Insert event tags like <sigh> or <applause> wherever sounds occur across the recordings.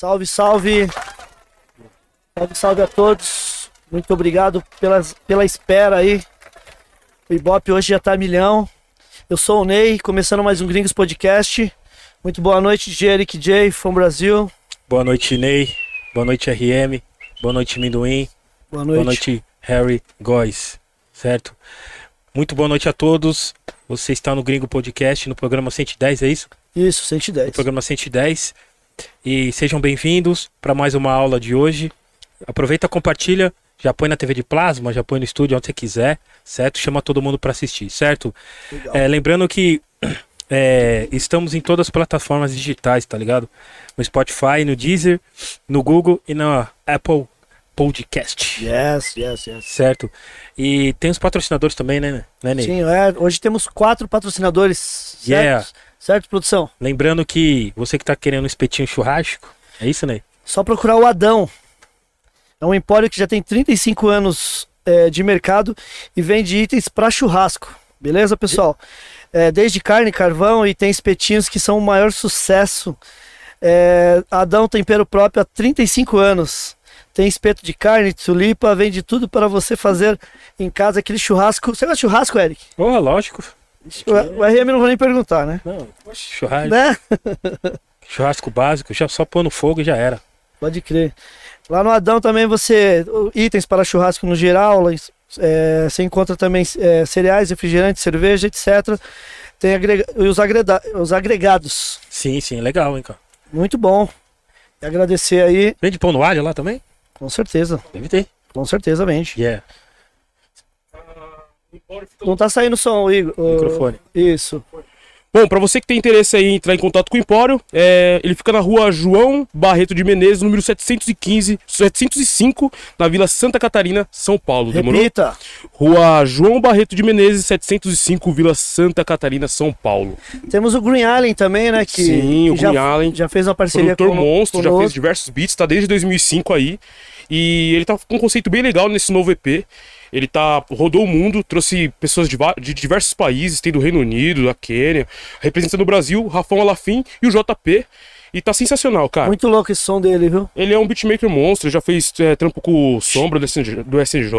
Salve, salve. Salve, salve a todos. Muito obrigado pela, pela espera aí. O Ibope hoje já tá milhão. Eu sou o Ney, começando mais um Gringos Podcast. Muito boa noite, J. Eric J, from Brasil. Boa noite, Ney. Boa noite, RM. Boa noite, Minduim. Boa noite. Boa noite, Harry Góes. Certo? Muito boa noite a todos. Você está no Gringo Podcast, no programa 110, é isso? Isso, 110. No programa 110. E sejam bem-vindos para mais uma aula de hoje. Aproveita, compartilha, já põe na TV de plasma, já põe no estúdio onde você quiser, certo? Chama todo mundo para assistir, certo? É, lembrando que <clears throat> é, estamos em todas as plataformas digitais, tá ligado? No Spotify, no Deezer, no Google e na Apple Podcast, Yes, yes, yes. certo? E tem os patrocinadores também, né, né Ney? Sim, é, hoje temos quatro patrocinadores. Certo? Yeah. Certo, produção? Lembrando que você que tá querendo um espetinho churrasco, é isso, Ney? Só procurar o Adão. É um empório que já tem 35 anos é, de mercado e vende itens para churrasco. Beleza, pessoal? É, desde carne, carvão e tem espetinhos que são o maior sucesso. É, Adão Tempero Próprio há 35 anos. Tem espeto de carne, tulipa, vende tudo para você fazer em casa aquele churrasco. Você gosta de churrasco, Eric? Oh, lógico. O, o RM não vou nem perguntar, né? Não, churrasco, Né? <laughs> churrasco básico, já só pôr no fogo e já era. Pode crer. Lá no Adão também você. itens para churrasco no geral. é, você encontra também é, cereais, refrigerantes, cerveja, etc. Tem agrega- os, agreda- os agregados. Sim, sim, legal, hein, cara. Muito bom. E agradecer aí, Vende pão no alho lá também? com certeza. Deve ter. Com certeza vende. Yeah, Não tá saindo som, Igor. ô, microfone. Isso. Bom, pra você que tem interesse aí em entrar em contato com o Empório, é, ele fica na rua João Barreto de Menezes, número 715, 705, na Vila Santa Catarina, São Paulo. Demorou? Repita. Rua João Barreto de Menezes, 705, Vila Santa Catarina, São Paulo. Temos o Green Allen também, né? Que, Sim, o que já, Green Allen. já fez uma parceria com monstro, já fez diversos beats, tá desde 2005 aí. E ele tá com um conceito bem legal nesse novo EP. Ele tá rodou o mundo, trouxe pessoas de, de diversos países, tem do Reino Unido, da Quênia, representando o Brasil, Rafão Alafim e o JP. E tá sensacional, cara. Muito louco esse som dele, viu? Ele é um beatmaker monstro, já fez é, trampo com o Sombra do SNJ, do SNJ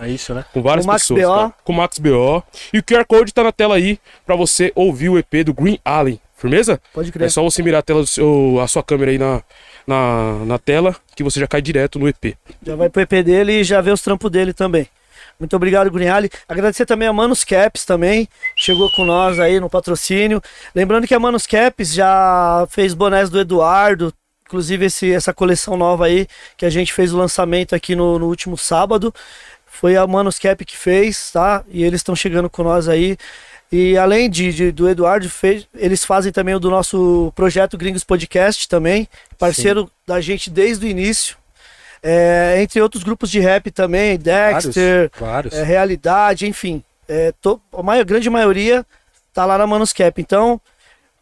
É isso, né? com várias Com pessoas. BO. Com o Max BO. E o QR Code tá na tela aí pra você ouvir o EP do Green Allen. Firmeza? Pode crer. É só você mirar a, tela do seu, a sua câmera aí na, na, na tela que você já cai direto no EP. Já vai pro EP dele e já vê os trampos dele também. Muito obrigado, Greenali. Agradecer também a Manos Caps também. Chegou com nós aí no patrocínio. Lembrando que a Manos Caps já fez bonés do Eduardo. Inclusive esse, essa coleção nova aí, que a gente fez o lançamento aqui no, no último sábado. Foi a Manos Cap que fez, tá? E eles estão chegando com nós aí. E além de, de- do Eduardo, fez, eles fazem também o do nosso projeto Gringos Podcast também. Parceiro da gente desde o início. É, entre outros grupos de rap também, Dexter, Vários. é, Realidade, enfim. É, to- a maior, grande maioria tá lá na Manuscap. Então,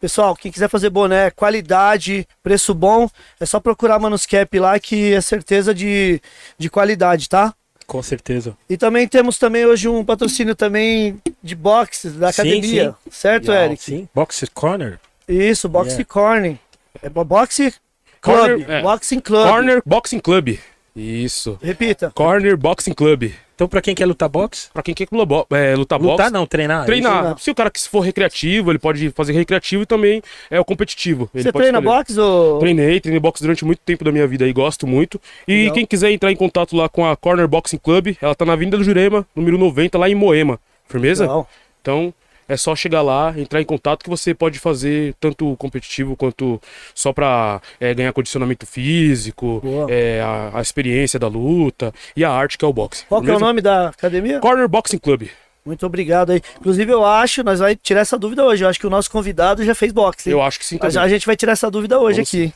pessoal, quem quiser fazer boné, qualidade, preço bom, é só procurar a Manuscap lá que é certeza de, de qualidade, tá? Com certeza. E também temos também hoje um patrocínio também de boxe da Sim, academia, certo, Yeah, Eric? Sim. Box Corner. Isso, Boxe Yeah. Corner. É bo- Boxe Club, Corner, é. Boxing Club. Corner Boxing Club. Isso. Repita. Corner Boxing Club. Então, pra quem quer lutar boxe, Pra quem quer lutar, é, lutar lutar boxe. não, treinar. Treinar. Treinar. Se o cara que for recreativo, ele pode fazer recreativo e também é o competitivo. Ele Você treina escolher. boxe ou... Treinei, treinei boxe durante muito tempo da minha vida e gosto muito. E Legal. quem quiser entrar em contato lá com a Corner Boxing Club, ela tá na Avenida do Jurema, número 90, lá em Moema. Firmeza? Não. Então é só chegar lá, entrar em contato que você pode fazer tanto competitivo quanto só pra é, ganhar condicionamento físico, é, a, a experiência da luta e a arte que é o boxe. Qual que é o nome da academia? Corner Boxing Club. Muito obrigado aí. Inclusive, eu acho, nós vai tirar essa dúvida hoje. Eu acho que o nosso convidado já fez boxe. hein? Eu acho que sim A, também. a gente vai tirar essa dúvida hoje Vamos aqui.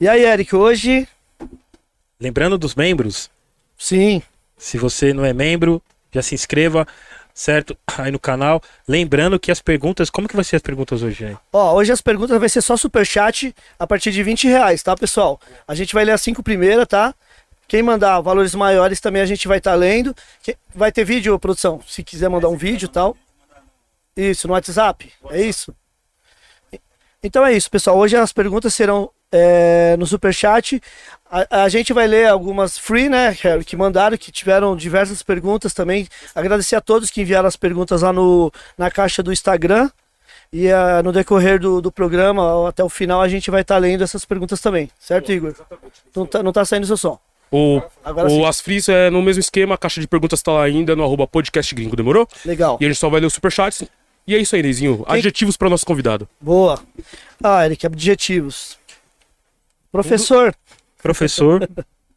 E aí, Eric, hoje, Lembrando dos membros, sim, se você não é membro, já se inscreva, certo? <clears throat> Aí no canal. Lembrando que as perguntas, como que vai ser as perguntas hoje, né? Ó, hoje as perguntas vai ser só superchat a partir de 20 reais, tá, pessoal? A gente vai ler as cinco primeiras, tá? Quem mandar valores maiores também a gente vai estar lendo. Que- Vai ter vídeo, produção? Se quiser mandar um vídeo e tal. Isso, no WhatsApp? É isso? Então é isso, pessoal. Hoje as perguntas serão é, no Superchat. A, a gente vai ler algumas free, né, que- que mandaram, que tiveram diversas perguntas também. Agradecer a todos que enviaram as perguntas lá no, na caixa do Instagram. E ah, no decorrer do, do programa, até o final, a gente vai estar lendo essas perguntas também. Certo, Igor? Não tá, não tá saindo seu som. O, Agora o sim. As Frias é no mesmo esquema, a caixa de perguntas tá lá ainda no arroba podcast gringo, demorou? Legal. E a gente só vai ler os superchats. E é isso aí, Neizinho. Adjetivos para nosso convidado. Boa. Ah, Eric, adjetivos. Professor, Professor,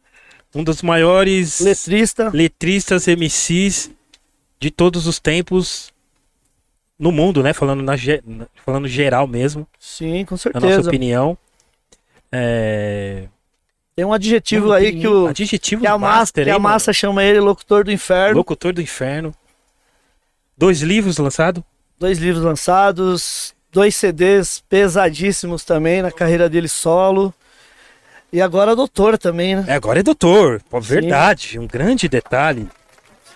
<laughs> um dos maiores letrista. letristas, MCs de todos os tempos no mundo, né? Falando, na, ge- falando geral mesmo, Sim, com na nossa certeza. opinião. É... Tem um adjetivo aí que, o, Adjetivo que a, massa, master, que a hein, mano? massa chama ele locutor do inferno. Locutor do Inferno. Dois livros lançados. Dois livros lançados, dois CDs pesadíssimos também na carreira dele solo. E agora doutor também, né? É, agora é doutor. Pô, verdade, um grande detalhe.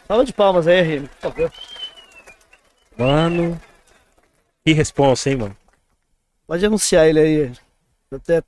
Salva de palmas aí, por favor. Mano. Que responsa, hein, mano? Pode anunciar ele aí. Tô até,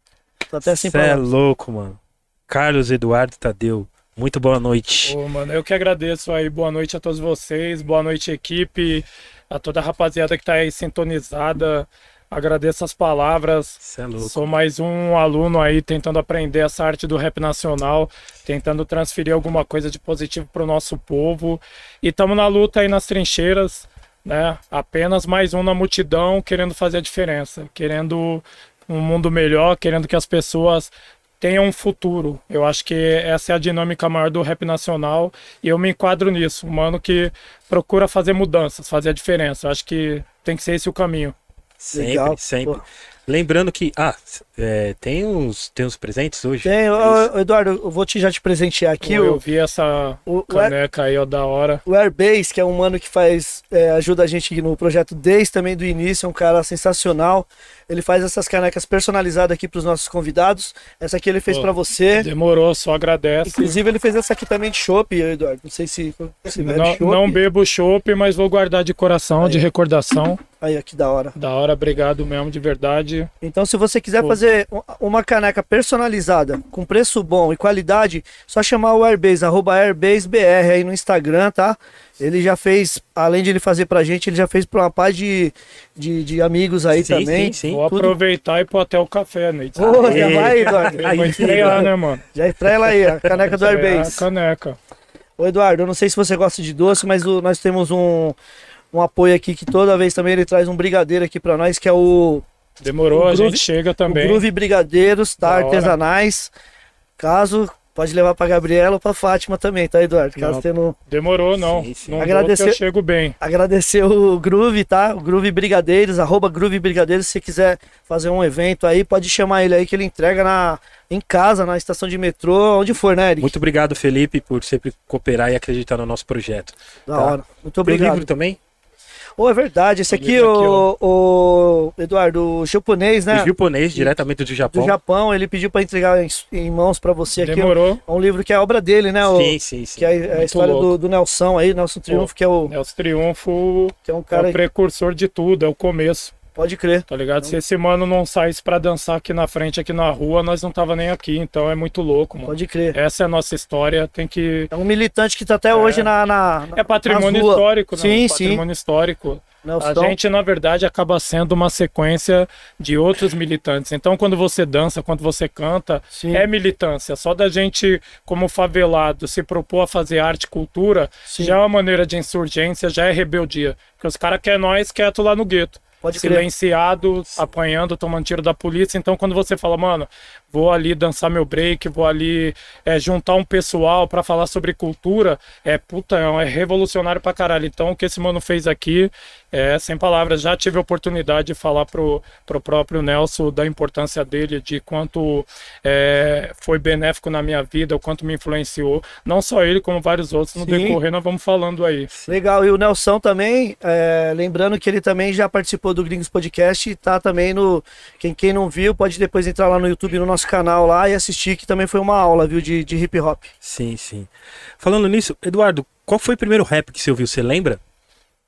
tô até sem Cê é louco, mano. Carlos Eduardo Tadeu. Muito boa noite. Ô, mano, eu que agradeço aí. Boa noite a todos vocês. Boa noite, equipe. A toda a rapaziada que tá aí sintonizada. Agradeço as palavras. É. Sou mais um aluno aí tentando aprender essa arte do rap nacional, tentando transferir alguma coisa de positivo pro nosso povo. E estamos na luta aí nas trincheiras, né? Apenas mais um na multidão querendo fazer a diferença, querendo um mundo melhor, querendo que as pessoas tenham um futuro. Eu acho que essa é a dinâmica maior do rap nacional e eu me enquadro nisso. Um mano que procura fazer mudanças, fazer a diferença. Eu acho que tem que ser esse o caminho. Sempre, Legal, sempre. pô. Lembrando que. Ah, é, tem, uns, tem uns presentes hoje? Tem, É ô, isso. ô, Eduardo, eu vou te, já te presentear aqui. eu o, vi essa o, o, Air- caneca aí, ó, da hora. o Airbase, que é um mano que faz, é, ajuda a gente aqui no projeto desde também do início, é um cara sensacional. Ele faz essas canecas personalizadas aqui para os nossos convidados. Essa aqui ele fez para você. Demorou, só agradece. Inclusive ele fez essa aqui também de chopp, Eduardo. Não sei se, se bebe Não, não bebo chopp, mas vou guardar de coração, de recordação. Aí, ó, que da hora. Da hora, obrigado mesmo, de verdade. Então, se você quiser Pô. fazer uma caneca personalizada, com preço bom e qualidade, só chamar o Airbase, arroba AirbaseBR aí no Instagram, tá? Ele já fez, além de ele fazer pra gente, ele já fez pra uma paz de, de, de amigos aí Sim, também. sim, sim. Vou tudo- aproveitar e pôr até o café, né? Ô, já Aê. <laughs> vai, Eduardo. Eu vou estrear, né, mano? Já estrela aí, a caneca do É a Airbase. caneca. Ô, Eduardo, eu não sei se você gosta de doce, mas o- nós temos um, um apoio aqui que toda vez também ele traz um brigadeiro aqui pra nós, que é o Demorou, O a Groove- gente chega O também. Groove Brigadeiros, tá? Da hora. Artesanais. Caso, pode levar pra Gabriela ou pra Fátima também, tá, Eduardo? Caso Não. tendo. Demorou, não. Sim, sim. Não Agradecer- eu chego bem. Agradecer o Groove, tá? O Groove Brigadeiros, arroba Groove Brigadeiros. Se você quiser fazer um evento aí, pode chamar ele aí que ele entrega na, em casa, na estação de metrô, onde for, né, Eric? Muito obrigado, Felipe, por sempre cooperar e acreditar no nosso projeto. da tá. hora. Muito Tem obrigado. livro também? Ô, é verdade. Esse O aqui, o, o Eduardo, o japonês, né? O japonês, diretamente do Japão. Do Japão, ele pediu pra entregar em, em mãos pra você aqui. Demorou. É um livro que é obra dele, né? O, Sim, sim, sim. Que é a história do, do Nelson aí, Nelson Triunfo, que é o, Nelson Triunfo que é um é cara o precursor de tudo, é o começo. Pode crer. Tá ligado? Se esse mano não saísse pra dançar aqui na frente, aqui na rua, nós não tava nem aqui. Então é muito louco, mano. Pode crer. Essa é a nossa história. Tem que. É um militante que tá até hoje na, na, na É patrimônio histórico, né? Sim, sim. Patrimônio histórico. Nelson. A gente, na verdade, acaba sendo uma sequência de outros militantes. Então, quando você dança, quando você canta, Sim. é militância. Só da gente, como favelado, se propor a fazer arte e cultura, Sim. já é uma maneira de insurgência, já é rebeldia. Porque os caras querem nós quieto lá no gueto. Pode crer. Silenciado, apanhando, tomando tiro da polícia. Então, quando você fala, mano, vou ali dançar meu break, vou ali é, juntar um pessoal pra falar sobre cultura, é puta, é revolucionário pra caralho. Então, o que esse mano fez aqui é sem palavras. Já tive a oportunidade de falar pro, pro próprio Nelson da importância dele, de quanto é, foi benéfico na minha vida, o quanto me influenciou. Não só ele, como vários outros. No Sim. decorrer, nós vamos falando aí. Legal. E o Nelson também, é, lembrando que ele também já participou do Gringos Podcast e tá também no. Quem, quem não viu, pode depois entrar lá no YouTube, no nosso canal lá e assistir, que também foi uma aula, viu, de, de hip hop. Sim, sim. Falando nisso, Eduardo, qual foi o primeiro rap que você ouviu? Você lembra?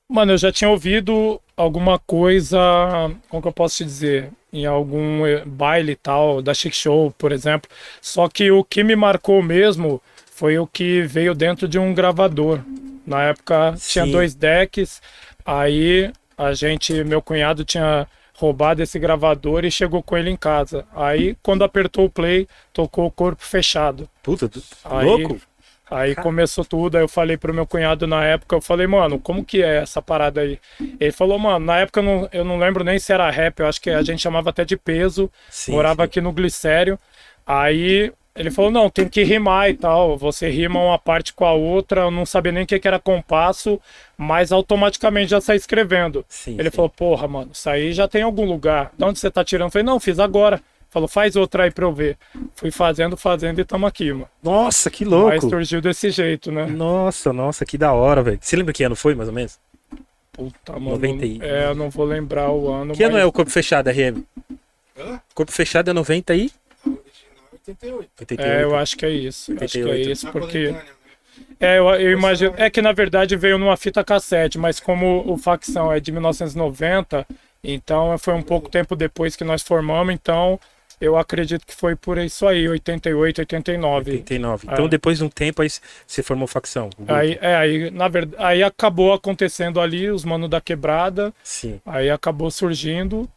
Mano, eu já tinha ouvido alguma coisa, como que eu posso te dizer? Em algum eh, baile e tal, da Chic Show, por exemplo. Só que o que me marcou mesmo foi o que veio dentro de um gravador. Na época tinha Sim. dois decks, aí a gente, meu cunhado tinha roubado esse gravador e chegou com ele em casa. Aí quando apertou o play, tocou o corpo fechado. Puta, tu- Aí- louco? Aí começou tudo, aí eu falei pro meu cunhado na época, eu falei, mano, como que é essa parada aí? Ele falou, mano, na época eu não, eu não lembro nem se era rap, eu acho que a gente chamava até de peso, Sim, morava sim. aqui no Glicério. Aí ele falou, não, tem que rimar e tal, você rima uma parte com a outra, eu não sabia nem o que era compasso, mas automaticamente já sai escrevendo. Sim, Ele sim. falou, porra, mano, isso aí já tem algum lugar. De onde você tá tirando? Eu falei, não, fiz agora. Falou, faz outra aí pra eu ver. Fui fazendo, fazendo e tamo aqui, mano. Nossa, que Mas louco. surgiu desse jeito, né? Nossa, nossa, que da hora, velho. Você lembra que ano foi, mais ou menos? Puta, mano. 90 e- É, eu não vou lembrar o ano. Que ano mas é o Corpo Fechado, RM? Corpo Fechado é 90 e... 88. 88. É, eu acho que é isso. Acho que é 88. isso, Na porque. né? É, eu, eu imagino. É que na verdade veio numa fita cassete, mas como o Facção é de 1990, então foi um pouco tempo depois que nós formamos, então eu acredito que foi por isso aí, 88, 89. 89. Então, É. depois de um tempo, aí você formou facção. Aí, é, aí, na verdade, aí acabou acontecendo ali, os manos da quebrada, Sim. Aí acabou surgindo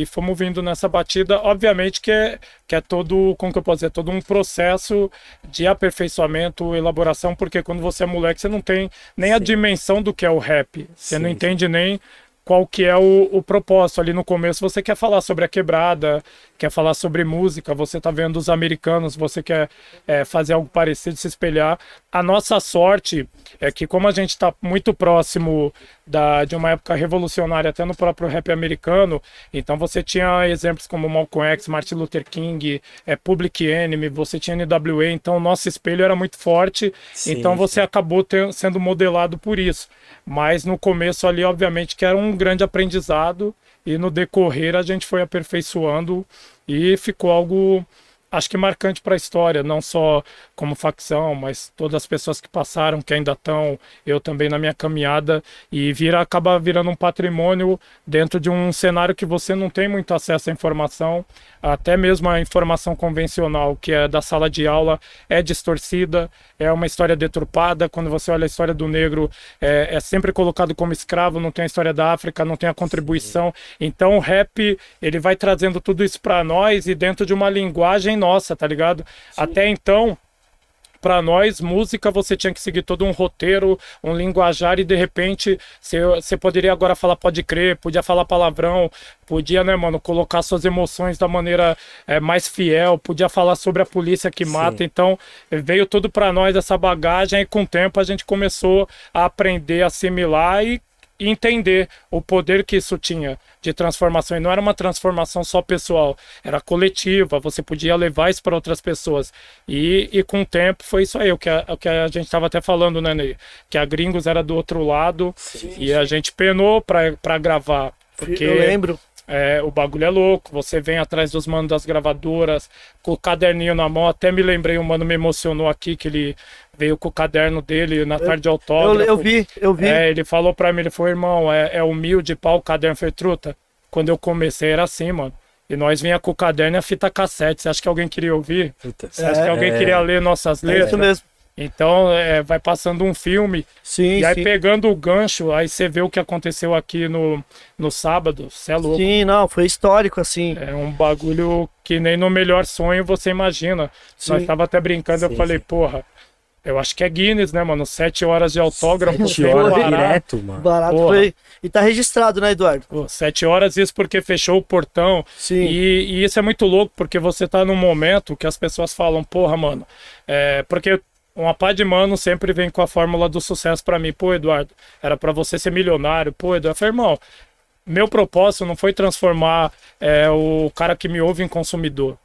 e fomos vindo nessa batida. Obviamente que é, que é todo, como que eu posso dizer, todo um processo de aperfeiçoamento, elaboração, porque quando você é moleque, você não tem nem a Sim. dimensão do que é o rap. Você não Sim, entende nem qual que é o, o propósito. Ali no começo você quer falar sobre a quebrada, quer falar sobre música, você tá vendo os americanos, você quer é, fazer algo parecido, se espelhar. A nossa sorte é que como a gente está muito próximo da, de uma época revolucionária até no próprio rap americano, então você tinha exemplos como Malcolm X, Martin Luther King, é, Public Enemy, você tinha NWA, então o nosso espelho era muito forte, Sim, então você sim. acabou ter- sendo modelado por isso. Mas no começo ali, obviamente, que era um grande aprendizado e no decorrer a gente foi aperfeiçoando e ficou algo acho que marcante para a história, não só como facção, mas todas as pessoas que passaram, que ainda estão, eu também na minha caminhada e vira acaba virando um patrimônio dentro de um cenário que você não tem muito acesso à informação, até mesmo a informação convencional, que é da sala de aula, é distorcida, é uma história deturpada. Quando você olha a história do negro, é, é sempre colocado como escravo, não tem a história da África, não tem a contribuição. Então o rap, ele vai trazendo tudo isso para nós e dentro de uma linguagem nossa, tá ligado? Até então, para nós, música, você tinha que seguir todo um roteiro, um linguajar, e de repente você, poderia agora falar pode crer, podia falar palavrão, podia, né, mano, colocar suas emoções da maneira é, mais fiel, podia falar sobre a polícia que Sim. mata. Então, veio tudo para nós essa bagagem, e com o tempo a gente começou a aprender, a assimilar e e entender o poder que isso tinha de transformação. E não era uma transformação só pessoal, era coletiva, você podia levar isso para outras pessoas. E, e com o tempo foi isso aí, o que a, o que a gente estava até falando, né, Ney? Que a Gringos era do outro lado e a gente penou para gravar. Porque Eu lembro. É, o bagulho é louco, você vem atrás dos manos das gravadoras, com o caderninho na mão, até me lembrei, o mano me emocionou aqui, que ele veio com o caderno dele na tarde de Eu, autógrafo. eu vi, eu vi. É, ele falou pra mim, ele falou, irmão, é, é humilde, pau, o caderno foi truta. Quando eu comecei era assim, mano. E nós vinha com o caderno e a fita cassete. Você acha que alguém queria ouvir? Puta, Você acha que alguém é. queria ler nossas É letras? isso mesmo. Então, é, vai passando um filme. Sim, e aí, sim. pegando o gancho, aí você vê o que aconteceu aqui no, no sábado. Você é louco. Sim, não, foi histórico, assim. É um bagulho que nem no melhor sonho você imagina. Sim. Nós tava até brincando, eu falei, sim. porra, eu acho que é Guinness, né, mano? Sete horas de autógrafo. Sete horas parar. direto, mano. Barato Porra. foi. E tá registrado, né, Eduardo? Pô, sete horas, isso porque fechou o portão. Sim. E, e isso é muito louco, porque você tá num momento que as pessoas falam, porra, mano, é, porque uma pá de mano sempre vem com a fórmula do sucesso pra mim. Pô, Eduardo, era pra você ser milionário. Pô, Eduardo, eu falei, irmão, meu propósito não foi transformar é, o cara que me ouve em consumidor.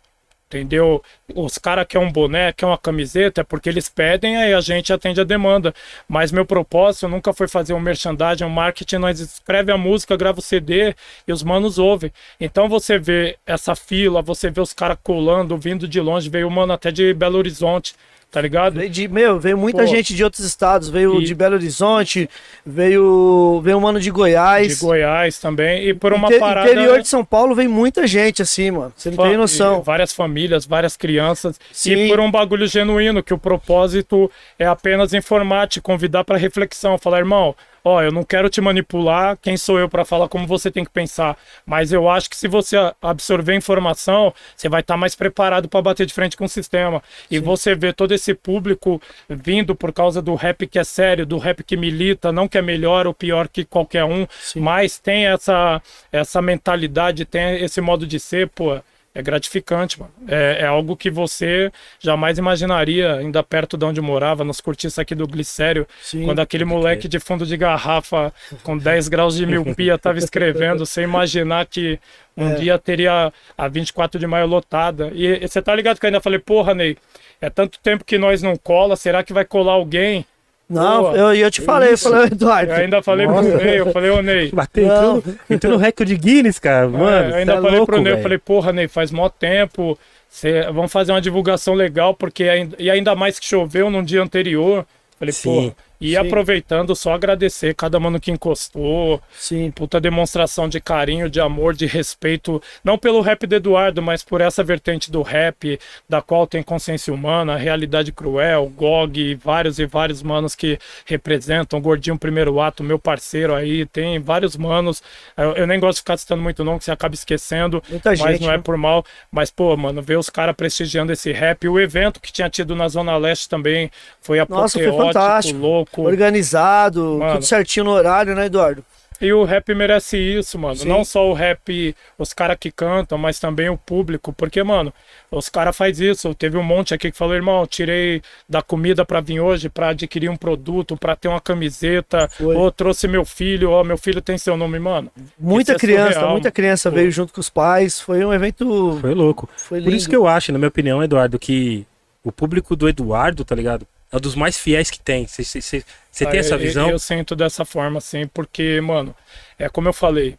Entendeu? Os caras querem um boné, querem uma camiseta, é porque eles pedem, aí a gente atende a demanda. Mas meu propósito nunca foi fazer um merchandising, um marketing. Nós escreve a música, grava o CD e os manos ouvem. Então você vê essa fila, você vê os caras colando, vindo de longe. Veio o mano até de Belo Horizonte tá ligado? Veio de, meu, veio muita Pô. gente de outros estados, veio E- de Belo Horizonte, veio, veio um mano de De Goiás. Goiás também. E por uma Inte- parada. Interior de São Paulo vem muita gente assim, mano. Você não Fa- tem noção. e Várias famílias, várias crianças. Sim. E por um bagulho genuíno, que o propósito é apenas informar, te convidar para reflexão. Falar, irmão, ó, eu não quero te manipular, quem sou eu para falar como você tem que pensar. Mas eu acho que se você absorver informação, você vai estar mais preparado para bater de frente com o sistema. E você vê todo esse público vindo por causa do rap que é sério, do rap que milita, não que é melhor ou pior que qualquer um, mas tem essa, essa mentalidade, tem esse modo de ser, pô. É gratificante, mano. É, é algo que você jamais imaginaria, ainda perto de onde morava, nos cortiços aqui do Glicério, Sim. quando aquele moleque de fundo de garrafa com 10 graus de miopia tava escrevendo, sem imaginar que um É. dia teria a 24 de maio lotada. E, e você tá ligado que eu ainda falei, porra, Ney, é tanto tempo que nós não cola, será que vai colar alguém? Não, Boa. eu, eu te falei, eu falei, Eduardo. Eu ainda falei pro Ney, eu falei, ô Ney, Bateu Não. entrou, entrou no recorde Guinness, cara. Mano, É, eu cê ainda é falei louco, pro Ney, eu velho. falei, porra, Ney, faz mó tempo. Cê, vamos fazer uma divulgação legal, porque ainda, e ainda mais que choveu no dia anterior. Falei, Sim, porra. E sim. aproveitando, só agradecer cada mano que encostou. Sim. Puta demonstração de carinho, de amor, de respeito. Não pelo rap do Eduardo, mas por essa vertente do rap, da qual tem consciência humana, realidade cruel, GOG, e vários e vários manos que representam. Gordinho Primeiro Ato, meu parceiro aí, tem vários manos. Eu, eu nem gosto de ficar citando muito, não, que você acaba esquecendo. Muita mas gente, não é né? por mal. Mas, pô, mano, ver os caras prestigiando esse rap. O evento que tinha tido na Zona Leste também foi Nossa, foi apoteótico, fantástico. louco. Organizado, Mano. tudo certinho no horário, né, Eduardo? E o rap merece isso, mano. Sim. Não só o rap, os caras que cantam, mas também o público. Porque, mano, os caras faz isso. Teve um monte aqui que falou, irmão, tirei da comida pra vir hoje, pra adquirir um produto, pra ter uma camiseta. Foi. Ou trouxe meu filho, ó, meu filho tem seu nome, mano. Muita Isso é criança, surreal, muita criança Pô. veio junto com os pais. Foi um evento. Foi louco. Foi Por isso que eu acho, na minha opinião, Eduardo, que o público do Eduardo, tá ligado? É um dos mais fiéis que tem. Você tem Ah, essa visão? Eu, eu sinto dessa forma, assim, porque, mano, é como eu falei,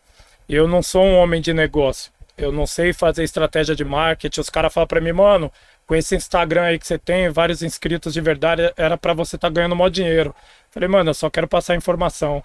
eu não sou um homem de negócio. Eu não sei fazer estratégia de marketing. Os caras falam pra mim, mano, com esse Instagram aí que você tem, vários inscritos de verdade, era pra você estar ganhando mó dinheiro. Falei, mano, eu só quero passar informação.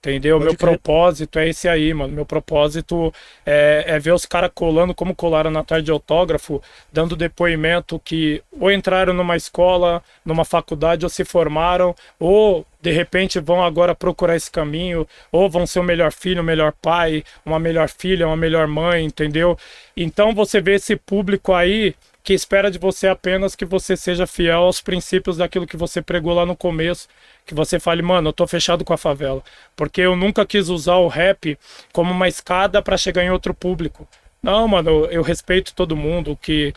Entendeu? Pode Meu crer. propósito é esse aí, mano. Meu propósito é, é ver os caras colando como colaram na tarde de autógrafo, dando depoimento que ou entraram numa escola, numa faculdade, ou se formaram, ou de repente vão agora procurar esse caminho, ou vão ser o melhor filho, o melhor pai, uma melhor filha, uma melhor mãe, entendeu? Então você vê esse público aí que espera de você apenas que você seja fiel aos princípios daquilo que você pregou lá no começo, que você fale, mano, eu tô fechado com a favela, porque eu nunca quis usar o rap como uma escada para chegar em outro público. Não, mano, eu, eu respeito todo mundo que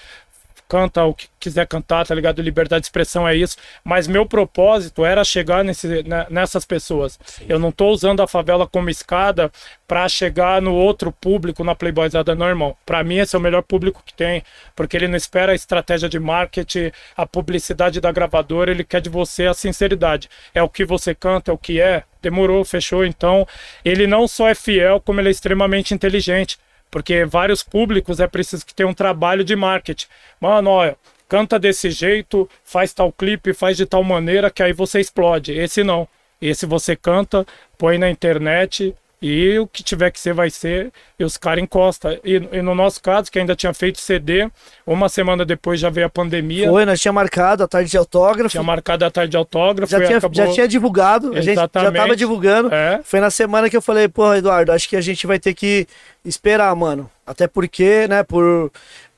canta o que quiser cantar, tá ligado? Liberdade de expressão é isso. Mas meu propósito era chegar nesse, né, nessas pessoas. Eu não tô usando a favela como escada para chegar no outro público, na Playboyzada, não, irmão. Pra mim, esse é o melhor público que tem, porque ele não espera a estratégia de marketing, a publicidade da gravadora, ele quer de você a sinceridade. É o que você canta, é o que é. Demorou, fechou. Então, ele não só é fiel, como ele é extremamente inteligente. Porque vários públicos é preciso que tenha um trabalho de marketing. Mano, olha, canta desse jeito, faz tal clipe, faz de tal maneira que aí você explode. Esse não. Esse você canta, põe na internet e o que tiver que ser vai ser e os caras encostam. E, e no nosso caso, que ainda tinha feito CD, uma semana depois já veio a pandemia, Foi, nós tinha marcado a tarde de autógrafo. tinha marcado a tarde de autógrafo já, tinha, acabou... já tinha divulgado, a gente já tava Exatamente. divulgando. É, Foi na semana que eu falei, pô, Eduardo, acho que a gente vai ter que esperar, mano. Até porque, né, por.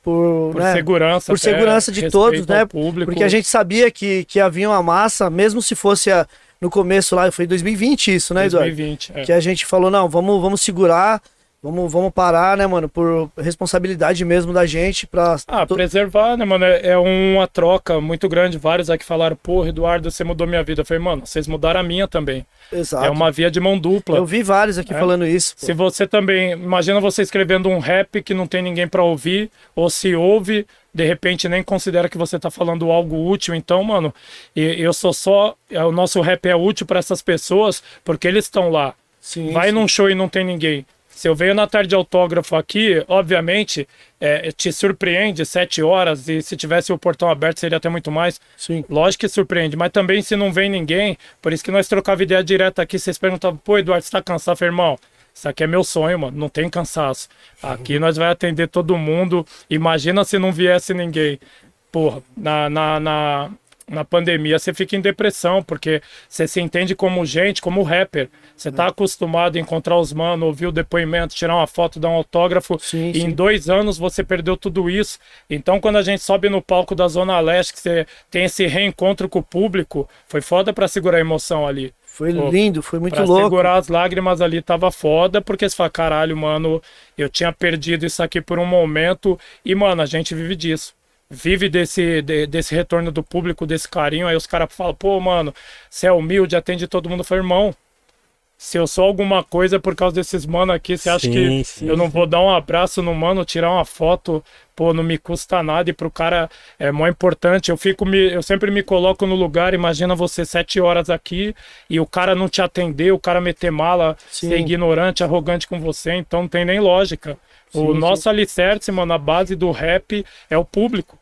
Por, por né, segurança. por segurança de todos, né? Público. Porque a gente sabia que, que havia uma massa, mesmo se fosse a- no começo lá, foi em 2020 isso, né, Eduardo? 2020, é. Que a gente falou, não, vamos, vamos segurar, vamos, vamos parar, né, mano, por responsabilidade mesmo da gente pra. Ah, to- preservar, né, mano? É é uma troca muito grande. Vários aqui falaram, porra, Eduardo, você mudou minha vida. Eu falei, mano, vocês mudaram a minha também. Exato. É uma via de mão dupla. Eu vi vários aqui É. falando isso. pô. Se você também. Imagina você escrevendo um rap que não tem ninguém pra ouvir, ou se ouve, de repente nem considera que você tá falando algo útil. Então, mano, e- eu sou só. é, O nosso rap é útil pra essas pessoas porque eles estão lá. Sim, Vai sim. num show e não tem ninguém. Se eu venho na tarde de autógrafo aqui, obviamente, é, te surpreende sete horas e se tivesse o portão aberto seria até muito mais. Sim. Lógico que surpreende, mas também se não vem ninguém, por isso que nós trocava ideia direta aqui, vocês perguntavam, pô, Eduardo, você tá cansado? Irmão, isso aqui é meu sonho, mano, não tem cansaço. Aqui nós vai atender todo mundo, imagina se não viesse ninguém. Porra, na, na, na, na pandemia você fica em depressão, porque você se entende como gente, como rapper. Você tá acostumado a encontrar os manos, ouvir o depoimento, tirar uma foto, dar um autógrafo. Sim, e em sim. dois anos você perdeu tudo isso. Então, quando a gente sobe no palco da Zona Leste, que você tem esse reencontro com o público, foi foda pra segurar a emoção ali. Foi lindo, foi muito pra louco. segurar as lágrimas ali tava foda, porque você fala, caralho, mano, eu tinha perdido isso aqui por um momento. E, mano, a gente vive disso. Vive desse, de- desse retorno do público, desse carinho. Aí os caras falam, pô, mano, você é humilde, atende todo mundo. Eu falei, irmão, se eu sou alguma coisa por causa desses mano aqui, você acha Sim, que sim, eu não vou dar um abraço no mano, tirar uma foto, pô, não me custa nada e pro cara é mó importante. Eu fico me, eu sempre me coloco no lugar, imagina você sete horas aqui e o cara não te atender, o cara meter mala, Sim. ser ignorante, arrogante com você, então não tem nem lógica. o Sim, nosso alicerce, mano, a base do rap é o público.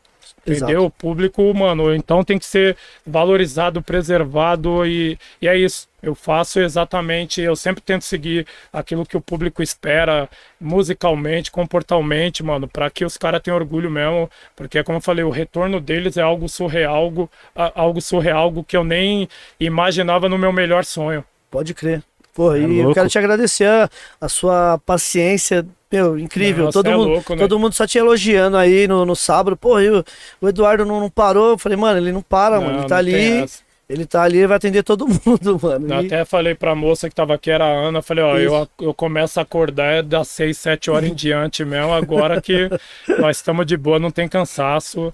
Entendeu? O público, mano, então tem que ser valorizado, preservado e, e é isso. Eu faço exatamente, eu sempre tento seguir aquilo que o público espera, musicalmente, comportalmente, mano, para que os caras tenham orgulho mesmo, porque como eu falei, o retorno deles é algo surreal, algo, algo surreal, algo que eu nem imaginava no meu melhor sonho. Pode crer. Pô, e eu louco. quero te agradecer a, a sua paciência. Meu, incrível. Não, todo, é mundo, louco, né? todo mundo só te elogiando aí no, no sábado. Pô, e o, Eduardo não, não parou. Eu falei, mano, ele não para, mano. Ele Não, tá não tem ali. Ele tá ali e vai atender todo <laughs> mundo, mano. Eu até falei pra moça que tava aqui, era a Ana, falei, ó, eu, eu começo a acordar é das 6, 7 horas em diante mesmo, agora que <laughs> nós estamos de boa, não tem cansaço.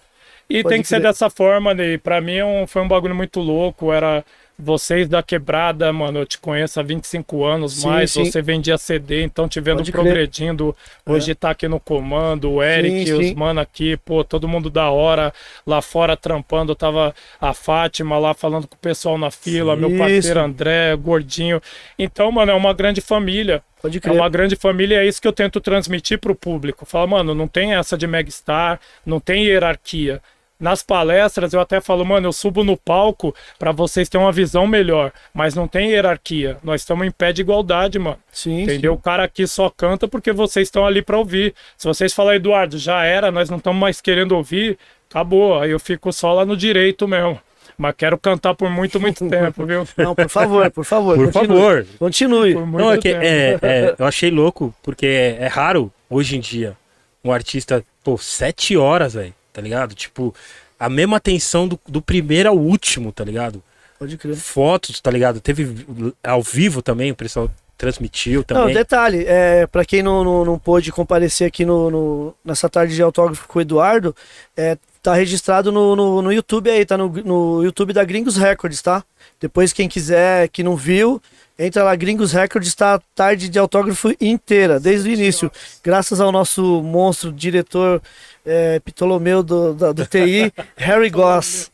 E Pode tem que ser crer. dessa forma, né? E pra mim é um- foi um bagulho muito louco, era vocês da quebrada, mano, eu te conheço há 25 anos, Sim, mais sim. você vendia CD, então te vendo Pode crer. progredindo, hoje tá aqui no comando, o Eric, Sim, os mano aqui, pô, todo mundo da hora, lá fora trampando, tava a Fátima lá falando com o pessoal na fila, meu parceiro André, gordinho. Então, mano, é uma grande família. Pode É crer. uma grande família e é isso que eu tento transmitir pro público. Fala, mano, não tem essa de megastar, não tem hierarquia. Nas palestras eu até falo, mano, eu subo no palco pra vocês terem uma visão melhor, mas não tem hierarquia. Nós estamos em pé de igualdade, mano. Sim, Entendeu? O cara aqui só canta porque vocês estão ali pra ouvir. Se vocês falarem, Eduardo, já era, nós não estamos mais querendo ouvir, acabou. Aí eu fico só lá no direito mesmo. Mas quero cantar por muito, muito <laughs> tempo, viu? Não, por favor, por favor. Por continue. favor. Continue. Por muito Não, é que é, é, <laughs> eu achei louco, porque é, é raro hoje em dia um artista, pô, sete horas, velho, tá ligado? Tipo, a mesma atenção do, do primeiro ao último, tá ligado? Pode crer. Fotos, tá ligado? Teve ao vivo também, o pessoal transmitiu Não, também. detalhe, é, para quem não, não, não pôde comparecer aqui no, no- nessa tarde de autógrafo com o Eduardo, é, tá registrado no, no, no YouTube aí, tá no, no YouTube da Gringos Records, tá? Depois quem quiser, que não viu, entra lá, Gringos Records, tá a tarde de autógrafo inteira, desde o início. Graças ao nosso monstro, diretor é, Ptolomeu do, da- do TI, <laughs> Harry Goss.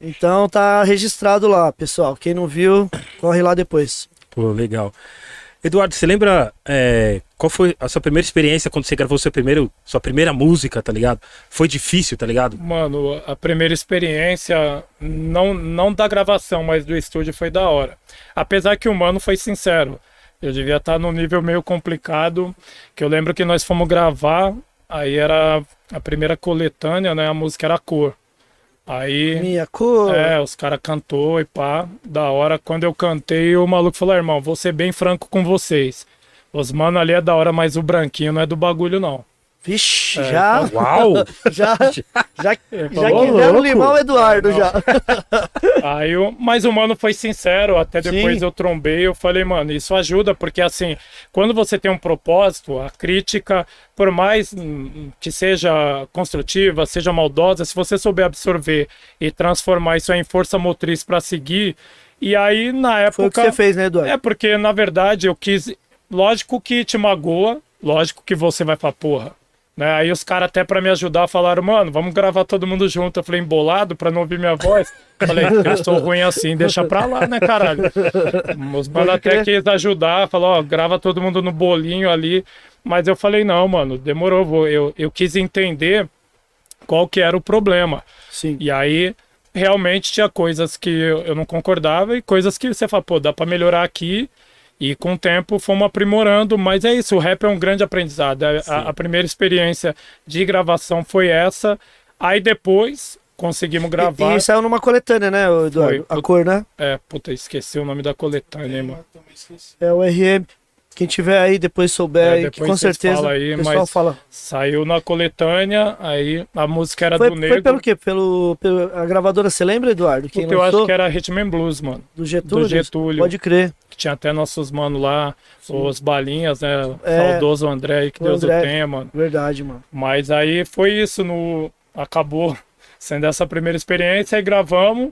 Então tá registrado lá, pessoal. Quem não viu, corre lá depois. Pô, legal. Eduardo, você lembra é, qual foi a sua primeira experiência quando você gravou seu primeiro, sua primeira música, tá ligado? Foi difícil, tá ligado? Mano, a primeira experiência, não, não da gravação, mas do estúdio foi da hora. Apesar que o mano foi sincero. Eu devia estar num nível meio complicado, que eu lembro que nós fomos gravar, aí era a primeira coletânea, né? A música era Cor. Aí, Minha cor. é, os caras cantou e pá, da hora. Quando eu cantei, o maluco falou, irmão, vou ser bem franco com vocês. Os mano ali é da hora, mas o branquinho não é do bagulho, não. Vixe, É, já, Uau! <laughs> já, já, já falou, quiseram limar o Eduardo Não. já. <laughs> Aí eu, mas o mano foi sincero, até depois Sim. eu trombei, eu falei, mano, isso ajuda, porque assim, quando você tem um propósito, a crítica, por mais hum, que seja construtiva, seja maldosa, se você souber absorver e transformar isso em força motriz pra seguir, e aí na Foi o que época. você fez, né, Eduardo? É porque, na verdade, eu quis. Lógico que te magoa, lógico que você vai falar, porra, Né? Aí os caras até pra me ajudar falaram, mano, vamos gravar todo mundo junto. Eu falei, embolado pra não ouvir minha voz. Falei, eu sou ruim assim, deixa pra lá, né, caralho? Os mano até quis ajudar, falou, ó, grava todo mundo no bolinho ali. Mas eu falei, não, mano, demorou. Eu, eu quis entender qual que era o problema. Sim. E aí, realmente, tinha coisas que eu eu não concordava e coisas que você fala, pô, dá pra melhorar aqui. E com o tempo fomos aprimorando, mas é isso, o rap é um grande aprendizado. A- A, a primeira experiência de gravação foi essa. Aí depois conseguimos gravar. E, e saiu numa coletânea, né, Eduardo? Foi. A cor, né? É, puta, esqueci o nome da coletânea, hein, mano. Eu também esqueci. É o RM. Quem tiver aí, depois souber É, aí, que depois com certeza falam aí, o pessoal mas fala. Saiu na coletânea, aí a música era Foi, do foi Negro. pelo quê? Pelo, pelo- a gravadora, você lembra, Eduardo? Quem Puta, eu acho que era Rhythm and Blues, mano. Do Getúlio? do Getúlio. Pode crer. Que tinha até nossos manos lá, os balinhas, né? É. Saudoso André, que O Deus André. o tenha, mano. Verdade, mano. Mas aí foi isso, no... acabou <laughs> sendo essa primeira experiência, aí gravamos.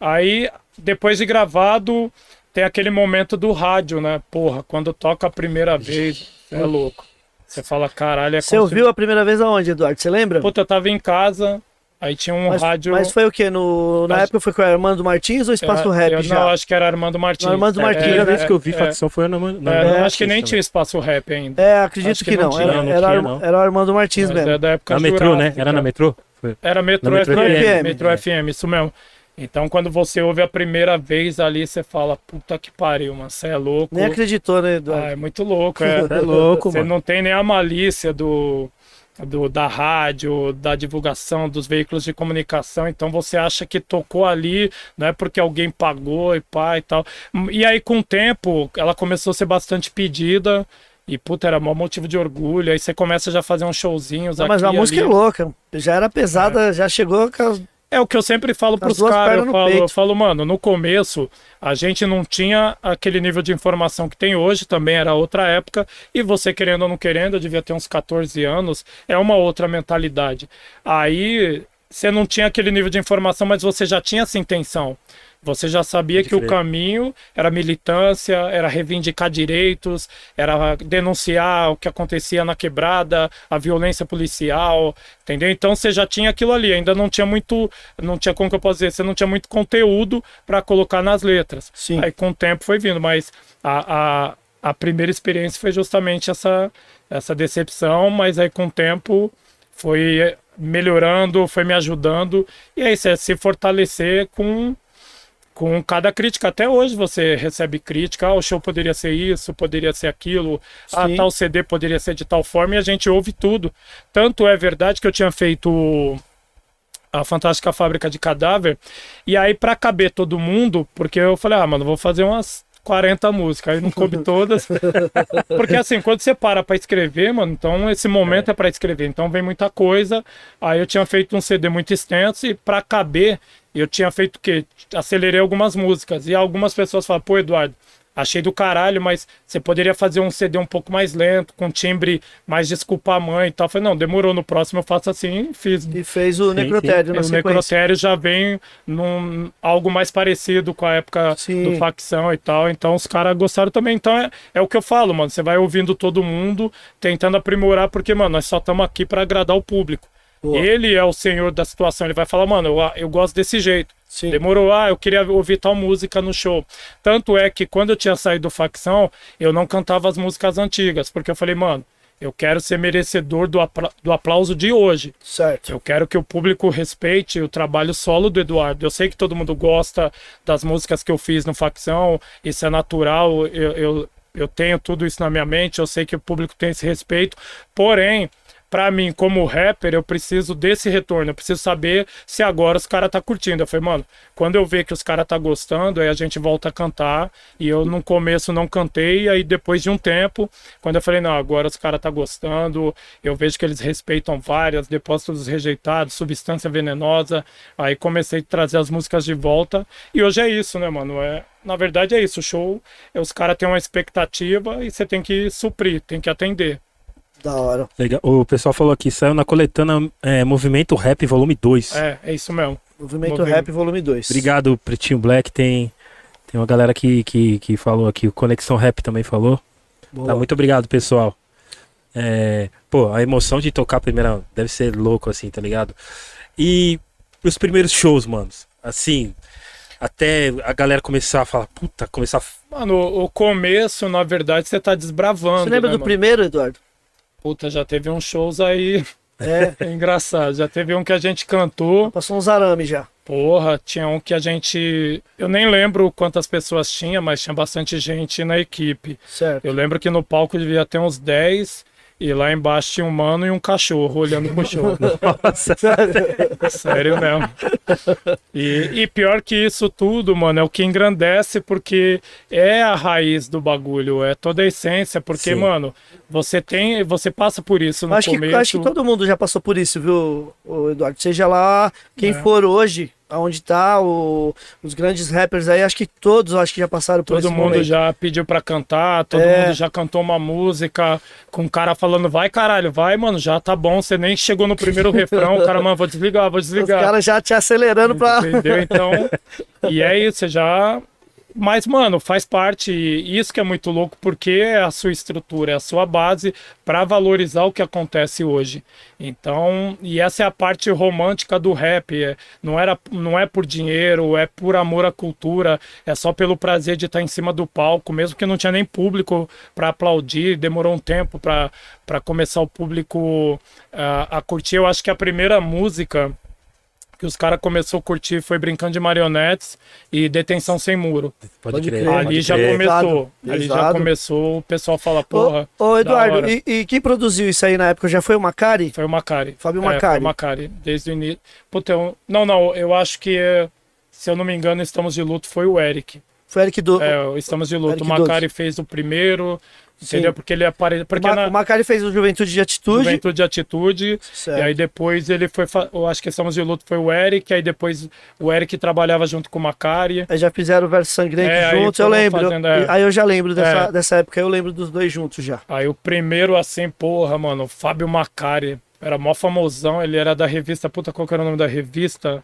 Aí, depois de gravado, tem aquele momento do rádio, né? Porra, quando toca a primeira vez, é louco. Você fala, caralho, é Você ouviu a primeira vez aonde, Eduardo? Você lembra? Puta, eu tava em casa, aí tinha um mas, rádio. mas foi o quê? No, na Acho- época foi com o Armando Martins ou Espaço eu, Rap eu, já? Não, acho que era Armando Martins. No Armando É, a Martins, primeira né? vez que eu vi é, facção foi na, na, É, acho que nem Martins tinha espaço rap ainda. É, acredito Acho que, que não não. tinha, Era, não era, tinha, não. era o Armando Martins Mas mesmo. é da época. Na metrô, né? Era na metrô? Foi. Era Na Metro FM. Metro FM, isso mesmo. Então, quando você ouve a primeira vez ali, você fala, puta que pariu, mano, você é louco. Nem acreditou, né, Ah, Eduardo? é muito louco, é. É louco, Você mano. não tem nem a malícia do, do, da rádio, da divulgação dos veículos de comunicação, então você acha que tocou ali, não é porque alguém pagou e pá e tal. E aí, com o tempo, ela começou a ser bastante pedida. E, puta, era maior motivo de orgulho. Aí você começa já a fazer uns showzinhos Não, aqui mas a música ali. é louca. Já era pesada, já chegou com as... É o que eu sempre falo pros duas caras. Eu eu falo, mano, no começo a gente não tinha aquele nível de informação que tem hoje, também era outra época, e você querendo ou não querendo, eu devia ter uns 14 anos, é uma outra mentalidade. Aí você não tinha aquele nível de informação, mas você já tinha essa intenção. Você já sabia que o caminho era militância, era reivindicar direitos, era denunciar o que acontecia na quebrada, a violência policial, entendeu? Então você já tinha aquilo ali, ainda não tinha muito, não tinha como que eu posso dizer, você não tinha muito conteúdo para colocar nas letras. Sim. Aí com o tempo foi vindo, mas a, a, a primeira experiência foi justamente essa, essa decepção, mas aí com o tempo foi melhorando, foi me ajudando, e isso, é se fortalecer com com cada crítica. Até hoje você recebe crítica, ah, o show poderia ser isso, poderia ser aquilo, ah, tal CD poderia ser de tal forma, e a gente ouve tudo. Tanto é verdade que eu tinha feito a Fantástica Fábrica de Cadáver, e aí pra caber todo mundo, porque eu falei, ah, mano, vou fazer umas 40 músicas, aí não coube <laughs> todas. Porque assim, quando você para pra escrever, mano, então esse momento é, pra escrever, então vem muita coisa. Aí eu tinha feito um CD muito extenso e pra caber, eu tinha feito o quê? Acelerei algumas músicas. E algumas pessoas falam, pô, Eduardo, achei do caralho, mas você poderia fazer um CD um pouco mais lento, com timbre mais desculpa a mãe e tal. Eu falei, não, demorou, no próximo eu faço assim, fiz. E fez o Necrotério na o sequência. Necrotério já vem num algo mais parecido com a época Sim. do facção e tal. Então os caras gostaram também. Então é, é o que eu falo, mano. Você vai ouvindo todo mundo, tentando aprimorar, porque, mano, nós só estamos aqui para agradar o público. Boa. Ele é o senhor da situação. Ele vai falar, mano, eu, eu gosto desse jeito. Sim. Demorou, ah, eu queria ouvir tal música no show. Tanto é que quando eu tinha saído do facção, eu não cantava as músicas antigas, porque eu falei, mano, eu quero ser merecedor do, apla- do aplauso de hoje. Certo. Eu quero que o público respeite o trabalho solo do Eduardo. Eu sei que todo mundo gosta das músicas que eu fiz no Facção, isso é natural, eu, eu, eu tenho tudo isso na minha mente, eu sei que o público tem esse respeito, porém. Pra mim, como rapper, eu preciso desse retorno. Eu preciso saber se agora os caras tá curtindo. Eu falei, mano, quando eu ver que os caras tá gostando, aí a gente volta a cantar. E eu no começo não cantei, aí depois de um tempo, quando eu falei, não, agora os caras tá gostando, eu vejo que eles respeitam várias, depósitos rejeitados, substância venenosa. Aí comecei a trazer as músicas de volta. E hoje é isso, né, mano? É, na verdade é isso. O show, os caras têm uma expectativa e você tem que suprir, tem que atender. Da hora. Legal. O pessoal falou aqui, saiu na coletânea é, Movimento Rap Volume 2. É, é isso mesmo. Movimento Movimento. Rap Volume 2. Obrigado, Pretinho Black. Tem, tem uma galera que, que, que falou aqui, o Conexão Rap também falou. Boa. Tá, muito obrigado, pessoal. É, pô, a emoção de tocar a primeira deve ser louco, assim, tá ligado? E os primeiros shows, manos, assim, até a galera começar a falar, puta, começar a. Mano, o o começo, na verdade, você tá desbravando. Você lembra né, do mano? primeiro, Eduardo? Puta, já teve uns shows aí. <laughs> É. É engraçado. Já teve um que a gente cantou. Passou uns arames já. Porra, tinha um que a gente. Eu nem lembro quantas pessoas tinha, mas tinha bastante gente na equipe. Certo. Eu lembro que no palco devia ter uns 10 e lá embaixo tinha um mano e um cachorro olhando pro show. <laughs> Nossa, <laughs> Sério mesmo. E, e pior que isso tudo, mano, é o que engrandece porque é a raiz do bagulho, é toda a essência, porque, Sim. mano, você tem, você passa por isso no acho, que, começo. acho que todo mundo já passou por isso, viu, Eduardo? Seja lá quem É. for hoje, aonde tá, o- os grandes rappers aí, acho que todos acho que já passaram por Todo mundo momento. já pediu pra cantar, todo É. mundo já cantou uma música, com o cara falando, vai caralho, vai, mano, já tá bom, você nem chegou no primeiro <laughs> refrão, o cara, mano, vou desligar, vou Os desligar. caras já te acelerando pra. Entendeu? Então, <laughs> e é isso, você já. Mas, mano, faz parte, isso que é muito louco, porque é a sua estrutura, é a sua base para valorizar o que acontece hoje. Então, e essa é a parte romântica do rap. é- não, era, não é por dinheiro, é por amor à cultura, é só pelo prazer de estar em cima do palco, mesmo que não tinha nem público para aplaudir, demorou um tempo para começar o público ah, a curtir. Eu acho que a primeira música que os caras começou a curtir foi Brincando de Marionetes e Detenção Sem Muro. pode, Pode crer. crer. pode Ali já crer. começou. Pesado, Ali já pesado. começou o pessoal falar, porra, Ô, ô Eduardo, e, e quem produziu isso aí na época? Já foi o Macari? foi o Macari. Fábio É, Macari. Foi o Macari, desde o início. Puta, eu- não, não, eu acho que, se eu não me engano, Estamos de Luto foi o Eric. Foi Eric do. É, o Estamos de Luto. Eric O Macari fez o primeiro, entendeu? Sim. Porque ele apareceu. Porque o, Ma- na Macari fez o Juventude de Atitude. Juventude de Atitude, Certo. E aí depois ele foi. fa- Eu acho que Estamos de Luto foi o Eric, aí depois o Eric trabalhava junto com o Macari. Aí já fizeram o verso sangrento É, juntos, eu lembro. fazendo, é. Aí eu já lembro dessa, É. dessa época, eu lembro dos dois juntos já. Aí o primeiro, assim, porra, mano, Fábio Macari. Era mó famosão, ele era da revista. Puta, qual que era o nome da revista?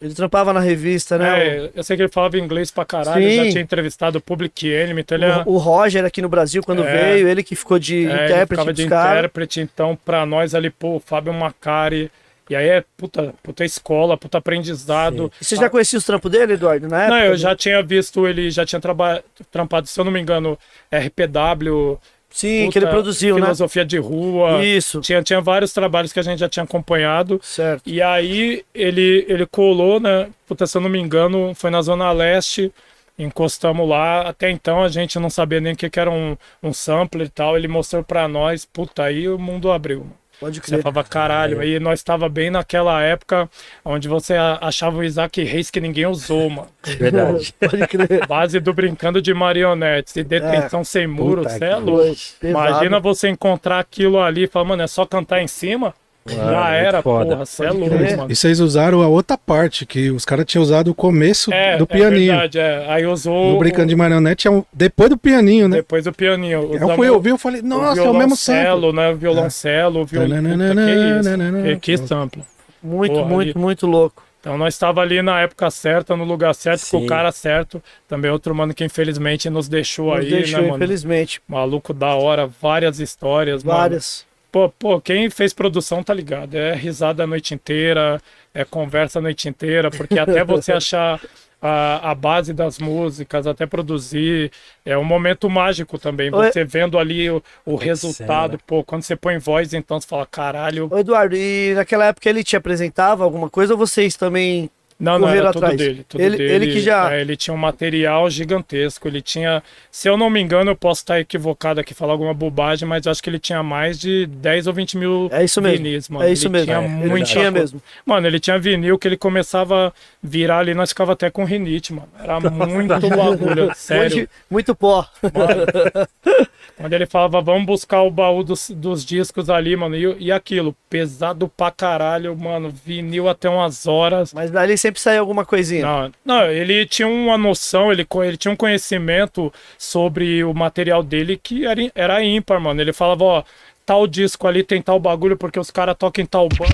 Ele trampava na revista, né? É, eu sei que ele falava inglês pra caralho, Sim. já tinha entrevistado o Public Enemy, então ele O, era. o Roger aqui no Brasil, quando É. veio, ele que ficou de é, ele intérprete ficava dos de intérprete, então pra nós ali, pô, Fábio Macari. E aí é puta, puta escola, puta aprendizado. E Você já conhecia os trampos dele, Eduardo, na época? Não, eu já tinha visto ele, já tinha traba- trampado, se eu não me engano, RPW. Sim, que ele puta, produziu, né? Filosofia de rua. Isso, Tinha, tinha vários trabalhos que a gente já tinha acompanhado. certo. E aí ele, ele colou, né? Puta, se eu não me engano, foi na Zona Leste. Encostamos lá. Até então a gente não sabia nem o que, que era um, um sampler e tal. Ele mostrou pra nós. Puta, aí o mundo abriu. Pode Você crer. falava, caralho. E nós tava bem naquela época onde você achava o Isaac Reis que ninguém usou, mano. <laughs> Verdade. <laughs> Pode crer. Base do Brincando de Marionetes e Detenção Sem Muro, Puta você é louco. Imagina você encontrar aquilo ali e falar, mano, é só cantar em cima? Já muito era, foda. porra, você é louco, mano. E vocês usaram a outra parte, que os caras tinham usado o começo É, do pianinho. É verdade, é. Aí usou. no Brincando de Marionete é um, depois do pianinho, né? Depois do pianinho. Eu fui ouvir, eu falei, nossa, é o mesmo sample. violoncelo, né? O violoncelo, o violão. Tananana, Que, que, sample. Muito, Porra, muito, ali. muito louco. Então nós estava ali na época certa, no lugar certo, com Sim. o cara certo. Também outro mano que infelizmente nos deixou Nos aí, deixou, né, mano? infelizmente. Maluco da hora, várias histórias, mano. Pô, pô, quem fez produção tá ligado. É risada a noite inteira, é conversa a noite inteira, porque até você <laughs> achar a, a base das músicas, até produzir, é um momento mágico também. Oi. Você vendo ali o, o resultado, pô, quando você põe voz, então você fala, caralho. Ô, Eduardo, e naquela época ele te apresentava alguma coisa ou vocês também Não, não, era tudo atrás? dele. Tudo Ele- dele ele que já- é, ele tinha um material gigantesco. Ele tinha, se eu não me engano, eu posso estar equivocado aqui, falar alguma bobagem, mas eu acho que ele tinha mais de 10 ou 20 mil É isso mesmo. vinis, mano. É isso ele mesmo. Tinha É, Ele muita tinha mesmo. Mano, ele tinha vinil que ele começava a virar ali, nós ficava até com rinite, mano. Era <laughs> muito bagulho, sério. Muito, muito pó. Mano. <laughs> Quando ele falava, vamos buscar o baú dos, dos discos ali, mano. E, e aquilo, pesado pra caralho, mano. Vinil até umas horas. Mas dali sempre saiu alguma coisinha. Não, não, ele tinha uma noção, ele, ele tinha um conhecimento sobre o material dele que era, era ímpar, mano. Ele falava, ó, tal disco ali tem tal bagulho porque os caras tocam em tal banco.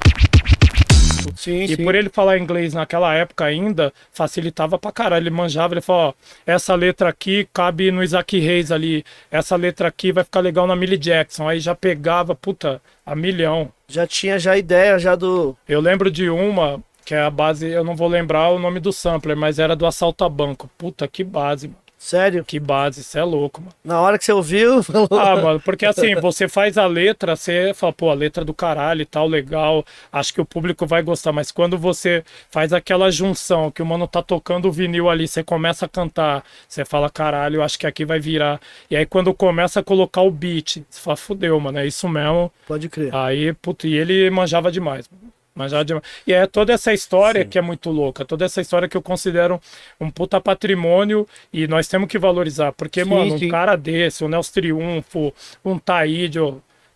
Sim, E sim. por ele falar inglês naquela época ainda, facilitava pra caralho. Ele manjava, ele falou, ó, essa letra aqui cabe no Isaac Reis ali, essa letra aqui vai ficar legal na Millie Jackson. Aí já pegava, puta, a milhão. Já tinha já ideia já do. Eu lembro de uma, que é a base, eu não vou lembrar o nome do sampler, mas era do Assalto a Banco. Puta, que base, mano. Sério. Que base, isso é louco, mano. Na hora que você ouviu, <laughs> falou. Ah, mano, porque assim, você faz a letra, você fala, pô, a letra do caralho e tal, legal, acho que o público vai gostar, mas quando você faz aquela junção, que o mano tá tocando o vinil ali, você começa a cantar, você fala, caralho, acho que aqui vai virar. E aí quando começa a colocar o beat, você fala, fudeu, mano, é isso mesmo. Pode crer. Aí, puto, e ele manjava demais. mano. Manjava demais. E é toda essa história que é muito louca, toda essa história que eu considero um puta patrimônio e nós temos que valorizar. Porque, Sim, mano, sim. um cara desse, o Nelson Triunfo, um Taíde,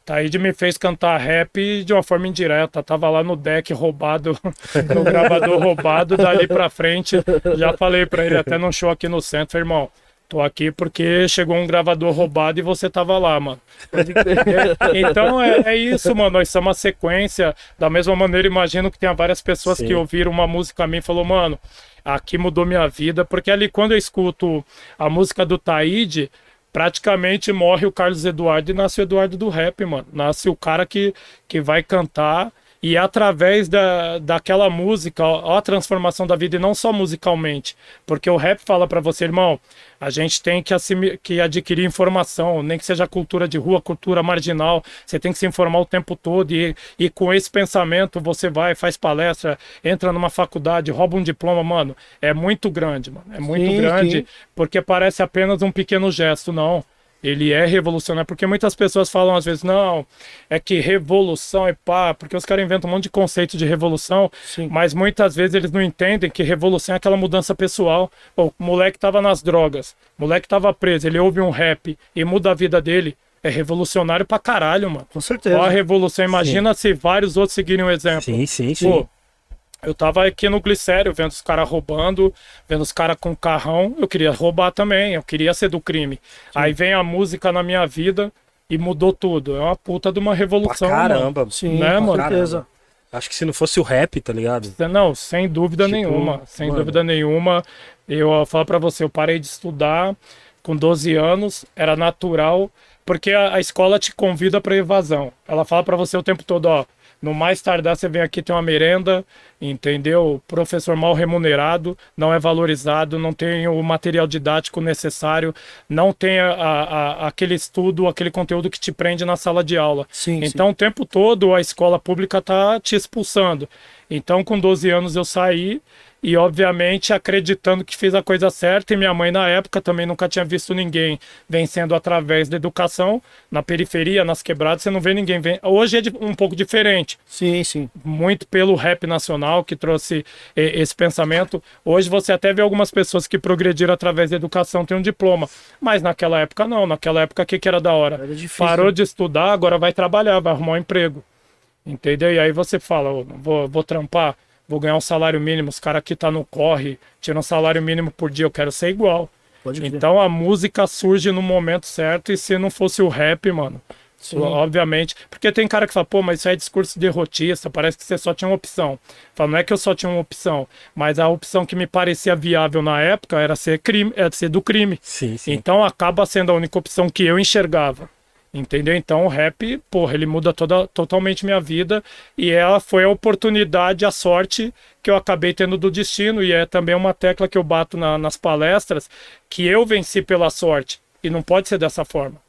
Taíde me fez cantar rap de uma forma indireta. Tava lá no deck roubado, <laughs> no gravador roubado, dali pra frente. Já falei pra ele até num show aqui no centro, irmão. Tô aqui porque chegou um gravador roubado e você tava lá, mano. <laughs> Então é, é isso, mano. Nós somos uma sequência. Da mesma maneira, imagino que tenha várias pessoas Sim. que ouviram uma música a mim e falou, mano, aqui mudou minha vida. Porque ali quando eu escuto a música do Taíde, praticamente morre o Carlos Eduardo e nasce o Eduardo do rap, mano. Nasce o cara que, que vai cantar. E através da, daquela música, ó, a transformação da vida, e não só musicalmente. Porque o rap fala pra você, irmão, a gente tem que, que adquirir informação, nem que seja cultura de rua, cultura marginal. Você tem que se informar o tempo todo. E, e com esse pensamento, você vai, faz palestra, entra numa faculdade, rouba um diploma, mano. É muito grande, mano. É muito Sim, grande, sim. porque parece apenas um pequeno gesto, não. Ele é revolucionário, porque muitas pessoas falam às vezes, não, é que revolução é pá, porque os caras inventam um monte de conceito de revolução, Sim. mas muitas vezes eles não entendem que revolução é aquela mudança pessoal. Pô, o moleque tava nas drogas, o moleque tava preso, ele ouve um rap e muda a vida dele. É revolucionário pra caralho, mano. Com certeza. Ó a revolução, imagina se vários outros seguirem o exemplo. Sim, sim, sim. Pô, eu tava aqui no Glicério vendo os caras roubando, vendo os caras com carrão. Eu queria roubar também, eu queria ser do crime. Aí vem a música na minha vida e mudou tudo. É uma puta de uma pra revolução. mano. caramba. Sim, né, com mano? certeza. Acho que se não fosse o rap, tá ligado? Não, sem dúvida Tipo, nenhuma. Sem mano. dúvida nenhuma. Eu falo pra você, eu parei de estudar com 12 anos, era natural, porque a, a escola te convida pra evasão. Ela fala pra você o tempo todo, ó. No mais tardar, você vem aqui tem uma merenda, entendeu? Professor mal remunerado, não é valorizado, não tem o material didático necessário, não tem a- a- aquele estudo, aquele conteúdo que te prende na sala de aula. Sim, sim. Então, o tempo todo a escola pública tá te expulsando. Então, com 12 anos eu saí e, obviamente, acreditando que fiz a coisa certa. E minha mãe, na época, também nunca tinha visto ninguém vencendo através da educação. Na periferia, nas quebradas, você não vê ninguém. ven- Hoje é um pouco diferente Sim, sim. muito pelo rap nacional que trouxe esse pensamento. Hoje você até vê algumas pessoas que progrediram através da educação têm um diploma, mas naquela época não. Naquela época o que, que era da hora? Era difícil. Parou de estudar, agora vai trabalhar, vai arrumar um emprego. Entendeu? E aí você fala, "Ô, não vou, vou trampar, vou ganhar um salário mínimo, os caras aqui tá no corre, tiram um salário mínimo por dia, eu quero ser igual. Então a música surge no momento certo e se não fosse o rap, mano, Sim. Obviamente. Porque tem cara que fala, pô, mas isso é discurso derrotista, parece que você só tinha uma opção. Fala, não é que eu só tinha uma opção, mas a opção que me parecia viável na época era ser crime, era ser do crime. Sim, sim. Então acaba sendo a única opção que eu enxergava. Entendeu? Então o rap, porra, ele muda toda, totalmente minha vida. E ela foi a oportunidade, a sorte que eu acabei tendo do destino. E é também uma tecla que eu bato na- nas palestras, que eu venci pela sorte. E não pode ser dessa forma.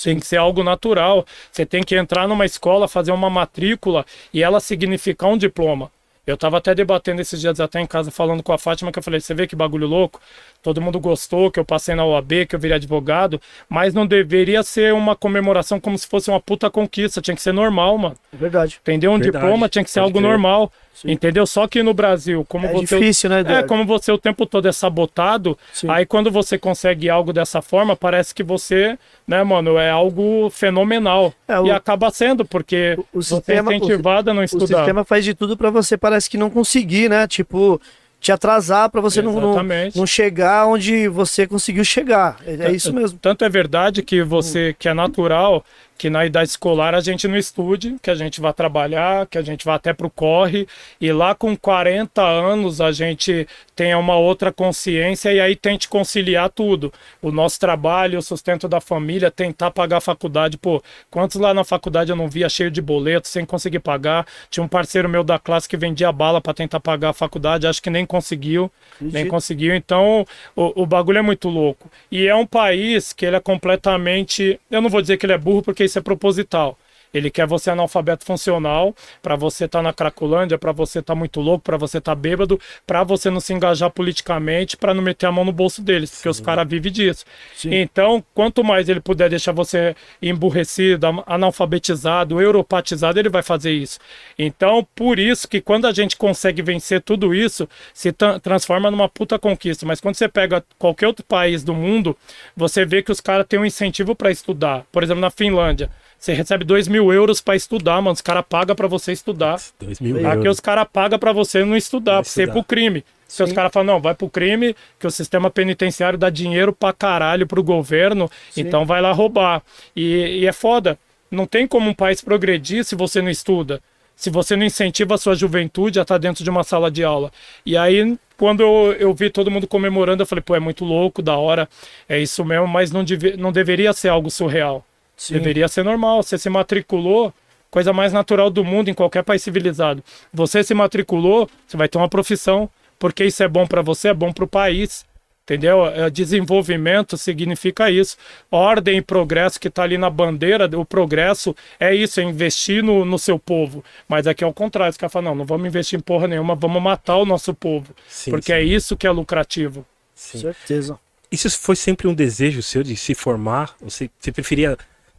Tem que ser algo natural. Você tem que entrar numa escola, fazer uma matrícula e ela significar um diploma. Eu estava até debatendo esses dias até em casa, falando com a Fátima, que eu falei, você vê que bagulho louco? Todo mundo gostou que eu passei na OAB, que eu virei advogado, mas não deveria ser uma comemoração como se fosse uma puta conquista. Tinha que ser normal, mano. É verdade. Entendeu? Um Verdade, diploma tinha que ser pode algo crer. normal. Sim. Entendeu? Só que no Brasil, como É você. difícil, né, É, como você o tempo todo é sabotado, Sim. aí quando você consegue algo dessa forma, parece que você, né, mano, é algo fenomenal. É, o- E acaba sendo, porque o você sistema- é incentivado a não O estudar. sistema faz de tudo pra você, parece que não conseguir, né? Tipo, te atrasar pra você não, não, não chegar onde você conseguiu chegar. É, é isso mesmo. Tanto é verdade que você, que é natural, que na idade escolar a gente não estude, que a gente vá trabalhar, que a gente vá até pro corre e lá com 40 anos a gente tenha uma outra consciência e aí tente conciliar tudo. O nosso trabalho, o sustento da família, tentar pagar a faculdade. Pô, quantos lá na faculdade eu não via cheio de boleto, sem conseguir pagar? Tinha um parceiro meu da classe que vendia bala para tentar pagar a faculdade, acho que nem conseguiu, nem Acredito. conseguiu. Então, o, o bagulho é muito louco. E é um país que ele é completamente, eu não vou dizer que ele é burro porque isso é proposital. Ele quer você analfabeto funcional, para você estar na Cracolândia, para você estar muito louco, para você estar bêbado, para você não se engajar politicamente, para não meter a mão no bolso deles, porque os caras vivem disso. Sim. Então, quanto mais ele puder deixar você emburrecido, analfabetizado, europatizado, ele vai fazer isso. Então, por isso que quando a gente consegue vencer tudo isso, se tra- transforma numa puta conquista. Mas quando você pega qualquer outro país do mundo, você vê que os caras têm um incentivo para estudar. Por exemplo, na Finlândia. Você recebe 2 mil euros para estudar, mano. Os caras pagam para você estudar. Dois mil Aqui Aqui euros. os caras pagam para você não estudar, pra você ir pro crime. Se os caras falam, não, vai pro crime, que o sistema penitenciário dá dinheiro pra caralho pro governo, então vai lá roubar. E, e é foda. Não tem como um país progredir se você não estuda. Se você não incentiva a sua juventude a estar dentro de uma sala de aula. E aí, quando eu, eu vi todo mundo comemorando, eu falei, pô, é muito louco, da hora, é isso mesmo, mas não, deve, não deveria ser algo surreal. Sim. Deveria ser normal. Você se matriculou, coisa mais natural do mundo em qualquer país civilizado. Você se matriculou, você vai ter uma profissão, porque isso é bom para você, é bom para o país. Entendeu? É, Desenvolvimento significa isso. Ordem e progresso que está ali na bandeira, o progresso é isso, é investir no, no seu povo. Mas aqui é o contrário, os caras falam, não, não vamos investir em porra nenhuma, vamos matar o nosso povo. Sim, porque sim. é isso que é lucrativo. Sim. Certeza. Isso foi sempre um desejo seu de se formar? Você, você preferia,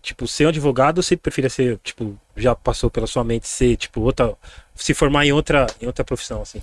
tipo, ser um advogado ou você preferia ser, tipo, já passou pela sua mente ser, tipo, outra. se formar em outra, em outra profissão, assim?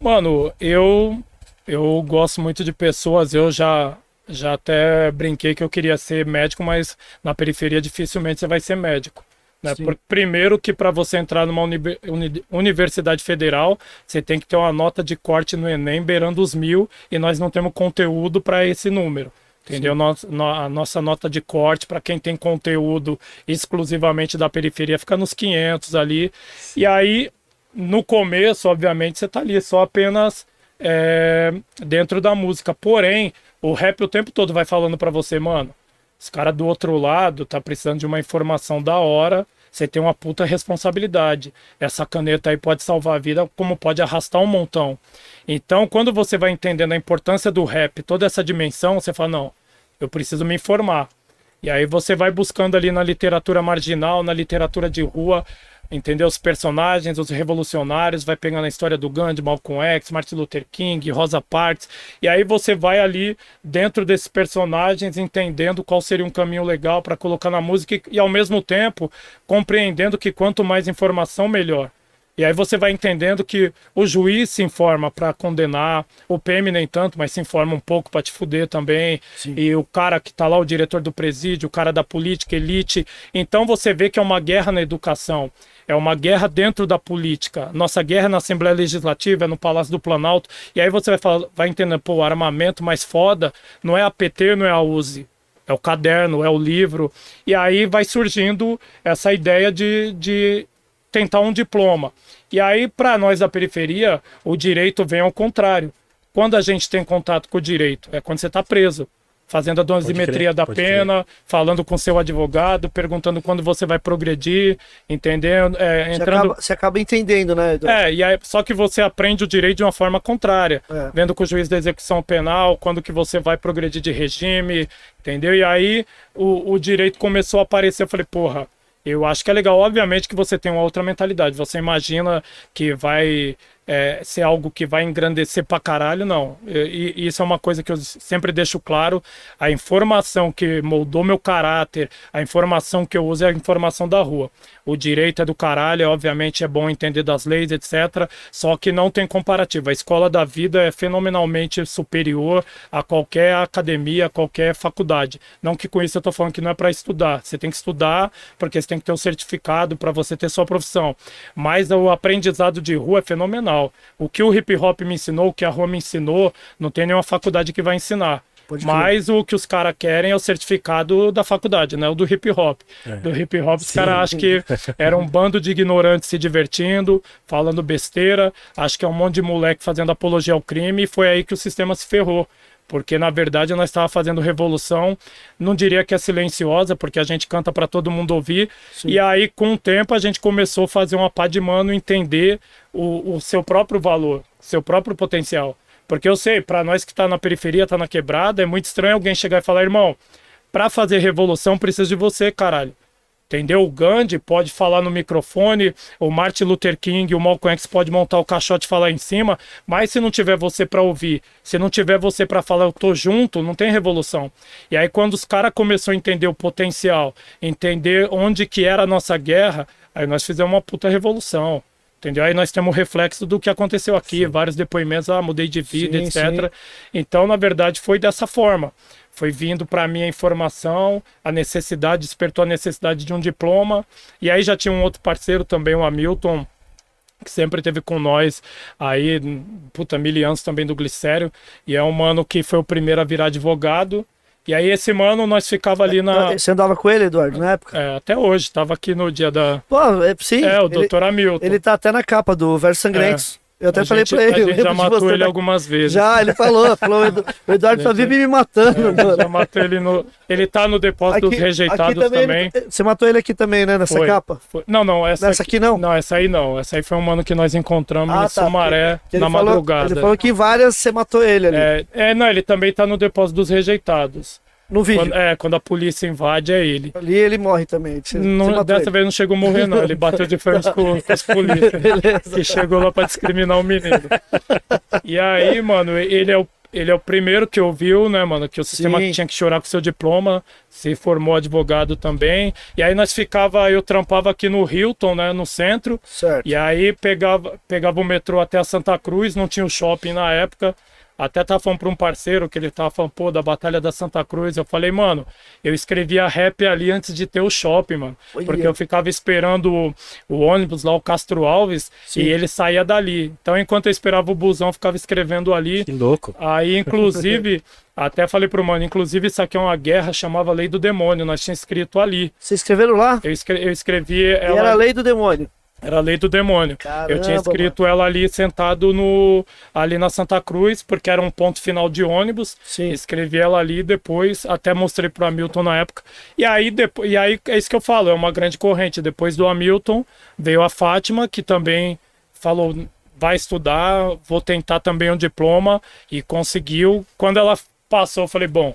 Mano, eu eu gosto muito de pessoas, eu já já até brinquei que eu queria ser médico, mas na periferia dificilmente você vai ser médico. Né? Por- primeiro que para você entrar numa uni- uni- universidade federal, você tem que ter uma nota de corte no Enem beirando os mil e nós não temos conteúdo para esse número. Entendeu? Nós- no- a nossa nota de corte para quem tem conteúdo exclusivamente da periferia fica nos 500 ali. E aí, no começo, obviamente, você tá ali só apenas é, dentro da música. Porém, o rap o tempo todo vai falando para você, mano, esse cara do outro lado tá precisando de uma informação da hora. Você tem uma puta responsabilidade. Essa caneta aí pode salvar a vida, como pode arrastar um montão. Então, quando você vai entendendo a importância do rap, toda essa dimensão, você fala: não, eu preciso me informar. E aí você vai buscando ali na literatura marginal, na literatura de rua, entendeu? Os personagens, os revolucionários, vai pegando a história do Gandhi, Malcolm X, Martin Luther King, Rosa Parks, e aí você vai ali dentro desses personagens entendendo qual seria um caminho legal para colocar na música e, e ao mesmo tempo compreendendo que quanto mais informação melhor. E aí você vai entendendo que o juiz se informa para condenar, o PM nem tanto, mas se informa um pouco para te fuder também. E o cara que tá lá, o diretor do presídio, o cara da política, elite. Então você vê que é uma guerra na educação. É uma guerra dentro da política. Nossa guerra é na Assembleia Legislativa, é no Palácio do Planalto. E aí você vai, falar, vai entender, pô, o armamento mais foda não é a PT, não é a UZI. É o caderno, é o livro. E aí vai surgindo essa ideia de, de tentar um diploma. E aí, para nós da periferia, o direito vem ao contrário. Quando a gente tem contato com o direito, é quando você está preso, fazendo a dosimetria crer, da pena, falando com seu advogado, perguntando quando você vai progredir, entendendo? É, Você, entrando. acaba, você acaba entendendo, né, Eduardo? É, e aí, só que você aprende o direito de uma forma contrária, É. vendo com o juiz da execução penal, quando que você vai progredir de regime, entendeu? E aí o, o direito começou a aparecer, eu falei, porra, eu acho que é legal, obviamente que você tem uma outra mentalidade, você imagina que vai é, ser algo que vai engrandecer pra caralho, não. E, e isso é uma coisa que eu sempre deixo claro, a informação que moldou meu caráter, a informação que eu uso é a informação da rua. O direito é do caralho, obviamente é bom entender das leis, etc. Só que não tem comparativo. A escola da vida é fenomenalmente superior a qualquer academia, a qualquer faculdade. Não que com isso eu tô falando que não é para estudar. Você tem que estudar porque você tem que ter um certificado para você ter sua profissão. Mas o aprendizado de rua é fenomenal. O que o hip hop me ensinou, o que a rua me ensinou, não tem nenhuma faculdade que vai ensinar. Pode crer. Mas o que os caras querem é o certificado da faculdade, né? O do hip hop. Do hip hop, os caras acham que <laughs> era um bando de ignorantes se divertindo, falando besteira. Acho que é um monte de moleque fazendo apologia ao crime. E foi aí que o sistema se ferrou. Porque na verdade nós estávamos fazendo revolução, não diria que é silenciosa, porque a gente canta para todo mundo ouvir. E aí, com o tempo, a gente começou a fazer uma pá de mano, entender o, o seu próprio valor, seu próprio potencial. Porque eu sei, para nós que tá na periferia, tá na quebrada, é muito estranho alguém chegar e falar, irmão, para fazer revolução precisa de você, caralho. Entendeu? O Gandhi pode falar no microfone, o Martin Luther King, o Malcolm X pode montar o caixote e falar em cima, mas se não tiver você para ouvir, se não tiver você para falar eu tô junto, não tem revolução. E aí quando os caras começaram a entender o potencial, entender onde que era a nossa guerra, aí nós fizemos uma puta revolução. Entendeu? Aí nós temos o reflexo do que aconteceu aqui, vários depoimentos, ah, mudei de vida, Sim, etc. Então, na verdade, foi dessa forma. Foi vindo para mim a informação, a necessidade, despertou a necessidade de um diploma. E aí já tinha um outro parceiro também, o Hamilton, que sempre teve com nós aí, puta, mil anos também do Glicério. E é um mano que foi o primeiro a virar advogado. E aí esse mano nós ficava ali na... Você andava com ele, Eduardo, na época? É, até hoje, tava aqui no dia da... Pô, é, sim. É, o ele, doutor Hamilton. ele tá até na capa do Versos Sangrentos. Eu até A falei gente- pra ele. A gente já matou ele na- algumas vezes. Já, ele falou. falou o Edu- o Eduardo só vive me matando, mano. já matou ele no... Ele tá no depósito dos rejeitados aqui também. ele- você matou ele aqui também, né? Nessa Foi, capa? foi. Não, não, essa, Nessa aqui não? Não, essa aí não. Essa aí foi um mano que nós encontramos Ah, em tá, Sumaré na falou- madrugada. Ele falou que várias você matou ele ali. É, é, não, ele também tá no depósito dos rejeitados. No vídeo. Quando, é, quando a polícia invade, é ele. Ali ele morre também. Você, Não, dessa ele. vez não chegou a morrer, não. Ele bateu de frente com, com os polícias. <laughs> que chegou lá pra discriminar o menino. E aí, mano, ele é o. Ele é o primeiro que ouviu, né, mano? Que o sistema Sim. tinha que chorar com seu diploma, se formou advogado também. E aí nós ficava, eu trampava aqui no Hilton, né, no centro. Certo. E aí pegava, pegava o metrô até a Santa Cruz, não tinha o shopping na época. Até tava falando pra um parceiro que ele tava falando, pô, da Batalha da Santa Cruz. Eu falei, mano, eu escrevia rap ali antes de ter o shopping, mano. Olha. Porque eu ficava esperando o, o ônibus lá, o Castro Alves, Sim. e ele saía dali. Então, enquanto eu esperava o busão, eu ficava escrevendo ali. Que louco. Aí, inclusive, <laughs> até falei pro mano, inclusive isso aqui é uma guerra, chamava Lei do Demônio, nós tínhamos escrito ali. Vocês escreveram lá? Eu, escre- eu escrevi E ela... era a lei do demônio. Era a lei do demônio. Caramba, eu tinha escrito ela ali sentado no ali na Santa Cruz, porque era um ponto final de ônibus. Sim. Escrevi ela ali depois, até mostrei pro Hamilton na época. E aí depois, e aí é isso que eu falo, é uma grande corrente. Depois do Hamilton veio a Fátima, que também falou vai estudar, vou tentar também um diploma e conseguiu. Quando ela passou, eu falei, bom,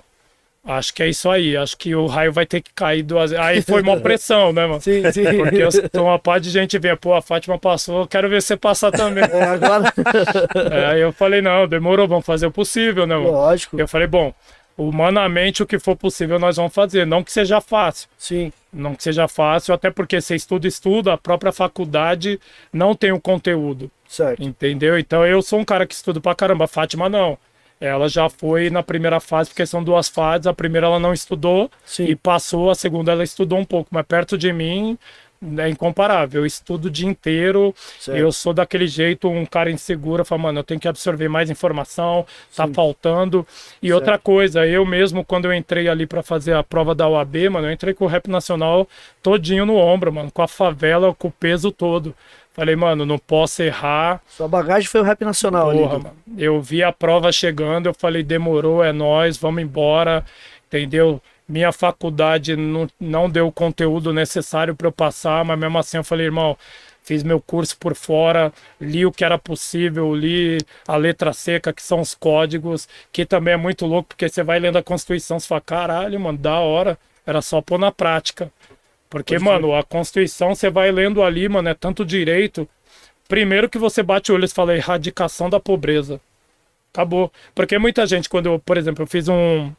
acho que é isso aí, acho que o raio vai ter que cair duas vezes. Aí foi uma <laughs> pressão, né, mano? Sim, sim. Porque eu, então uma parte de gente vê, pô, a Fátima passou, eu quero ver você passar também. <laughs> É, agora. <laughs> É, Aí eu falei, não, demorou, vamos fazer o possível, né, mano? Lógico. Eu falei, bom, humanamente o que for possível nós vamos fazer, não que seja fácil. Sim. Não que seja fácil, até porque você estuda, estuda, a própria faculdade não tem o conteúdo, Certo. entendeu? Então eu sou um cara que estudo pra caramba, a Fátima não. Ela já foi na primeira fase, porque são duas fases. A primeira ela não estudou Sim. e passou, a segunda ela estudou um pouco, mas perto de mim é incomparável. Eu estudo o dia inteiro, Certo. eu sou daquele jeito, um cara inseguro, fala, mano, eu tenho que absorver mais informação, tá faltando. E outra coisa, eu mesmo, quando eu entrei ali para fazer a prova da UAB, mano, eu entrei com o rap nacional todinho no ombro, mano, com a favela, com o peso todo. Falei, mano, não posso errar. Sua bagagem foi o rap nacional Porra, ali. mano. Eu vi a prova chegando, eu falei, demorou, é nós, vamos embora, entendeu? Minha faculdade não, não deu o conteúdo necessário para eu passar, mas mesmo assim eu falei, irmão, fiz meu curso por fora, li o que era possível, li a letra seca, que são os códigos, que também é muito louco, porque você vai lendo a Constituição, você fala, caralho, mano, da hora, era só pôr na prática. Porque, mano, a Constituição você vai lendo ali, mano, é tanto direito. Primeiro que você bate o olho e fala erradicação da pobreza. Acabou. Porque muita gente, quando eu, por exemplo, eu fiz um,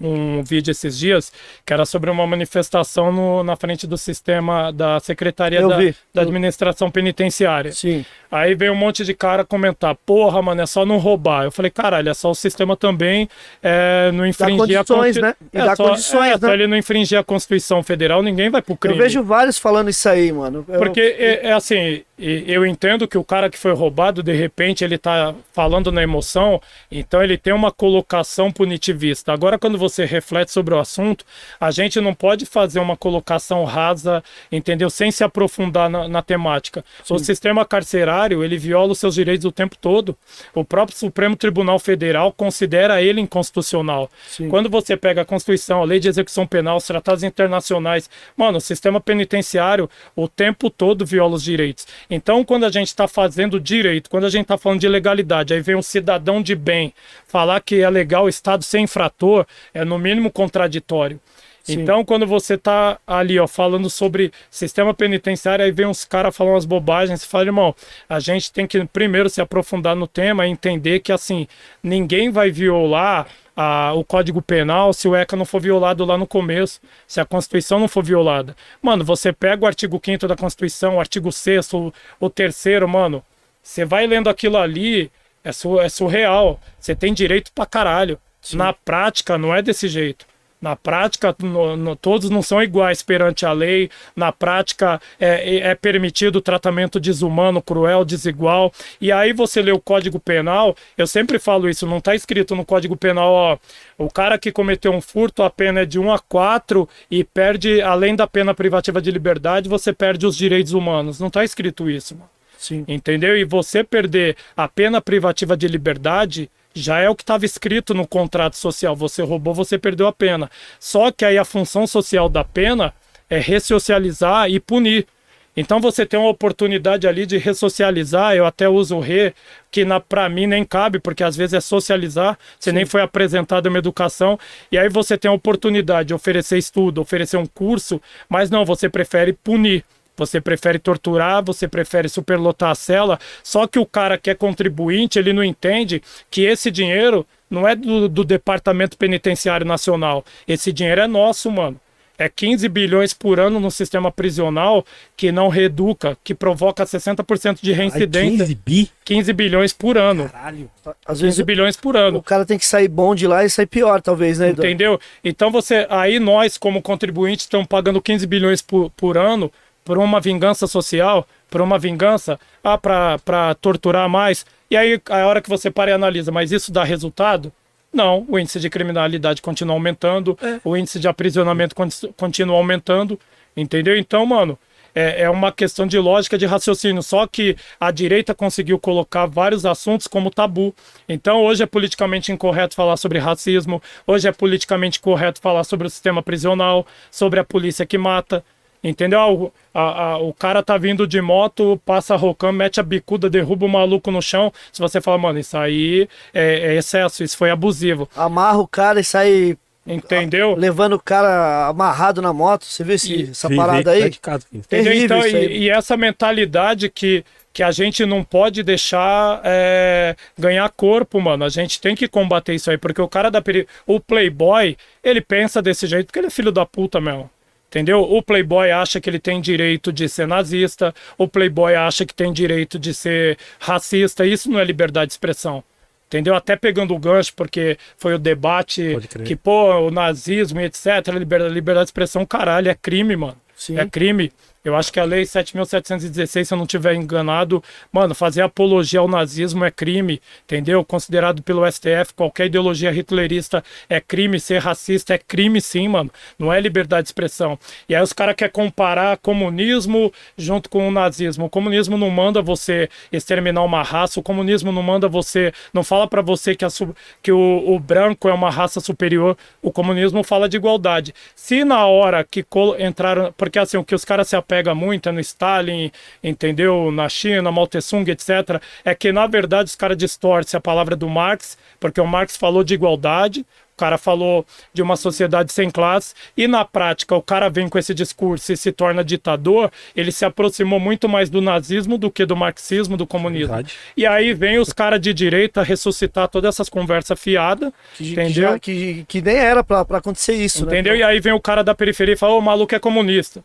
um vídeo esses dias que era sobre uma manifestação no- na frente do sistema da Secretaria da, da Administração Penitenciária. Sim. Aí veio um monte de cara comentar, porra, mano, é só não roubar. Eu falei, caralho, é só o sistema também é, não infringir a condições, Consti- né? E é dá só, condições, é, né? ele não infringir a Constituição Federal, ninguém vai pro crime. Eu vejo vários falando isso aí, mano. Eu- Porque é, é assim, e eu entendo que o cara que foi roubado, de repente, ele tá falando na emoção, então ele tem uma colocação punitivista. Agora, quando você reflete sobre o assunto, a gente não pode fazer uma colocação rasa, entendeu? Sem se aprofundar na, na temática. O sistema carcerário, ele viola os seus direitos o tempo todo. O próprio Supremo Tribunal Federal considera ele inconstitucional. Sim. Quando você pega a Constituição, a Lei de Execução Penal, os tratados internacionais, mano, o sistema penitenciário o tempo todo viola os direitos. Então, quando a gente está fazendo direito, quando a gente está falando de legalidade, aí vem um cidadão de bem falar que é legal o Estado ser infrator, é no mínimo contraditório. Sim. Então, quando você tá ali, ó, falando sobre sistema penitenciário, aí vem uns caras falando umas bobagens, você fala, irmão, a gente tem que primeiro se aprofundar no tema e entender que, assim, ninguém vai violar a- o Código Penal se o ECA não for violado lá no começo, se a Constituição não for violada. Mano, você pega o artigo 5 da Constituição, o artigo 6 o, o terceiro, mano, você vai lendo aquilo ali, é, su- é surreal. Você tem direito pra caralho. Na prática, não é desse jeito. Na prática, no- no- todos não são iguais perante a lei. Na prática, é, é- é permitido o tratamento desumano, cruel, desigual. E aí você lê o Código Penal, eu sempre falo isso, não está escrito no Código Penal, ó, o cara que cometeu um furto, a pena é de 1 a 4 e perde, além da pena privativa de liberdade, você perde os direitos humanos. Não está escrito isso, mano. Sim. Entendeu? E você perder a pena privativa de liberdade já é o que estava escrito no contrato social. Você roubou, você perdeu a pena. Só que aí a função social da pena é ressocializar e punir. Então você tem uma oportunidade ali de ressocializar, eu até uso o re, que para mim nem cabe, porque às vezes é socializar, você nem foi apresentado uma educação, e aí você tem a oportunidade de oferecer estudo, oferecer um curso, mas não, você prefere punir. Você prefere torturar, você prefere superlotar a cela. Só que o cara que é contribuinte, ele não entende que esse dinheiro não é do, do Departamento Penitenciário Nacional. Esse dinheiro é nosso, mano. É 15 bilhões por ano no sistema prisional que não reeduca, que provoca 60% de Ai, reincidência. 15 bi? 15 bilhões por ano. Caralho. Às vezes 15 bilhões por ano. o cara tem que sair bom de lá e sair pior, talvez, né, Edu? Entendeu? Então você, aí nós como contribuintes estamos pagando 15 bilhões por, por ano por uma vingança social, por uma vingança, ah, para torturar mais. E aí a hora que você para e analisa, mas isso dá resultado? Não, o índice de criminalidade continua aumentando, o índice de aprisionamento con- continua aumentando, entendeu? Então, mano, é, é uma questão de lógica de raciocínio. Só que a direita conseguiu colocar vários assuntos como tabu. Então, hoje é politicamente incorreto falar sobre racismo, hoje é politicamente correto falar sobre o sistema prisional, sobre a polícia que mata. Entendeu? Ah, O, a- a- o cara tá vindo de moto, passa rocando, mete a bicuda, derruba o maluco no chão. Se você fala, mano, isso aí é, é excesso, isso foi abusivo. Amarra o cara e sai Entendeu? levando o cara amarrado na moto. Você vê esse- E- essa Vi, parada vi, aí? tá de casa, filho. Entendeu? Terrível Então, isso aí. e, e essa mentalidade que, que a gente não pode deixar é, ganhar corpo, mano. A gente tem que combater isso aí, porque o cara da peri... o playboy, ele pensa desse jeito porque ele é filho da puta mesmo. Entendeu? O playboy acha que ele tem direito de ser nazista, o playboy acha que tem direito de ser racista. Isso não é liberdade de expressão. Entendeu? Até pegando o gancho, porque foi o debate que, pô, o nazismo e etc. Liberdade, liberdade de expressão, caralho, é crime, mano. Sim. É crime. Eu acho que a lei 7.716, se eu não tiver enganado, mano, fazer apologia ao nazismo é crime, entendeu? Considerado pelo STF, qualquer ideologia hitlerista é crime, ser racista é crime sim, mano. Não é liberdade de expressão. E aí os caras querem comparar comunismo junto com o nazismo. O comunismo não manda você exterminar uma raça, o comunismo não manda você, não fala pra você que, a que o, o branco é uma raça superior. O comunismo fala de igualdade. Se na hora que entraram, porque assim, o que os caras se apegam muito é no Stalin, entendeu? Na China, Mao Tse-tung, etc. É que na verdade os caras distorcem a palavra do Marx, porque o Marx falou de igualdade, o cara falou de uma sociedade sem classe e na prática o cara vem com esse discurso e se torna ditador, ele se aproximou muito mais do nazismo do que do marxismo, do comunismo. Verdade. E aí vem os caras de direita ressuscitar todas essas conversas fiadas, Que, que, entendeu? já- que, que nem era pra, pra acontecer isso, Entendeu? né? E aí vem o cara da periferia e fala, o maluco é comunista.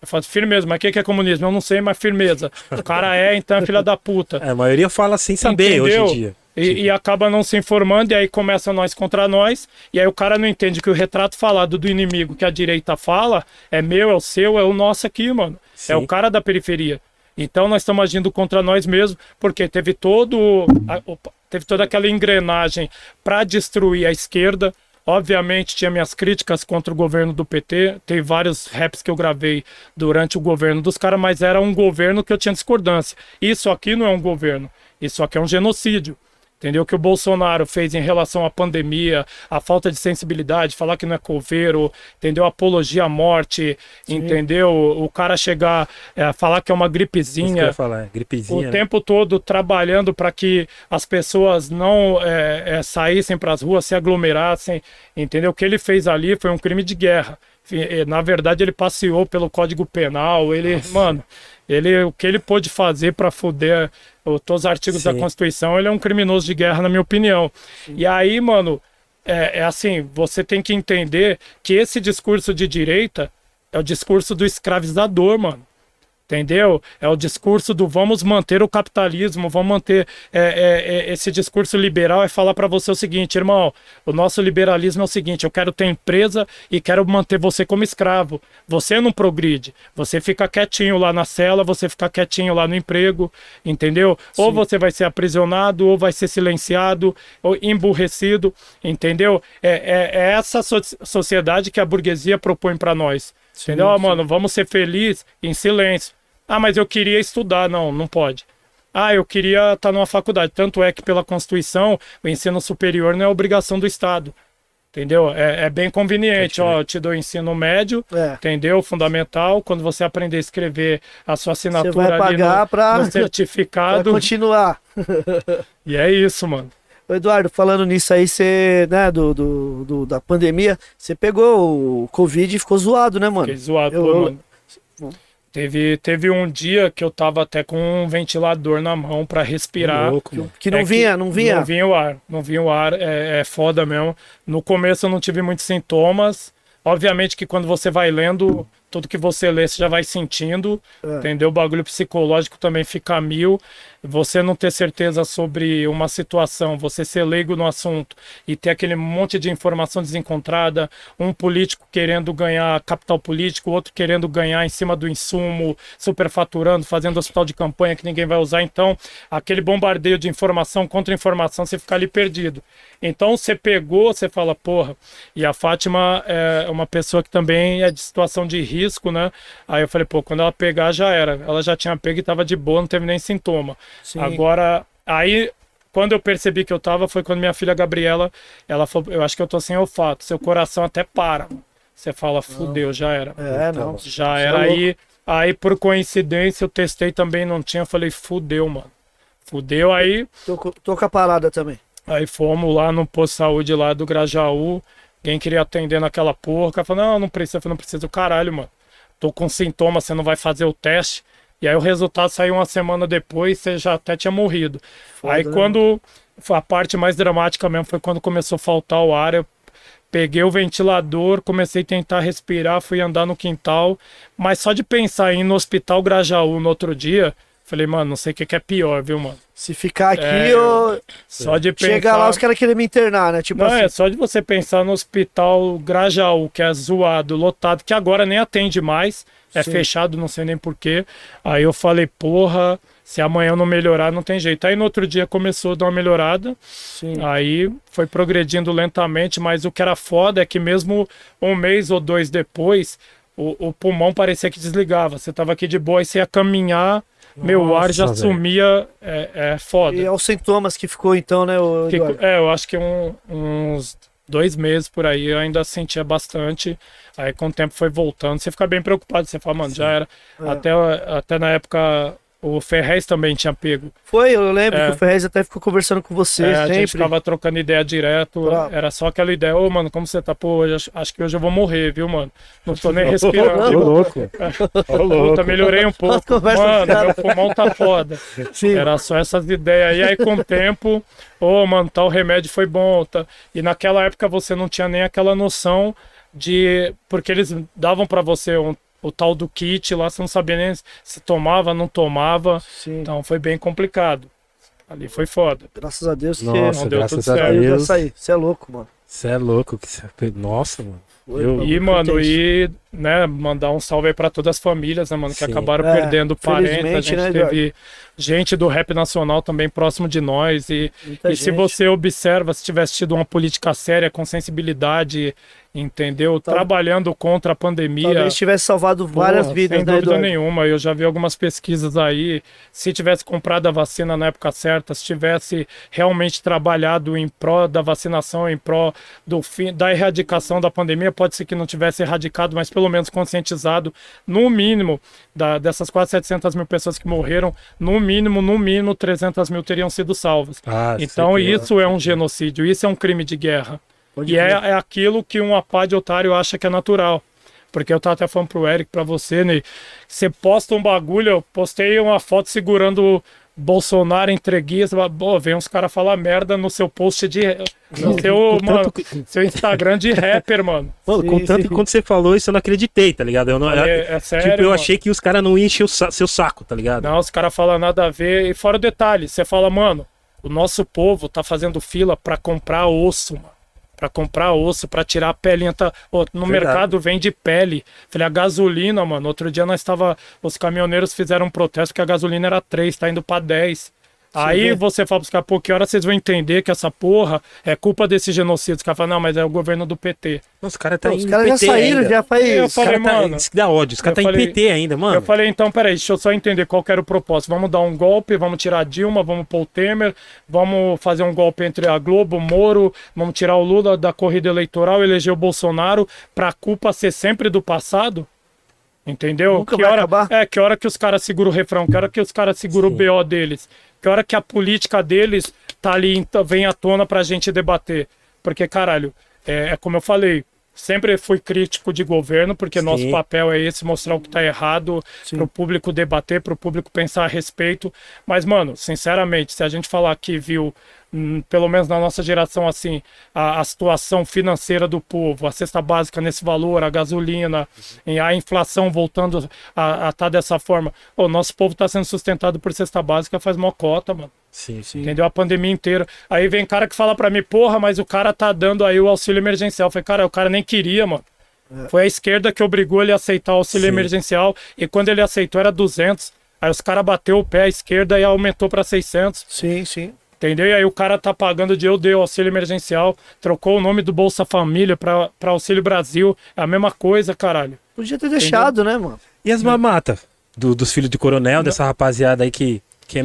Eu falo, firmeza, mas o que que é comunismo? Eu não sei, mas firmeza. O cara é, então é filha da puta. É, a maioria fala sem saber hoje em Entendeu? dia. E, e acaba não se informando, e aí começa nós contra nós, e aí o cara não entende que o retrato falado do inimigo que a direita fala é meu, é o seu, é o nosso aqui, mano. Sim. É o cara da periferia. Então nós estamos agindo contra nós mesmos, porque teve todo a- opa, teve toda aquela engrenagem para destruir a esquerda. Obviamente tinha minhas críticas contra o governo do PT, tem vários raps que eu gravei durante o governo dos caras, mas era um governo que eu tinha discordância. Isso aqui não é um governo, isso aqui é um genocídio. Entendeu? O que o Bolsonaro fez em relação à pandemia, a falta de sensibilidade, falar que não é coveiro, entendeu? Apologia à morte, entendeu? O cara chegar, é, falar que é uma gripezinha, falar, é gripezinha. o né? tempo todo trabalhando para que as pessoas não é, é, saíssem para as ruas, se aglomerassem, entendeu? O que ele fez ali foi um crime de guerra. Na verdade, ele passeou pelo Código Penal, ele, mano, ele, o que ele pôde fazer para foder o- todos os artigos da Sim. Constituição, ele é um criminoso de guerra, na minha opinião. E aí, mano, é, é assim, você tem que entender que esse discurso de direita é o discurso do escravizador, mano. Entendeu? É o discurso do vamos manter o capitalismo, vamos manter é, é, é, esse discurso liberal é falar para você o seguinte, irmão, o nosso liberalismo é o seguinte, eu quero ter empresa e quero manter você como escravo. Você não progride, você fica quietinho lá na cela, você fica quietinho lá no emprego, entendeu? Ou você vai ser aprisionado, ou vai ser silenciado, ou emburrecido, entendeu? É, é, é essa so- sociedade que a burguesia propõe para nós. Entendeu? Ah, mano, vamos ser felizes em silêncio. Ah, mas eu queria estudar. Não, não pode. Ah, eu queria estar numa faculdade. Tanto é que, pela Constituição, o ensino superior não é obrigação do Estado. Entendeu? É, é bem conveniente. Ó, eu te dou ensino médio, É. entendeu? Fundamental. Quando você aprender a escrever a sua assinatura vai ali pagar no, pra- no <laughs> certificado. continuar. E é isso, mano. Ô, Eduardo, falando nisso aí, você, né, do, do, do- da pandemia, você pegou o Covid e ficou zoado, né, mano? Fiquei zoado, Eu- pô, eu- mano. Teve, teve um dia que eu tava até com um ventilador na mão pra respirar. Louco, mano. Que não É vinha, não vinha. Não vinha o ar, não vinha o ar, é, é foda mesmo. No começo eu não tive muitos sintomas. Obviamente que quando você vai lendo, tudo que você lê você já vai sentindo, É. entendeu? O bagulho psicológico também fica mil. Você não ter certeza sobre uma situação, você ser leigo no assunto e ter aquele monte de informação desencontrada, um político querendo ganhar capital político, outro querendo ganhar em cima do insumo, superfaturando, fazendo hospital de campanha que ninguém vai usar. Então, aquele bombardeio de informação contra informação, você fica ali perdido. Então, você pegou, você fala, porra. E a Fátima é uma pessoa que também é de situação de risco, né? Aí eu falei, pô, quando ela pegar já era. Ela já tinha pego e tava de boa, não teve nem sintoma. Sim. Agora, aí quando eu percebi que eu tava, foi quando minha filha Gabriela, ela falou, eu acho que eu tô sem olfato, seu coração até para. mano. Você fala, fudeu, já era. É, não. Já Você é era louco. aí. Aí, por coincidência, eu testei também, não tinha. Falei, fudeu, mano. Fudeu. Aí, Tô, tô com a parada também. aí fomos lá no posto de saúde lá do Grajaú. Quem queria atender naquela porra, o cara falou, não, não precisa. Eu falei, não precisa do caralho, mano. Tô com sintoma, você não vai fazer o teste. E aí o resultado saiu uma semana depois, você já até tinha morrido. aí né? quando foi a parte mais dramática mesmo foi quando começou a faltar o ar, eu peguei o ventilador, comecei a tentar respirar, fui andar no quintal, mas só de pensar em ir no hospital Grajaú no outro dia, falei, mano, não sei o que, é pior, viu, mano? Se ficar aqui, É, eu... Só de pensar. chegar lá, os caras querem me internar, né? Tipo Não, assim. é só de você pensar no hospital Grajaú, que é zoado, lotado, que agora nem atende mais, é Sim. fechado, não sei nem porquê. Aí eu falei, porra, se amanhã não melhorar, não tem jeito. Aí no outro dia começou a dar uma melhorada, Sim. aí foi progredindo lentamente, mas o que era foda é que mesmo um mês ou dois depois, o, o pulmão parecia que desligava. Você tava aqui de boa, aí você ia caminhar, meu ar já velho. sumia, é, é foda. E é os sintomas que ficou então, né, Eduardo? é, eu acho que um- uns dois meses por aí eu ainda sentia bastante. Aí com o tempo foi voltando. Você fica bem preocupado. Você fala, mano, já era. É. Até, até na época o Ferrez também tinha pego. Foi, eu lembro É. que o Ferrez até ficou conversando com você É, a gente sempre. ficava trocando ideia direto. Bravo. Era só aquela ideia, ô mano, como você tá? Pô, hoje, acho- acho que hoje eu vou morrer, viu, mano? Não tô nem respirando. Ô, louco. Ô, louco. <laughs> Puta, melhorei um pouco. Mano, meu pulmão tá foda. Sim. Era só essas ideias aí. Aí com o tempo, ô, mano, tal remédio foi bom. Tá? E naquela época você não tinha nem aquela noção de. Porque eles davam pra você um- o tal do kit lá, você não sabia nem se tomava, não tomava. Sim. Então foi bem complicado. Ali foi foda. Graças a Deus que Nossa, não deu graças tudo a certo. Você é louco, mano. Você é louco. que Nossa, mano. Foi, Eu- E, mano, e né, mandar um salve aí pra todas as famílias, né, mano, que Sim. acabaram É, perdendo parentes. A gente né, teve gente do rap nacional também próximo de nós. E, Muita e se você observa, se tivesse tido uma política séria, com sensibilidade, entendeu? Tal- Trabalhando contra a pandemia. Talvez tivesse salvado várias Porra, vidas, Sem né, dúvida Eduardo? nenhuma. Eu já vi algumas pesquisas aí. Se tivesse comprado a vacina na época certa, se tivesse realmente trabalhado em pró da vacinação, em pró do fim, da erradicação da pandemia, pode ser que não tivesse erradicado, mas pelo menos conscientizado, no mínimo, da, dessas quase 700 mil pessoas que morreram, no mínimo, no mínimo, 300 mil teriam sido salvas. Ah, Então que- isso é um genocídio, isso é um crime de guerra. Pode E é, é aquilo que um apá de otário acha que é natural. Porque eu tava até falando pro Eric, pra você, né? Você posta um bagulho, eu postei uma foto segurando Bolsonaro entreguista, pô, vem uns caras falar merda no seu post de. No seu, mano, que- seu Instagram de rapper, mano. Mano, Sim, contanto sim. que quando você falou isso, eu não acreditei, tá ligado? Eu não, É, é sério. tipo, eu mano. achei que os caras não iam encher o sa- seu saco, tá ligado? Não, os caras falam nada a ver. E fora o detalhe, você fala, mano, o nosso povo tá fazendo fila pra comprar osso, mano. Pra comprar osso, pra tirar a pelinha. Tá... Ô, no Verdade. mercado vende pele. Falei, a gasolina, mano. Outro dia nós tava. Os caminhoneiros fizeram um protesto que a gasolina era 3, tá indo pra 10. Aí vê. você fala pros caras, pô, que hora vocês vão entender que essa porra é culpa desse genocídio? Os caras falam, não, mas é o governo do PT. Nossa, os caras tá Os em caras já saíram, ainda. já faz. Eu Os falei, cara tá, mano, Isso que dá ódio. Os caras tá em falei- PT ainda, mano. Eu falei, então, peraí, deixa eu só entender qual que era o propósito. Vamos dar um golpe, vamos tirar a Dilma, vamos pôr o Temer, vamos fazer um golpe entre a Globo, o Moro, vamos tirar o Lula da corrida eleitoral, eleger o Bolsonaro, pra culpa ser sempre do passado? Entendeu? Nunca que hora, acabar. É, que hora que os caras seguram o refrão, que hora que os caras seguram o BO deles, que hora que a política deles tá ali, então, vem à tona pra gente debater. Porque, caralho, é, é como eu falei, sempre fui crítico de governo, porque Sim. nosso papel é esse, mostrar o que tá errado, Sim. pro público debater, pro público pensar a respeito. Mas, mano, sinceramente, se a gente falar que viu, pelo menos na nossa geração, assim, a, a situação financeira do povo, a cesta básica nesse valor, a gasolina, em- a inflação voltando a estar dessa forma. O nosso povo tá sendo sustentado por cesta básica faz mó cota, mano. Sim, sim. Entendeu? A pandemia inteira. Aí vem cara que fala pra mim, porra, mas o cara tá dando aí o auxílio emergencial. Eu falei, cara, o cara nem queria, mano. Foi a esquerda que obrigou ele a aceitar o auxílio Sim. emergencial. E quando ele aceitou era 200. Aí os caras bateu o pé à esquerda e aumentou pra 600. Sim, sim. Entendeu? E aí o cara tá pagando de eu dei o auxílio emergencial. Trocou o nome do Bolsa Família pra, pra Auxílio Brasil. É a mesma coisa, caralho. Podia ter deixado, né, mano? E as mamatas do- dos filhos de coronel, dessa rapaziada aí que, que é,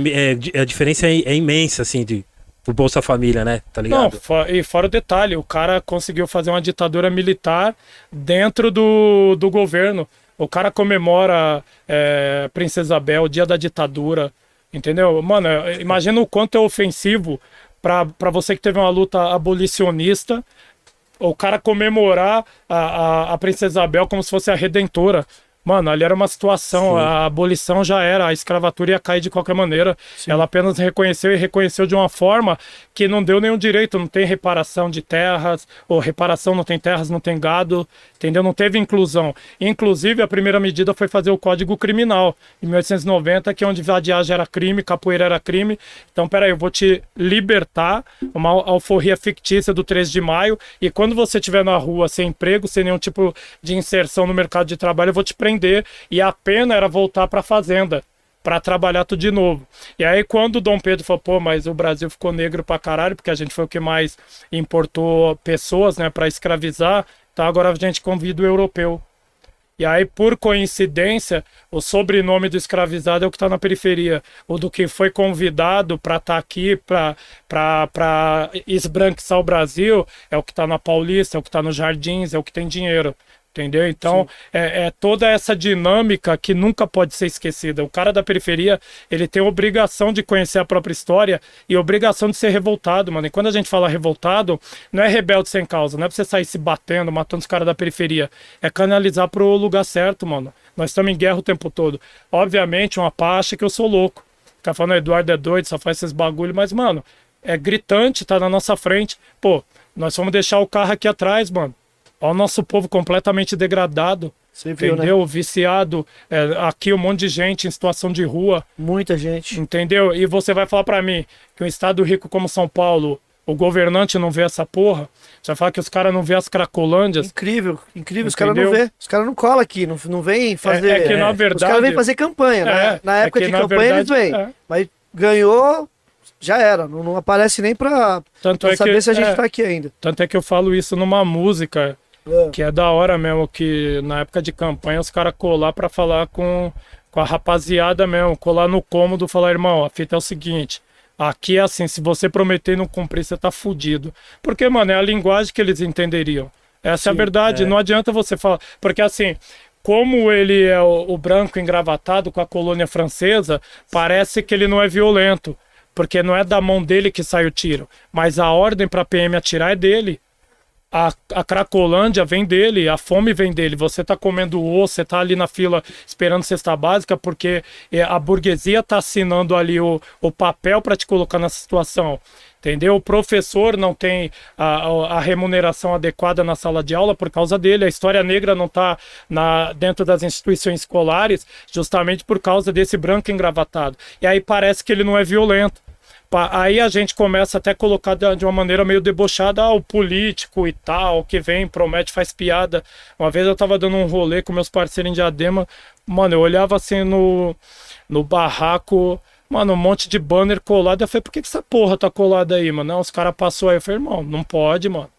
é- a diferença é, é imensa, assim, de, pro Bolsa Família, né? Tá Não, ligado? fo- e fora o detalhe, o cara conseguiu fazer uma ditadura militar dentro do, do governo. O cara comemora é, Princesa Isabel, o dia da ditadura, entendeu? Mano, imagina o quanto é ofensivo pra você que teve uma luta abolicionista, o cara comemorar a, a, a Princesa Isabel como se fosse a redentora. Mano, ali era uma situação, Sim. a abolição já era, a escravatura ia cair de qualquer maneira. Ela apenas reconheceu e reconheceu de uma forma que não deu nenhum direito, não tem reparação de terras, ou reparação não tem terras, não tem gado, entendeu? Não teve inclusão. Inclusive, a primeira medida foi fazer o Código Criminal, em 1890, que é onde vadiagem era crime, capoeira era crime. Então, peraí, eu vou te libertar, uma al- alforria fictícia do 13 de maio, e quando você estiver na rua sem emprego, sem nenhum tipo de inserção no mercado de trabalho, eu vou te prender. E a pena era voltar para a fazenda para trabalhar tudo de novo. E aí quando o Dom Pedro falou, pô, mas o Brasil ficou negro pra caralho, porque a gente foi o que mais importou pessoas, né, para escravizar, então agora a gente convida o europeu. E aí, por coincidência, o sobrenome do escravizado é o que está na periferia. O do que foi convidado para estar aqui, para esbranquiçar o Brasil, é o que está na Paulista, é o que está nos Jardins, é o que tem dinheiro. Entendeu? Então, é, é toda essa dinâmica que nunca pode ser esquecida. O cara da periferia, ele tem obrigação de conhecer a própria história e obrigação de ser revoltado, mano. E quando a gente fala revoltado, não é rebelde sem causa, não é pra você sair se batendo, matando os caras da periferia. É canalizar pro lugar certo, mano. Nós estamos em guerra o tempo todo. Obviamente, uma pá acha que eu sou louco. Fica falando, Eduardo é doido, só faz esses bagulho, mas, mano, é gritante, tá na nossa frente. Pô, nós vamos deixar o carro aqui atrás, mano. Olha o nosso povo completamente degradado, Você viu, né? entendeu? Viciado. É, aqui um monte de gente em situação de rua, Muita gente. entendeu? E você vai falar pra mim que um estado rico como São Paulo O governante não vê essa porra. Você vai falar que os caras não vê as cracolândias. Incrível, incrível. Os caras não Entendeu? vê. Os caras não colam aqui, não, não vêm fazer. é que, na Os verdade- caras vêm fazer campanha, né? É, Na é época que, de campanha eles verdade, vêm. é. Mas ganhou, já era. Não, não aparece nem pra, Tanto pra é saber que, se a gente é, tá aqui ainda. tanto é que eu falo isso numa música É. que é da hora mesmo, que na época de campanha os caras colar pra falar com, com a rapaziada mesmo, colar no cômodo, falar, irmão, a fita é o seguinte, aqui é assim, se você prometer e não cumprir, você tá fudido. Porque, mano, é a linguagem que eles entenderiam. Essa é a verdade, é. não adianta você falar, porque assim... Como ele é o, o branco engravatado com a colônia francesa, parece que ele não é violento, porque não é da mão dele que sai o tiro, mas a ordem para PM atirar é dele. A, a Cracolândia vem dele, a fome vem dele. Você tá comendo osso, você tá ali na fila esperando cesta básica porque é, a burguesia tá assinando ali o, o papel para te colocar nessa situação. Entendeu? O professor não tem a, a- remuneração adequada na sala de aula por causa dele. A história negra não está dentro das instituições escolares justamente por causa desse branco engravatado. E aí parece que ele não é violento. Aí a gente começa até a colocar de de uma maneira meio debochada ah, o político e tal, que vem, promete, faz piada. Uma vez eu tava dando um rolê com meus parceiros em Diadema, mano, eu olhava assim no, no barraco, mano, um monte de banner colado. Eu falei, por que, que essa porra tá colada aí, mano? Não, os caras passou aí. Eu falei, irmão, não pode, mano.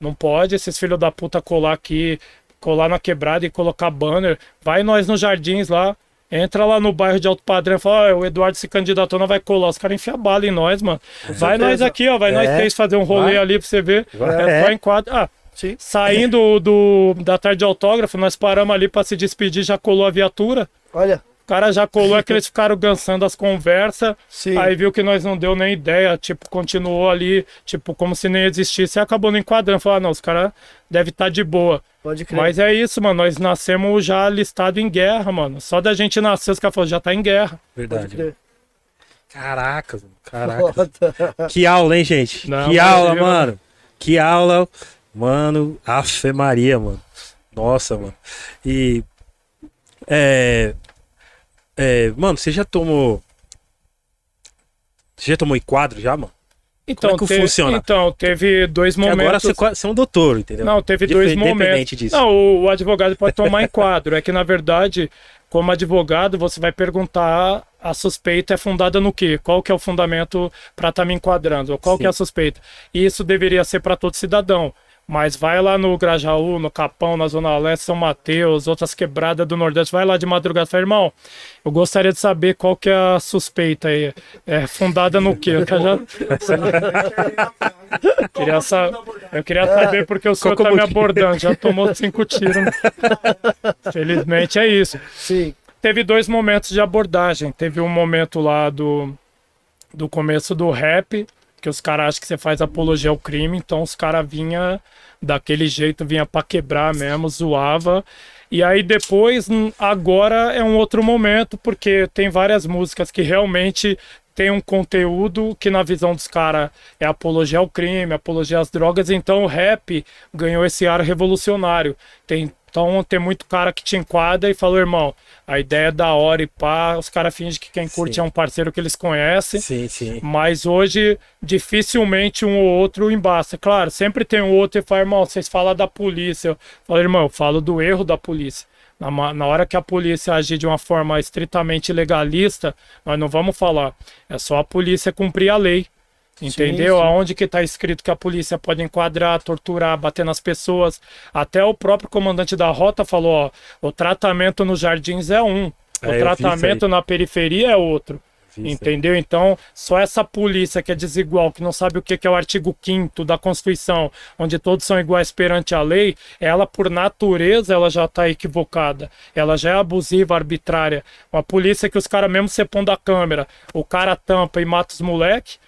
Não pode esses filhos da puta colar aqui, colar na quebrada e colocar banner. Vai nós nos jardins lá. Entra lá no bairro de Alto Padrão e fala, ó, o Eduardo se candidatou, não vai colar. Os caras enfiam bala em nós, mano. Vai nós aqui, ó. Vai nós É. três fazer um rolê Vai. ali pra você ver. Vai. É só enquadro. Ah, Sim. saindo do, da tarde de autógrafo, nós paramos ali pra se despedir, já colou a viatura. Olha, O cara já colou, é que eles ficaram gansando as conversas. sim. Aí viu que nós não deu nem ideia, tipo, continuou ali, tipo, como se nem existisse, e acabou no enquadrando. Falou, ah, não, os caras devem estar de boa. Pode crer. Mas é isso, mano, nós nascemos já listado em guerra, mano. Só da gente nascer, os caras falaram, já tá em guerra. Verdade. mano. Caracas. Foda. Que aula, hein, gente? Não, que aula, mano. Que aula. Mano, Afe Maria, mano. Nossa, mano. E. É. É. Mano, você já tomou. Você já tomou enquadro já, mano? Então, é que te- funciona? Então, teve dois Porque momentos. agora você, você é um doutor, entendeu? Não, teve dois momentos. disso. Não, o, o advogado pode tomar enquadro. É que, na verdade, como advogado, você vai perguntar a suspeita é fundada no quê? Qual que é o fundamento para estar me enquadrando? Qual Sim. que é a suspeita? E isso deveria ser para todo cidadão. Mas vai lá no Grajaú, no Capão, na Zona Leste, São Mateus, outras quebradas do Nordeste, vai lá de madrugada e fala, irmão, eu gostaria de saber qual que é a suspeita aí. É fundada no quê? Eu já... queria sa... Eu queria saber porque o senhor tá me abordando, já tomou cinco tiros. né? Felizmente é isso. Sim. Teve dois momentos de abordagem. Teve um momento lá do, do começo do rap, que os caras acham que você faz apologia ao crime, então os caras vinha daquele jeito, vinha pra quebrar mesmo, zoava. E aí depois, agora é um outro momento, porque tem várias músicas que realmente tem um conteúdo que na visão dos caras é apologia ao crime, apologia às drogas, então o rap ganhou esse ar revolucionário. Tem, então tem muito cara que te enquadra e falou, irmão, a ideia é da hora e pá, os caras fingem que quem curte Sim. é um parceiro que eles conhecem. Sim, sim. Mas hoje, dificilmente um ou outro embaça. Claro, sempre tem um outro e fala, irmão, vocês falam da polícia. Eu falo, irmão, eu falo do erro da polícia. Na, na hora que a polícia agir de uma forma estritamente legalista, nós não vamos falar. É só a polícia cumprir a lei. Entendeu? sim. Aonde que está escrito que a polícia pode enquadrar, torturar, bater nas pessoas. Até o próprio comandante da rota falou, ó, o tratamento nos jardins é um, É, o vi tratamento na periferia é outro. Entendeu? Então, só essa polícia que é desigual, que não sabe o que que é o artigo 5 da Constituição, onde todos são iguais perante a lei, ela, por natureza, ela já está equivocada. Ela já é abusiva, arbitrária. Uma polícia que os caras, mesmo você pondo a câmera, o cara tampa e mata os moleque.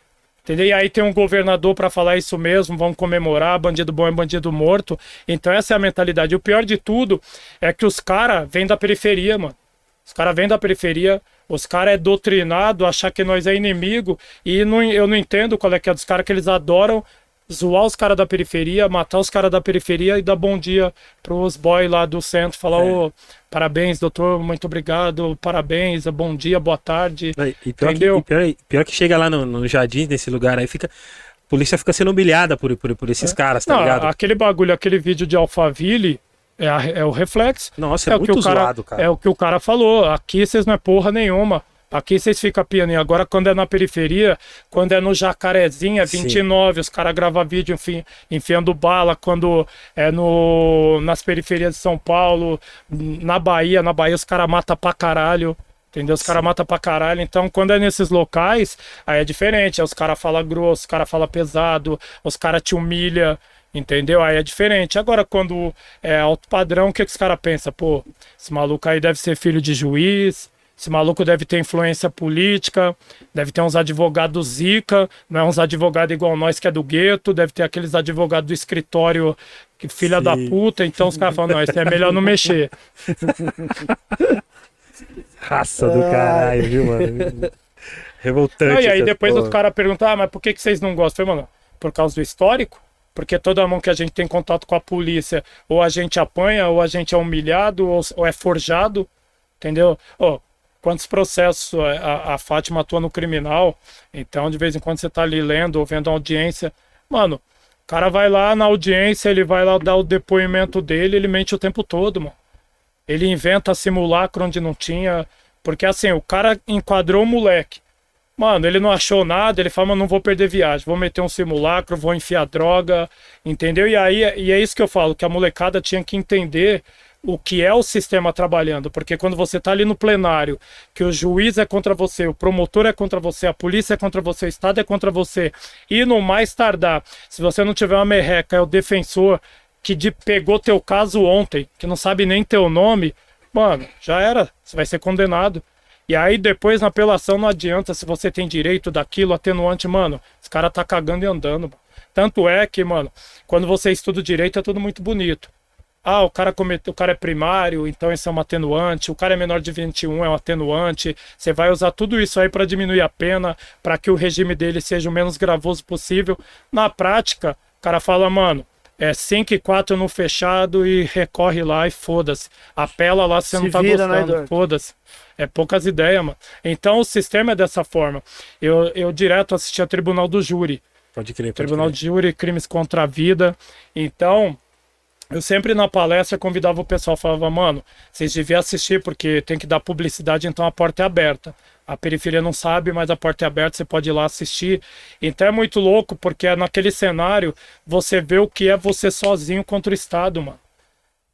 Entendeu? E aí tem um governador para falar isso mesmo, vamos comemorar, bandido bom é bandido morto. Então essa é a mentalidade. O pior de tudo é que os caras vêm da periferia, mano. Os caras vêm da periferia, os caras é doutrinado, achar que nós é inimigo, e não, eu não entendo qual é que é dos caras que eles adoram zoar os caras da periferia, matar os caras da periferia e dar bom dia pros boys lá do centro, falar, É. ô, parabéns, doutor, muito obrigado, parabéns, bom dia, boa tarde. E pior, que, Entendeu? e pior, pior que chega lá no, no jardim, nesse lugar aí, fica. polícia fica sendo humilhada por, por, por esses caras, tá Não, ligado? aquele bagulho, aquele vídeo de Alphaville é, a- é o reflexo. Nossa, é, o que o cara, zoado, cara. É o que o cara falou. Aqui vocês não é porra nenhuma. Aqui vocês ficam pianinho. Agora, quando é na periferia, quando é no Jacarezinho, é Sim. 29, os caras gravam vídeo enfi, enfiando bala. Quando é no, nas periferias de São Paulo, na Bahia, na Bahia os caras matam pra caralho. Entendeu? Os caras matam pra caralho. Então, quando é nesses locais, aí é diferente. Aí os caras falam grosso, os caras falam pesado, os caras te humilham. Entendeu? Aí é diferente. Agora, quando é alto padrão, o que, que os caras pensam? Pô, esse maluco aí deve ser filho de juiz, esse maluco deve ter influência política, deve ter uns advogados zica, não é uns advogados igual nós que é do gueto, deve ter aqueles advogados do escritório que filha da Sim. puta, então os caras falam, não, isso é melhor não mexer. <laughs> Raça do caralho, viu, mano? Revoltante. Não, e aí depois porra. os caras perguntam, ah, mas por que, que vocês não gostam? Eu falei, mano, por causa do histórico? Porque toda mão que a gente tem contato com a polícia, ou a gente apanha, ou a gente é humilhado, ou, ou é forjado, entendeu? Ó, quantos processos a, a- a Fátima atua no criminal, então de vez em quando você tá ali lendo ou vendo a audiência, mano, o cara vai lá na audiência, ele vai lá dar o depoimento dele, ele mente o tempo todo, mano. Ele inventa simulacro onde não tinha. Porque assim, o cara enquadrou o moleque. Mano, ele não achou nada, ele fala, mano, não vou perder viagem, vou meter um simulacro, vou enfiar droga, entendeu? E aí e é isso que eu falo, que a molecada tinha que entender o que é o sistema trabalhando, porque quando você tá ali no plenário, que o juiz é contra você, o promotor é contra você, a polícia é contra você, o Estado é contra você, e no mais tardar, se você não tiver uma merreca, é o defensor que de, pegou teu caso ontem, que não sabe nem teu nome, mano, já era, você vai ser condenado. E aí depois na apelação não adianta se você tem direito daquilo, atenuante, mano. Esse cara tá cagando e andando. Tanto é que, mano, quando você estuda direito é tudo muito bonito. Ah, o cara cometeu, o cara é primário, então esse é um atenuante. O cara é menor de 21, é um atenuante. Você vai usar tudo isso aí para diminuir a pena, para que o regime dele seja o menos gravoso possível. Na prática, o cara fala, mano, é 5 e 4 no fechado e recorre lá e foda-se. Apela lá se você Se não tá vira, né, gostando. Eduardo? Foda-se. É poucas ideias, mano. Então o sistema é dessa forma. Eu, eu direto assisti a Tribunal do Júri. Pode crer, pode Tribunal crer. de Júri, crimes contra a vida. Então, eu sempre na palestra convidava o pessoal, falava, mano, vocês deviam assistir porque tem que dar publicidade, então a porta é aberta. A periferia não sabe, mas a porta é aberta, você pode ir lá assistir. Então é muito louco, porque é naquele cenário você vê o que é você sozinho contra o Estado, mano.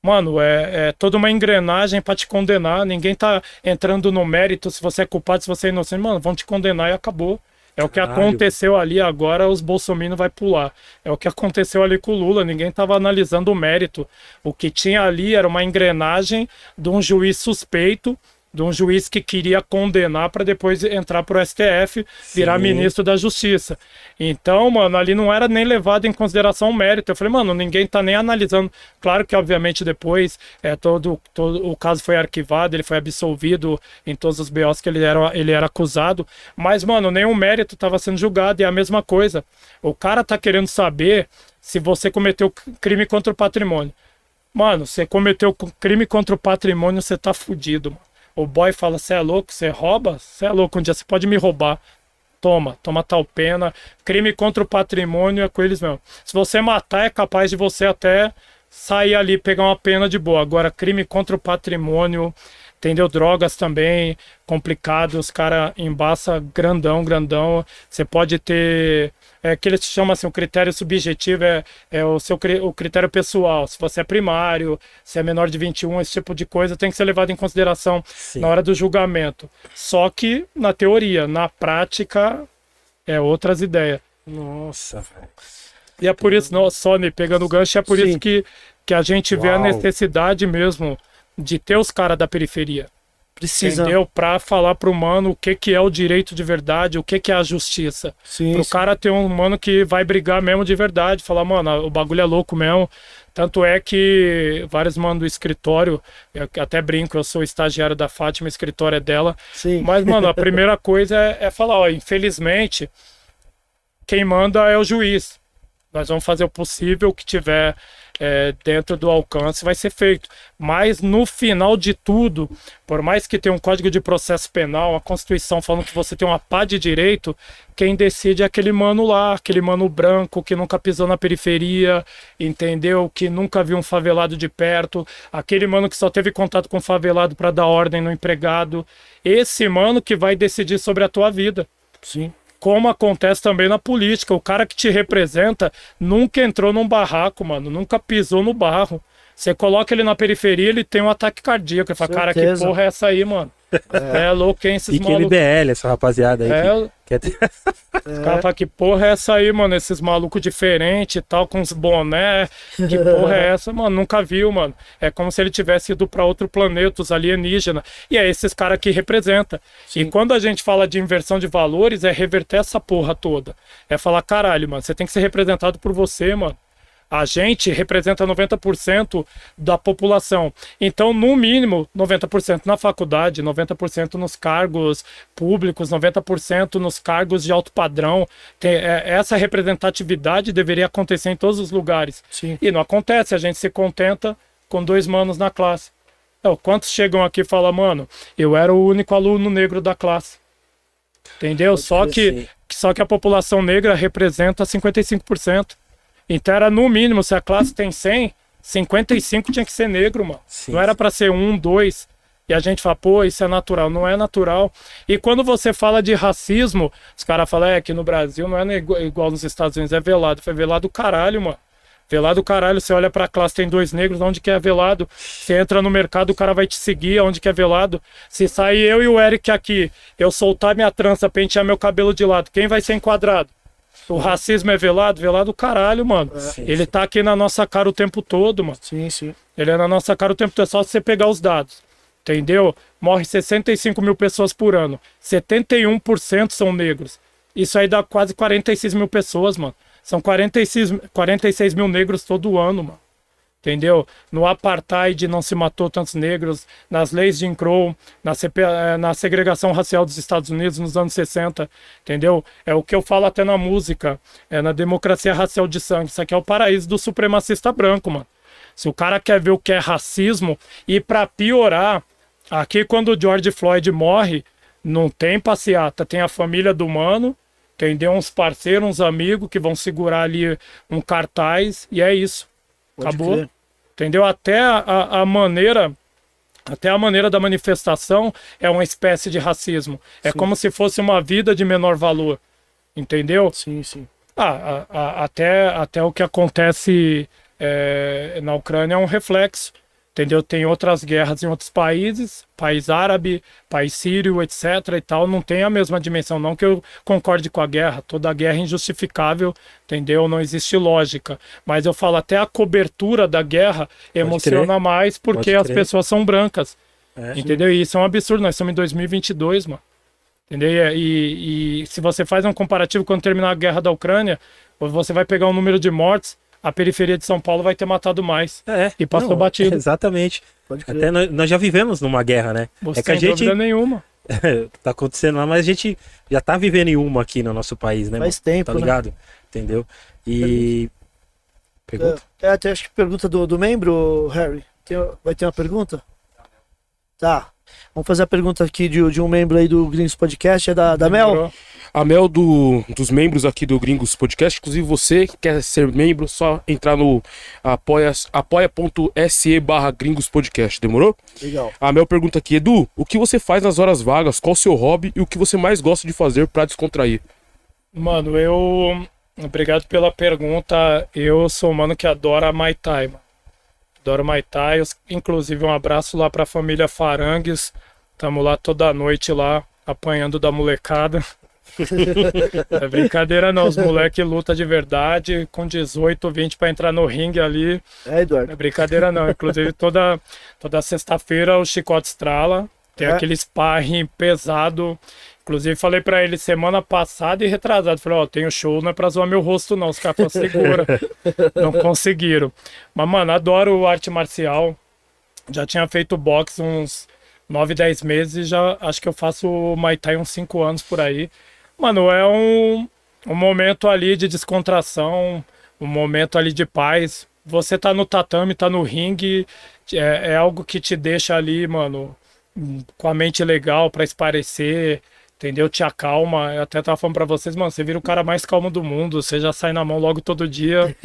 Mano, é, é toda uma engrenagem pra te condenar. Ninguém tá entrando no mérito se você é culpado, se você é inocente. Mano, vão te condenar e acabou. É o que Caralho. aconteceu ali agora, os bolsominions vai pular. É o que aconteceu ali com o Lula, ninguém tava analisando o mérito. O que tinha ali era uma engrenagem de um juiz suspeito, de um juiz que queria condenar para depois entrar pro STF, virar Sim. ministro da Justiça. Então, mano, ali não era nem levado em consideração o mérito. Eu falei, mano, ninguém tá nem analisando. Claro que, obviamente, depois é, todo, todo o caso foi arquivado, ele foi absolvido em todos os BOs que ele era, ele era acusado. Mas, mano, nenhum mérito estava sendo julgado. E é a mesma coisa. O cara tá querendo saber se você cometeu crime contra o patrimônio. Mano, você cometeu crime contra o patrimônio, você tá fudido, mano. O boy fala, você é louco, você rouba? Você é louco, um dia você pode me roubar. Toma, toma tal pena. Crime contra o patrimônio é com eles mesmo. Se você matar, é capaz de você até sair ali, pegar uma pena de boa. Agora, crime contra o patrimônio, entendeu? Drogas também, complicado. Os caras embaça grandão, grandão. Você pode ter. É que eles chamam assim, o critério subjetivo é, é o seu o critério pessoal. Se você é primário, se é menor de 21, esse tipo de coisa tem que ser levado em consideração Sim. na hora do julgamento. Só que na teoria, na prática, é outras ideias. Nossa, velho. E é por isso, não, Sony, pegando o gancho, é por Sim. isso que, que a gente vê a Uau. necessidade mesmo de ter os caras da periferia. Precisa. Entendeu? Pra falar pro mano o que, que é o direito de verdade, o que, que é a justiça. Sim, Pro sim. cara ter um mano que vai brigar mesmo de verdade, falar, mano, o bagulho é louco mesmo. Tanto é que vários mano do escritório, eu até brinco, eu sou estagiário da Fátima, o escritório é dela. Sim. Mas, mano, a <laughs> primeira coisa é, é falar, ó, infelizmente, quem manda é o juiz. Nós vamos fazer o possível o que tiver é, dentro do alcance vai ser feito. Mas no final de tudo, por mais que tenha um código de processo penal, a Constituição falando que você tem uma pá de direito, quem decide é aquele mano lá, aquele mano branco que nunca pisou na periferia, entendeu? Que nunca viu um favelado de perto, aquele mano que só teve contato com o favelado para dar ordem no empregado. Esse mano que vai decidir sobre a tua vida. Sim. Como acontece também na política. O cara que te representa nunca entrou num barraco, mano. Nunca pisou no barro. Você coloca ele na periferia, ele tem um ataque cardíaco. Ele fala, cara, que porra é essa aí, mano? É, louco, hein, esses Pique malucos. MBL, essa rapaziada aí. É, que quer ter- <laughs> os caras falam, que porra é essa aí, mano? Esses malucos diferentes e tal, com os boné. Que porra é essa, mano? Nunca viu, mano. É como se ele tivesse ido pra outro planeta, os alienígenas. E é esses caras que representa. E quando a gente fala de inversão de valores, é reverter essa porra toda. É falar, caralho, mano, você tem que ser representado por você, mano. A gente representa 90% da população. Então, no mínimo, 90% na faculdade, 90% nos cargos públicos, 90% nos cargos de alto padrão. Tem- é, essa representatividade deveria acontecer em todos os lugares. Sim. E não acontece, a gente se contenta com dois manos na classe. Então, quantos chegam aqui e falam, mano, eu era o único aluno negro da classe. Entendeu? Só que, só que a população negra representa 55%. Então era no mínimo, se a classe tem 100, 55 tinha que ser negro, mano. Sim, não era pra ser um, dois. E a gente fala, pô, isso é natural. Não é natural. E quando você fala de racismo, os caras falam, é que no Brasil não é igual, igual nos Estados Unidos, é velado. Foi velado caralho, mano. Velado caralho, você olha pra classe, tem dois negros, onde que é velado? Você entra no mercado, o cara vai te seguir, onde que é velado? Se sair eu e o Eric aqui, eu soltar minha trança, pentear meu cabelo de lado, quem vai ser enquadrado? O racismo é velado? Velado caralho, mano. Ele tá aqui na nossa cara o tempo todo, mano. Sim, sim. Ele é na nossa cara o tempo todo. É só você pegar os dados. Entendeu? Morre 65 mil pessoas por ano. 71% são negros. Isso aí dá quase 46 mil pessoas, mano. São 46, 46 mil negros todo ano, mano. Entendeu? No apartheid não se matou tantos negros, nas leis de Jim Crow, na, CP, eh, na segregação racial dos Estados Unidos nos anos 60, entendeu? É o que eu falo até na música, é na democracia racial de sangue. Isso aqui é o paraíso do supremacista branco, mano. Se o cara quer ver o que é racismo, e pra piorar, aqui quando o George Floyd morre, não tem passeata, tem a família do mano, entendeu? Uns parceiros, uns amigos que vão segurar ali um cartaz, e é isso. Pode Acabou. crer. Entendeu? Até a, a- maneira. Até a maneira da manifestação é uma espécie de racismo. É como se fosse uma vida de menor valor. Entendeu? Sim, sim. Ah, a- a- até, até o que acontece é, na Ucrânia é um reflexo. Entendeu? Tem outras guerras em outros países, país árabe, país sírio, etc. e tal, não tem a mesma dimensão. Não que eu concorde com a guerra, toda guerra é injustificável, entendeu? Não existe lógica. Mas eu falo, até a cobertura da guerra emociona mais porque as pessoas são brancas. É. Entendeu? E isso é um absurdo. Nós estamos em 2022, mano. Entendeu? E, e- e se você faz um comparativo quando terminar a guerra da Ucrânia, você vai pegar o número de mortes, a periferia de São Paulo vai ter matado mais. É, E passou não, batido. <laughs> Exatamente. Até nós, nós já vivemos numa guerra, né? Você é que a gente nenhuma. <laughs> tá acontecendo lá, mas a gente já tá vivendo em uma aqui no nosso país, né? Faz mano? tempo, Tá né? ligado? Entendeu? E. Pergunta? É, até acho que pergunta do, do membro, Harry. Tem- vai ter uma pergunta? Tá. Vamos fazer a pergunta aqui de, de um membro aí do Gringos Podcast, é da, da Mel? A Mel do, dos membros aqui do Gringos Podcast, inclusive você que quer ser membro, só entrar no apoia- apoia.se barra Gringos Podcast, demorou? Legal. A Mel pergunta aqui, Edu, o que você faz nas horas vagas? Qual o seu hobby e o que você mais gosta de fazer pra descontrair? Mano, eu. Obrigado pela pergunta. Eu sou um mano que adora Mai Tai, mano. Adoro Mai Tai. Inclusive, um abraço lá pra família Farangues. Tamo lá toda noite lá, apanhando da molecada. <laughs> é brincadeira não, os moleque luta de verdade, com 18, 20 pra entrar no ringue ali. É, Não Eduardo. é brincadeira não. Inclusive, toda, toda sexta-feira o Chicote estrala. Tem É? aquele sparring pesado. Inclusive, falei pra ele semana passada e retrasado. Falei, ó, tem o show, não é pra zoar meu rosto, não. Os caras segura. <laughs> não conseguiram. Mas, mano, adoro arte marcial. Já tinha feito boxe uns 9, 10 meses e já acho que eu faço Muay Thai uns 5 anos por aí. Mano, é um, um momento ali de descontração, um momento ali de paz. Você tá no tatame, tá no ringue, é, é algo que te deixa ali, mano, com a mente legal pra esparecer, entendeu? Te acalma. Eu até tava falando pra vocês, mano, você vira o cara mais calmo do mundo, você já sai na mão logo todo dia.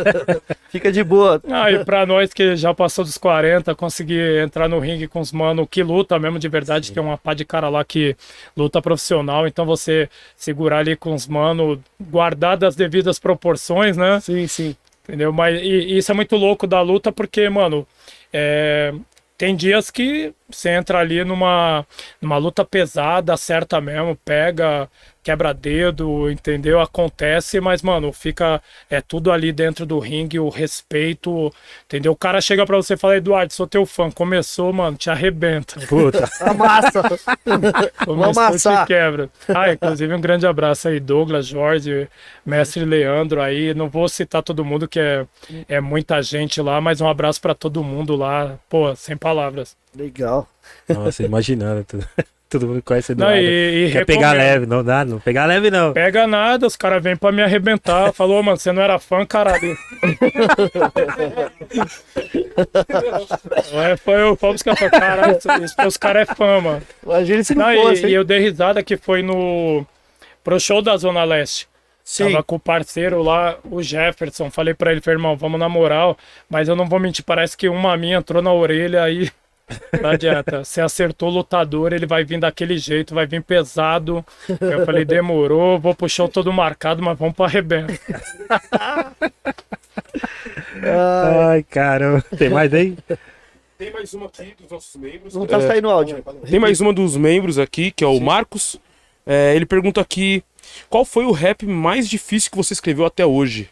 <laughs> Fica de boa. Ah, e pra nós que já passou dos 40, conseguir entrar no ringue com os mano que luta mesmo de verdade, tem uma pá de cara lá que luta profissional, então você segurar ali com os mano, guardar das devidas proporções, né? Sim, sim. Entendeu? Mas e, e isso é muito louco da luta, porque, mano, é, tem dias que você entra ali numa, numa luta pesada, acerta mesmo, pega, quebra dedo, entendeu? Acontece, mas, mano, fica. É tudo ali dentro do ringue, o respeito, entendeu? O cara chega pra você e fala, Eduardo, sou teu fã. Começou, mano, te arrebenta. Puta. <laughs> Amassa. <laughs> Começou, amassar. te quebra. Ah, inclusive um grande abraço aí, Douglas, Jorge, mestre Leandro aí. Não vou citar todo mundo, que é, é muita gente lá, mas um abraço pra todo mundo lá. Pô, sem palavras. Legal. Nossa, imaginando. Tudo, <laughs> todo mundo conhece Não, Eduardo. e, e Quer pegar recomendo. leve, não dá, não pegar leve não. Pega nada, os caras vêm pra me arrebentar. Falou, mano, você não era fã, caralho. <laughs> é, foi o Fábio que falou, caralho, esse- os caras é fã, mano. Imagina se não, Não, fosse. e, e eu dei risada que foi no pro show da Zona Leste. Sim. Tava com o parceiro lá, o Jefferson. Falei pra ele, falei, irmão, vamos na moral. Mas eu não vou mentir, parece que uma minha entrou na orelha aí. Não adianta. Você acertou o lutador, ele vai vir daquele jeito, vai vir pesado. Eu falei, demorou, vou pro show todo marcado, mas vamos pro arrebento. Ai, caramba. Tem mais aí? Tem mais uma aqui dos nossos membros. Não tá É, saindo áudio. Tem mais uma dos membros aqui, que é o Marcos. É, ele pergunta aqui: qual foi o rap mais difícil que você escreveu até hoje?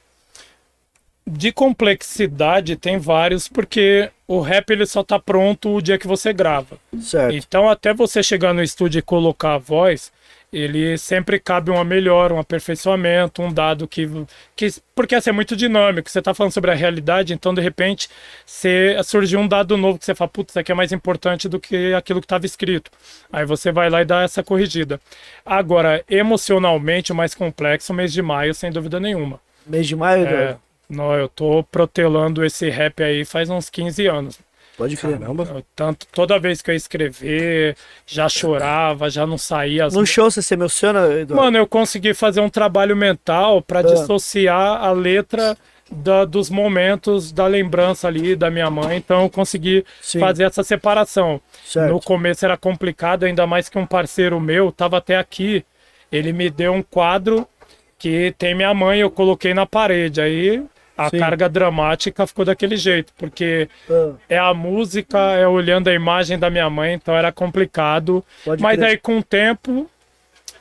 De complexidade tem vários, porque o rap ele só tá pronto o dia que você grava. Certo. Então, até você chegar no estúdio e colocar a voz, ele sempre cabe uma melhora, um aperfeiçoamento, um dado que. que porque assim, é muito dinâmico. Você está falando sobre a realidade, então, de repente, você, surgiu um dado novo que você fala, putz, isso aqui é mais importante do que aquilo que estava escrito. Aí você vai lá e dá essa corrigida. Agora, emocionalmente, o mais complexo, o mês de maio, sem dúvida nenhuma. Mês de maio, É? Não, eu tô protelando esse rap aí faz uns 15 anos. Pode crer. Caramba. Eu, Tanto, toda vez que eu ia escrever, já chorava, já não saía as No show você se emociona, Eduardo? Mano, eu consegui fazer um trabalho mental para Ah. dissociar a letra da- dos momentos da lembrança ali da minha mãe. Então eu consegui Sim. fazer essa separação. certo. No começo era complicado, ainda mais que um parceiro meu tava até aqui. Ele me deu um quadro que tem minha mãe, eu coloquei na parede. Aí a Sim. carga dramática ficou daquele jeito, porque Ah, é a música, é olhando a imagem da minha mãe, então era complicado. pode Mas crer. aí com o tempo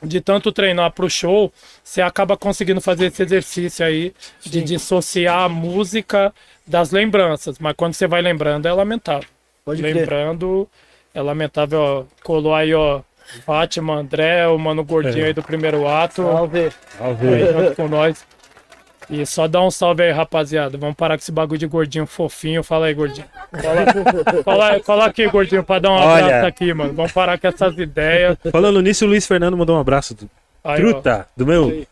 de tanto treinar pro show, você acaba conseguindo fazer esse exercício aí de dissociar a música das lembranças. Mas quando você vai lembrando, é lamentável. Pode crer. Lembrando, é lamentável, ó. Colou aí, ó. Fátima, André, o mano gordinho É. aí do primeiro ato. Salve. Aí junto com nós. E só dá um salve aí, rapaziada. Vamos parar com esse bagulho de gordinho fofinho. Fala aí, gordinho. Cola, cola, cola aqui, gordinho, pra dar um Olha. abraço aqui, mano. Vamos parar com essas ideias. Falando nisso, o Luiz Fernando mandou um abraço. Do... Aí, ó. Truta, do meu. Aí.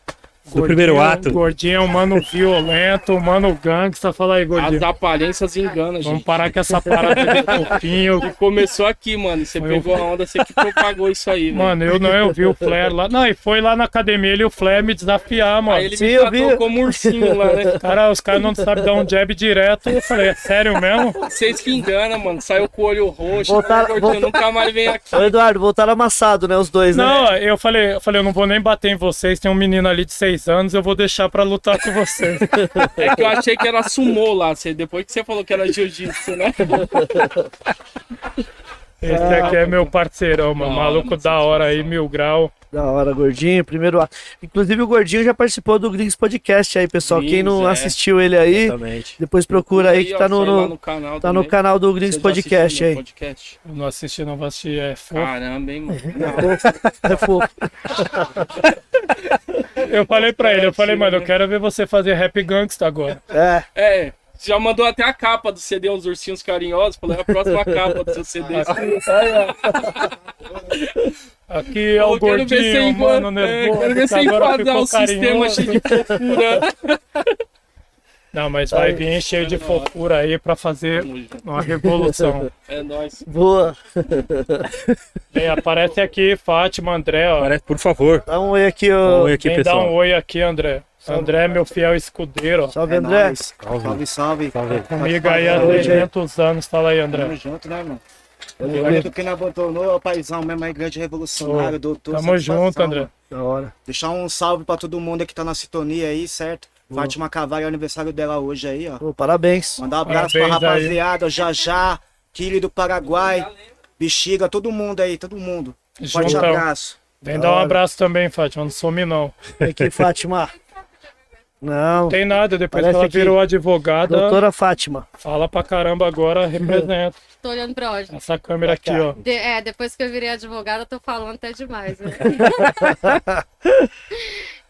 Do primeiro ato. Gordinho é um mano violento, um mano gangsta. Fala aí, As gordinho. aparências enganam, Vamos gente. parar com essa parada de fofinho. E começou aqui, mano. Você Foi pegou a onda, você que propagou isso aí, velho. Mano, eu não, eu vi o Flair lá. Não, e foi lá na academia ele e o Flair me desafiar, mano. Aí ele Sim, me tratou vi. como ursinho lá, né? <laughs> Cara, os caras não sabem dar um jab direto. Eu falei, é sério mesmo? Vocês que enganam, mano. Saiu com o olho roxo. Voltaram- Voltaram, gordinho, volta- nunca mais vem aqui. Ô, Eduardo, voltaram amassado, né? Os dois, né? Não, eu falei, eu falei, eu não vou nem bater em vocês. Tem um menino ali de seis anos, eu vou deixar pra lutar com vocês. É que eu achei que era sumô lá. Você, depois que você falou que era jiu-jitsu, né? Esse aqui é meu parceirão, mano. Maluco da hora aí, mil grau. Da hora, Gordinho. Primeiro. Inclusive, o Gordinho já participou do Gringos Podcast aí, pessoal. Quem não é. assistiu ele aí, Exatamente. depois procura aí que tá no, lá no- canal tá no canal do Você Gringos Podcast aí. podcast? Eu não assisti, não vou assistir. É fofo. Caramba, hein, mano. <laughs> É fofo. <laughs> <laughs> Eu falei pra ele, eu falei, mano, eu quero ver você fazer rap gangsta agora. É, É, já mandou até a capa do CD, os ursinhos carinhosos. Falou, é a próxima capa do seu CD. <laughs> Aqui é o Eu quero ver você gordinho, mano, é, nervoso. quero ver você enquadrar o sistema cheio de fofura. <laughs> Não, mas vai Aí. vir cheio de fofura aí pra fazer uma <laughs> revolução. É nóis. Boa. <laughs> Bem, aparece aqui Fátima, André, ó. Parece, por favor. Dá um oi aqui, Dá um ô. oi aqui, Vem pessoal. um oi aqui, André. André é meu fiel escudeiro, ó. Salve, É André. nóis. Salve, salve. Comigo aí há Oi, 300 anos. Fala aí, André. Tamo junto, né, mano? Olha que quem não abandonou é o paizão mesmo, aí, grande revolucionário, doutor. Tamo junto, André. mano. Da hora. Deixar um salve pra todo mundo que tá na sintonia aí, certo? Fátima Cavalho, é aniversário dela hoje aí, ó. Pô, parabéns. Mandar um abraço Parabéns pra aí. rapaziada, Jajá, Kili do Paraguai, Bexiga, todo mundo aí, todo mundo. Forte Juntão. abraço. Vem dar um abraço também, Fátima. Não some, não. Vem aqui, Fátima. Não. Tem nada, depois que ela que- virou advogada, Doutora Fátima. fala pra caramba agora, representa. Tô olhando pra onde? Essa câmera aqui, ó. De- é, depois que eu virei advogada, eu tô falando até demais. né? <laughs>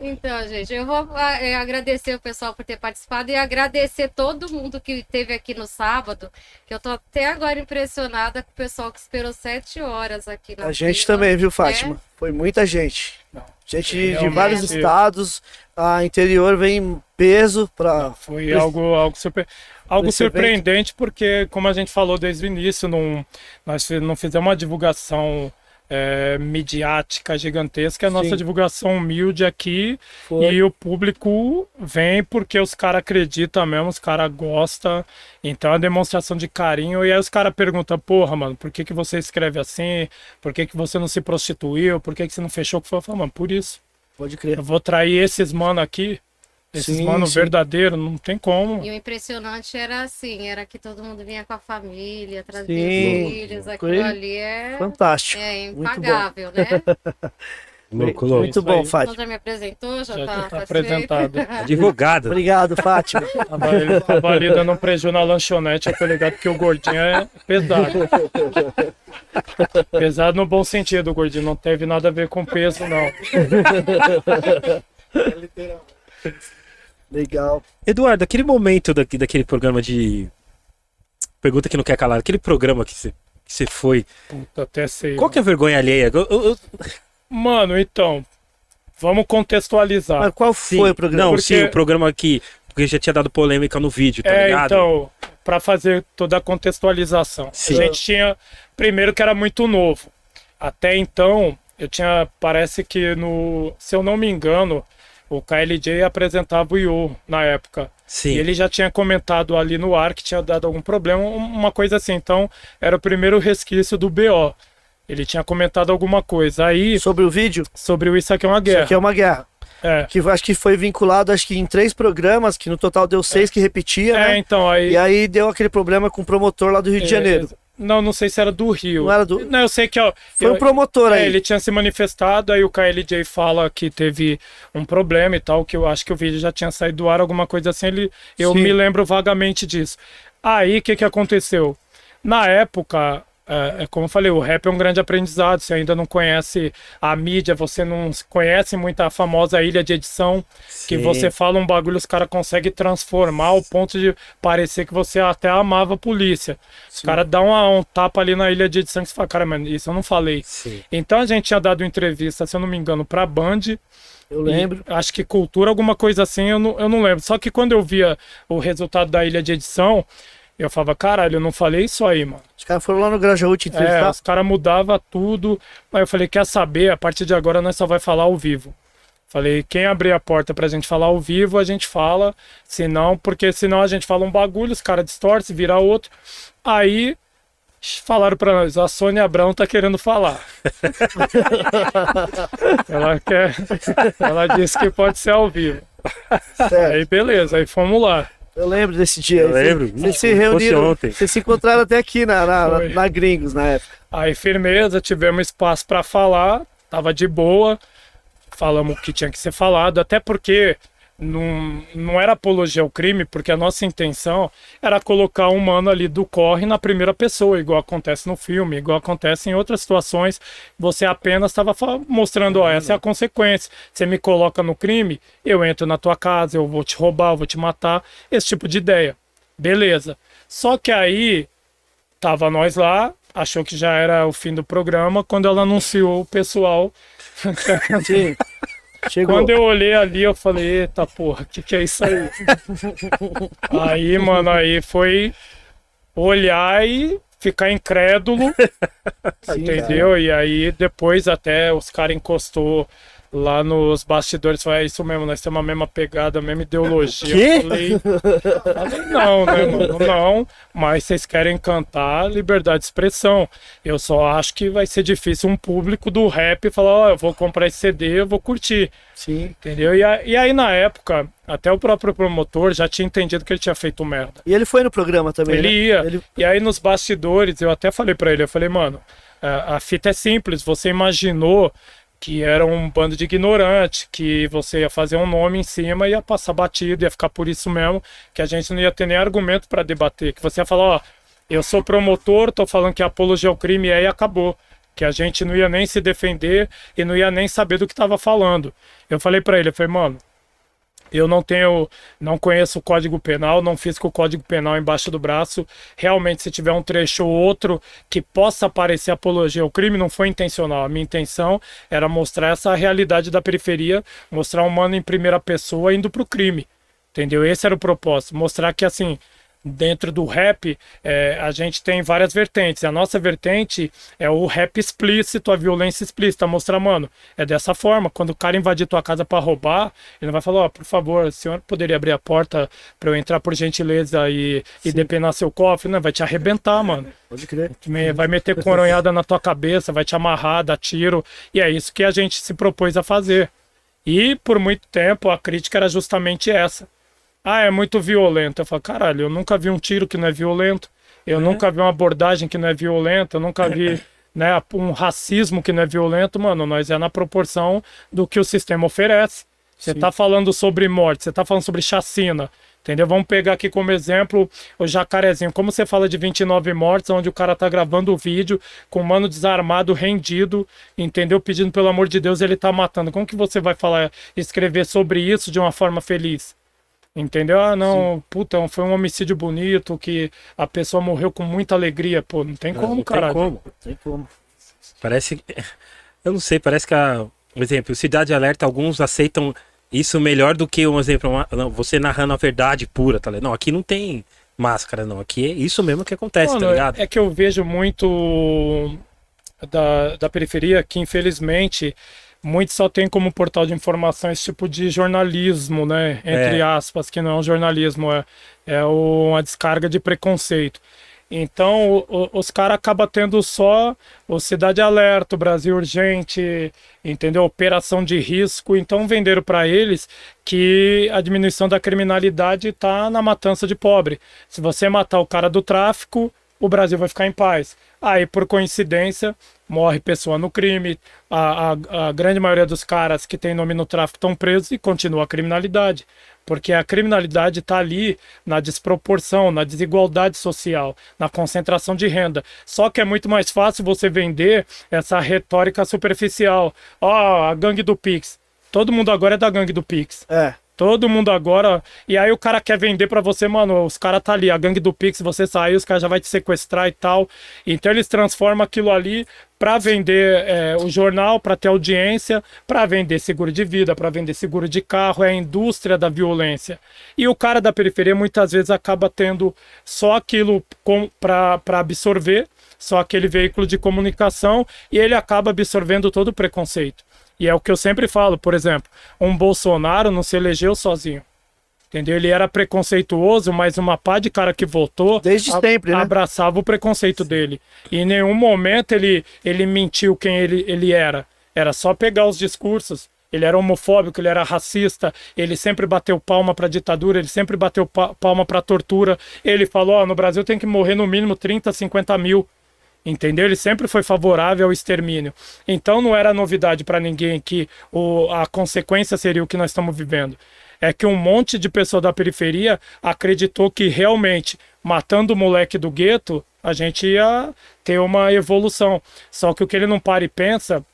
então, gente, eu vou ah, é, agradecer o pessoal por ter participado e agradecer todo mundo que esteve aqui no sábado, que eu tô até agora impressionada com o pessoal que esperou sete horas aqui na A gente fila, também, viu, né? Foi Foi muita gente. Gente de Realmente. vários estados. A interior vem em peso pra. Foi algo, algo, surpre... algo Esse evento. surpreendente, porque, como a gente falou desde o início, não, nós não fizemos uma divulgação é, midiática gigantesca, a nossa Sim. divulgação humilde aqui Foi. e o público vem porque os caras acreditam mesmo, os caras gostam, então é uma demonstração de carinho. E aí os caras perguntam: porra, mano, por que, que você escreve assim? Por que, que você não se prostituiu? Por que, que você não fechou? Eu falo, mano, por isso. Pode crer. Eu vou trair esses mano aqui, esses Sim, mano sim. verdadeiro, não tem como. E o impressionante era assim, era que todo mundo vinha com a família, trazia Sim. filhos, aquilo Coisa ali é, Fantástico. é Muito bom. impagável, né? Louco, <laughs> louco. Muito bom. Fátima. Então já me apresentou, já, Já tá, tá apresentado. <laughs> Advogado. Obrigado, Fátima. <laughs> Ali dando um prejuízo na lanchonete, eu tô ligado que o gordinho é pesado. Pesado no bom sentido, o gordinho. Não teve nada a ver com peso, não. Legal. Eduardo, aquele momento daqui, daquele programa de. Pergunta que não quer calar, aquele programa que você que foi. Puta, até sei. Qual que é a vergonha alheia? Eu- eu- eu- Mano, então. Vamos contextualizar. Mas qual sim, foi o programa? Não, Porque- sim, o programa que. Porque já tinha dado polêmica no vídeo, tá é, ligado? então, para fazer toda a contextualização. Sim. A gente tinha, primeiro que era muito novo. Até então, eu tinha, parece que no, se eu não me engano, o KLJ apresentava o Yu na época. Sim. E ele já tinha comentado ali no ar que tinha dado algum problema, um- uma coisa assim. Então, era o primeiro resquício do BO. Ele tinha comentado alguma coisa. Aí, Sobre o vídeo? sobre o Isso Aqui é uma Isso Guerra. aqui é uma guerra. É, Que acho que foi vinculado, acho que em três programas, que no total deu seis que repetia, é, né? então, aí... E aí deu aquele problema com o promotor lá do Rio de é, Janeiro. Não, não sei se era do Rio. Não era do- Não, eu sei que... Ó, Foi eu- um promotor É, aí. ele tinha se manifestado, aí o KLJ fala que teve um problema e tal, que eu acho que o vídeo já tinha saído do ar, alguma coisa assim, ele, eu Sim. me lembro vagamente disso. Aí, o que que aconteceu? Na época, é, é como eu falei, o rap é um grande aprendizado, você ainda não conhece a mídia, você não conhece muito a famosa ilha de edição, que Sim. você fala um bagulho, os caras conseguem transformar ao ponto de parecer que você até amava a polícia. Os caras dão um tapa ali na ilha de edição que você fala, cara, mano, isso eu não falei. Sim. Então a gente tinha dado entrevista, se eu não me engano, pra Band. Eu lembro. e acho que cultura, alguma coisa assim, eu não, eu não lembro. Só que quando eu via o resultado da ilha de edição, eu falava, caralho, eu não falei isso aí, mano. Os caras foram lá no Grajaú te É, entrevistar. os caras mudavam tudo. Aí eu falei, quer saber? A partir de agora nós só vai falar ao vivo. Falei, quem abrir a porta pra gente falar ao vivo, a gente fala. Senão, porque senão a gente fala um bagulho, os caras distorcem, vira outro. Aí falaram pra nós, a Sônia Abrão tá querendo falar. <laughs> ela quer. Ela disse que pode ser ao vivo. Sério. Aí beleza, aí fomos lá. Eu lembro desse dia. Eu lembro. Vocês se reuniram. ontem. Vocês se encontraram até aqui na, na, Foi. na Gringos na época. Aí, firmeza, tivemos espaço para falar, tava de boa, falamos o que tinha que ser falado, até porque não, não era apologia ao crime, porque a nossa intenção era colocar um mano ali do corre na primeira pessoa, igual acontece no filme, igual acontece em outras situações. Você apenas estava mostrando, ó, essa é a consequência. Você me coloca no crime, eu entro na tua casa, eu vou te roubar, eu vou te matar, esse tipo de ideia. Beleza. Só que aí tava nós lá, achou que já era o fim do programa, quando ela anunciou o pessoal. Sim. <laughs> Chegou. Quando eu olhei ali, eu falei, eita porra, o que, que é isso aí? <laughs> aí, mano, aí foi olhar e ficar incrédulo, entendeu? E aí depois até os caras encostou lá nos bastidores, falei, é isso mesmo, nós temos a mesma pegada, a mesma ideologia. Quê? Eu falei, falei, não, né, mano? Não, mas vocês querem cantar liberdade de expressão. Eu só acho que vai ser difícil um público do rap falar, ó, eu vou comprar esse CD, eu vou curtir. Sim. Entendeu? E, a- e aí, na época, até o próprio promotor já tinha entendido que ele tinha feito merda. E ele foi no programa também. Ele né? ia. Ele- E aí, nos bastidores, eu até falei pra ele, eu falei, mano, a, a fita é simples, você imaginou que era um bando de ignorante, que você ia fazer um nome em cima e ia passar batido, ia ficar por isso mesmo, que a gente não ia ter nem argumento pra debater, que você ia falar, ó, eu sou promotor, tô falando que apologia ao crime é e acabou. Que a gente não ia nem se defender e não ia nem saber do que tava falando. Eu falei pra ele, eu falei, mano, eu não tenho, não conheço o Código Penal, não fiz com o Código Penal embaixo do braço. Realmente, se tiver um trecho ou outro que possa parecer apologia ao crime, não foi intencional. A minha intenção era mostrar essa realidade da periferia, mostrar um mano em primeira pessoa indo pro crime. Entendeu? Esse era o propósito. Mostrar que, assim, dentro do rap, é, a gente tem várias vertentes. A nossa vertente é o rap explícito, a violência explícita. Mostrar, mano, é dessa forma. Quando o cara invadir tua casa para roubar, ele não vai falar, ó, por favor, o senhor poderia abrir a porta para eu entrar por gentileza e, e depenar seu cofre? Não, vai te arrebentar, mano. Pode crer. Vai meter coronhada na tua cabeça, vai te amarrar, dar tiro. E é isso que a gente se propôs a fazer. E por muito tempo a crítica era justamente essa. Ah, é muito violento. Eu falo, caralho, eu nunca vi um tiro que não é violento. Eu nunca vi uma abordagem que não é violenta. Eu nunca vi <laughs> né, um racismo que não é violento. Mano, nós é na proporção do que o sistema oferece. Você tá falando sobre morte, você tá falando sobre chacina. Entendeu? Vamos pegar aqui como exemplo o jacarezinho. Como você fala de 29 mortes, onde o cara tá gravando o vídeo com o mano desarmado, rendido, entendeu? Pedindo pelo amor de Deus, ele tá matando. Como que você vai falar, escrever sobre isso de uma forma feliz? Entendeu? Ah, não, puta, foi um homicídio bonito, que a pessoa morreu com muita alegria. Pô, não tem como, não caralho. tem como. Tem como. Parece. <laughs> Eu não sei, parece que a. Por exemplo, Cidade Alerta, alguns aceitam isso melhor do que um exemplo, uma- não, você narrando a verdade pura, tá ligado? Não, aqui não tem máscara, não. Aqui é isso mesmo que acontece, Mano, tá ligado? é que eu vejo muito da, da periferia que, infelizmente, muitos só tem como portal de informação esse tipo de jornalismo, né? Entre É. aspas, que não é um jornalismo, é, é uma descarga de preconceito. Então, o- o- os caras acabam tendo só o Cidade Alerta, o Brasil Urgente, entendeu? Operação de risco. Então, venderam para eles que a diminuição da criminalidade está na matança de pobre. Se você matar o cara do tráfico, o Brasil vai ficar em paz. Aí, por coincidência, morre pessoa no crime, a, a, a grande maioria dos caras que tem nome no tráfico estão presos e continua a criminalidade. Porque a criminalidade está ali na desproporção, na desigualdade social, na concentração de renda. Só que é muito mais fácil você vender essa retórica superficial. Ó, a gangue do Pix. Todo mundo agora é da gangue do Pix. É. Todo mundo agora. E aí o cara quer vender pra você, mano. Os caras tá ali, a gangue do Pix, você saiu, os caras já vai te sequestrar e tal. Então eles transformam aquilo ali pra vender é, o jornal, pra ter audiência, pra vender seguro de vida, pra vender seguro de carro. É a indústria da violência. E o cara da periferia muitas vezes acaba tendo só aquilo pra absorver, só aquele veículo de comunicação, e ele acaba absorvendo todo o preconceito. E é o que eu sempre falo, por exemplo, um Bolsonaro não se elegeu sozinho. Entendeu? Ele era preconceituoso, mas uma pá de cara que votou Desde a- sempre, né? abraçava o preconceito dele. E em nenhum momento ele, ele mentiu quem ele, ele era. Era só pegar os discursos. Ele era homofóbico, ele era racista, ele sempre bateu palma pra ditadura, ele sempre bateu pa- palma pra tortura. Ele falou: ó, no Brasil tem que morrer no mínimo 30, 50 mil. Entendeu? Ele sempre foi favorável ao extermínio. Então não era novidade para ninguém que o, a consequência seria o que nós estamos vivendo. É que um monte de pessoa da periferia acreditou que realmente, matando o moleque do gueto, a gente ia ter uma evolução. Só que o que ele não para e pensa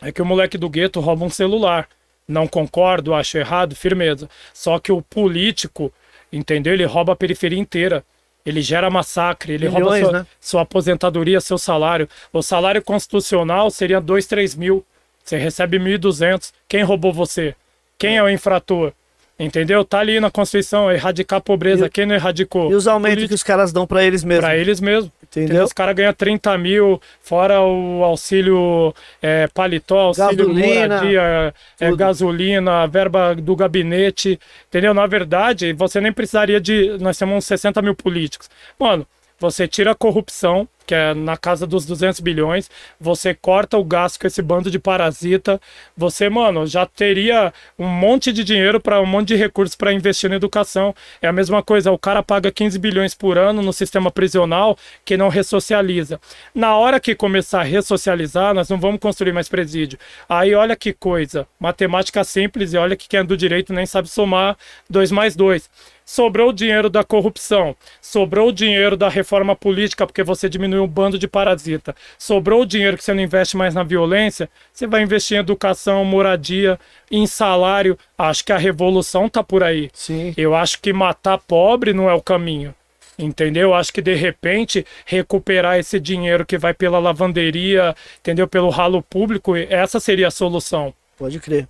é que o moleque do gueto rouba um celular. Não concordo, acho errado, firmeza. Só que o político, entendeu? Ele rouba a periferia inteira. Ele gera massacre, ele rouba Milhões, sua, né? sua aposentadoria, seu salário. O salário constitucional seria 2, 3 mil. Você recebe 1.200. Quem roubou você? Quem é o infrator? Entendeu? Tá ali na Constituição, erradicar a pobreza. E- Quem não erradicou? E os aumentos Político. que os caras dão pra eles mesmos. Pra eles mesmo. Entendeu? Entendeu? Os caras ganham 30 mil, fora o auxílio é, paletó, auxílio Gasolina, moradia, é, gasolina, verba do gabinete. Entendeu? Na verdade, você nem precisaria de. Nós temos uns 60 mil políticos. Mano, você tira a corrupção, que é na casa dos 200 bilhões, você corta o gasto com esse bando de parasita, você, mano, já teria um monte de dinheiro para um monte de recursos para investir na educação. É a mesma coisa, o cara paga 15 bilhões por ano no sistema prisional que não ressocializa. Na hora que começar a ressocializar, nós não vamos construir mais presídio. Aí olha que coisa, matemática simples e olha que quem é do direito nem sabe somar 2 mais 2. Sobrou o dinheiro da corrupção, sobrou o dinheiro da reforma política, porque você diminuiu um bando de parasita, sobrou o dinheiro que você não investe mais na violência, você vai investir em educação, moradia, em salário. Acho que a revolução tá por aí. Sim. Eu acho que matar pobre não é o caminho. Entendeu? Acho que de repente recuperar esse dinheiro que vai pela lavanderia, entendeu? Pelo ralo público, essa seria a solução. Pode crer.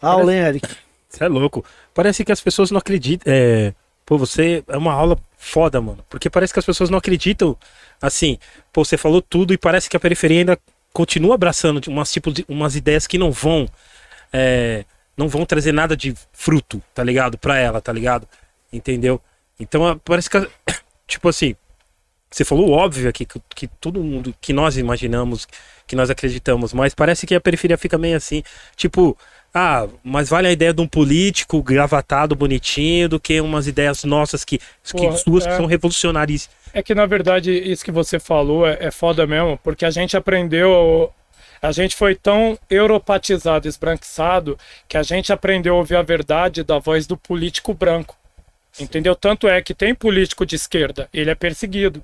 Aula, hein, Eric? Você é louco. Parece que as pessoas não acreditam. É... Pô, você é uma aula foda, mano. Porque parece que as pessoas não acreditam. Assim, pô, você falou tudo e parece que a periferia ainda continua abraçando umas, tipo umas ideias que não vão. é, não vão trazer nada de fruto, tá ligado? Pra ela, tá ligado? Entendeu? Então parece que. <coughs> Tipo assim. Você falou óbvio aqui, que, que todo mundo, que nós imaginamos, que nós acreditamos, mas parece que a periferia fica meio assim, tipo, ah, mas vale a ideia de um político gravatado, bonitinho, do que umas ideias nossas que, que Porra, suas que é. são revolucionárias. É que na verdade isso que você falou é, é foda mesmo, porque a gente aprendeu. A gente foi tão europatizado, esbranquiçado, que a gente aprendeu a ouvir a verdade da voz do político branco. Entendeu? Tanto é que tem político de esquerda, ele é perseguido.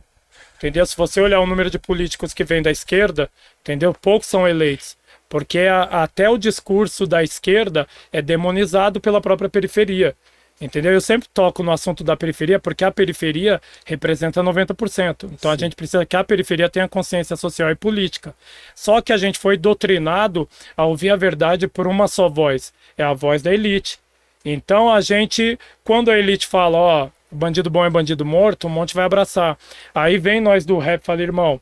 Entendeu? Se você olhar o número de políticos que vem da esquerda, entendeu? Poucos são eleitos. Porque a- até o discurso da esquerda é demonizado pela própria periferia. Entendeu? Eu sempre toco no assunto da periferia porque a periferia representa 90%. Então a gente precisa que a periferia tenha consciência social e política. Só que a gente foi doutrinado a ouvir a verdade por uma só voz. É a voz da elite. Então a gente, quando a elite fala, ó, bandido bom é bandido morto, um monte vai abraçar. Aí vem nós do rap e fala, irmão,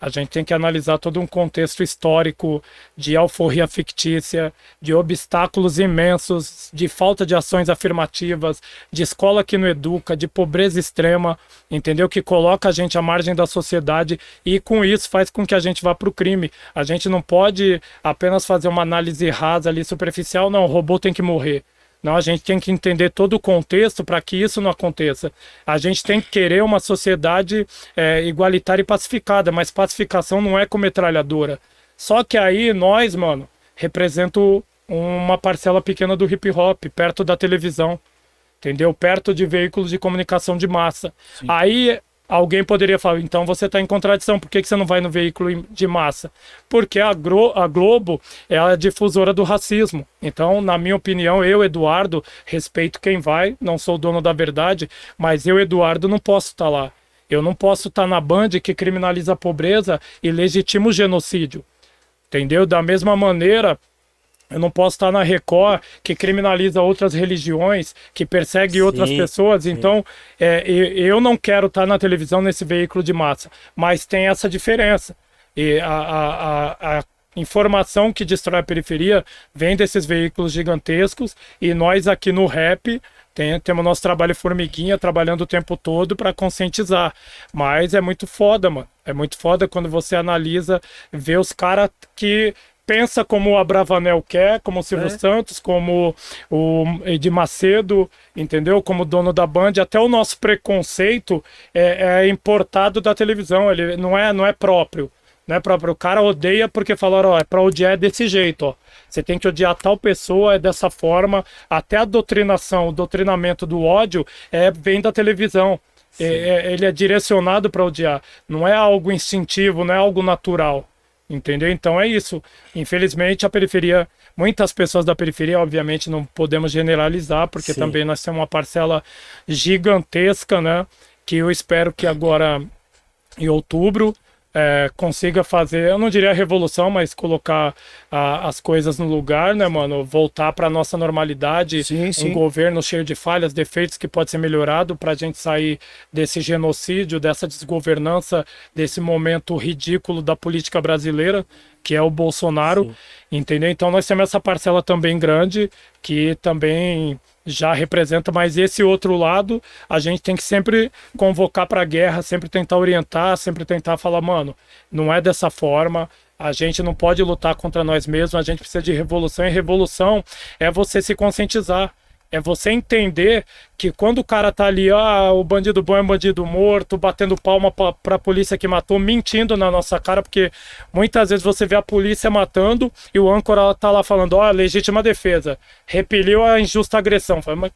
a gente tem que analisar todo um contexto histórico de alforria fictícia, de obstáculos imensos, de falta de ações afirmativas, de escola que não educa, de pobreza extrema, entendeu? Que coloca a gente à margem da sociedade e com isso faz com que a gente vá para o crime. A gente não pode apenas fazer uma análise rasa ali, superficial, não, o robô tem que morrer. Não, a gente tem que entender todo o contexto para que isso não aconteça. A gente tem que querer uma sociedade é, igualitária e pacificada, mas pacificação não é com metralhadora. Só que aí nós, mano, represento uma parcela pequena do hip hop, perto da televisão, entendeu? Perto de veículos de comunicação de massa. Aí alguém poderia falar, então você está em contradição, por que, que você não vai no veículo de massa? Porque a, a Globo é a difusora do racismo. Então, na minha opinião, eu, Eduardo, respeito quem vai, não sou dono da verdade, mas eu, Eduardo, não posso estar lá. Eu não posso estar na Band que criminaliza a pobreza e legitima o genocídio. Entendeu? Da mesma maneira, eu não posso estar na Record, que criminaliza outras religiões, que persegue Sim, outras pessoas. Então, é, eu não quero estar na televisão nesse veículo de massa. Mas tem essa diferença. E a, a, a, a informação que destrói a periferia vem desses veículos gigantescos. E nós aqui no rap tem, temos nosso trabalho formiguinha, trabalhando o tempo todo para conscientizar. Mas é muito foda, mano. É muito foda quando você analisa, vê os caras que pensa como o Abravanel quer, como o Silvio É. Santos, como o Edir Macedo, entendeu? Como dono da Band, até o nosso preconceito é, é importado da televisão, ele não é, não é próprio. Não é próprio. O cara odeia porque falaram, ó, é pra odiar é desse jeito, ó. Você tem que odiar tal pessoa, é dessa forma. Até a doutrinação, o doutrinamento do ódio é, vem da televisão. É- é- ele é direcionado para odiar. Não é algo instintivo, não é algo natural. Entendeu? Então é isso. Infelizmente, a periferia, muitas pessoas da periferia, obviamente, não podemos generalizar, porque Sim. também nós temos uma parcela gigantesca, né? Que eu espero que agora, em outubro, é, consiga fazer, eu não diria revolução, mas colocar a- as coisas no lugar, né, mano? Voltar para nossa normalidade, Sim, sim. um governo cheio de falhas, defeitos que pode ser melhorado para a gente sair desse genocídio, dessa desgovernança, desse momento ridículo da política brasileira, que é o Bolsonaro, entendeu? Então nós temos essa parcela também grande que também já representa, mas esse outro lado a gente tem que sempre convocar para a guerra, sempre tentar orientar, sempre tentar falar, mano, não é dessa forma. A gente não pode lutar contra nós mesmos, a gente precisa de revolução. E revolução é você se conscientizar. É você entender que quando o cara tá ali, ah, o bandido bom é bandido morto, batendo palma pra, pra polícia que matou, mentindo na nossa cara, porque muitas vezes você vê a polícia matando e o âncora tá lá falando, ó, legítima defesa, repeliu a injusta agressão. Fala, mas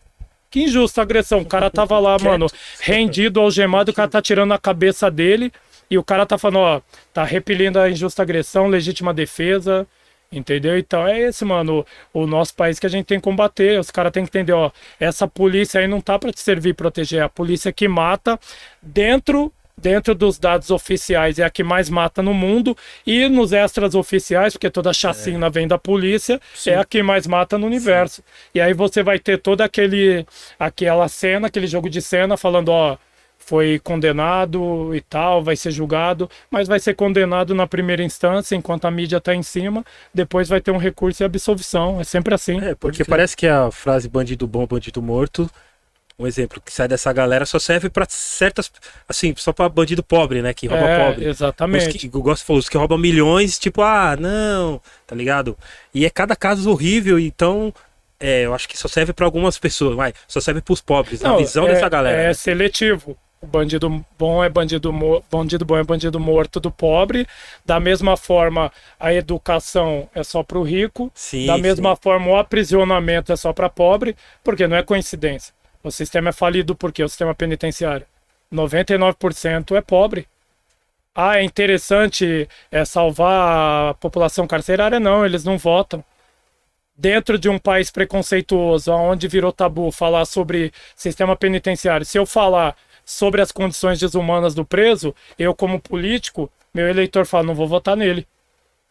que injusta agressão. O cara tava lá, mano, rendido, algemado, o cara tá tirando a cabeça dele e o cara tá falando, ó, tá repelindo a injusta agressão, legítima defesa. Entendeu? Então é esse, mano, o, o nosso país que a gente tem que combater. Os caras têm que entender, ó, essa polícia aí não tá para te servir e proteger, é a polícia que mata dentro dentro dos dados oficiais é a que mais mata no mundo e nos extras oficiais, porque toda chacina vem da polícia, é a que mais mata no universo. E aí você vai ter toda aquele aquela cena, aquele jogo de cena falando, ó, foi condenado e tal, vai ser julgado, mas vai ser condenado na primeira instância, enquanto a mídia está em cima, depois vai ter um recurso e absolvição. É sempre assim. É, porque parece que a frase bandido bom, bandido morto, um exemplo que sai dessa galera só serve pra certas, assim, só pra bandido pobre, né, que rouba É, pobre. Os Exatamente. que, o Gosto falou, os que roubam milhões, tipo, ah, não, tá ligado? E é cada caso horrível, então, é, eu acho que só serve pra algumas pessoas, vai, só serve pros pobres, na Não, visão é, dessa galera. É né? seletivo. O bandido bom é bandido, bandido bom é bandido morto do pobre. Da mesma forma, a educação é só para o rico. Sim, da sim. mesma forma, o aprisionamento é só para pobre, porque não é coincidência. O sistema é falido porque o sistema penitenciário 99% é pobre. Ah, é interessante é, salvar a população carcerária? Não, eles não votam dentro de um país preconceituoso, onde virou tabu falar sobre sistema penitenciário, se eu falar sobre as condições desumanas do preso, eu como político, meu eleitor fala, não vou votar nele.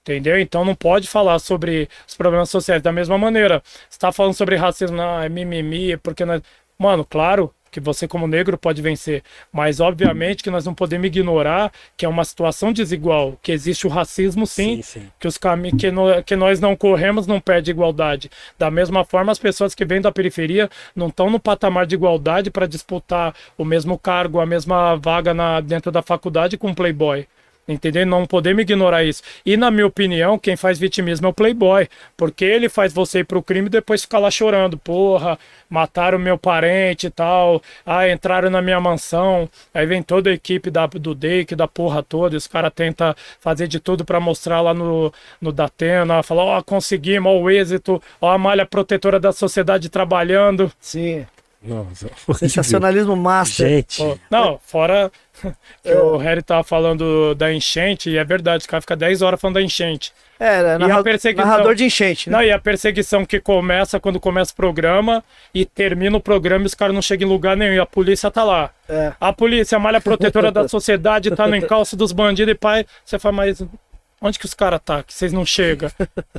Entendeu? Então não pode falar sobre os problemas sociais da mesma maneira. Você está falando sobre racismo, não, é mimimi, é porque nós... Mano, claro que você como negro pode vencer, mas obviamente que nós não podemos ignorar que é uma situação desigual, que existe o racismo sim, Sim, sim. que os que, no- que nós não corremos não perde igualdade. Da mesma forma, as pessoas que vêm da periferia não estão no patamar de igualdade para disputar o mesmo cargo, a mesma vaga na, dentro da faculdade com um playboy. Entendeu? Não podemos ignorar isso. E, na minha opinião, quem faz vitimismo é o playboy. Porque ele faz você ir pro crime e depois ficar lá chorando. Porra, mataram meu parente e tal. Ah, entraram na minha mansão. Aí vem toda a equipe da, do DEIC, da porra toda. E os caras tentam fazer de tudo para mostrar lá no, no Datena. Falar, ó, conseguimos, ó, o êxito. Ó, a malha protetora da sociedade trabalhando. Sim. Nossa. <laughs> Sensacionalismo master. Gente, não, fora <laughs> que o Harry tava falando da enchente, e é verdade, o cara fica 10 horas falando da enchente. É, E a narra- perseguição? narrador de enchente, né? Não, e a perseguição que começa quando começa o programa e termina o programa e os caras não chegam em lugar nenhum, e a polícia tá lá. É. A polícia, a malha protetora da <laughs> sociedade, tá no <laughs> encalço dos bandidos e pai. Você fala, mas onde que os caras tá? Que vocês não chegam?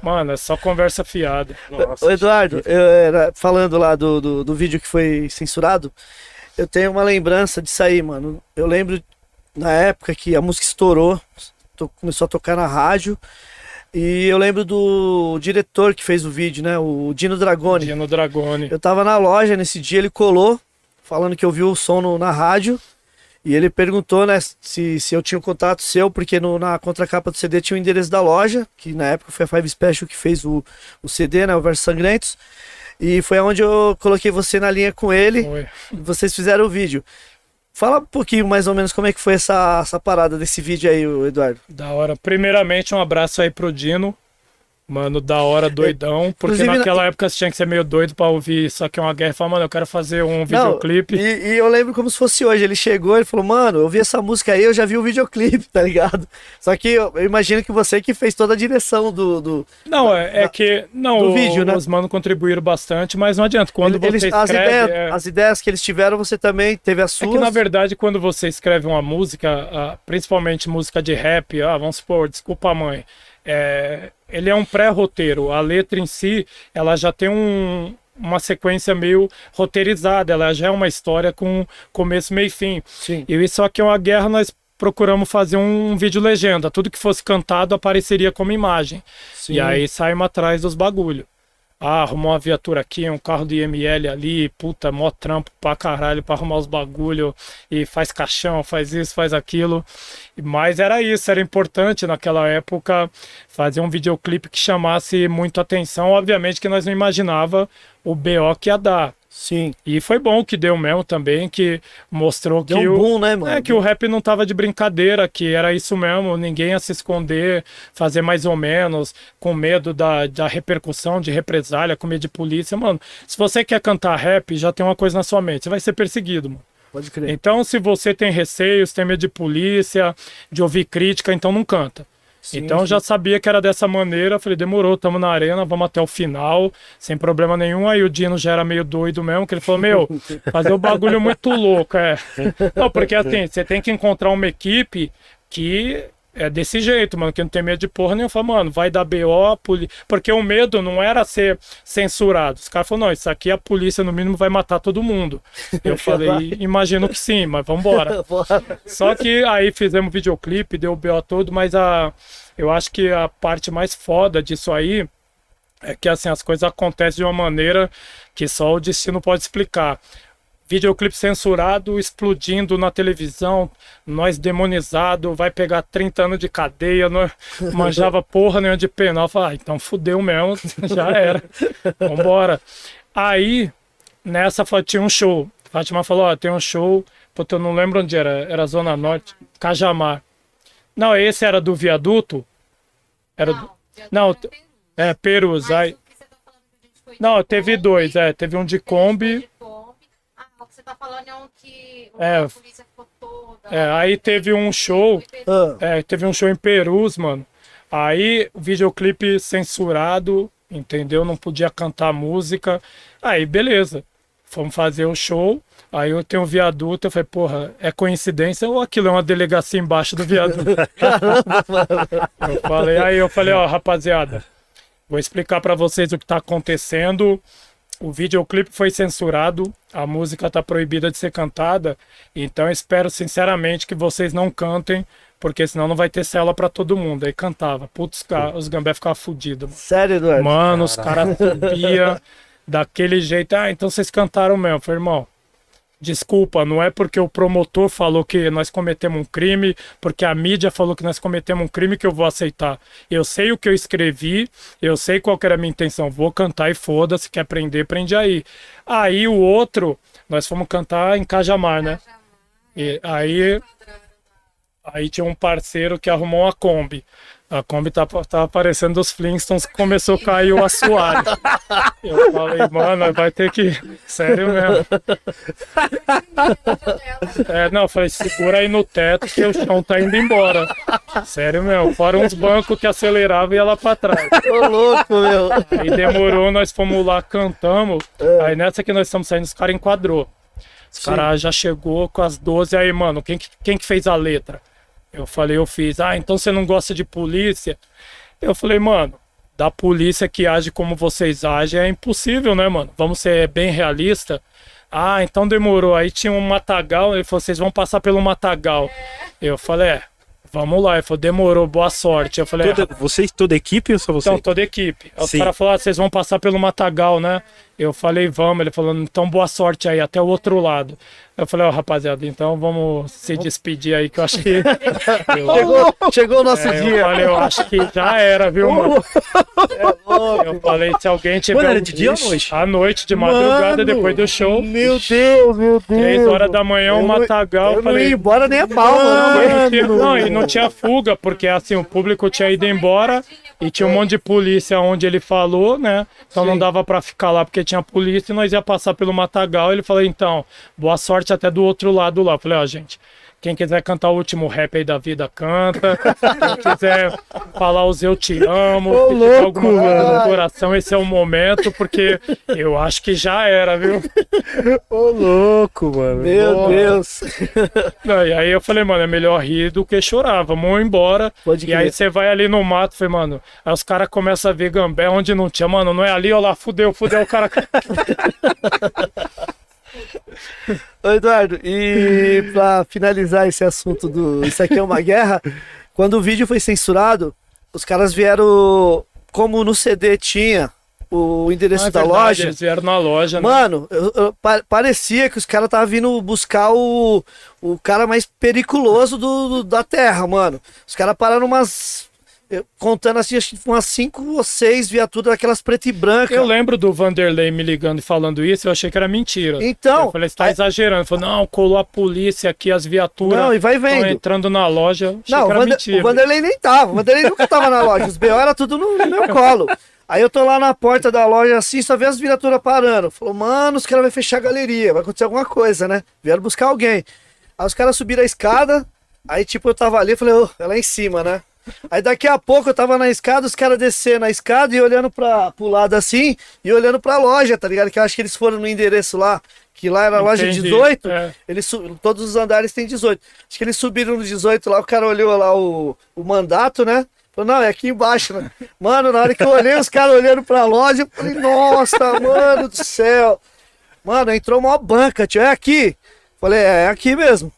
Mano, é só conversa fiada. nossa. Ô, Eduardo, eu era falando lá do, do, do vídeo que foi censurado, eu tenho uma lembrança disso aí, mano. Eu lembro na época que a música estourou, to- começou a tocar na rádio, e eu lembro do diretor que fez o vídeo, né? O Dino Dragoni. Dia no Dragone. Eu tava na loja nesse dia, ele colou, falando que ouviu o som no- na rádio. E ele perguntou, né, se, se eu tinha um contato seu, porque no- na contracapa do CD tinha o endereço da loja, que na época foi a Five Special que fez o, o CD, né, o Versos Sangrentos. E foi onde eu coloquei você na linha com ele, Foi. vocês fizeram o vídeo. Fala um pouquinho mais ou menos como é que foi essa, essa parada desse vídeo aí, Eduardo. Da hora. Primeiramente, um abraço aí pro Dino. Mano, da hora, doidão. Porque Inclusive, naquela época você tinha que ser meio doido pra ouvir Só que é uma guerra e falar, mano, eu quero fazer um videoclipe. Não, e, e eu lembro como se fosse hoje. Ele chegou e falou, mano, eu vi essa música aí, eu já vi o videoclipe, <laughs> tá ligado? Só que eu, eu imagino que você que fez toda a direção do. do Não, é, é que. Não, o- vídeo, né? os mano contribuíram bastante, mas não adianta. Quando eles, você as, escreve. ideias, é- as ideias que eles tiveram, você também teve as É suas. que na verdade, quando você escreve uma música, principalmente música de rap, ah, vamos supor, desculpa mãe, é, ele é um pré-roteiro. A letra em si, ela já tem um- uma sequência meio roteirizada, ela já é uma história com começo, meio e fim. Sim. E isso aqui é uma guerra, nós procuramos fazer um vídeo legenda. Tudo que fosse cantado apareceria como imagem. Sim. E aí saímos atrás dos bagulho. Ah, arrumou uma viatura aqui, um carro de IML ali, puta, mó trampo pra caralho pra arrumar os bagulho e faz caixão, faz isso, faz aquilo. Mas era isso, era importante naquela época fazer um videoclipe que chamasse muito atenção. Obviamente que nós não imaginava o BO que ia dar. Sim. E foi bom que deu mesmo também, que mostrou Deu que um o, boom, né, mano? é que o rap não tava de brincadeira, que era isso mesmo, ninguém ia se esconder, fazer mais ou menos, com medo da, da repercussão, de represália, com medo de polícia. Mano, se você quer cantar rap, já tem uma coisa na sua mente, você vai ser perseguido, mano. Pode crer. Então, se você tem receios, tem medo de polícia, de ouvir crítica, então não canta. Sim, então eu já sabia que era dessa maneira, falei, demorou, tamo na arena, vamos até o final, sem problema nenhum. Aí o Dino já era meio doido mesmo, que ele falou, meu, <laughs> fazer o bagulho muito louco, é. <laughs> Não, porque assim, você tem que encontrar uma equipe que é desse jeito, mano, que não tem medo de porra nenhuma. Fala, mano, vai dar BO, poli... porque o medo não era ser censurado. Os caras falaram, não, isso aqui a polícia no mínimo vai matar todo mundo. Eu <laughs> falei, imagino que sim, mas vambora. <laughs> Só que aí fizemos videoclipe, deu o BO todo, mas a, eu acho que a parte mais foda disso aí é que assim, as coisas acontecem de uma maneira que só o destino pode explicar. Videoclipe censurado, explodindo na televisão, nós demonizado, vai pegar 30 anos de cadeia, não <laughs> manjava porra nenhuma de penal. Falei, ah, então fudeu mesmo, <laughs> já era. Vambora. Aí, nessa tinha um show. Fátima falou, ó, tem um show, puta, eu não lembro onde era, era Zona Norte, Cajamar. Não, esse era do viaduto? Era do... Não, é, Perus. Aí... Não, teve dois, é, teve um de Kombi, Ah, o que você tá falando é um que É. a polícia ficou toda. é, aí teve um show, Ah, é, teve um show em Perus, mano. Aí o videoclipe censurado, entendeu? Não podia cantar música. Aí, beleza. Fomos fazer o show. Aí eu tenho um viaduto, eu falei, porra, é coincidência ou aquilo é uma delegacia embaixo do viaduto? <laughs> eu falei, aí eu falei, ó, rapaziada, vou explicar pra vocês o que tá acontecendo. O videoclipe foi censurado, a música tá proibida de ser cantada, então eu espero sinceramente que vocês não cantem, porque senão não vai ter cela pra todo mundo. Aí cantava, putz, os gambé ficavam fudidos. sério, Eduardo? Mano, os caras subiam <laughs> daquele jeito. Ah, então vocês cantaram mesmo. Falei, irmão, desculpa, não é porque o promotor falou que nós cometemos um crime, porque a mídia falou que nós cometemos um crime que eu vou aceitar. Eu sei o que eu escrevi, eu sei qual que era a minha intenção. Vou cantar e foda-se, quer prender, prende aí. Aí o outro, nós fomos cantar em Cajamar, né? E aí Aí tinha um parceiro que arrumou uma Kombi. A Kombi tava, tava aparecendo dos Flintstones, começou a cair o assoalho. Eu falei, mano, vai ter que. Sério mesmo. É, não, eu falei, segura aí no teto que o chão tá indo embora. Sério mesmo. Fora uns bancos que aceleravam e lá pra trás. Ô, louco, meu. Aí demorou, nós fomos lá, cantamos. Aí nessa que nós estamos saindo, os caras enquadrou. Os caras já chegou com as 12, aí, mano, quem que, quem que fez a letra? Eu falei, eu fiz. Ah, então você não gosta de polícia? Eu falei, mano, da polícia que age como vocês agem é impossível, né, mano? Vamos ser bem realista. Ah, então demorou. Aí tinha um matagal, ele falou, vocês vão passar pelo matagal. Eu falei, é, vamos lá. Ele falou, demorou, boa sorte. Eu falei, é, Toda, vocês, toda a equipe ou só você? então, toda a equipe. Aí Os caras falaram, ah, vocês vão passar pelo Matagal, né? Eu falei, vamos. Ele falou, então boa sorte aí, até o outro lado. Eu falei, ó, rapaziada, então vamos se despedir aí, que eu acho que. eu, Chegou, <laughs> chegou o nosso é, eu dia. falei, eu acho que já era, viu, mano? Eu falei, se alguém tiver. Mano, era de dia ou noite? À noite, de madrugada, Mano, depois do show. Meu Deus, meu Deus. Três horas da manhã, o Eu não- Matagal. Eu não falei, ia embora nem a pau, não, mano. não, não, e não tinha fuga, porque assim, o público tinha ido embora E tinha um monte de polícia onde ele falou, né? Então não Sim. dava pra ficar lá porque tinha polícia e nós ia passar pelo Matagal. Ele falou, então, boa sorte até do outro lado lá. Eu falei, ó, gente, quem quiser cantar o último rap aí da vida, canta. Quem quiser falar os eu te amo, Ô, se tiver louco, alguma coisa mano. no coração, esse é o momento, porque eu acho que já era, viu? Ô, louco, mano. Meu Nossa. Deus. Não, e aí eu falei, mano, é melhor rir do que chorar, vamos embora. Pode E aí você vai ali no mato, falei, mano, aí os caras começam a ver gambé onde não tinha, mano, não é ali, ó lá, fudeu, fudeu, o cara. <laughs> <laughs> Ô, Eduardo, e pra finalizar esse assunto do Isso aqui é uma guerra, quando o vídeo foi censurado, os caras vieram. Como no CD tinha o endereço Não, é da verdade, loja. Eles vieram na loja, né? Mano, eu- eu- pa- parecia que os caras estavam vindo buscar o, o cara mais periculoso do, do- da Terra, mano. Os caras pararam umas. Eu- Contando assim, acho que umas cinco ou seis viaturas daquelas preto e branca. Eu lembro do Vanderlei me ligando e falando isso, eu achei que era mentira. Então, eu falei, você tá aí- exagerando. Falou, não, colou a polícia aqui, as viaturas. Não, e vai vendo. entrando na loja. Não, que o, era Vander- mentira. o Vanderlei nem tava. O Vanderlei nunca tava na loja. Os BO era tudo no, no meu colo. Aí eu tô lá na porta da loja assim, só vê as viaturas parando. Falou, mano, os caras vão fechar a galeria, vai acontecer alguma coisa, né? Vieram buscar alguém. Aí os caras subiram a escada, aí tipo eu tava ali, falei, ô, é lá em cima, né? Aí daqui a pouco eu tava na escada, os caras descendo a escada e olhando pra, pro lado assim, e olhando pra loja, tá ligado? Que eu acho que eles foram no endereço lá, que lá era a loja Entendi, 18. é. Eles todos os andares têm 18. Acho que eles subiram no 18 lá, o cara olhou lá o, o mandato, né? Falou, não, é aqui embaixo, né? <laughs> Mano, na hora que eu olhei, os caras olhando pra loja, eu falei, nossa, mano do céu. Mano, entrou uma banca, tio, é aqui. Falei, é, é aqui mesmo.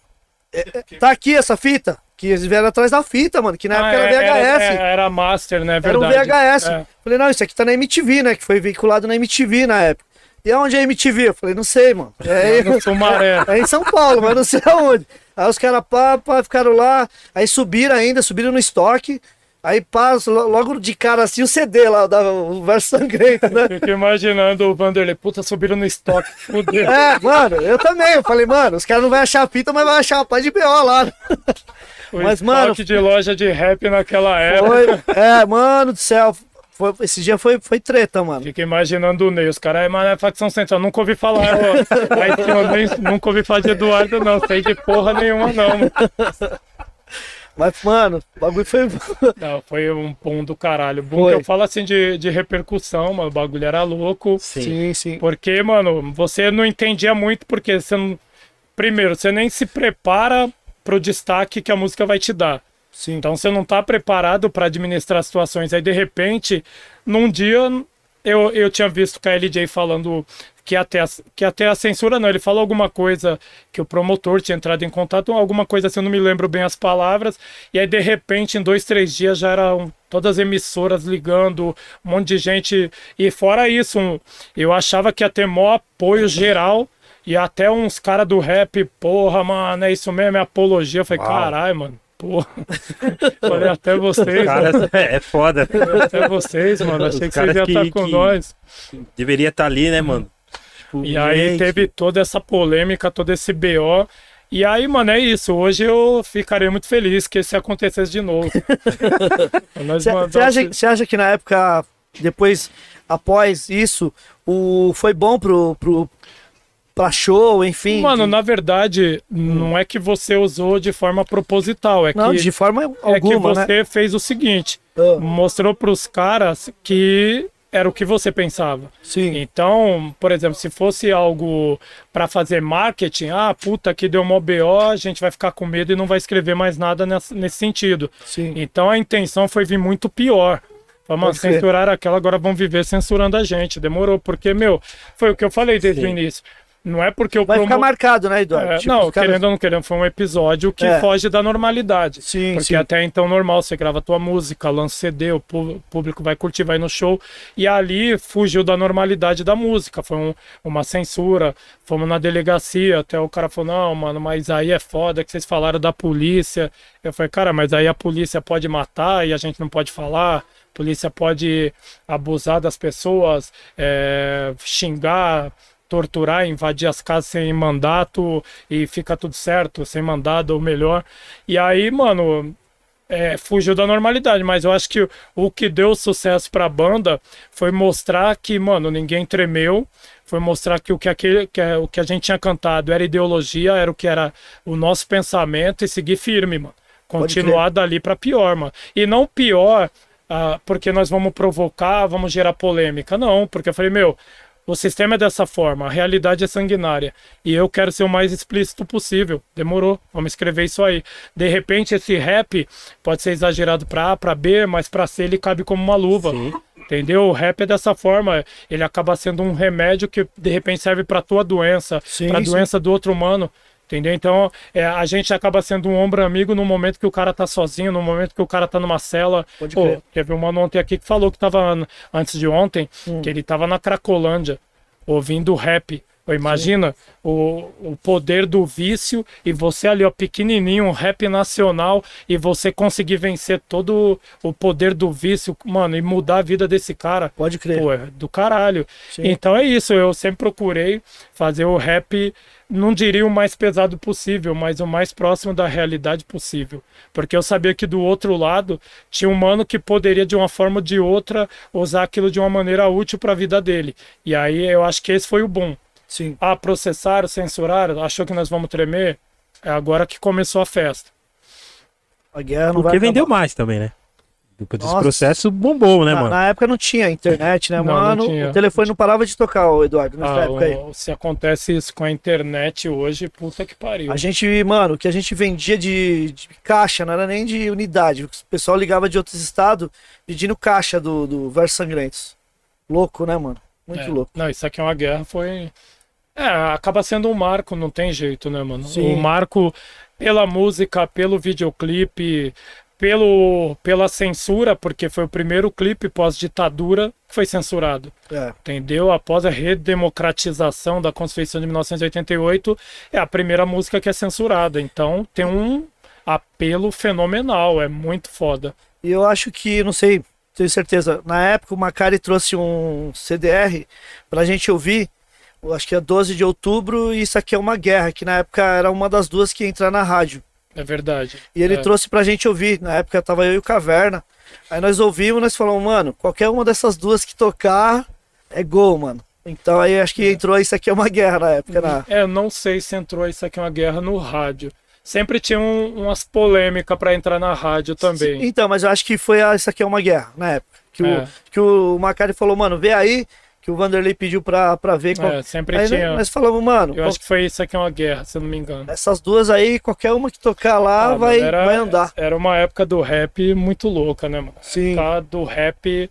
É, é, tá aqui essa fita. Que eles vieram atrás da fita, mano, que na Ah, época é, era VHS. Era, era Master, né? Era um Verdade. VHS. É. Falei, não, isso aqui tá na MTV, né? Que foi veiculado na MTV na época. E aonde é a MTV? Eu falei, não sei, mano. É, <laughs> é em São Paulo, mas não sei aonde. Aí os caras pá, pá, ficaram lá, aí subiram ainda, subiram no estoque. Aí passa logo de cara assim o CD lá, o verso sangrento, né? <laughs> Fico imaginando o Vanderlei, puta, subiram no estoque, fudeu. É, mano, eu também. Eu falei, mano, os caras não vão achar a fita, mas vai achar uma paz de BO lá. O Mas, mano- de loja de rap naquela época. Foi, é, mano do céu. Foi, esse dia foi, foi treta, mano. Fica imaginando o Ney, os caras, mas é facção central, nunca ouvi falar, ó. Aí eu nem, nunca ouvi falar de Eduardo, não, sei de porra nenhuma, não. mano. Mas, mano, o bagulho foi. <laughs> Não, foi um boom do caralho. Que eu falo assim de, de repercussão, mano, o bagulho era louco. Sim. Sim, sim. Porque, mano, você não entendia muito, porque você não. Primeiro, você nem se prepara pro destaque que a música vai te dar. Sim. Então você não tá preparado para administrar situações. Aí de repente, num dia, eu, eu tinha visto o KLJ falando que até, a, que até a censura não, ele falou alguma coisa que o promotor tinha entrado em contato, alguma coisa assim, eu não me lembro bem as palavras. E aí de repente, em dois, três dias já eram todas as emissoras ligando, um monte de gente. E fora isso, um- eu achava que ia ter maior apoio geral. E até uns caras do rap, porra, mano, é isso mesmo, é apologia. Eu falei, caralho, mano, porra. <laughs> Falei, até vocês, Cara, mano, é foda. até vocês, mano. Achei Os que vocês iam que- estar com que- nós. Deveria estar ali, né, mano? Tipo, E aí teve toda essa polêmica, todo esse BO. E aí, mano, é isso. Hoje eu ficaria muito feliz que isso acontecesse de novo. <laughs> Você acha, acha que na época, depois, após isso, o, foi bom pro, pro, pra show, enfim? Mano, de- na verdade, não é que você usou de forma proposital, é não, que, de forma é que alguma, você né? fez o seguinte: Ah, mostrou pros caras que era o que você pensava. sim, Então, por exemplo, se fosse algo para fazer marketing, ah, puta, que deu mó BO, a gente vai ficar com medo e não vai escrever mais nada nesse sentido. sim. Então a intenção foi vir muito pior. Vamos censurar aquela, agora vão viver censurando a gente. Demorou, porque, meu, foi o que eu falei desde Sim. o início. Não é porque o Vai promo- ficar marcado, né, Eduardo? É, Tipo, não, caras- querendo ou não querendo, foi um episódio que É. foge da normalidade. Sim, Porque sim. até então normal, você grava tua música, lança CD, o público vai curtir, vai no show. E ali fugiu da normalidade da música. Foi um- uma censura. Fomos na delegacia, até o cara falou, não, mano, mas aí é foda que vocês falaram da polícia. Eu falei, cara, mas aí a polícia pode matar e a gente não pode falar. Polícia pode abusar das pessoas, é, xingar, torturar, invadir as casas sem mandato e fica tudo certo, sem mandado ou melhor. E aí, mano, é, fugiu da normalidade, mas eu acho que o, o que deu sucesso pra banda foi mostrar que, mano, ninguém tremeu, foi mostrar que o que, aquele, que é- o que a gente tinha cantado era ideologia, era o que era o nosso pensamento e seguir firme, mano. Continuar dali pra pior, mano. E não pior ah, porque nós vamos provocar, vamos gerar polêmica. Não, porque eu falei, meu, o sistema é dessa forma, a realidade é sanguinária. E eu quero ser o mais explícito possível. Demorou, vamos escrever isso aí. De repente, esse rap pode ser exagerado pra A, pra B, mas pra C ele cabe como uma luva. Entendeu? O rap é dessa forma. Ele acaba sendo um remédio que de repente serve pra tua doença, Sim, sim. doença do outro humano. Entendeu? Então, é, a gente acaba sendo um ombro amigo no momento que o cara tá sozinho, no momento que o cara tá numa cela. Pode Pô, crer. teve um mano ontem aqui que falou que tava an- antes de ontem, Hum. que ele tava na Cracolândia, ouvindo rap. Imagina o, o poder do vício e você ali, ó, pequenininho, um rap nacional, e você conseguir vencer todo o poder do vício, mano, e mudar a vida desse cara. Pode crer. Pô, é do caralho. Sim. Então é isso, eu sempre procurei fazer o rap, não diria o mais pesado possível, mas o mais próximo da realidade possível. Porque eu sabia que do outro lado tinha um mano que poderia, de uma forma ou de outra, usar aquilo de uma maneira útil para a vida dele. E aí eu acho que esse foi o bom. Sim. Ah, processaram, censuraram, achou que nós vamos tremer? É agora que começou a festa. A guerra não vai Porque vendeu acabar. mais também, né? Nossa. processo bombou, né, na, mano? na época não tinha internet, né, Não, não mano? tinha. O telefone não parava de tocar, ô Eduardo, nessa Ah, época aí. se acontece isso com a internet hoje, puta que pariu. A gente, mano, o que a gente vendia de, de caixa, não era nem de unidade. O pessoal ligava de outros estados pedindo caixa do, do Versos Sangrentos. Louco, né, mano? Muito É. louco. Não, isso aqui é uma guerra, foi. É, acaba sendo um marco, não tem jeito, né, mano? Sim. O marco pela música, pelo videoclipe, pelo, pela censura, porque foi o primeiro clipe pós-ditadura que foi censurado. É. Entendeu? Após a redemocratização da Constituição de 1988, é a primeira música que é censurada. Então tem um apelo fenomenal, é muito foda. E eu acho que, não sei, tenho certeza, na época o Macari trouxe um CDR pra gente ouvir, acho que é 12 de outubro, e isso aqui é uma guerra, que na época era uma das duas que ia entrar na rádio. É verdade. E ele É. trouxe pra gente ouvir. Na época tava eu e o Caverna. Aí nós ouvimos, nós falamos, mano, qualquer uma dessas duas que tocar é gol, mano. Então aí acho que entrou isso aqui é uma guerra na época. Na... É, eu não sei se entrou isso aqui é uma guerra no rádio. Sempre tinha um- umas polêmicas pra entrar na rádio também. Então, mas eu acho que foi a, isso aqui é uma guerra na época. Que, É. o, que o Macari falou, mano, vê aí, que o Vanderlei pediu pra, pra ver. Qual... É, sempre Aí tinha. nós falamos, mano, Eu acho que foi isso aqui é uma guerra, se eu não me engano. essas duas aí, qualquer uma que tocar lá Ah, vai, mas era, vai andar. Era uma época do rap muito louca, né, mano? Sim. Época do rap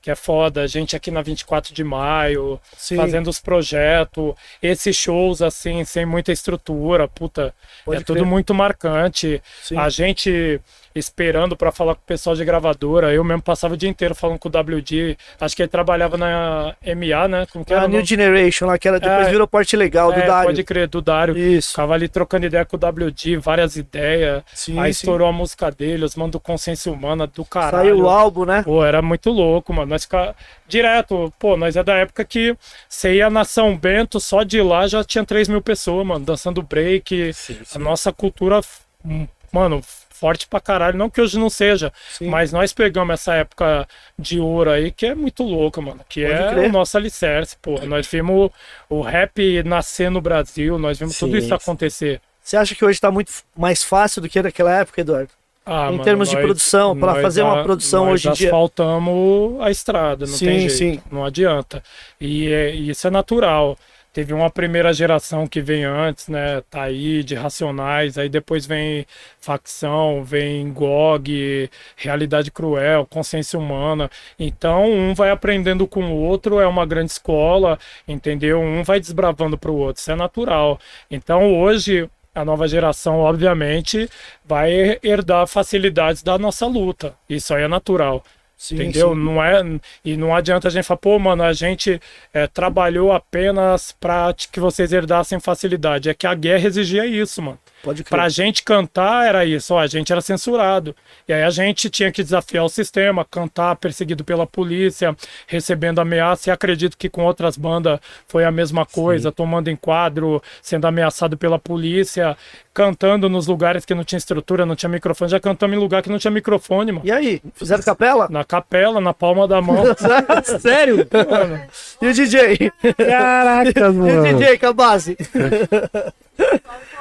que é foda. A gente aqui na 24 de maio, Sim, fazendo os projetos, esses shows assim, sem muita estrutura, puta, pode é tudo crer. muito marcante. Sim. A gente esperando pra falar com o pessoal de gravadora, eu mesmo passava o dia inteiro falando com o WD. Acho que ele trabalhava na MA, né? Como que era? A New? Generation lá, que era, depois É. virou Porte Legal do É, Dário. Pode crer, do Dário. Isso. Ficava ali trocando ideia com o WD, várias ideias. Sim, Aí sim. estourou a música dele, os mano do Consciência Humana, do caralho. Saiu o álbum, né? Pô, era muito louco, mano. Nós ficava direto, pô, nós é da época que você ia na São Bento, só de lá já tinha 3 mil pessoas, mano, dançando break. A nossa cultura, hum, mano, forte pra caralho. Não que hoje não seja, Sim. mas nós pegamos essa época de ouro aí que é muito louca, mano. Que Pode é crer. o nosso alicerce, pô. Nós vimos o rap nascer no Brasil, nós vimos tudo Sim, isso sim. acontecer. Você acha que hoje tá muito mais fácil do que naquela época, Eduardo? Ah, Em mano, termos de nós- produção, pra nós fazer uma produção hoje em dia. asfaltamos a estrada, não Sim, tem jeito, sim. não adianta. E, é- e isso é natural. Teve uma primeira geração que vem antes, né? Tá aí, de Racionais, aí depois vem Facção, vem GOG, Realidade Cruel, Consciência Humana. Então, um vai aprendendo com o outro, é uma grande escola, entendeu? Um vai desbravando para o outro, isso é natural. Então, hoje, a nova geração, obviamente, vai herdar facilidades da nossa luta. Isso aí é natural. Sim, entendeu? sim. Não é e não adianta a gente falar, pô, mano, a gente é, trabalhou apenas para que vocês herdassem facilidade. É que a guerra exigia isso, mano. Pode crer. Pra gente cantar era isso, ó, a gente era censurado. E aí a gente tinha que desafiar o sistema, cantar perseguido pela polícia, recebendo ameaça. E acredito que com outras bandas foi a mesma coisa, tomando enquadro, sendo ameaçado pela polícia, cantando nos lugares que não tinha estrutura, não tinha microfone. Já cantamos em lugar que não tinha microfone, mano. E aí, fizeram capela? Na capela, na palma da mão. <laughs> Sério? <laughs> Mano, E o DJ? Caraca, E o mano. DJ com a base? Um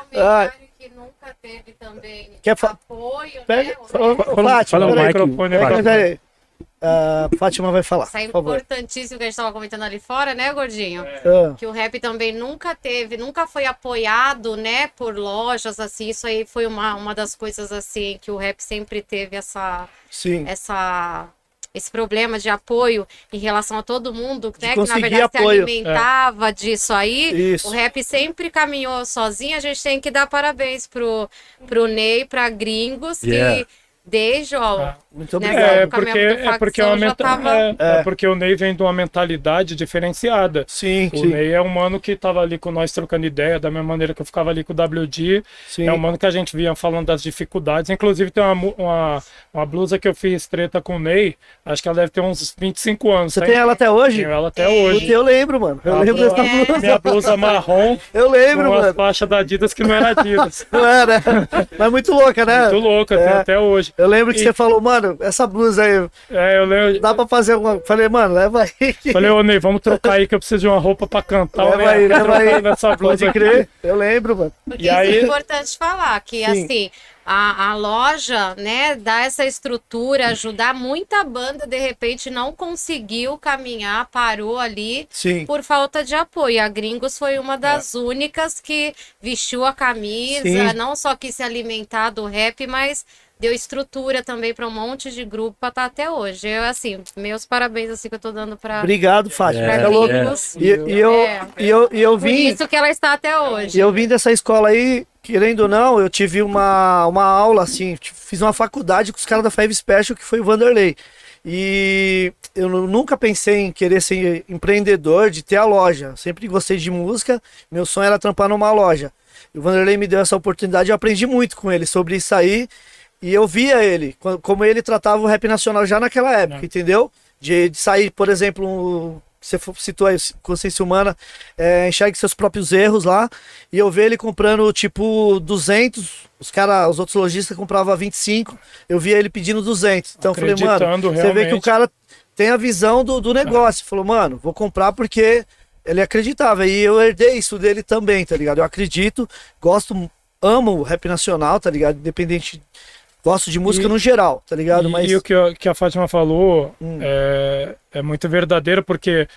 comentário que nunca teve também Quer fa- apoio, Pega, né? fala, fala- Fátima, fala o microfone, Pega, peraí. Ah, Fátima vai falar, Isso é importantíssimo que a gente estava comentando ali fora, né, Gordinho? Ah, Que o rap também nunca teve, nunca foi apoiado, né, por lojas, assim. Isso aí foi uma, uma das coisas, assim, que o rap sempre teve essa, sim. essa, esse problema de apoio em relação a todo mundo, né? Que na verdade apoio. se alimentava disso aí. Isso. O rap sempre caminhou sozinho. A gente tem que dar parabéns pro, pro Ney, pra Gringos, Yeah. que desde, ó, Ah. Muito obrigado. É porque, é, porque é, menta- tava- é, É. é porque o Ney vem de uma mentalidade diferenciada. Sim, O sim. Ney é um mano que tava ali com nós trocando ideia, da mesma maneira que eu ficava ali com o WD. sim. É um mano que a gente vinha falando das dificuldades. Inclusive, tem uma, uma, uma blusa que eu fiz treta com o Ney. Acho que ela deve ter uns 25 anos. Você tá? tem ela até hoje? Tenho ela até Puta, hoje. eu lembro, mano. Eu A lembro dessa blusa. Minha blusa marrom <laughs> Eu lembro, com as mano. faixas da Adidas que não era Adidas. <laughs> Não era. Mas muito louca, né? Muito louca, tem É. até hoje. Eu lembro que E- você falou, mano, essa blusa aí, É, eu lembro. dá pra fazer alguma. Falei, mano, leva aí. Falei, ô Ney, vamos trocar aí que eu preciso de uma roupa pra cantar. Leva Ney, aí, leva aí. Nessa blusa Pode aqui. crer. Eu lembro, mano. Porque E aí- isso é importante falar, que Sim. assim, a, a loja, né, dá essa estrutura, ajudar muita banda, de repente não conseguiu caminhar, parou ali Sim. por falta de apoio. A Gringos foi uma das únicas que vestiu a camisa, Sim. não só quis se alimentar do rap, mas deu estrutura também para um monte de grupo para estar até hoje. Eu, assim, meus parabéns assim que eu tô dando para Obrigado, Fátima. É, Tá louco? Gringos. E, e eu, É. e, eu, e eu Por vim. isso que ela está até E hoje. eu vim dessa escola aí, querendo ou não, eu tive uma, uma aula, assim, fiz uma faculdade com os caras da Five Special, que foi o Vanderlei. E eu nu- nunca pensei em querer ser empreendedor, de ter a loja. Sempre gostei de música, meu sonho era trampar numa loja. E o Vanderlei me deu essa oportunidade, eu aprendi muito com ele sobre isso aí. E eu via ele, co- como ele tratava o rap nacional já naquela época, entendeu? De, de sair, por exemplo, um- você citou aí, consciência humana, é, enxergue seus próprios erros lá. E eu ver ele comprando tipo 200, os cara, os outros lojistas compravam 25, eu via ele pedindo 200. Então eu falei, mano, Acreditando você vê que o realmente. cara tem a visão do, do negócio. Falou, mano, vou comprar porque ele acreditava. E eu herdei isso dele também, tá ligado? Eu acredito, gosto, amo o rap nacional, tá ligado? Independente. Gosto de música E- no geral, tá ligado? E, Mas. e o que a, que a Fátima falou Hum. é, é muito verdadeiro, porque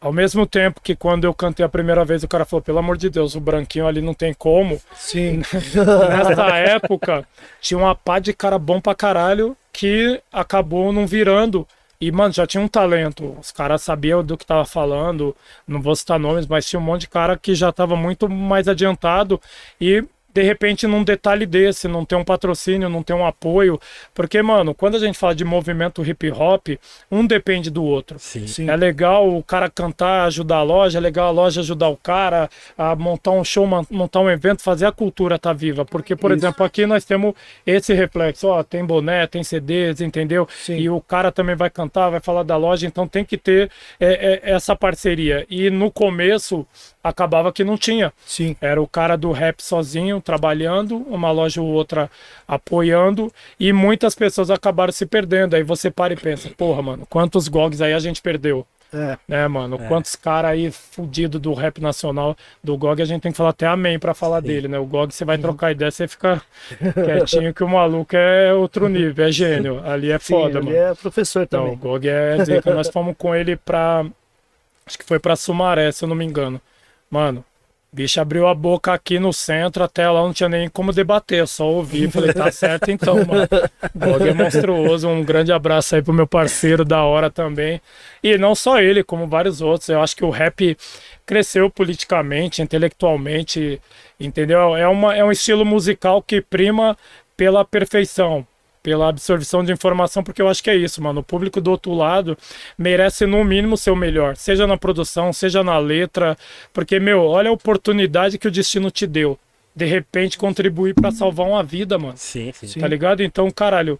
ao mesmo tempo que quando eu cantei a primeira vez, o cara falou, pelo amor de Deus, o branquinho ali não tem como. Sim. <laughs> Nessa época, tinha uma pá de cara bom pra caralho que acabou não virando. E, mano, já tinha um talento. Os caras sabiam do que tava falando. Não vou citar nomes, mas tinha um monte de cara que já tava muito mais adiantado. E, de repente, num detalhe desse, não tem um patrocínio, não tem um apoio. Porque, mano, quando a gente fala de movimento hip hop, um depende do outro. Sim. Sim. É legal o cara cantar, ajudar a loja, é legal a loja ajudar o cara a montar um show, montar um evento, fazer a cultura estar viva. Porque, por exemplo, aqui nós temos esse reflexo, ó, tem boné, tem CDs, entendeu? Sim. E o cara também vai cantar, vai falar da loja, então tem que ter é, é, essa parceria. E no começo acabava que não tinha. Sim. Era o cara do rap sozinho, trabalhando, uma loja ou outra apoiando, e muitas pessoas acabaram se perdendo. Aí você para e pensa, porra, mano, quantos GOGs aí a gente perdeu? É. Né, mano? Quantos caras aí fudido do rap nacional do GOG, a gente tem que falar até amém pra falar dele, né? O GOG, você vai trocar ideia, você fica quietinho que o maluco é outro nível, é gênio. Ali é Sim, foda, mano. é professor Não, também. o Gog é zica. Nós fomos com ele pra. Acho que foi pra Sumaré, se eu não me engano. Mano, bicho abriu a boca aqui no centro, até lá não tinha nem como debater, só ouvi. Falei, tá <laughs> certo então, mano. O Gog é monstruoso. Um grande abraço aí pro meu parceiro da hora também. E não só ele, como vários outros. Eu acho que o rap cresceu politicamente, intelectualmente, entendeu? É, uma, é um estilo musical que prima pela perfeição. Pela absorção de informação, porque eu acho que é isso, mano. O público do outro lado merece, no mínimo, ser o melhor, seja na produção, seja na letra, porque, meu, olha a oportunidade que o destino te deu. De repente contribuir para salvar uma vida, mano. Sim, sim. Tá ligado? Então, caralho,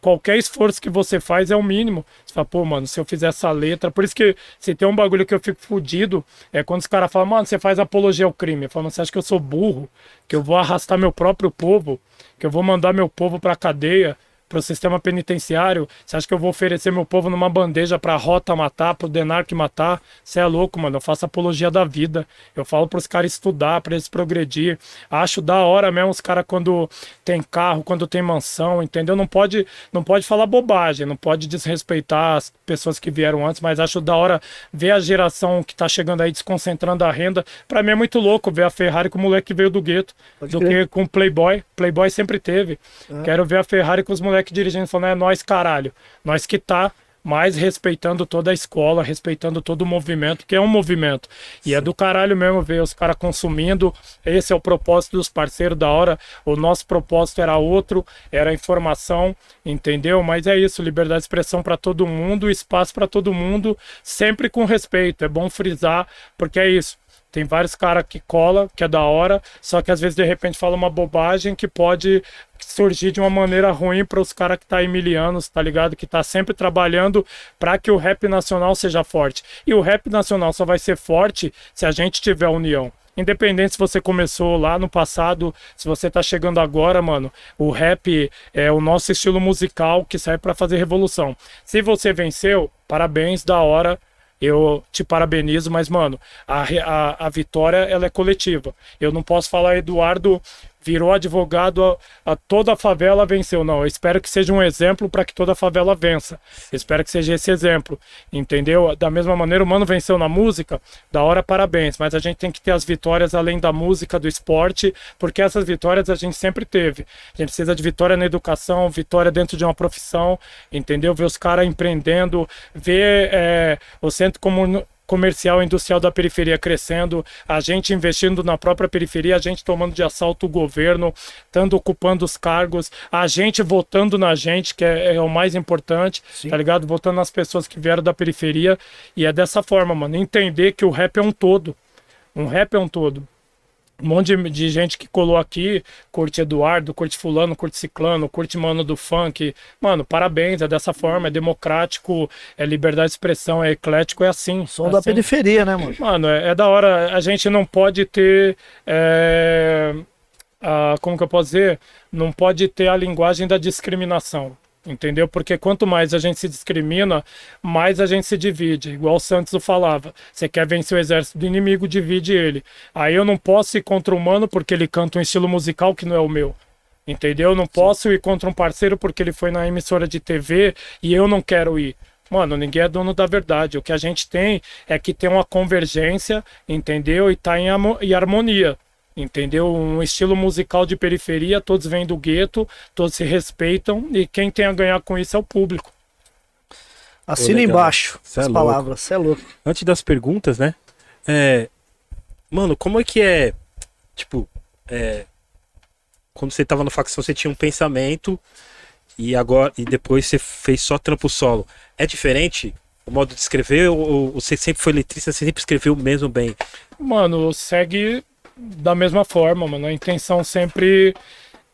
qualquer esforço que você faz é o mínimo. Você fala, pô, mano, se eu fizer essa letra. Por isso que se tem um bagulho que eu fico fudido, é quando os caras falam, mano, você faz apologia ao crime. Falo, você acha que eu sou burro? Que eu vou arrastar meu próprio povo? Que eu vou mandar meu povo pra cadeia? Para o sistema penitenciário? Você acha que eu vou oferecer meu povo numa bandeja para a rota matar, para o Denark matar? Você é louco, mano. Eu faço apologia da vida. Eu falo para os caras estudar, para eles progredir. Acho da hora mesmo os caras quando tem carro, quando tem mansão, entendeu? Não pode, não pode falar bobagem, não pode desrespeitar as pessoas que vieram antes, mas acho da hora ver a geração que tá chegando aí desconcentrando a renda. Para mim é muito louco ver a Ferrari com o moleque que veio do gueto Pode do crer. que com o Playboy. Playboy sempre teve. Ah. Quero ver a Ferrari com os moleques dirigindo falando, é nós caralho. Nós que tá mais respeitando toda a escola, respeitando todo o movimento, que é um movimento. E é do caralho mesmo ver os caras consumindo. Esse é o propósito dos parceiros da hora. O nosso propósito era outro, era informação, entendeu? Mas é isso, liberdade de expressão para todo mundo, espaço para todo mundo, sempre com respeito. É bom frisar, porque é isso. Tem vários caras que cola, que é da hora, só que às vezes de repente fala uma bobagem que pode surgir de uma maneira ruim para os caras que tá aí mil anos, tá ligado? Que tá sempre trabalhando para que o rap nacional seja forte. E o rap nacional só vai ser forte se a gente tiver união. Independente se você começou lá no passado, se você tá chegando agora, mano, o rap é o nosso estilo musical que serve para fazer revolução. Se você venceu, parabéns, da hora, eu te parabenizo, mas, mano, a, a, a vitória ela é coletiva. Eu não posso falar, Eduardo virou advogado, a, a toda a favela venceu. Não, eu espero que seja um exemplo para que toda a favela vença. Eu espero que seja esse exemplo, entendeu? Da mesma maneira, o Mano venceu na música, da hora, parabéns. Mas a gente tem que ter as vitórias além da música, do esporte, porque essas vitórias a gente sempre teve. A gente precisa de vitória na educação, vitória dentro de uma profissão, entendeu? Ver os caras empreendendo, ver é, o centro comun comercial e industrial da periferia crescendo, a gente investindo na própria periferia, a gente tomando de assalto o governo, estando ocupando os cargos, a gente votando na gente, que é, é o mais importante, tá ligado? Votando nas pessoas que vieram da periferia. E é dessa forma, mano. Entender que o rap é um todo. Um rap é um todo. Um monte de, de gente que colou aqui, curte Eduardo, curte Fulano, curte Ciclano, curte Mano do Funk. Mano, parabéns, é dessa forma, é democrático, é liberdade de expressão, é eclético, é assim. Som é da assim. periferia, né, mano? Mano, é, é da hora. A gente não pode ter. é, a- como que eu posso dizer? Não pode ter a linguagem da discriminação. Entendeu? Porque quanto mais a gente se discrimina, mais a gente se divide. Igual o Santos falava. Você quer vencer o exército do inimigo, divide ele. Aí eu não posso ir contra o mano porque ele canta um estilo musical que não é o meu. Entendeu? Eu não posso ir contra um parceiro porque ele foi na emissora de TV e eu não quero ir. Mano, ninguém é dono da verdade. O que a gente tem é que tem uma convergência, entendeu? E tá em harmonia. Entendeu? Um estilo musical de periferia, todos vêm do gueto, todos se respeitam e quem tem a ganhar com isso é o público. Assina embaixo Cê é as louco. palavras, você é louco. Antes das perguntas, né? É. Mano, como é que é. Tipo, é. Quando você tava no facção, você tinha um pensamento e agora. E depois você fez só trampo solo. É diferente o modo de escrever ou, ou você sempre foi letrista, você sempre escreveu mesmo bem? Mano, segue da mesma forma, mano. A intenção sempre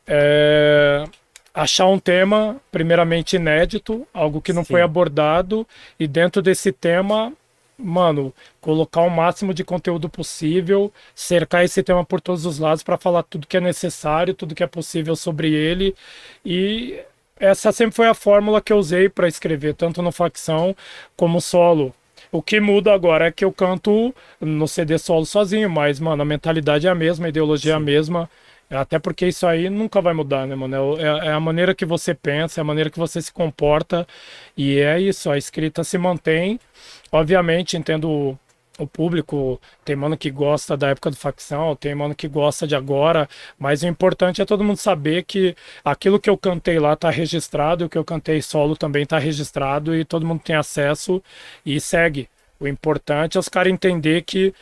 é achar um tema, primeiramente inédito, algo que não Sim. foi abordado, e dentro desse tema, mano, colocar o máximo de conteúdo possível, cercar esse tema por todos os lados para falar tudo que é necessário, tudo que é possível sobre ele. E essa sempre foi a fórmula que eu usei para escrever, tanto no facção como solo. O que muda agora é que eu canto no CD solo sozinho, mas, mano, a mentalidade é a mesma, a ideologia é a mesma. Até porque isso aí nunca vai mudar, né, mano? É É, é a maneira que você pensa, é a maneira que você se comporta. E é isso, a escrita se mantém. Obviamente, entendo o- público, tem mano que gosta da época do facção, tem mano que gosta de agora, mas o importante é todo mundo saber que aquilo que eu cantei lá tá registrado, o que eu cantei solo também tá registrado e todo mundo tem acesso e segue. O importante é os caras entender que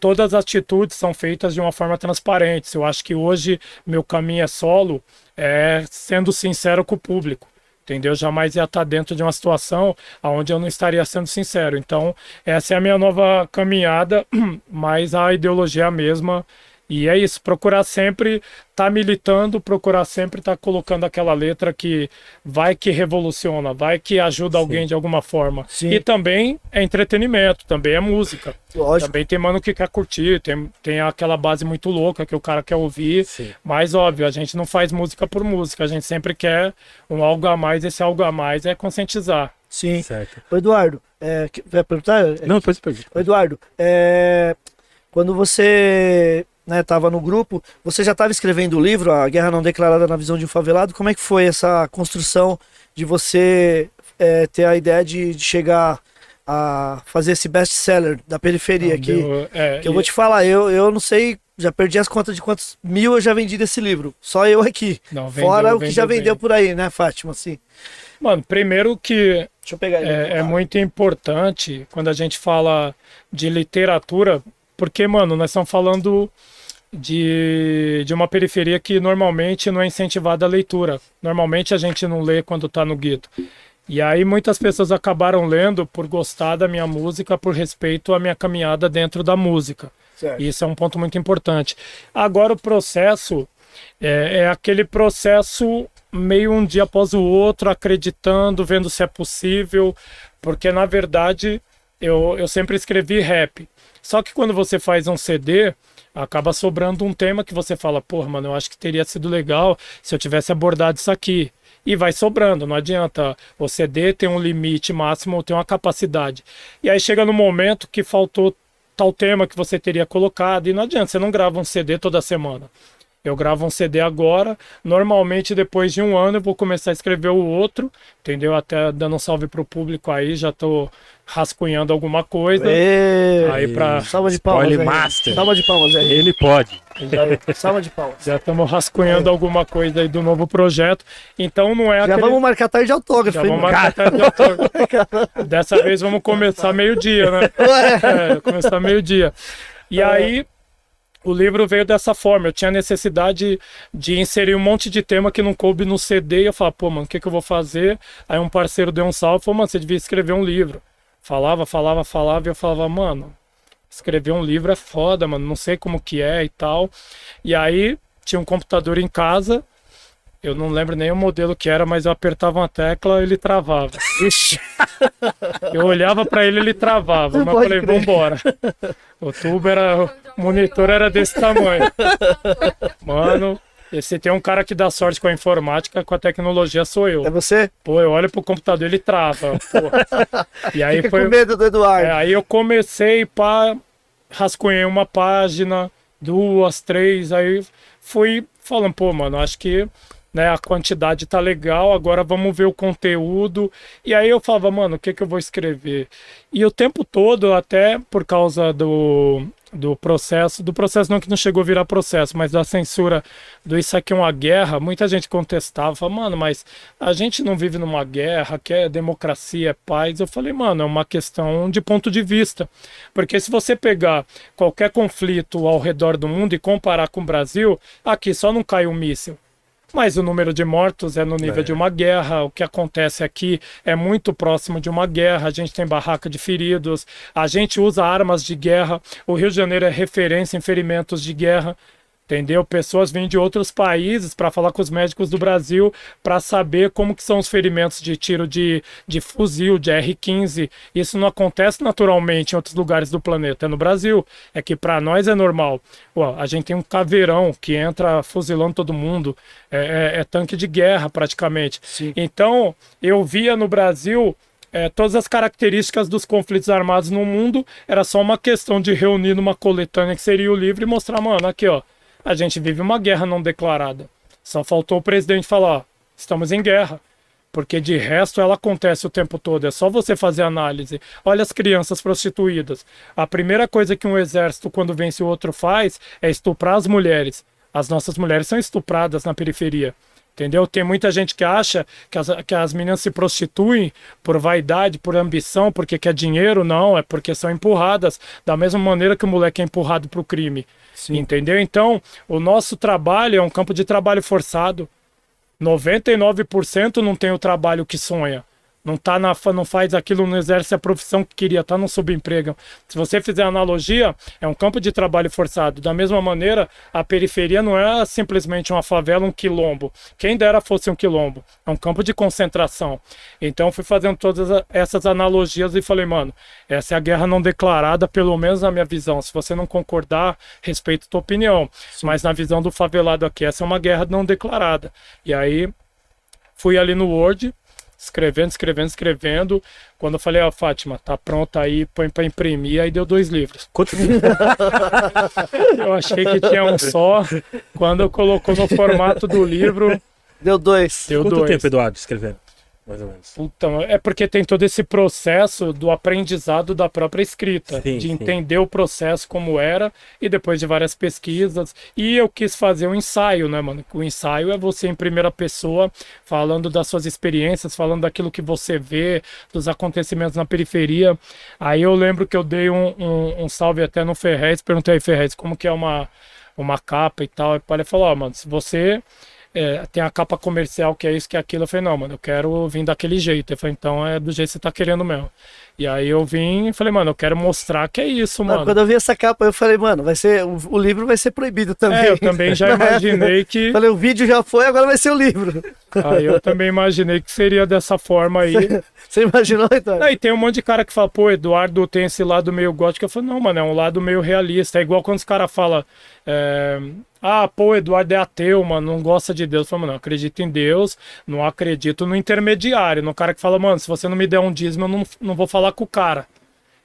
todas as atitudes são feitas de uma forma transparente. Eu acho que hoje meu caminho é solo, é sendo sincero com o público. Entendeu? Jamais ia estar dentro de uma situação onde eu não estaria sendo sincero. Então, essa é a minha nova caminhada, <clears throat> mas a ideologia é a mesma e é isso, procurar sempre estar tá militando, procurar sempre estar tá colocando aquela letra que vai que revoluciona, vai que ajuda Sim. alguém de alguma forma. Sim. E também é entretenimento, também é música. Lógico. Também tem mano que quer curtir, tem, tem aquela base muito louca que o cara quer ouvir. Sim. Mas óbvio, a gente não faz música por música, a gente sempre quer um algo a mais, esse algo a mais é conscientizar. Sim. Certo. O Eduardo, é, vai perguntar? Não, depois pergunta. Eduardo, é, quando você né, tava no grupo. Você já estava escrevendo o livro, A Guerra Não Declarada na Visão de um Favelado. Como é que foi essa construção de você é, ter a ideia de, de, chegar a fazer esse best-seller da periferia? Que, deu, é, que eu e... vou te falar, eu, eu não sei, já perdi as contas de quantos mil eu já vendi desse livro. Só eu aqui. Não, vendeu, Fora o que vendeu já vendeu bem. por aí, né, Fátima? Assim. Mano, primeiro que é, é muito importante quando a gente fala de literatura, porque, mano, nós estamos falando de, de uma periferia que normalmente não é incentivada a leitura. Normalmente a gente não lê quando está no gueto. E aí muitas pessoas acabaram lendo por gostar da minha música, por respeito à minha caminhada dentro da música. Certo. Isso é um ponto muito importante. Agora o processo é, é, aquele processo meio um dia após o outro, acreditando, vendo se é possível, porque na verdade eu, eu sempre escrevi rap. Só que quando você faz um CD, acaba sobrando um tema que você fala, pô, mano, eu acho que teria sido legal se eu tivesse abordado isso aqui. E vai sobrando, não adianta. O CD tem um limite máximo ou tem uma capacidade. E aí chega no momento que faltou tal tema que você teria colocado, e não adianta, você não grava um CD toda semana. Eu gravo um CD agora. Normalmente, depois de um ano, eu vou começar a escrever o outro, entendeu? Até dando um salve pro público aí, já tô rascunhando alguma coisa. Ei, aí pra. Salva de palmas. Master. Salva de palmas aí. Ele pode. Já, salva de palmas. Já estamos rascunhando é. alguma coisa aí do novo projeto. Então não é Já aquele... vamos marcar tarde de autógrafo. Já vamos marcar tarde de autógrafo. Dessa vez vamos começar meio-dia, né? <laughs> É, começar meio-dia. E é. aí o livro veio dessa forma. Eu tinha necessidade de inserir um monte de tema que não coube no CD. E eu falava, pô, mano, o que, que eu vou fazer? Aí um parceiro deu um salve e falou, mano, você devia escrever um livro. Falava, falava, falava. E eu falava, mano, escrever um livro é foda, mano. Não sei como que é e tal. E aí tinha um computador em casa. Eu não lembro nem o modelo que era, mas eu apertava uma tecla ele travava. Ixi. <laughs> Eu olhava para ele ele travava. Não mas eu falei, crer. vambora. O tubo era. O monitor era desse tamanho. Mano, e se tem um cara que dá sorte com a informática, com a tecnologia, sou eu. É você? Pô, eu olho pro computador ele trava. Pô. E aí Fica foi. com medo do Eduardo. É, aí eu comecei, pá, rascunhei uma página, duas, três, aí fui falando, pô, mano, acho que né? A quantidade tá legal, agora vamos ver o conteúdo. E aí eu falava, mano, o que que eu vou escrever? E o tempo todo, até por causa do, do processo, do processo não que não chegou a virar processo, mas da censura do isso aqui é uma guerra, muita gente contestava, falava, mano, mas a gente não vive numa guerra, quer democracia, é paz. Eu falei, mano, é uma questão de ponto de vista. Porque se você pegar qualquer conflito ao redor do mundo e comparar com o Brasil, aqui só não cai um míssil. Mas o número de mortos é no nível é. de uma guerra. O que acontece aqui é muito próximo de uma guerra. A gente tem barraca de feridos, a gente usa armas de guerra. O Rio de Janeiro é referência em ferimentos de guerra entendeu? Pessoas vêm de outros países para falar com os médicos do Brasil para saber como que são os ferimentos de tiro de, de fuzil, de R-15. Isso não acontece naturalmente em outros lugares do planeta, é no Brasil. É que para nós é normal. Ué, a gente tem um caveirão que entra fuzilando todo mundo, é, é, é tanque de guerra praticamente. Sim. Então, eu via no Brasil é, todas as características dos conflitos armados no mundo, era só uma questão de reunir numa coletânea que seria o livro e mostrar, mano, aqui ó, a gente vive uma guerra não declarada. Só faltou o presidente falar: estamos em guerra. Porque de resto ela acontece o tempo todo. É só você fazer análise. Olha as crianças prostituídas. A primeira coisa que um exército, quando vence o outro, faz é estuprar as mulheres. As nossas mulheres são estupradas na periferia. Entendeu? Tem muita gente que acha que as, que as meninas se prostituem por vaidade, por ambição, porque quer dinheiro. Não, é porque são empurradas da mesma maneira que o moleque é empurrado para o crime. Entendeu? Então, o nosso trabalho é um campo de trabalho forçado. 99% não tem o trabalho que sonha. Não tá na não faz aquilo, não exerce a profissão que queria, tá no subemprego. Se você fizer analogia, é um campo de trabalho forçado. Da mesma maneira, a periferia não é simplesmente uma favela, um quilombo. Quem dera fosse um quilombo. É um campo de concentração. Então fui fazendo todas essas analogias e falei, mano, essa é a guerra não declarada, pelo menos na minha visão. Se você não concordar, respeito tua opinião. Mas na visão do favelado aqui, essa é uma guerra não declarada. E aí fui ali no Word, escrevendo, escrevendo, escrevendo. Quando eu falei, ó, Fátima, tá pronto aí, põe pra imprimir, aí deu dois livros. Quanto <laughs> Eu achei que tinha um só. Quando colocou no formato do livro, Deu dois. deu Quanto dois. tempo, Eduardo, escrevendo? Mais ou menos. Puta, é porque tem todo esse processo do aprendizado da própria escrita, Sim, de sim. entender o processo como era e depois de várias pesquisas. E eu quis fazer um ensaio, né, mano? O ensaio é você em primeira pessoa, falando das suas experiências, falando daquilo que você vê, dos acontecimentos na periferia. Aí eu lembro que eu dei um, um, um salve até no Ferrez, perguntei aí, Ferrez, como que é uma, uma capa e tal. E ele falou, ó, mano, se você é, tem a capa comercial que é isso, que é aquilo. Eu falei, não, mano, eu quero vir daquele jeito. Ele falou, então é do jeito que você tá querendo mesmo. E aí eu vim e falei, mano, eu quero mostrar que é isso, Não, mano. Quando eu vi essa capa, eu falei, mano, vai ser, o, livro vai ser proibido também. É, eu também <laughs> já época. imaginei que. Falei, o vídeo já foi, agora vai ser o livro. Aí eu também imaginei que seria dessa forma aí. Você imaginou, então? Aí tem um monte de cara que fala, pô, Eduardo tem esse lado meio gótico. Eu falo, não, mano, é um lado meio realista. É igual quando os caras falam, é, ah, pô, Eduardo é ateu, mano, não gosta de Deus. Eu falo, mano, eu acredito em Deus, não acredito no intermediário, no cara que fala, mano, se você não me der um dízimo, eu não, não vou falar com o cara.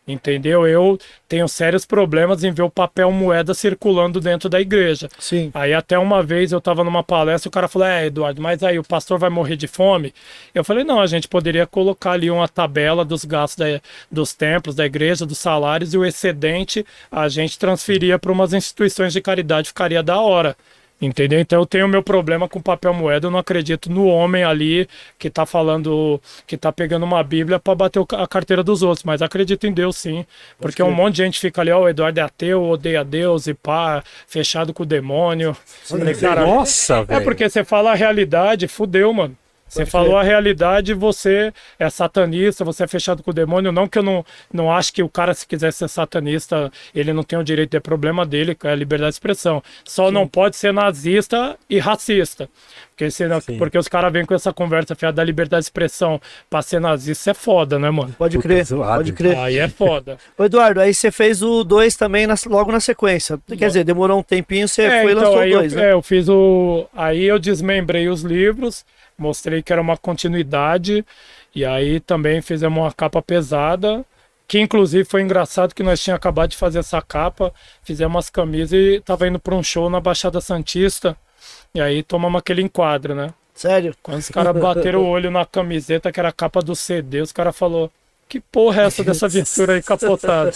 Entendeu? Eu tenho sérios problemas em ver o papel moeda circulando dentro da igreja. Sim. Aí até uma vez eu tava numa palestra, o cara falou: É, Eduardo, mas aí o pastor vai morrer de fome? Eu falei: Não, a gente poderia colocar ali uma tabela dos gastos da- dos templos, da igreja, dos salários e o excedente a gente transferia para umas instituições de caridade, ficaria da hora. Entendeu? Então eu tenho meu problema com papel moeda, eu não acredito no homem ali que tá falando, que tá pegando uma Bíblia para bater a carteira dos outros, mas acredito em Deus sim. Porque um monte de gente fica ali, ó, o Eduardo é ateu, odeia Deus e pá, fechado com o demônio. Falei, cara, Nossa, velho. é porque você fala a realidade, fudeu, mano. Você falou a realidade, você é satanista, você é fechado com o demônio. Não que eu não, não acho que o cara, se quiser ser satanista, ele não tem o direito, é problema dele, que é a liberdade de expressão. Só não pode ser nazista e racista. Porque, senão, Sim. porque os caras vêm com essa conversa fiada da liberdade de expressão pra ser nazista, isso é foda, né, mano? Pode crer, pode crer. Aí é foda. <laughs> Ô, Eduardo, aí você fez o 2 também na- logo na sequência. Quer dizer, demorou um tempinho, você É, foi e então, lançou o aí eu, 2, né? é, eu fiz o. Aí eu desmembrei os livros, mostrei que era uma continuidade, e aí também fizemos uma capa pesada. Que inclusive foi engraçado que nós tínhamos acabado de fazer essa capa, fizemos umas camisas e tava indo para um show na Baixada Santista. E aí tomamos aquele enquadro, né? Sério? Quando os caras bateram o olho na camiseta, que era a capa do CD, os caras falaram: Que porra é essa dessa <laughs> viatura aí capotada?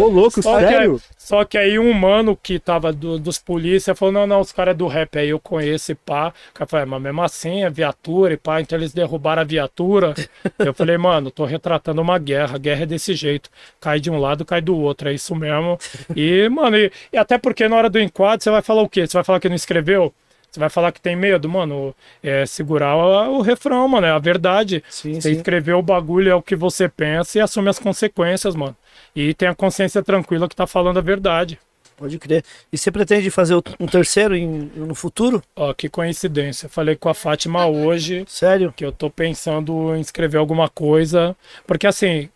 Ô, louco, Só que, sério? só que aí um mano que tava do- dos polícia falou, não, não, os caras é do rap, aí eu conheço e pá. O cara falou, "É, mas mesmo assim é viatura e pá, então eles derrubaram a viatura. eu falei, mano, tô retratando uma guerra, a guerra é desse jeito. Cai de um lado, cai do outro, é isso mesmo. E, mano, e, e até porque na hora do enquadro você vai falar o quê? Você vai falar que não escreveu? Você vai falar que tem medo, mano? É segurar o, o refrão, mano, é a verdade. Sim, Você sim. escreveu o bagulho, é o que você pensa e assume as consequências, mano. E tem a consciência tranquila que tá falando a verdade. Pode crer. E você pretende fazer um terceiro em- no futuro? Ó, que coincidência. Falei com a Fátima hoje Sério? que eu tô pensando em escrever alguma coisa. Porque assim,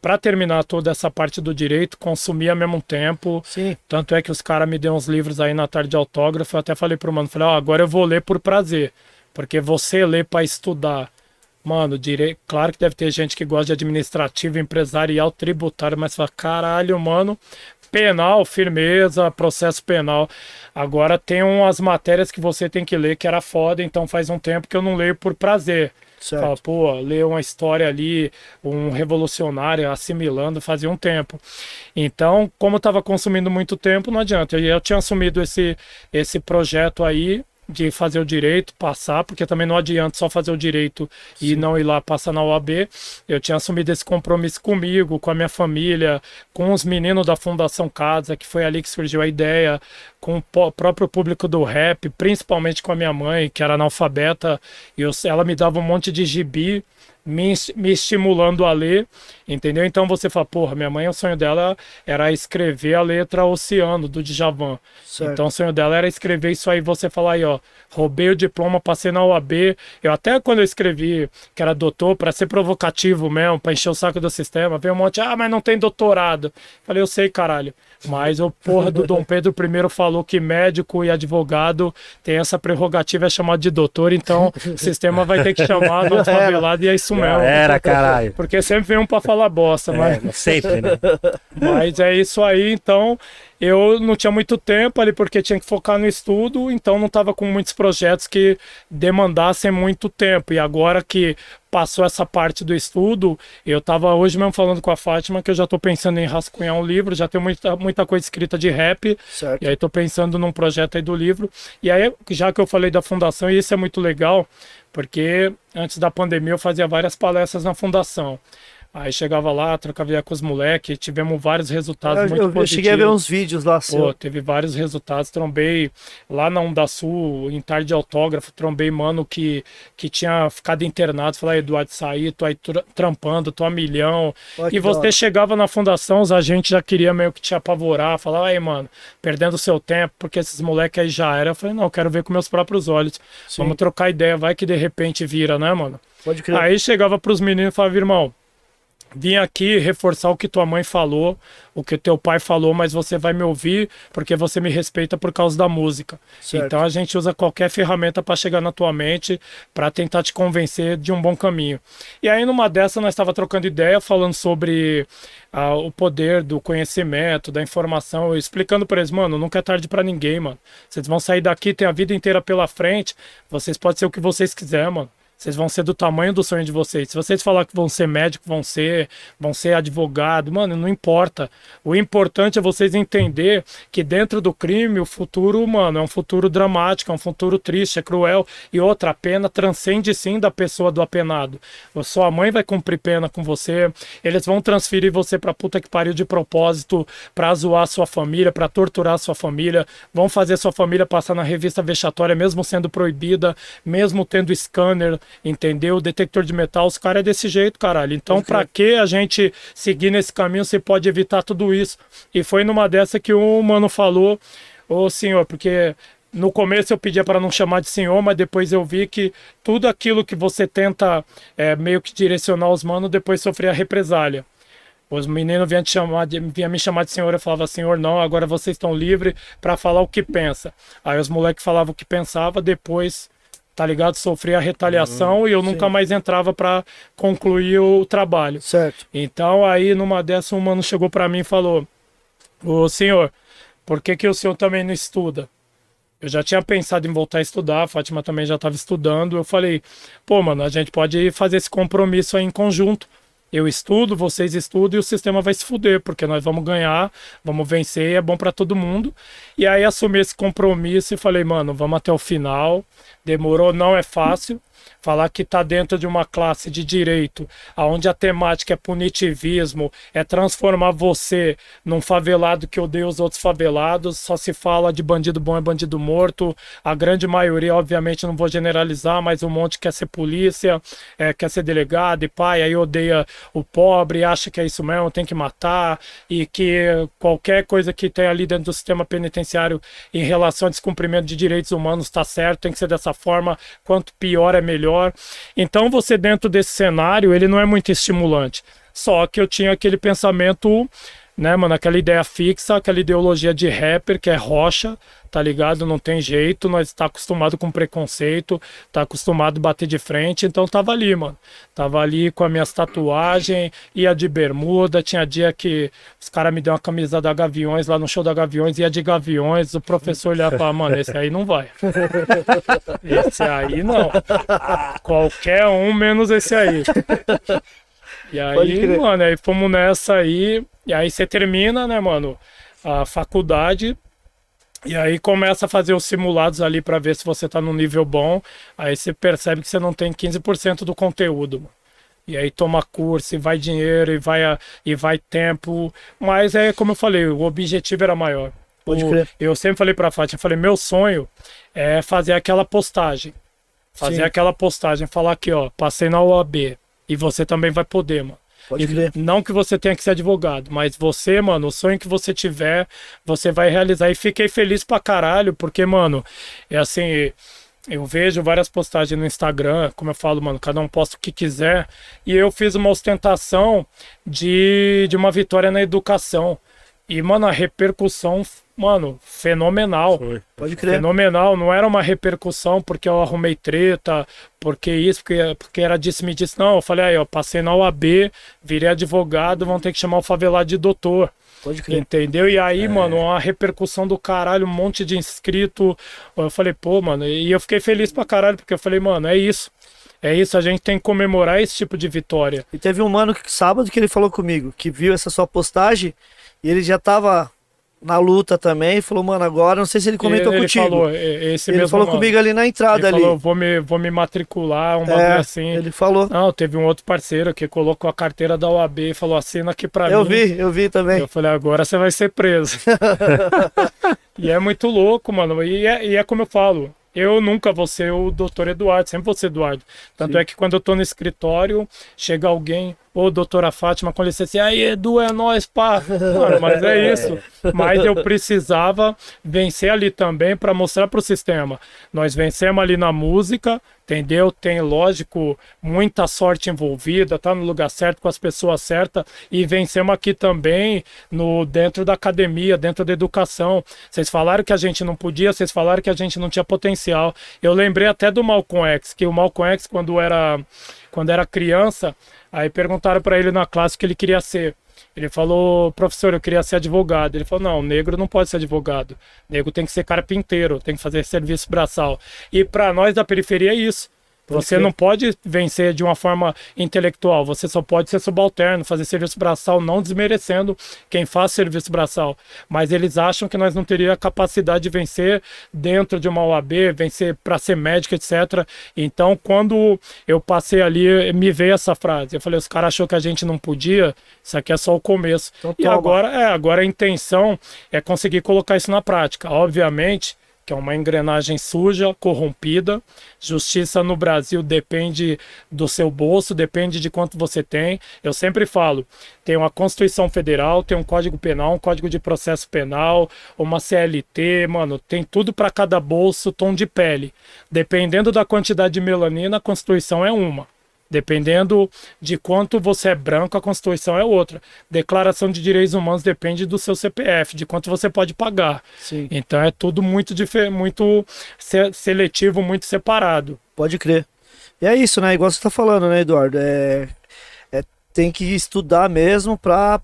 para terminar toda essa parte do direito, consumir ao mesmo tempo. Sim. Tanto é que os caras me deu uns livros aí na tarde de autógrafo. Eu até falei pro mano, falei, ó, agora eu vou ler por prazer. Porque você lê para estudar. Mano, direito, claro que deve ter gente que gosta de administrativo, empresarial, tributário, mas fala, caralho, mano, penal, firmeza, processo penal. Agora tem umas matérias que você tem que ler que era foda, então faz um tempo que eu não leio por prazer. Certo. Fala, pô, ler uma história ali, um revolucionário assimilando, fazia um tempo. Então, como eu estava consumindo muito tempo, não adianta. Eu, eu tinha assumido esse, esse projeto aí, de fazer o direito, passar, porque também não adianta só fazer o direito e não ir lá passar na OAB. Eu tinha assumido esse compromisso comigo, com a minha família, com os meninos da Fundação Casa, que foi ali que surgiu a ideia, com o próprio público do rap, principalmente com a minha mãe, que era analfabeta, e eu- ela me dava um monte de gibi me, me estimulando a ler, entendeu? Então você fala, porra, minha mãe, o sonho dela era escrever a letra Oceano, do Djavan. Certo. Então o sonho dela era escrever isso aí, você falar aí, ó, roubei o diploma, passei na UAB. Eu até quando eu escrevi que era doutor, para ser provocativo mesmo, para encher o saco do sistema, veio um monte, ah, mas não tem doutorado. Falei, eu sei, caralho. Mas o porra do Dom Pedro I falou que médico e advogado tem essa prerrogativa, é chamado de doutor, então o sistema vai ter que chamar do favelado e é isso mesmo. Era, caralho. Porque sempre vem um pra falar bosta, mas. É, sempre, né? Mas é isso aí, então eu não tinha muito tempo ali porque tinha que focar no estudo, então não estava com muitos projetos que demandassem muito tempo. E agora que passou essa parte do estudo, eu estava hoje mesmo falando com a Fátima que eu já estou pensando em rascunhar um livro, já tenho muita, muita coisa escrita de rap, Certo. e aí estou pensando num projeto aí do livro. E aí, já que eu falei da fundação, e isso é muito legal, porque antes da pandemia eu fazia várias palestras na fundação. Aí chegava lá, trocava ideia com os moleques, tivemos vários resultados Eu, muito eu, eu positivos. cheguei a ver uns vídeos lá, Pô, seu. teve vários resultados. Trombei lá na Onda Sul, em tarde de autógrafo. Trombei mano que, que tinha ficado internado. Falei, Eduardo, saí, tô aí tra- trampando, tô a milhão. E você chegava na fundação, os agentes já queriam meio que te apavorar. Falar, aí, mano, perdendo seu tempo, porque esses moleques aí já era. Eu falei, não, eu quero ver com meus próprios olhos. Sim. Vamos trocar ideia, vai que de repente vira, né, mano? Pode crer. Aí chegava pros meninos e falava, irmão, vim aqui reforçar o que tua mãe falou, o que teu pai falou, mas você vai me ouvir porque você me respeita por causa da música. Certo. Então a gente usa qualquer ferramenta para chegar na tua mente, para tentar te convencer de um bom caminho. E aí numa dessa nós estava trocando ideia, falando sobre ah, o poder do conhecimento, da informação, explicando para eles, mano, nunca é tarde para ninguém, mano. Vocês vão sair daqui, tem a vida inteira pela frente, vocês podem ser o que vocês quiserem, mano. Vocês vão ser do tamanho do sonho de vocês. Se vocês falar que vão ser médico, vão ser, vão ser advogado, mano, não importa. O importante é vocês entender que dentro do crime o futuro, mano, é um futuro dramático, é um futuro triste, é cruel e outra a pena transcende sim da pessoa do apenado. A sua mãe vai cumprir pena com você, eles vão transferir você pra puta que pariu de propósito pra zoar sua família, pra torturar sua família, vão fazer sua família passar na revista vexatória mesmo sendo proibida, mesmo tendo scanner, entendeu? Detector de metal, os caras é desse jeito, caralho. Então, pra que a gente seguir nesse caminho se pode evitar tudo isso? E foi numa dessa que o mano falou, ô senhor, porque no começo eu pedia para não chamar de senhor, mas depois eu vi que tudo aquilo que você tenta é, meio que direcionar os manos, depois sofria represália. Os meninos vinham, te chamar de, vinham me chamar de senhor, eu falava, senhor, não, agora vocês estão livres para falar o que pensa. Aí os moleques falavam o que pensava, depois, tá ligado, sofria a retaliação e eu nunca mais entrava para concluir o trabalho. Certo. Então aí numa dessa um mano chegou para mim e falou: "Ô senhor, por que que o senhor também não estuda?" Eu já tinha pensado em voltar a estudar, a Fátima também já estava estudando. Eu falei: "Pô, mano, a gente pode fazer esse compromisso aí em conjunto. Eu estudo, vocês estudam e o sistema vai se fuder, porque nós vamos ganhar, vamos vencer, é bom para todo mundo". E aí assumi esse compromisso e falei: "Mano, vamos até o final". Demorou, não é fácil. Falar que está dentro de uma classe de direito, onde a temática é punitivismo, é transformar você num favelado que odeia os outros favelados, só se fala de bandido bom é bandido morto. A grande maioria, obviamente, não vou generalizar, mas um monte quer ser polícia, é, quer ser delegado e pai, aí odeia o pobre, acha que é isso mesmo, tem que matar, e que qualquer coisa que tem ali dentro do sistema penitenciário em relação a descumprimento de direitos humanos está certo, tem que ser dessa forma, quanto pior é melhor. Então você dentro desse cenário, ele não é muito estimulante. Só que eu tinha aquele pensamento, né, mano, aquela ideia fixa, aquela ideologia de rapper que é rocha, tá ligado? Não tem jeito, nós tá acostumado com preconceito, tá acostumado a bater de frente, então tava ali, mano. Tava ali com as minhas tatuagens, ia de bermuda, tinha dia que os caras me deu uma camisa da Gaviões lá no show da Gaviões, ia de Gaviões, o professor olhava e falava, mano, esse aí não vai. <laughs> Esse aí não. Qualquer um menos esse aí. E aí, mano, aí fomos nessa aí. E aí você termina, né, mano, a faculdade. E aí começa a fazer os simulados ali para ver se você tá no nível bom. Aí você percebe que você não tem 15% do conteúdo. mano. E aí toma curso, e vai dinheiro, e vai, e vai tempo. Mas é como eu falei, o objetivo era maior. Pode O- crer. Eu sempre falei pra Fátima, eu falei, meu sonho é fazer aquela postagem. Fazer Sim. aquela postagem, falar aqui, ó, passei na OAB. E você também vai poder, mano. Pode E crer. Não que você tenha que ser advogado, mas você, mano, o sonho que você tiver, você vai realizar. E fiquei feliz pra caralho, porque, mano, é assim. Eu vejo várias postagens no Instagram, como eu falo, mano, cada um posta o que quiser. E eu fiz uma ostentação de, de uma vitória na educação. E, mano, a repercussão, mano, fenomenal. Foi. Pode crer. Fenomenal, não era uma repercussão porque eu arrumei treta, porque isso, porque, porque era disse me disse. Não, eu falei aí, ó, passei na UAB, virei advogado, vão ter que chamar o favelado de doutor. Pode crer. Entendeu? E aí, mano, uma repercussão do caralho, um monte de inscrito. Eu falei, pô, mano, e eu fiquei feliz pra caralho, porque eu falei, mano, é isso. É isso, a gente tem que comemorar esse tipo de vitória. E teve um mano que sábado que ele falou comigo, que viu essa sua postagem e ele já tava na luta também e falou, mano, agora não sei se ele comentou ele, contigo. Ele falou, esse ele mesmo falou mano. comigo ali na entrada Ele ali. falou, vou me, vou me matricular, um bagulho é, assim. ele falou. Não, teve um outro parceiro que colocou a carteira da OAB e falou: assina aqui pra Eu mim. vi, eu vi também. Eu falei: agora você vai ser preso. <laughs> e é muito louco, mano. E é, e é como eu falo: eu nunca vou ser o doutor Eduardo, sempre vou ser Eduardo. Tanto é que quando eu tô no escritório, chega alguém, ô doutora Fátima, com licença, aí Edu, é nóis, pá. Mano, mas é <laughs> isso. Mas eu precisava vencer ali também para mostrar pro sistema. Nós vencemos ali na música, entendeu? Tem, lógico, muita sorte envolvida, tá no lugar certo com as pessoas certas e vencemos aqui também no dentro da academia, dentro da educação. Vocês falaram que a gente não podia, vocês falaram que a gente não tinha potencial. Eu lembrei até do Malcolm X, que o Malcolm X quando era quando era criança, aí perguntaram para ele na classe o que ele queria ser. Ele falou, professor, eu queria ser advogado. Ele falou, não, negro não pode ser advogado. Negro tem que ser carpinteiro, tem que fazer serviço braçal. E para nós da periferia é isso. Você não pode vencer de uma forma intelectual, você só pode ser subalterno, fazer serviço braçal, não desmerecendo quem faz serviço braçal. Mas eles acham que nós não teríamos a capacidade de vencer dentro de uma OAB, vencer para ser médico, etc. Então, quando eu passei ali, me veio essa frase. Eu falei, os caras achou que a gente não podia, isso aqui é só o começo. Então e agora, é, agora a intenção é conseguir colocar isso na prática. Obviamente, que é uma engrenagem suja, corrompida. Justiça no Brasil depende do seu bolso, depende de quanto você tem. Eu sempre falo, tem uma Constituição Federal, tem um Código Penal, um Código de Processo Penal, uma CLT, mano, tem tudo para cada bolso, tom de pele. Dependendo da quantidade de melanina, a Constituição é uma. Dependendo de quanto você é branco, a Constituição é outra. Declaração de Direitos Humanos depende do seu CPF, de quanto você pode pagar. Sim, Então é tudo muito, muito se- seletivo, muito separado. pode crer. E é isso, né? Igual você tá falando, né, Eduardo? É, é- tem que estudar mesmo pra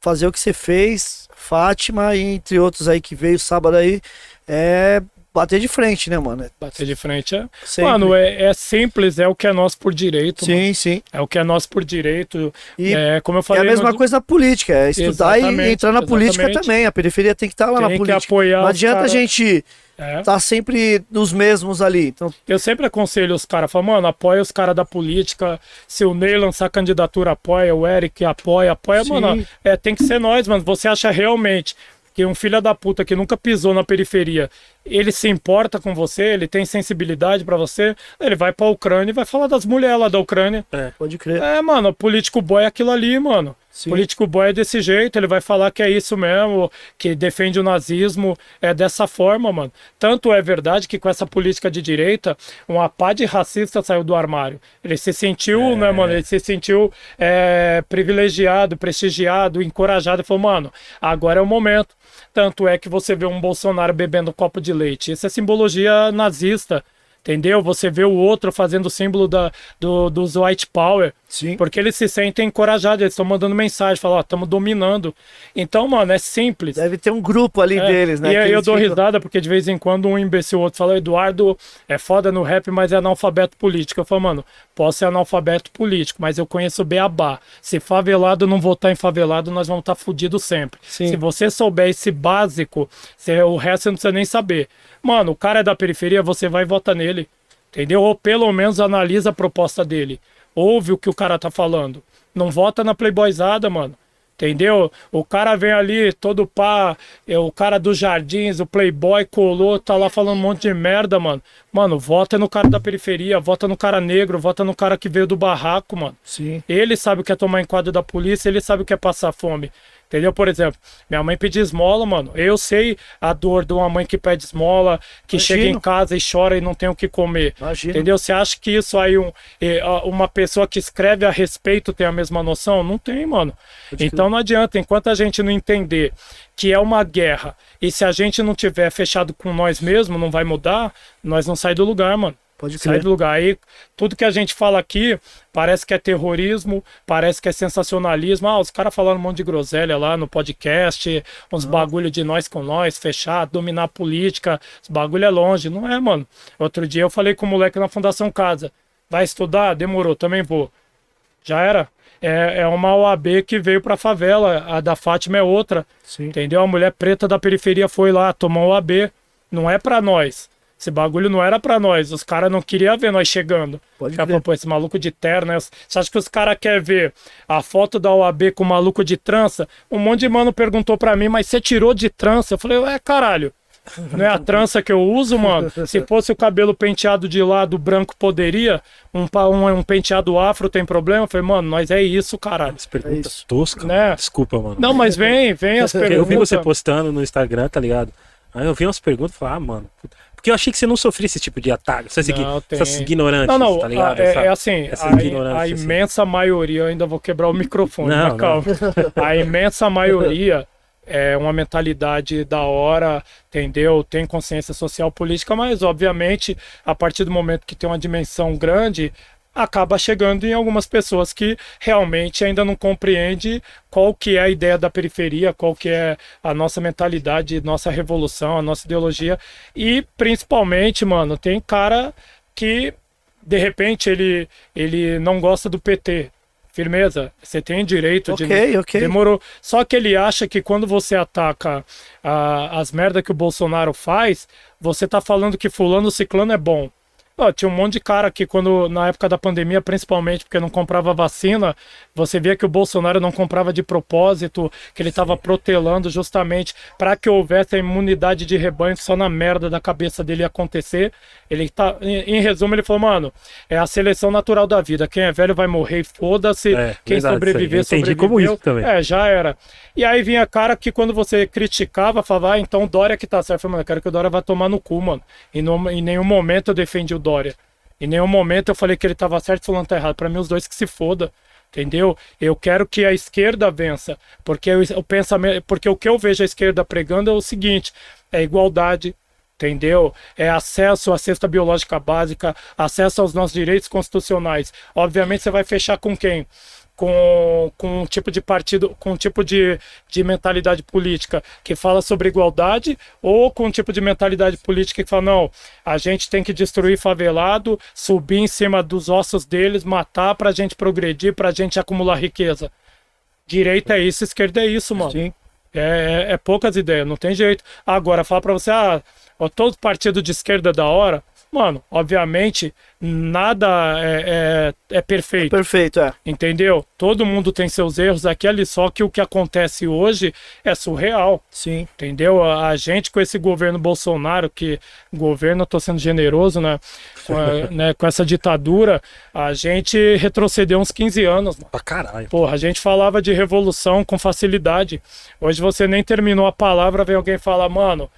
fazer o que você fez, Fátima, e entre outros aí que veio sábado aí, é bater de frente, né, mano? É Bater de frente é. sempre. Mano, é, é simples, é o que é nosso por direito. mano. Sim, sim. É o que é nosso por direito. E é, como eu é falei. a mesma no- coisa na política, é estudar e Exatamente, entrar na política exatamente. também. A periferia tem que estar lá na Tem que política. apoiar Não adianta cara- a gente É. estar sempre nos mesmos ali. Então, Eu sempre aconselho os caras, falo, mano, apoia os caras da política. Se o Ney lançar candidatura, apoia, o Eric apoia, apoia, Sim. mano. É, tem que ser nós, mano. Você acha realmente que um filho da puta que nunca pisou na periferia, ele se importa com você, ele tem sensibilidade pra você, ele vai pra Ucrânia e vai falar das mulheres lá da Ucrânia. pode crer. É, mano, político boy é aquilo ali, mano. Sim. Político boy é desse jeito, ele vai falar que é isso mesmo, que defende o nazismo, é dessa forma, mano. Tanto é verdade que com essa política de direita, uma pá de racista saiu do armário. Ele se sentiu, né, mano, ele se sentiu é, privilegiado, prestigiado, encorajado, e falou, mano, agora é o momento. Tanto é que você vê um Bolsonaro bebendo copo de leite. Isso é simbologia nazista. Entendeu? Você vê o outro fazendo o símbolo da, do, dos white power. Sim. Porque eles se sentem encorajados, eles estão mandando mensagem, falam, ó, estamos dominando. Então, mano, é simples. Deve ter um grupo ali É, deles, né? E aí eu dou ficam- risada porque de vez em quando um imbecil outro fala, Eduardo é foda no rap, mas é analfabeto político. Eu falo, mano, posso ser analfabeto político, mas eu conheço beabá. Se favelado não votar em favelado, nós vamos estar fudidos sempre. Sim. Se você souber esse básico, você- o resto você não precisa nem saber. Mano, o cara é da periferia, você vai e vota nele. Entendeu? Ou pelo menos analisa a proposta dele. Ouve o que o cara tá falando. Não vota na playboyzada, mano. Entendeu? O cara vem ali, todo pá, é o cara dos jardins, o playboy colou, tá lá falando um monte de merda, mano. Mano, vota no cara da periferia, vota no cara negro, vota no cara que veio do barraco, mano. Sim. Ele sabe o que é tomar enquadro da polícia, ele sabe o que é passar fome. Entendeu? Por exemplo, minha mãe pedia esmola, mano. Eu sei a dor de uma mãe que pede esmola, que Imagino. chega em casa e chora e não tem o que comer. Imagina. Entendeu? Você acha que isso aí, um, uma pessoa que escreve a respeito tem a mesma noção? Não tem, mano. Então não adianta, enquanto a gente não entender que é uma guerra e se a gente não tiver fechado com nós mesmos, não vai mudar, nós não sai do lugar, mano. Pode Sai crer. do lugar. Aí tudo que a gente fala aqui parece que é terrorismo, parece que é sensacionalismo. Ah, os caras falando um monte de groselha lá no podcast, uns bagulho de nós com nós, fechar, dominar a política. Os bagulho é longe. Não é, mano. Outro dia eu falei com o moleque na Fundação Casa. Vai estudar? Demorou, também vou. Já era. É, é uma OAB que veio pra favela. A da Fátima é outra. Sim. Entendeu? A mulher preta da periferia foi lá, tomou OAB. Não é pra nós. Esse bagulho não era pra nós. Os caras não queriam ver nós chegando. Pode falaram, pô, esse maluco de terno, né? Você acha que os caras querem ver a foto da OAB com o maluco de trança? Um monte de mano perguntou pra mim, mas você tirou de trança? Eu falei, ué, caralho. Não é a trança que eu uso, mano? Se fosse o cabelo penteado de lado branco, poderia? Um, um, um penteado afro tem problema? Eu falei, mano, nós é isso, caralho. As perguntas isso. toscas. Né? Desculpa, mano. Não, mas vem, vem as perguntas. eu vi você postando no Instagram, tá ligado? Aí eu vi umas perguntas e falei, ah, mano. puta. Porque eu achei que você não sofria esse tipo de ataque. Essas, igui- Não, tem. essas ignorantes, Não, não, tá ligado? a- é, é assim, a, a assim. imensa maioria, eu ainda vou quebrar o microfone, Não, mas calma. <laughs> A imensa maioria é uma mentalidade da hora, entendeu? Tem consciência social política, mas obviamente, a partir do momento que tem uma dimensão grande, acaba chegando em algumas pessoas que realmente ainda não compreende qual que é a ideia da periferia, qual que é a nossa mentalidade, nossa revolução, a nossa ideologia e principalmente, mano, tem cara que de repente ele ele não gosta do PT. Firmeza, você tem direito de Ok, ok. Demorou. Só que ele acha que quando você ataca ah, as merdas que o Bolsonaro faz, você tá falando que fulano ciclano é bom. Tinha um monte de cara que quando na época da pandemia, principalmente porque não comprava vacina, você via que o Bolsonaro não comprava de propósito, que ele estava protelando justamente para que houvesse a imunidade de rebanho só na merda da cabeça dele acontecer. Ele tá, em, em resumo, ele falou, mano, é a seleção natural da vida. Quem é velho vai morrer, foda-se. É, Quem verdade, sobreviver, sobreviveu. como isso também. É, já era. E aí vinha cara que quando você criticava, falava, ah, então Dória que tá certo. Eu falei, mano, eu quero que o Dória vá tomar no cu, mano. E no, em nenhum momento eu defendi o Dória. Em nenhum momento eu falei que ele tava certo e fulano tá errado. Pra mim, os dois que se foda. Entendeu? Eu quero que a esquerda vença. Porque o, o pensamento. Porque o que eu vejo a esquerda pregando é o seguinte: é igualdade, entendeu? É acesso à cesta biológica básica, acesso aos nossos direitos constitucionais. Obviamente você vai fechar com quem? Com, com um tipo de partido, com um tipo de, de mentalidade política que fala sobre igualdade, ou com um tipo de mentalidade política que fala, não, a gente tem que destruir favelado, subir em cima dos ossos deles, matar pra gente progredir, pra gente acumular riqueza. Direita é isso, esquerda é isso, mano. Sim. É, é, é poucas ideias, não tem jeito. Agora, falar pra você, ah, todo partido de esquerda é da hora. Mano, obviamente, nada é, é, é perfeito. Perfeito, é. Entendeu? Todo mundo tem seus erros aqui ali, só que o que acontece hoje é surreal. Sim. Entendeu? A a gente com esse governo Bolsonaro, que governo, eu tô sendo generoso, né? Com, a- <laughs> né, com essa ditadura, a gente retrocedeu uns 15 anos, mano. Pra caralho. Porra, a gente falava de revolução com facilidade. Hoje você nem terminou a palavra, vem alguém falar, mano,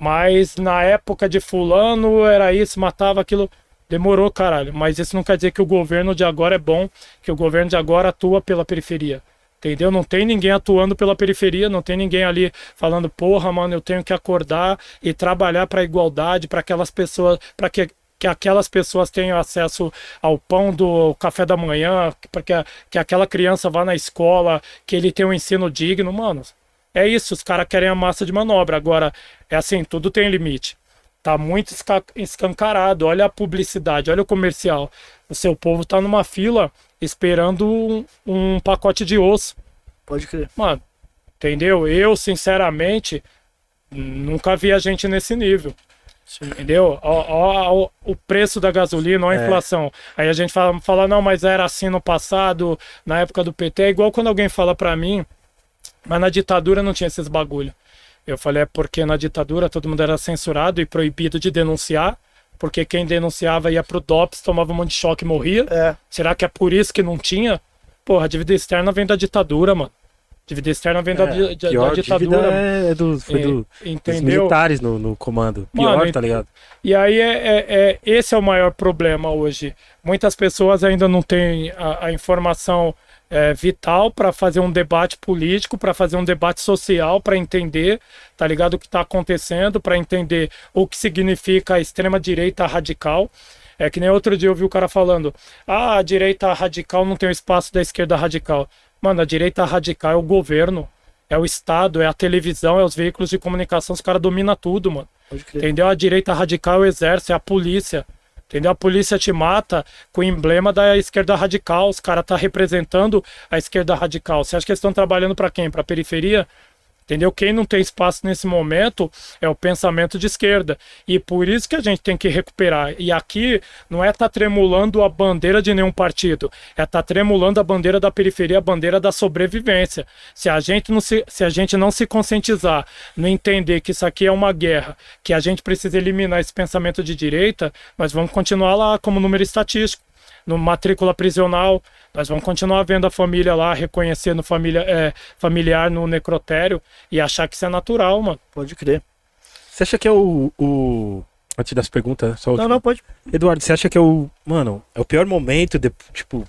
mas na época de fulano era isso, matava aquilo. Demorou, caralho. Mas isso não quer dizer que o governo de agora é bom, que o governo de agora atua pela periferia. Entendeu? Não tem ninguém atuando pela periferia, não tem ninguém ali falando, porra, mano, eu tenho que acordar e trabalhar para igualdade, para aquelas pessoas, para que que aquelas pessoas tenham acesso ao pão do café da manhã, que, que aquela criança vá na escola, que ele tenha um ensino digno, mano. É isso, os caras querem a massa de manobra. Agora, é assim, tudo tem limite. Tá muito esca- escancarado. Olha a publicidade, olha o comercial. O seu povo tá numa fila esperando um, um pacote de osso. Pode crer. Mano, entendeu? Eu, sinceramente, nunca vi a gente nesse nível. Entendeu? Ó, ó, ó, o preço da gasolina, ó a É. inflação. Aí a gente fala, fala, não, mas era assim no passado, na época do PT. É igual quando alguém fala pra mim, mas na ditadura não tinha esses bagulho. Eu falei, é porque na ditadura todo mundo era censurado e proibido de denunciar, porque quem denunciava ia pro DOPS, tomava um monte de choque e morria. É. Será que é por isso que não tinha? Porra, a dívida externa vem da ditadura, mano. Dívida externa vem da, di- da- É, pior da ditadura. dívida é do, foi É, do, dos militares no, no comando. Pior, Mano, tá ligado? E aí é, é- é- esse é o maior problema hoje. Muitas pessoas ainda não têm a, a informação é, vital para fazer um debate político, para fazer um debate social, para entender, tá ligado, o que está acontecendo, para entender o que significa a extrema direita radical. É que nem outro dia eu vi o cara falando: ah, a direita radical não tem o espaço da esquerda radical. Mano, a direita radical é o governo, é o Estado, é a televisão, é os veículos de comunicação, os caras dominam tudo, mano. Entendeu? A direita radical é o exército, é a polícia. Entendeu? A polícia te mata com o emblema da esquerda radical. Os caras tá representando a esquerda radical. Você acha que eles estão trabalhando para quem? Para periferia? Entendeu? Quem não tem espaço nesse momento é o pensamento de esquerda. E por isso que a gente tem que recuperar. E aqui não é estar tremulando a bandeira de nenhum partido, é estar tremulando a bandeira da periferia, a bandeira da sobrevivência. Se a gente não se, se a gente não se conscientizar, não entender que isso aqui é uma guerra, que a gente precisa eliminar esse pensamento de direita, nós vamos continuar lá como número estatístico no matrícula prisional. Nós vamos continuar vendo a família lá, reconhecendo família, é, familiar no necrotério e achar que isso é natural, mano. Pode crer. Você acha que é o. o... Antes das perguntas, só o Não, não, pode. Eduardo, você acha que é o. Mano, é o pior momento, de, tipo,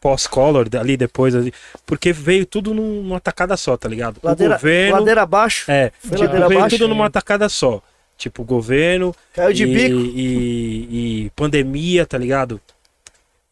pós-color, ali depois, ali, porque veio tudo num- numa tacada só, tá ligado? Ladeira, o governo. ladeira abaixo. É, tipo, ladeira veio abaixo, tudo né? numa tacada só. Tipo, governo Caiu de e, bico. E, e pandemia, tá ligado?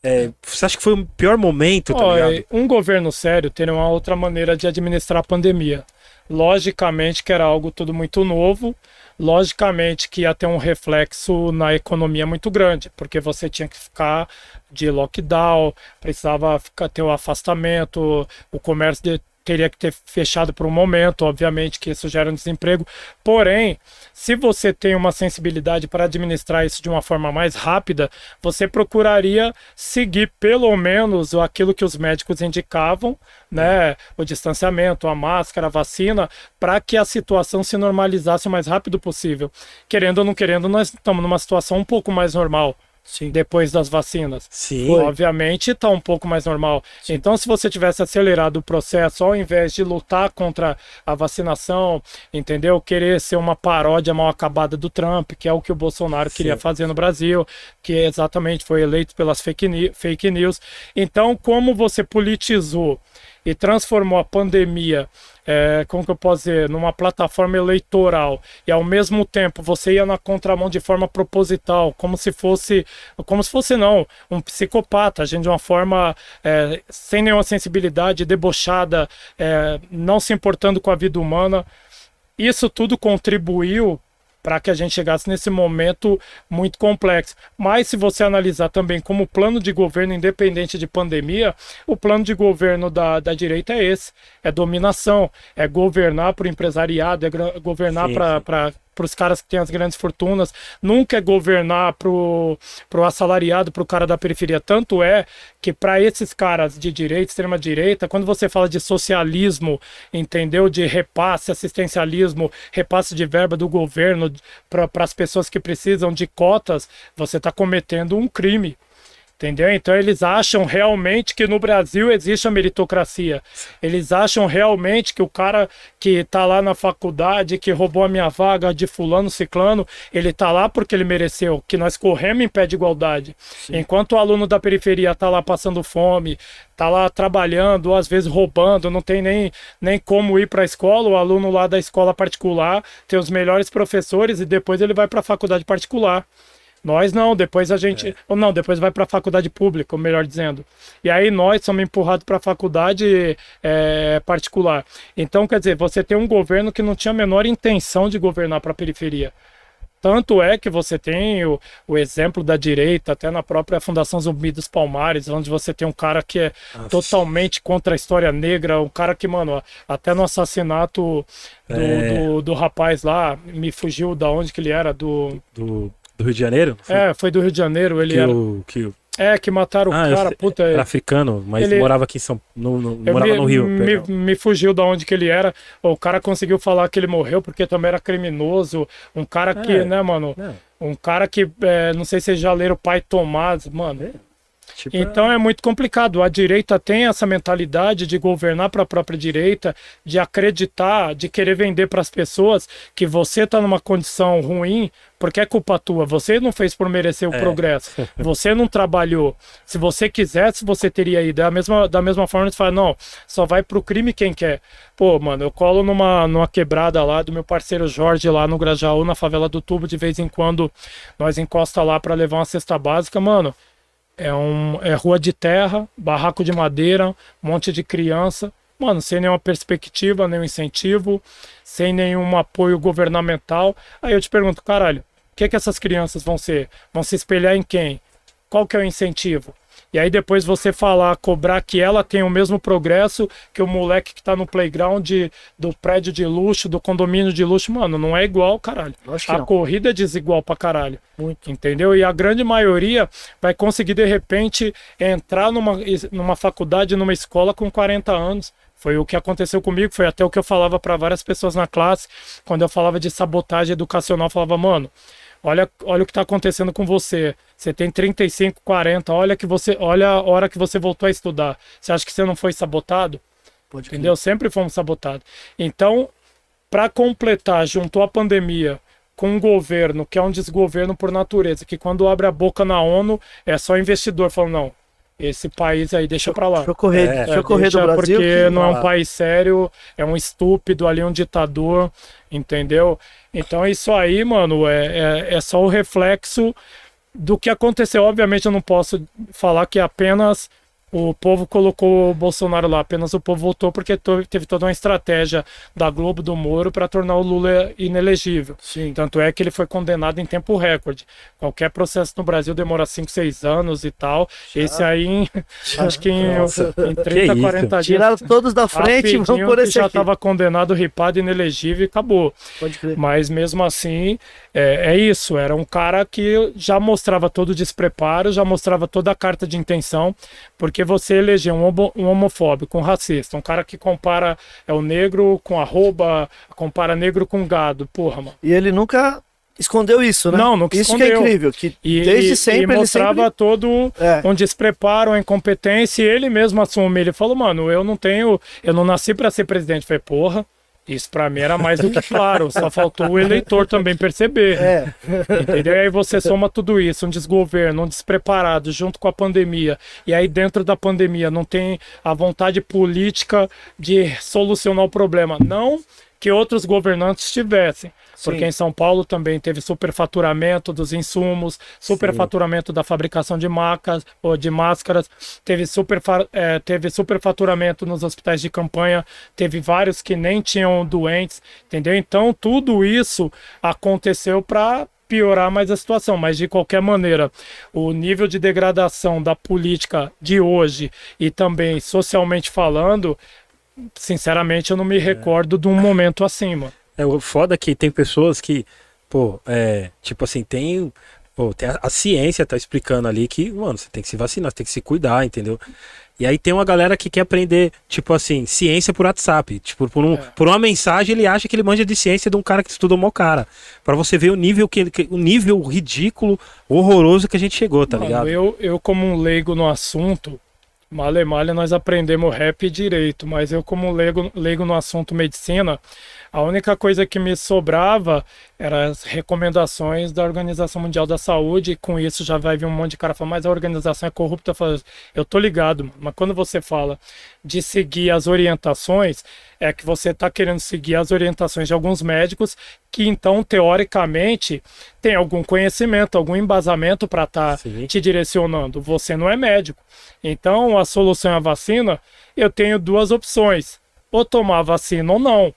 É, você acha que foi o pior momento, tá ligado? um governo sério teria uma outra maneira de administrar a pandemia. Logicamente que era algo tudo muito novo, logicamente que ia ter um reflexo na economia muito grande, porque você tinha que ficar de lockdown, precisava ficar, ter o afastamento, o comércio de- teria que ter fechado por um momento, obviamente que isso gera um desemprego. Porém, se você tem uma sensibilidade para administrar isso de uma forma mais rápida, você procuraria seguir pelo menos aquilo que os médicos indicavam, né? O distanciamento, a máscara, a vacina, para que a situação se normalizasse o mais rápido possível. Querendo ou não querendo, nós estamos numa situação um pouco mais normal. Sim. Depois das vacinas. Sim. Obviamente está um pouco mais normal. Então, se você tivesse acelerado o processo, ao invés de lutar contra a vacinação, entendeu? Querer ser uma paródia mal acabada do Trump, que é o que o Bolsonaro queria fazer no Brasil, que exatamente foi eleito pelas fake news. Então, como você politizou e transformou a pandemia, é, como que eu posso dizer, numa plataforma eleitoral e ao mesmo tempo você ia na contramão de forma proposital, como se fosse, como se fosse não, um psicopata, agindo de uma forma é, sem nenhuma sensibilidade, debochada, é, não se importando com a vida humana. Isso tudo contribuiu para que a gente chegasse nesse momento muito complexo. Mas se você analisar também como plano de governo independente de pandemia, o plano de governo da, da direita é esse: é dominação, é governar para o empresariado, é governar para. Para para os caras que têm as grandes fortunas, nunca é governar pro, pro assalariado, pro cara da periferia. Tanto é que para esses caras de direita, extrema direita, quando você fala de socialismo, entendeu? De repasse, assistencialismo, repasse de verba do governo para as pessoas que precisam de cotas, você está cometendo um crime. Entendeu? Então eles acham realmente que no Brasil existe a meritocracia. Eles acham realmente que o cara que está lá na faculdade, que roubou a minha vaga de fulano ciclano, ele está lá porque ele mereceu, que nós corremos em pé de igualdade. Enquanto o aluno da periferia está lá passando fome, está lá trabalhando, às vezes roubando, não tem nem, nem como ir para a escola, o aluno lá da escola particular tem os melhores professores e depois ele vai para a faculdade particular. Nós não, depois a gente. Ou não, depois vai para a faculdade pública, ou melhor dizendo. E aí nós somos empurrados para a faculdade é, particular. Então, quer dizer, você tem um governo que não tinha a menor intenção de governar para a periferia. Tanto é que você tem o, o exemplo da direita, até na própria Fundação Zumbi dos Palmares, onde você tem um cara que é Nossa. totalmente contra a história negra, um cara que, mano, até no assassinato do, É. do, do rapaz lá, me fugiu da onde que ele era, do... Do, do Rio de Janeiro? Foi É, foi do Rio de Janeiro, ele que, era... o, que o- É, que mataram Ah, o eu cara, sei, puta... era africano, mas Ele- morava aqui em São no, no- Eu morava me, no Rio. me, me fugiu da onde que ele era. O cara conseguiu falar que ele morreu porque também era criminoso. Um cara que, É. né, mano? Não, Um cara que, é, não sei se vocês já leram Pai Tomás, mano. Tipo, Então é muito complicado. A direita tem essa mentalidade de governar para a própria direita, de acreditar, de querer vender para as pessoas que você está numa condição ruim porque é culpa tua. Você não fez por merecer o É. progresso. <laughs> Você não trabalhou. Se você quisesse, você teria ido. Da mesma, da mesma forma, você fala, não, só vai pro crime quem quer. Pô, mano, eu colo numa, numa quebrada lá do meu parceiro Jorge lá no Grajaú, na favela do Tubo, de vez em quando nós encosta lá para levar uma cesta básica, mano. É, um, é rua de terra, barraco de madeira, monte de criança. Mano, sem nenhuma perspectiva, nenhum incentivo, sem nenhum apoio governamental. Aí eu te pergunto, caralho, o que, que essas crianças vão ser? Vão se espelhar em quem? Qual que é o incentivo? E aí depois você falar, cobrar que ela tem o mesmo progresso que o moleque que tá no playground de- do prédio de luxo, do condomínio de luxo, mano, não é igual, caralho. A não. corrida é desigual pra caralho. Muito. Entendeu? E a grande maioria vai conseguir, de repente, entrar numa, numa faculdade, numa escola com 40 anos. Foi o que aconteceu comigo, foi até o que eu falava para várias pessoas na classe. Quando eu falava de sabotagem educacional, eu falava, mano, olha, olha o que está acontecendo com você. Você tem 35, 40, olha que você, olha a hora que você voltou a estudar. Você acha que você não foi sabotado? Pode crer. Entendeu? Sempre fomos sabotados. Então, para completar, juntou a pandemia com um governo que é um desgoverno por natureza, que quando abre a boca na ONU é só investidor falando, não, esse país aí deixa pra lá. Deixa eu correr, É, deixa eu correr do Deixa, Brasil. Porque que- não é um país sério, é um estúpido ali, um ditador, entendeu? Então isso aí, mano, é, é, é só o reflexo do que aconteceu. Obviamente eu não posso falar que apenas o povo colocou o Bolsonaro lá, apenas o povo votou porque teve toda uma estratégia da Globo do Moro para tornar o Lula inelegível. Sim. Tanto é que ele foi condenado em tempo recorde. Qualquer processo no Brasil demora 5, 6 anos e tal. Esse aí, em- acho que em, Nossa, em 30, isso? 40 dias. Tiraram todos da frente e vão por esse já estava condenado, ripado, inelegível e acabou. Pode crer. Mas mesmo assim, é, é isso. Era um cara que já mostrava todo o despreparo, já mostrava toda a carta de intenção, porque você eleger um, homo- um homofóbico, um racista, um cara que compara é o negro com arroba, compara negro com gado, porra, mano. E ele nunca escondeu isso, né? Não, nunca Isso que é escondeu. incrível, que E, desde e- sempre e ele mostrava sempre... todo É. um despreparo, uma incompetência, e ele mesmo assume. Ele falou, mano, eu não tenho, eu não nasci para ser presidente. Eu falei, porra, isso pra mim era mais do que claro, só faltou o eleitor também perceber. É, Entendeu? E aí você soma tudo isso, um desgoverno, um despreparado, junto com a pandemia. E aí dentro da pandemia não tem a vontade política de solucionar o problema. Não que outros governantes tivessem. Porque Sim. em São Paulo também teve superfaturamento dos insumos, superfaturamento da fabricação de macas ou de máscaras, teve, superfa eh, teve superfaturamento nos hospitais de campanha, teve vários que nem tinham doentes, entendeu? Então tudo isso aconteceu para piorar mais a situação, mas de qualquer maneira, o nível de degradação da política de hoje e também socialmente falando, sinceramente eu não me recordo de um momento assim, mano. É, o foda é que tem pessoas que, pô, é, tipo assim, tem, pô, tem a, a ciência tá explicando ali que, mano, você tem que se vacinar, você tem que se cuidar, entendeu? E aí tem uma galera que quer aprender, tipo assim, ciência por WhatsApp. Tipo, por, um, por uma mensagem ele acha que ele manja de ciência de um cara que estuda mó cara. Pra você ver o nível que, ele- que o nível ridículo, horroroso que a gente chegou, tá Mano, ligado? Eu, eu, como um leigo no assunto, male male nós aprendemos rap direito, mas eu, como leigo, leigo no assunto medicina, A única coisa que me sobrava eram as recomendações da Organização Mundial da Saúde, e com isso já vai vir um monte de cara falar, mas a organização é corrupta. Eu, falo, eu tô ligado, mas quando você fala de seguir as orientações, é que você está querendo seguir as orientações de alguns médicos que então, teoricamente, tem algum conhecimento, algum embasamento para estar tá te direcionando. Você não é médico. Então, a solução é a vacina. Eu tenho duas opções: ou tomar vacina ou não.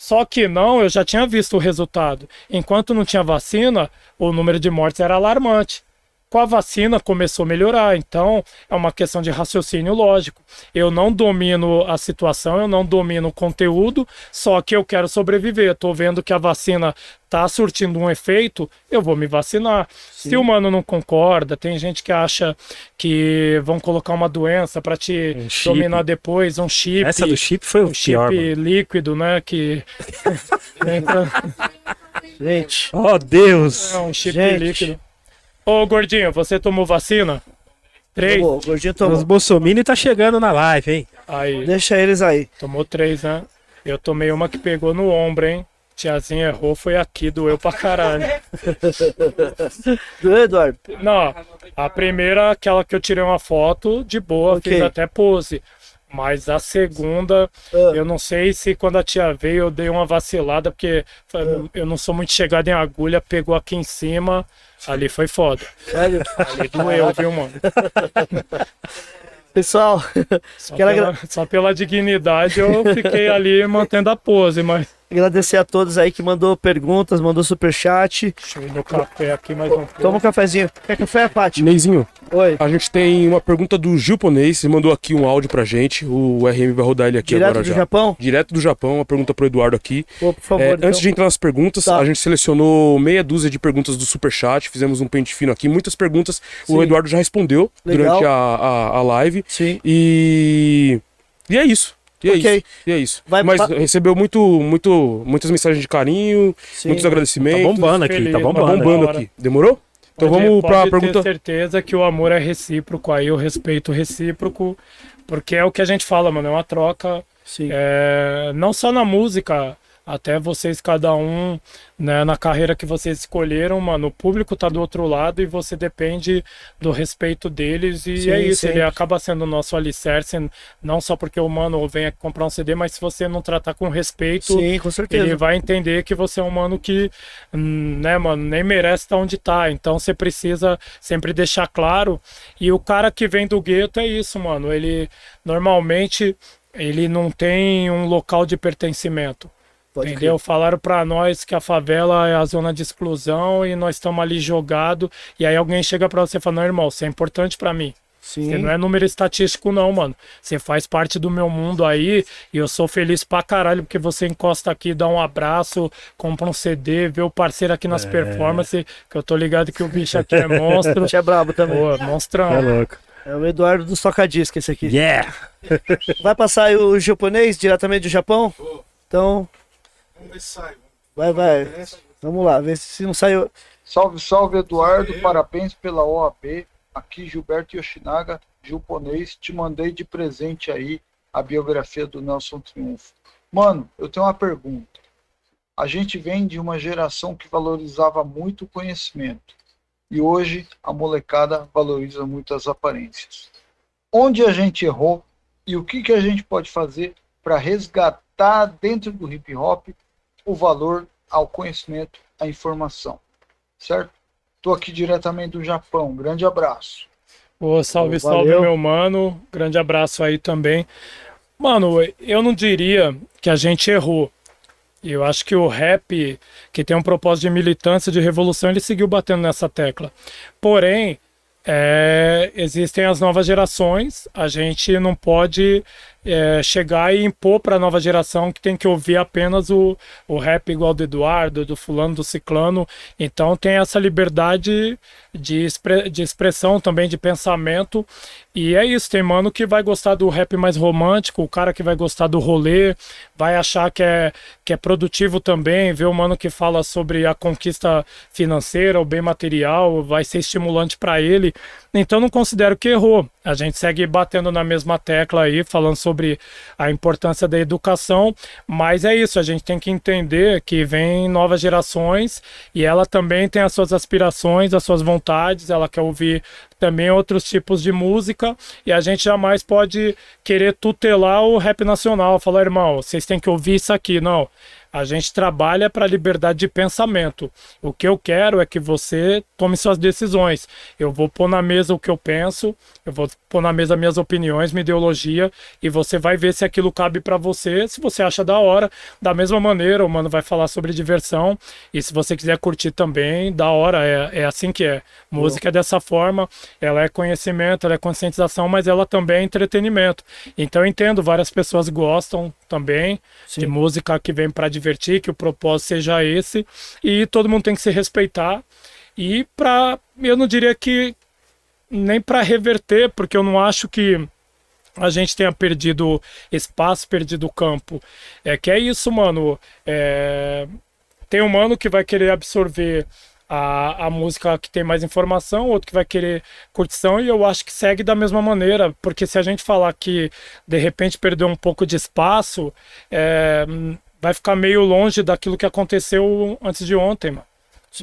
Só que não, eu já tinha visto o resultado. Enquanto não tinha vacina, o número de mortes era alarmante com a vacina começou a melhorar. Então, é uma questão de raciocínio lógico. Eu não domino a situação, eu não domino o conteúdo, só que eu quero sobreviver. Estou vendo que a vacina está surtindo um efeito, eu vou me vacinar. Sim. Se o humano não concorda, tem gente que acha que vão colocar uma doença para te um dominar depois, um chip. Essa do chip foi o um pior, chip mano. líquido, né, que <laughs> Gente. Oh, Deus. É um chip gente. líquido. Ô, Gordinho, você tomou vacina? Três? Tomou, Gordinho tomou. Os Bolsominion tá chegando na live, hein? Aí. Deixa eles aí. Tomou três, né? Eu tomei uma que pegou no ombro, hein? Tiazinha errou, foi aqui, doeu pra caralho. <laughs> doeu, Eduardo? Não, a primeira, aquela que eu tirei uma foto, de boa, okay. fiz até pose. Mas a segunda, uh. eu não sei se quando a tia veio eu dei uma vacilada, porque uh. eu não sou muito chegado em agulha, pegou aqui em cima, ali foi foda. Sério? Ali doeu, viu, mano? Pessoal, só, pela, só pela dignidade eu fiquei ali mantendo a pose, mas. Agradecer a todos aí que mandou perguntas, mandou superchat. Deixa eu ir no café aqui mais um Toma um cafezinho. Quer café, Paty? Neizinho. Oi. A gente tem uma pergunta do Gilponês, ele mandou aqui um áudio pra gente. O RM vai rodar ele aqui Direto agora do já. Japão? Direto do Japão, uma pergunta pro Eduardo aqui. Pô, por favor. É, então. Antes de entrar nas perguntas, Tá. a gente selecionou meia dúzia de perguntas do Superchat, fizemos um pente fino aqui. Muitas perguntas o Sim. Eduardo já respondeu Legal. durante a, a, a live. Sim. E. E é isso. E é Ok. isso. E é isso. Vai- Mas recebeu muito, muito, muitas mensagens de carinho, Sim. muitos Tá agradecimentos. bombando aqui, feliz, tá tá Tá bombando. bombando aqui. Demorou? Então Pode- vamos pra pode pergunta. ter certeza que o amor é recíproco, aí o respeito recíproco, porque é o que a gente fala, mano, é uma troca, Sim. é, não só na música, até vocês cada um, né, na carreira que vocês escolheram, mano, o público tá do outro lado e você depende do respeito deles e Sim, é isso, sempre. ele acaba sendo o nosso alicerce, não só porque o mano vem aqui comprar um CD, mas se você não tratar com respeito, Sim, com ele vai entender que você é um mano que, hum, né, mano, nem merece estar onde tá. Então você precisa sempre deixar claro. E o cara que vem do gueto é isso, mano. Ele normalmente ele não tem um local de pertencimento. Pode entendeu? Falaram pra nós que a favela é a zona de exclusão e nós estamos ali jogado. E aí alguém chega pra você e fala: Não, irmão, você é importante pra mim. Você Sim. não é número estatístico, não, mano. Você faz parte do meu mundo aí e eu sou feliz pra caralho porque você encosta aqui, dá um abraço, compra um CD, vê o parceiro aqui nas performances, que eu tô ligado que o bicho aqui é monstro. <laughs> Você é brabo também. Pô, monstrão. É louco. É o Eduardo dos Tocadiscos, esse aqui. Yeah! Vai passar aí o japonês diretamente do Japão? Então, Vamos ver se sai. vai, vai. Vamos lá, ver se não saiu. Salve, salve Eduardo, parabéns pela OAB. Aqui Gilberto Yoshinaga, Gilponês, te mandei de presente aí a biografia do Nelson Triunfo. Mano, eu tenho uma pergunta. A gente vem de uma geração que valorizava muito o conhecimento e hoje a molecada valoriza muito as aparências. Onde a gente errou e o que, que a gente pode fazer para resgatar dentro do hip hop o valor ao conhecimento, à informação? Certo? Estou aqui diretamente do Japão. Grande abraço. Ô, salve, Valeu. salve, meu mano. Grande abraço aí também. Mano, eu não diria que a gente errou. Eu acho que o rap, que tem um propósito de militância, de revolução, ele seguiu batendo nessa tecla. Porém, é, existem as novas gerações, a gente não pode é, chegar e impor para a nova geração que tem que ouvir apenas o, o rap igual do Eduardo, do fulano, do ciclano. Então tem essa liberdade de, expre- de expressão também, de pensamento. E é isso, tem mano que vai gostar do rap mais romântico, o cara que vai gostar do rolê, vai achar que é, que é produtivo também, ver o mano que fala sobre a conquista financeira, o bem material, vai ser estimulante para ele. Então não considero que errou. A gente segue batendo na mesma tecla aí, falando sobre a importância da educação, mas é isso, a gente tem que entender que vem novas gerações e ela também tem as suas aspirações, as suas vontades, ela quer ouvir também outros tipos de música e a gente jamais pode querer tutelar o rap nacional, falar, irmão, vocês têm que ouvir isso aqui, não. A gente trabalha para a liberdade de pensamento. O que eu quero é que você tome suas decisões. Eu vou pôr na mesa o que eu penso, eu vou pôr na mesa minhas opiniões, minha ideologia, e você vai ver se aquilo cabe para você, se você acha da hora. Da mesma maneira, o mano vai falar sobre diversão, e se você quiser curtir também, da hora, é, é assim que é. Música é dessa forma, ela é conhecimento, ela é conscientização, mas ela também é entretenimento. Então eu entendo, várias pessoas gostam também Sim. de música que vem para divertir, que o propósito seja esse, e todo mundo tem que se respeitar. E para, eu não diria que nem para reverter, porque eu não acho que a gente tenha perdido espaço, perdido campo. É que é isso, mano. É... Tem um mano que vai querer absorver a, a música que tem mais informação, outro que vai querer curtição, e eu acho que segue da mesma maneira, porque se a gente falar que de repente perdeu um pouco de espaço, é, vai ficar meio longe daquilo que aconteceu antes de ontem, mano.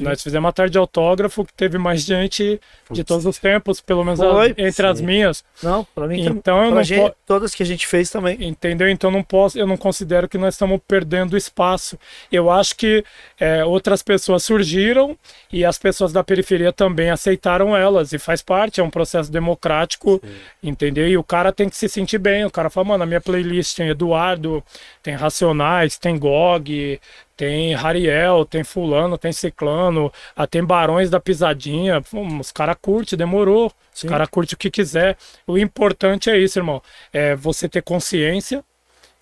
Nós fizemos uma tarde de autógrafo que teve mais gente de todos os tempos, pelo menos Foi, entre as sim. minhas. Não, pra mim. Então eu não gente, todas que a gente fez também. Entendeu? Então não posso, eu não considero que nós estamos perdendo espaço. Eu acho que é, outras pessoas surgiram e as pessoas da periferia também aceitaram elas e faz parte, é um processo democrático, entendeu? E o cara tem que se sentir bem. O cara fala, mano, na minha playlist tem Eduardo, tem Racionais, tem Gog, tem Rariel, tem Fulano, tem Ciclano, ah, tem Barões da Pisadinha. Pum, os caras curtem, demorou. Os caras curtem o que quiser. O importante é isso, irmão. É você ter consciência.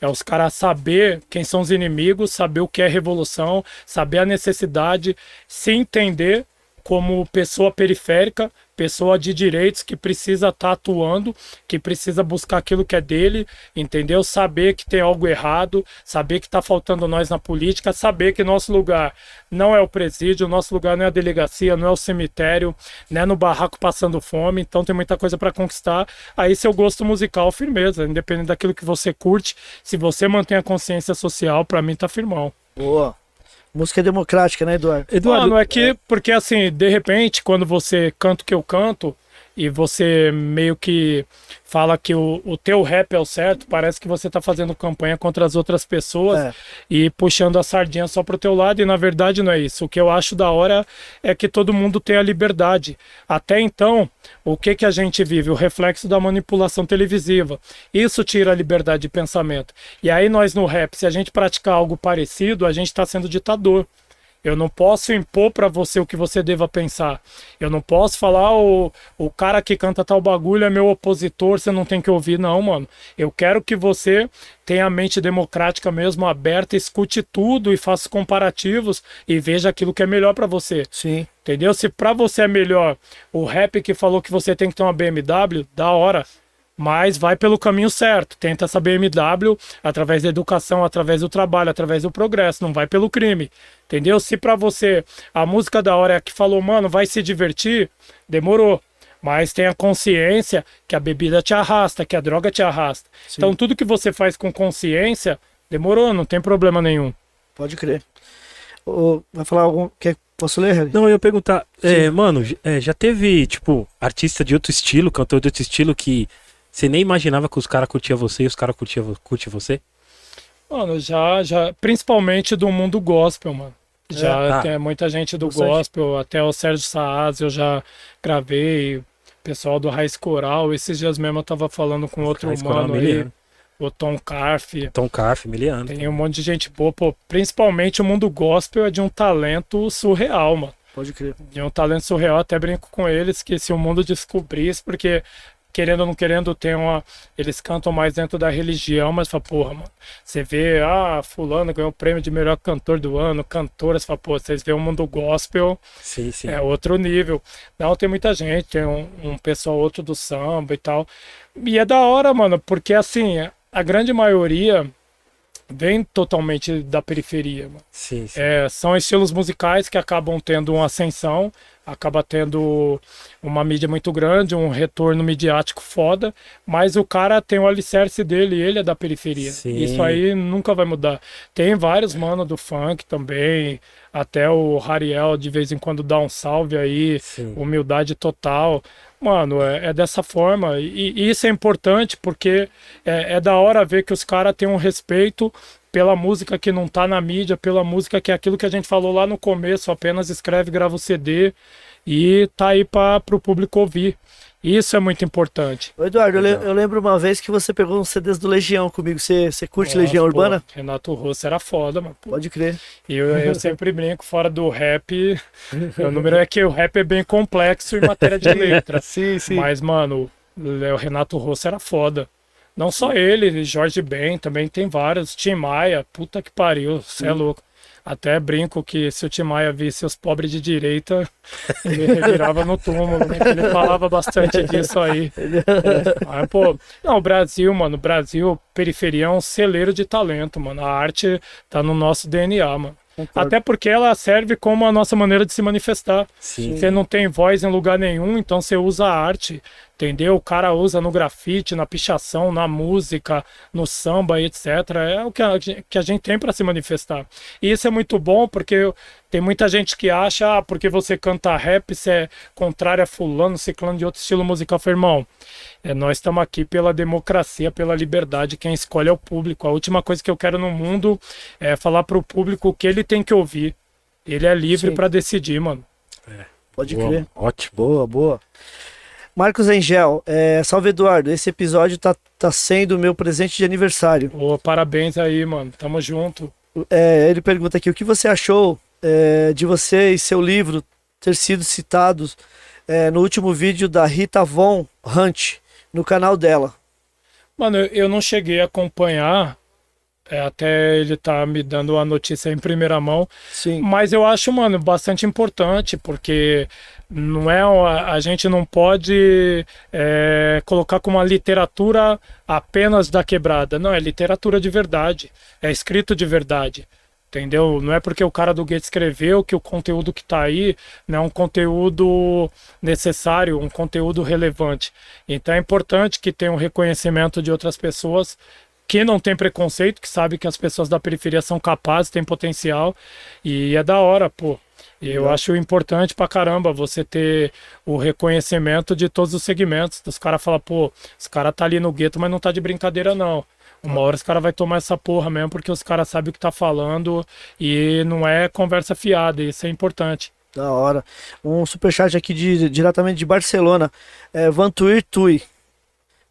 É os caras saber quem são os inimigos, saber o que é revolução, saber a necessidade, se entender como pessoa periférica, pessoa de direitos que precisa estar atuando, que precisa buscar aquilo que é dele, entendeu? Saber que tem algo errado, saber que está faltando nós na política, saber que nosso lugar não é o presídio, nosso lugar não é a delegacia, não é o cemitério, não é no barraco passando fome, então tem muita coisa para conquistar. Aí seu gosto musical, firmeza, independente daquilo que você curte, se você mantém a consciência social, para mim tá firmão. Boa. Música democrática, né, Eduardo? Eduardo, Mano, é que, porque assim, de repente, quando você canta o que eu canto, e você meio que fala que o, o teu rap é o certo, parece que você tá fazendo campanha contra as outras pessoas É. e puxando a sardinha só pro teu lado, e na verdade não é isso. O que eu acho da hora é que todo mundo tem a liberdade. Até então, o que que a gente vive? O reflexo da manipulação televisiva. Isso tira a liberdade de pensamento. E aí nós no rap, se a gente praticar algo parecido, a gente está sendo ditador. Eu não posso impor pra você o que você deva pensar. Eu não posso falar o, o cara que canta tal bagulho é meu opositor, você não tem que ouvir, não, mano. Eu quero que você tenha a mente democrática mesmo aberta, escute tudo e faça comparativos e veja aquilo que é melhor pra você. Sim. Entendeu? Se pra você é melhor o rap que falou que você tem que ter uma BMW, da hora. Mas vai pelo caminho certo. Tenta essa BMW através da educação, através do trabalho, através do progresso. Não vai pelo crime. Entendeu? Se pra você a música da hora é a que falou, mano, vai se divertir, demorou. Mas tenha consciência que a bebida te arrasta, que a droga te arrasta. Então tudo que você faz com consciência, demorou, não tem problema nenhum. Pode crer. Ô, vai falar algum. Quer... Posso ler, Harry? Não, eu ia perguntar, é, mano, é, já teve, tipo, artista de outro estilo, cantor de outro estilo que você nem imaginava que os caras curtiam você e os caras curtiam curte você? Mano, já, já, principalmente do mundo gospel, mano. Já Ah. tem muita gente do Bastante. gospel, até o Sérgio Saaz eu já gravei, pessoal do Raiz Coral. Esses dias mesmo eu tava falando com outro Raiz Coral mano aí, Miliano. o Tom Carf. Tom Carf, Miliano. Tem um monte de gente boa, pô. Principalmente o mundo gospel é de um talento surreal, mano. Pode crer. De um talento surreal, até brinco com eles que se o mundo descobrisse, porque querendo ou não querendo, tem uma. Eles cantam mais dentro da religião, mas fala, porra, mano. Você vê, ah, fulano ganhou o prêmio de melhor cantor do ano, cantora, você fala, pô, vocês vê o mundo gospel, Sim, sim. é outro nível. Não, tem muita gente, tem um, um pessoal outro do samba e tal. E é da hora, mano, porque assim, a grande maioria vem totalmente da periferia, mano. Sim, sim. É, são estilos musicais que acabam tendo uma ascensão, acaba tendo uma mídia muito grande, um retorno midiático foda, mas o cara tem o alicerce dele, ele é da periferia. Sim. Isso aí nunca vai mudar. Tem vários mano do funk também, até o Rariel de vez em quando dá um salve aí, humildade total. Mano, é, é dessa forma. E, e isso é importante porque é, é da hora ver que os caras têm um respeito pela música que não tá na mídia, pela música que é aquilo que a gente falou lá no começo, apenas escreve, grava o CD e tá aí para o público ouvir. Isso é muito importante. Ô, Eduardo, eu, le- eu lembro uma vez que você pegou uns CDs do Legião comigo. Você, você curte Nossa, Legião pô, Urbana? Renato Russo era foda, mano. Pô, Pode crer. E eu, eu <laughs> sempre brinco fora do rap. o número é que o rap é bem complexo em matéria de letra. <laughs> Sim, sim. Mas, mano, o Renato Russo era foda. Não só ele, Jorge Ben, também tem vários. Tim Maia, puta que pariu, você é louco. Até brinco que se o Tim Maia visse os pobres de direita, <laughs> ele revirava no túmulo, né? Ele falava bastante disso aí. É, mas, pô, não, o Brasil, mano, o Brasil, periferia é um celeiro de talento, mano. A arte tá no nosso DNA, mano. Até porque ela serve como a nossa maneira de se manifestar. Sim. Você não tem voz em lugar nenhum, então você usa a arte, entendeu? O cara usa no grafite, na pichação, na música, no samba, etc. É o que a, que a gente tem para se manifestar. E isso é muito bom porque tem muita gente que acha, ah, porque você canta rap, você é contrário a fulano, ciclano de outro estilo musical. Irmão, é, nós estamos aqui pela democracia, pela liberdade. Quem escolhe é o público. A última coisa que eu quero no mundo é falar para o público o que ele tem que ouvir. Ele é livre para decidir, mano. Pode Boa, crer. Ótimo. Boa, boa. Marcos Angel, é, salve Eduardo. Esse episódio tá, tá sendo o meu presente de aniversário. Ô, parabéns aí, mano. Tamo junto. É, ele pergunta aqui: o que você achou é, de você e seu livro ter sido citados é, no último vídeo da Rita Von Hunt no canal dela? Mano, eu não cheguei a acompanhar, é, até ele tá me dando a notícia em primeira mão, Sim. mas eu acho, mano, bastante importante, porque não é a, gente não pode é, colocar como uma literatura apenas da quebrada. Não, é literatura de verdade, é escrito de verdade. Entendeu? Não é porque o cara do Gueto escreveu que o conteúdo que tá aí não é um conteúdo necessário, um conteúdo relevante. Então é importante que tenha um reconhecimento de outras pessoas que não tem preconceito, que sabe que as pessoas da periferia são capazes, têm potencial e é da hora, pô. Eu acho importante pra caramba você ter o reconhecimento de todos os segmentos. Os caras falam, pô, os caras tá ali no gueto, mas não tá de brincadeira, não. Uma hora os caras vai tomar essa porra mesmo, porque os caras sabem o que tá falando e não é conversa fiada, isso é importante. Da hora. Um superchat aqui de, diretamente de Barcelona. É, Vantuir Tui.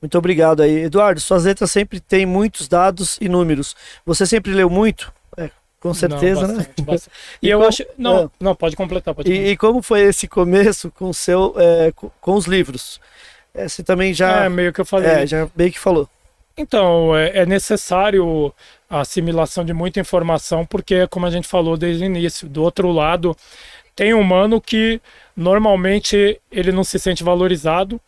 Muito obrigado aí. Eduardo, suas letras sempre têm muitos dados e números. Você sempre leu muito? É, com certeza, Não, né? bastante, bastante. <laughs> E, E eu qual- acho. Não, Ah. não, pode completar, pode E, completar. e como foi esse começo com seu, é, com, com os livros? É, você também já, É, meio que eu falei. é, já meio que falou. Então, é, é necessário a assimilação de muita informação, porque, como a gente falou desde o início, do outro lado, tem um humano que normalmente ele não se sente valorizado,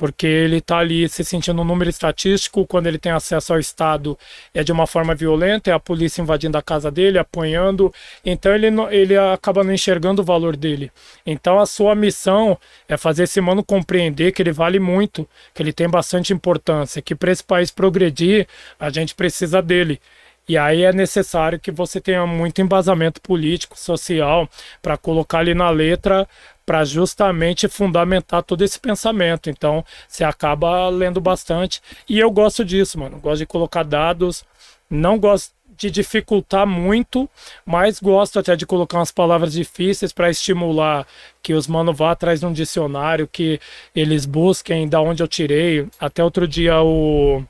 porque ele está ali se sentindo um número estatístico, quando ele tem acesso ao Estado é de uma forma violenta, é a polícia invadindo a casa dele, apanhando, então ele, ele acaba não enxergando o valor dele. Então a sua missão é fazer esse mano compreender que ele vale muito, que ele tem bastante importância, que para esse país progredir, a gente precisa dele. E aí é necessário que você tenha muito embasamento político, social, para colocar ali na letra, para justamente fundamentar todo esse pensamento. Então, você acaba lendo bastante. E eu gosto disso, mano. Gosto de colocar dados, não gosto de dificultar muito, mas gosto até de colocar umas palavras difíceis para estimular que os mano vá atrás de um dicionário, que eles busquem da onde eu tirei. Até outro dia o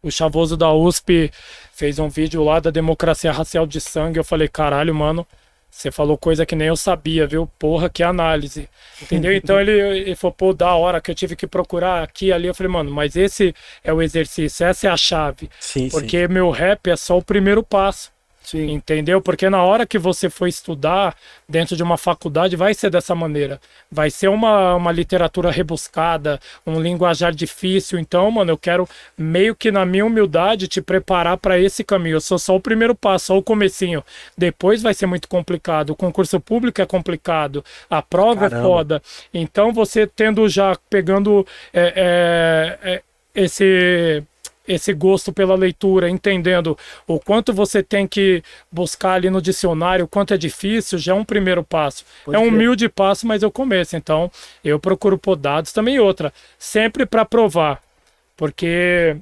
o Chavoso da USP fez um vídeo lá da democracia racial de sangue. Eu falei, caralho, mano, você falou coisa que nem eu sabia, viu? Porra, que análise. Entendeu? Então ele, ele falou, pô, da hora que eu tive que procurar aqui e ali. Eu falei, mano, mas esse é o exercício, essa é a chave. Sim, sim. Porque meu rap é só o primeiro passo. Sim. Entendeu? Porque na hora que você for estudar dentro de uma faculdade, vai ser dessa maneira. Vai ser uma, uma literatura rebuscada, um linguajar difícil. Então, mano, eu quero meio que na minha humildade te preparar para esse caminho. Eu sou só o primeiro passo, só o comecinho. Depois vai ser muito complicado. O concurso público é complicado. A prova é Caramba. foda. Então, você tendo já pegando é, é, é, esse esse gosto pela leitura, entendendo o quanto você tem que buscar ali no dicionário, o quanto é difícil, já é um primeiro passo. Pode é um crer. humilde passo, mas eu começo. Então, eu procuro por dados também outra, sempre para provar, porque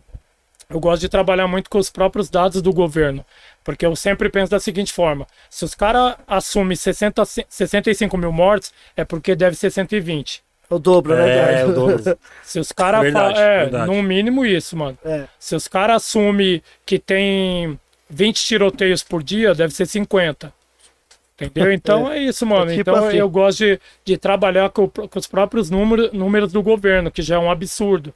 eu gosto de trabalhar muito com os próprios dados do governo. Porque eu sempre penso da seguinte forma: se os caras assumem 60, 65 mil mortes, é porque deve ser 120. É o dobro, né, É, o dobro. <laughs> Se os caras. É, verdade. no mínimo isso, mano. É. Se os caras assumem que tem 20 tiroteios por dia, deve ser 50. Entendeu? <laughs> Então é, isso, mano. tipo então assim. eu gosto de, de trabalhar com, com os próprios números, números do governo, que já é um absurdo.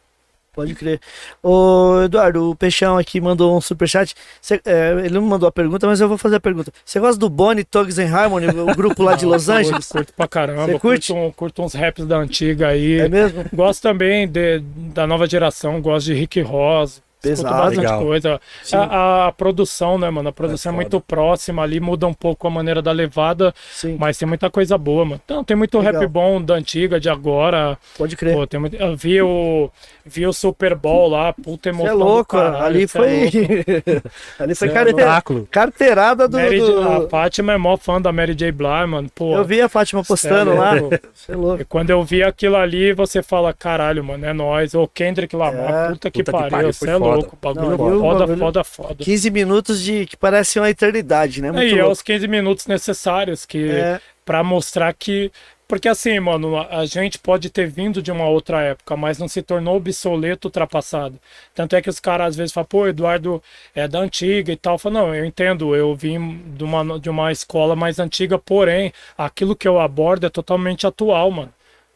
Pode crer. Ô, Eduardo, o Peixão aqui mandou um superchat. Cê, é, ele não mandou a pergunta, mas eu vou fazer a pergunta. Você gosta do Bonnie, Tugs and Harmony, o grupo lá de <laughs> Los Eu Angeles? curto pra caramba. Você curte? Curto, curto uns raps da antiga aí. É mesmo? Gosto também de, da nova geração, gosto de Rick Ross. Pesado. bastante Legal. coisa. A, a produção, né, mano? A produção é, foda. muito próxima ali, muda um pouco a maneira da levada, Sim, mas tem muita coisa boa, mano. Então, tem muito Legal. rap bom da antiga, de agora. pode crer. Pô, tem muito... Eu vi o, vi o Super Bowl lá, puta Você emoção. é do louco, caralho, ali é foi. louco. <laughs> ali foi é carte- Espetáculo. carteirada do. Mary do- A Fátima é mó fã da Mary J. Blige, mano. Pô, Eu vi a Fátima postando é lá. louco. Você é louco. E quando eu vi aquilo ali, você fala, caralho, mano, é nóis. Ô, Kendrick Lamar, É, puta que puta que pariu, pariu, você foi é foda. Louco. Bagulho Não, o foda, bagulho- foda, foda. 15 minutos de que parece uma eternidade, né? Muito Aí é louco. os 15 minutos necessários que É, para mostrar que porque assim, mano, a a gente pode ter vindo de uma outra época, mas não se tornou obsoleto, ultrapassado. Tanto é que os caras às vezes falam, pô, Eduardo é da antiga e tal. Falo, não, eu entendo, eu vim de uma, de uma escola mais antiga, porém, aquilo que eu abordo é totalmente atual, mano.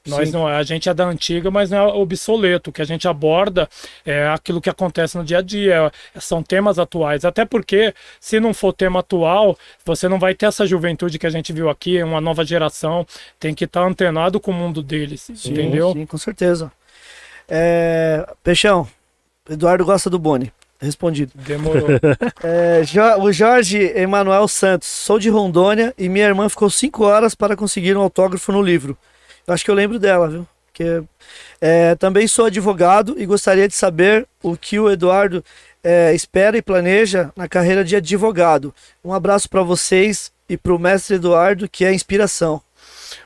Nós Sim. não, a gente é da antiga, mas não é obsoleto. O que a gente aborda é aquilo que acontece no dia a dia. é- são temas atuais. Até porque, se não for tema atual, você não vai ter essa juventude que a gente viu aqui, uma nova geração. Tem que estar antenado com o mundo deles. entendeu? Sim, com certeza. É, Peixão, Eduardo gosta do Boni. Respondido. Demorou. <laughs> É, o Jorge Emanuel Santos, sou de Rondônia e minha irmã ficou cinco horas para conseguir um autógrafo no livro. Acho que eu lembro dela, viu? Que, é, também sou advogado e gostaria de saber o que o Eduardo é, espera e planeja na carreira de advogado. Um abraço para vocês e para o mestre Eduardo, que é inspiração.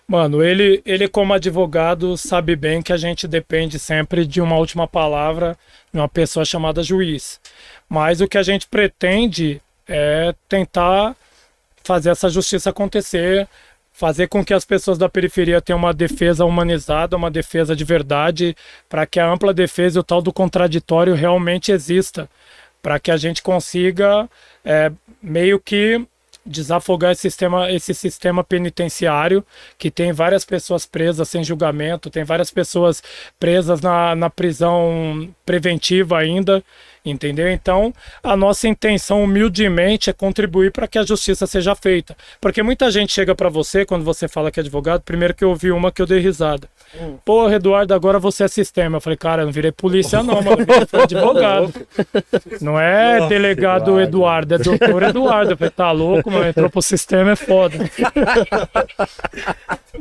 Mano, ele, ele como advogado sabe bem que a gente depende sempre de uma última palavra de uma pessoa chamada juiz. Mas o que a gente pretende é tentar fazer essa justiça acontecer, fazer com que as pessoas da periferia tenham uma defesa humanizada, uma defesa de verdade, para que a ampla defesa e o tal do contraditório realmente exista, para que a gente consiga é, meio que desafogar esse sistema, esse sistema penitenciário que tem várias pessoas presas sem julgamento, tem várias pessoas presas na, na prisão preventiva ainda, entendeu? Então, a nossa intenção humildemente é contribuir para que a justiça seja feita. Porque muita gente chega para você quando você fala que é advogado, primeiro que eu ouvi uma que eu dei risada. Porra, Eduardo, agora você é sistema. Eu falei, cara, eu não virei polícia não, mano, eu virei <laughs> advogado. Não é delegado Eduardo, é doutor Eduardo. Eu falei, tá louco, mano, entrou pro sistema, é foda. <laughs>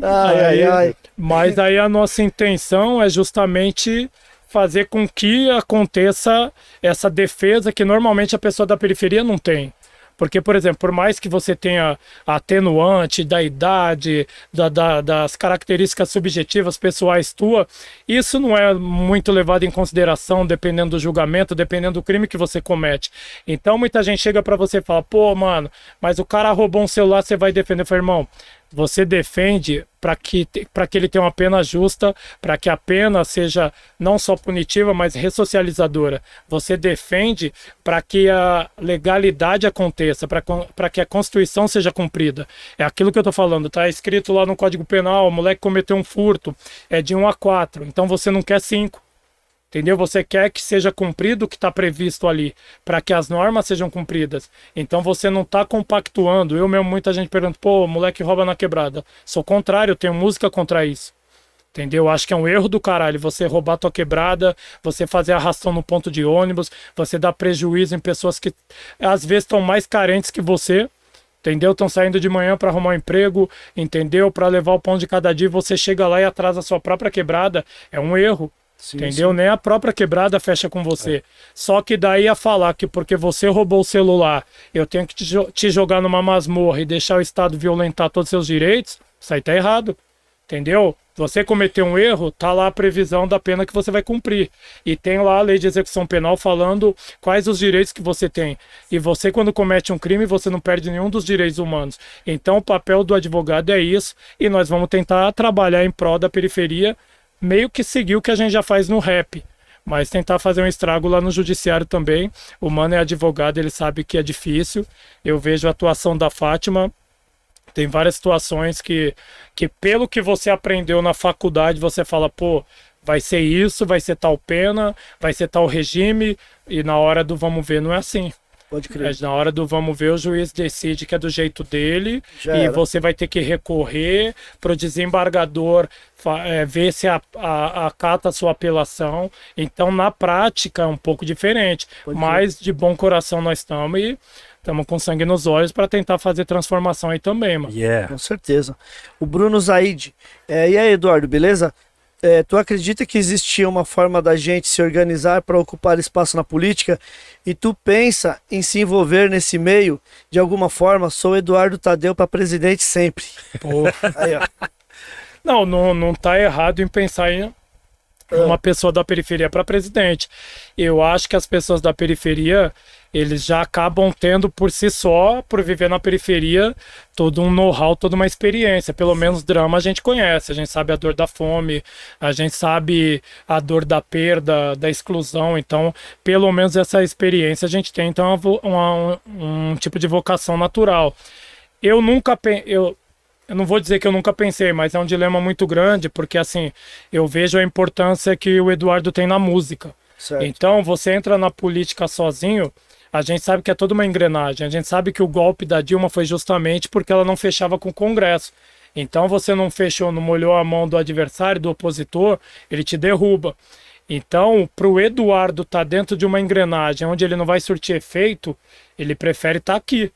Ai, ai, ai. Mas aí a nossa intenção é justamente fazer com que aconteça essa defesa que normalmente a pessoa da periferia não tem. Porque, por exemplo, por mais que você tenha atenuante da idade, da- da- das características subjetivas pessoais tua, isso não é muito levado em consideração dependendo do julgamento, dependendo do crime que você comete. Então, muita gente chega pra você e fala: pô, mano, mas o cara roubou um celular, você vai defender. Eu falo, irmão, você defende para que, que ele tenha uma pena justa, para que a pena seja não só punitiva, mas ressocializadora. Você defende para que a legalidade aconteça, para que a Constituição seja cumprida. É aquilo que eu estou falando, tá escrito lá no Código Penal, o moleque cometeu um furto, é de 1 a 4, então você não quer 5. Entendeu? Você quer que seja cumprido o que está previsto ali, para que as normas sejam cumpridas. Então você não está compactuando. Eu mesmo, muita gente pergunta, pô, moleque rouba na quebrada. Sou contrário, eu tenho música contra isso. Entendeu? Acho que é um erro do caralho você roubar tua quebrada, você fazer arrastão no ponto de ônibus, você dar prejuízo em pessoas que às vezes estão mais carentes que você, entendeu? Estão saindo de manhã para arrumar um emprego, entendeu? Para levar o pão de cada dia, você chega lá e atrasa a sua própria quebrada. É um erro. Sim, entendeu? sim. Nem a própria quebrada fecha com você. Só que daí a falar que porque você roubou o celular, eu tenho que te, te jogar numa masmorra e deixar o Estado violentar todos os seus direitos, isso aí tá errado. Entendeu? Você cometeu um erro, tá lá a previsão da pena que você vai cumprir. E tem lá a lei de execução penal falando quais os direitos que você tem. E você, quando comete um crime, você não perde nenhum dos direitos humanos. Então, o papel do advogado é isso. E nós vamos tentar trabalhar em prol da periferia, meio que seguir o que a gente já faz no rap. Mas tentar fazer um estrago lá no judiciário também. O mano é advogado, ele sabe que é difícil. Eu vejo a atuação da Fátima tem várias situações que, que pelo que você aprendeu na faculdade, você fala, pô, vai ser isso, vai ser tal pena, vai ser tal regime, e na hora do vamos ver não é assim. Pode crer. É, na hora do vamos ver, o juiz decide que é do jeito dele Já e era. você vai ter que recorrer para o desembargador é, ver se a, a, acata a sua apelação. Então, na prática, é um pouco diferente. Pode mas de bom coração nós estamos e estamos com sangue nos olhos para tentar fazer transformação aí também, mano. Yeah. Com certeza. O Bruno Zaid. É, e aí, Eduardo, beleza? É, tu acredita que existia uma forma da gente se organizar para ocupar espaço na política? E tu pensa em se envolver nesse meio de alguma forma? Sou Eduardo Tadeu para presidente sempre. Aí, ó. Não, não, não tá errado em pensar em uma pessoa da periferia para presidente. Eu acho que as pessoas da periferia, eles já acabam tendo por si só, por viver na periferia, todo um know-how, toda uma experiência. Pelo menos drama a gente conhece, a gente sabe a dor da fome, a gente sabe a dor da perda, da exclusão. Então, pelo menos essa experiência a gente tem, então, é uma um, um tipo de vocação natural. Eu nunca eu eu não vou dizer que eu nunca pensei, mas é um dilema muito grande, porque assim, eu vejo a importância que o Eduardo tem na música. Certo. Então, você entra na política sozinho, a gente sabe que é toda uma engrenagem. A gente sabe que o golpe da Dilma foi justamente porque ela não fechava com o Congresso. Então, você não fechou, não molhou a mão do adversário, do opositor, ele te derruba. Então, para o Eduardo estar dentro de uma engrenagem onde ele não vai surtir efeito, ele prefere estar aqui.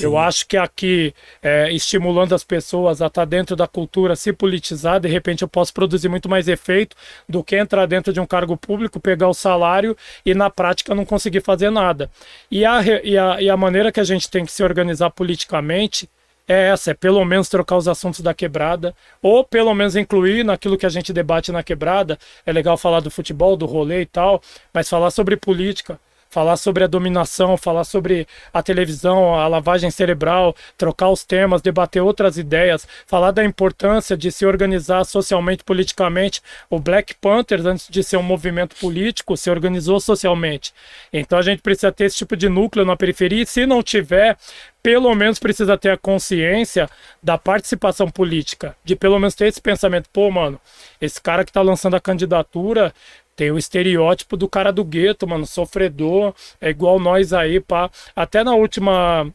Eu acho que aqui, é, estimulando as pessoas a estar dentro da cultura, se politizar, de repente eu posso produzir muito mais efeito do que entrar dentro de um cargo público, pegar o salário e na prática não conseguir fazer nada. E a, e a, e a maneira que a gente tem que se organizar politicamente é essa, é pelo menos trocar os assuntos da quebrada, ou pelo menos incluir naquilo que a gente debate na quebrada. É legal falar do futebol, do rolê e tal, mas falar sobre política, falar sobre a dominação, falar sobre a televisão, a lavagem cerebral, trocar os temas, debater outras ideias, falar da importância de se organizar socialmente, politicamente. O Black Panthers, antes de ser um movimento político, se organizou socialmente. Então a gente precisa ter esse tipo de núcleo na periferia, e se não tiver, pelo menos precisa ter a consciência da participação política, de pelo menos ter esse pensamento, pô, mano, esse cara que tá lançando a candidatura tem o estereótipo do cara do gueto, mano, sofredor, é igual nós aí, pá. Até na última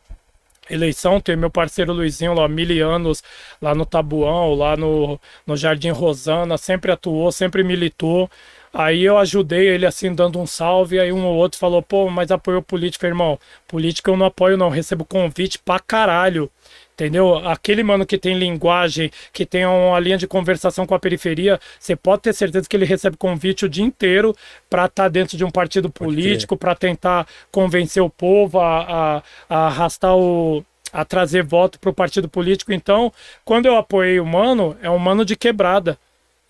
eleição, tem meu parceiro Luizinho lá, mil anos, lá no Tabuão, lá no, no Jardim Rosana, sempre atuou, sempre militou. Aí eu ajudei ele assim, dando um salve, aí um ou outro falou, pô, mas apoiou política, irmão. Política eu não apoio não, recebo convite pra caralho. Entendeu? Aquele mano que tem linguagem, que tem uma linha de conversação com a periferia, você pode ter certeza que ele recebe convite o dia inteiro para estar dentro de um partido político, para tentar convencer o povo a, a, a arrastar o. a trazer voto para o partido político. Então, quando eu apoiei o mano, é um mano de quebrada.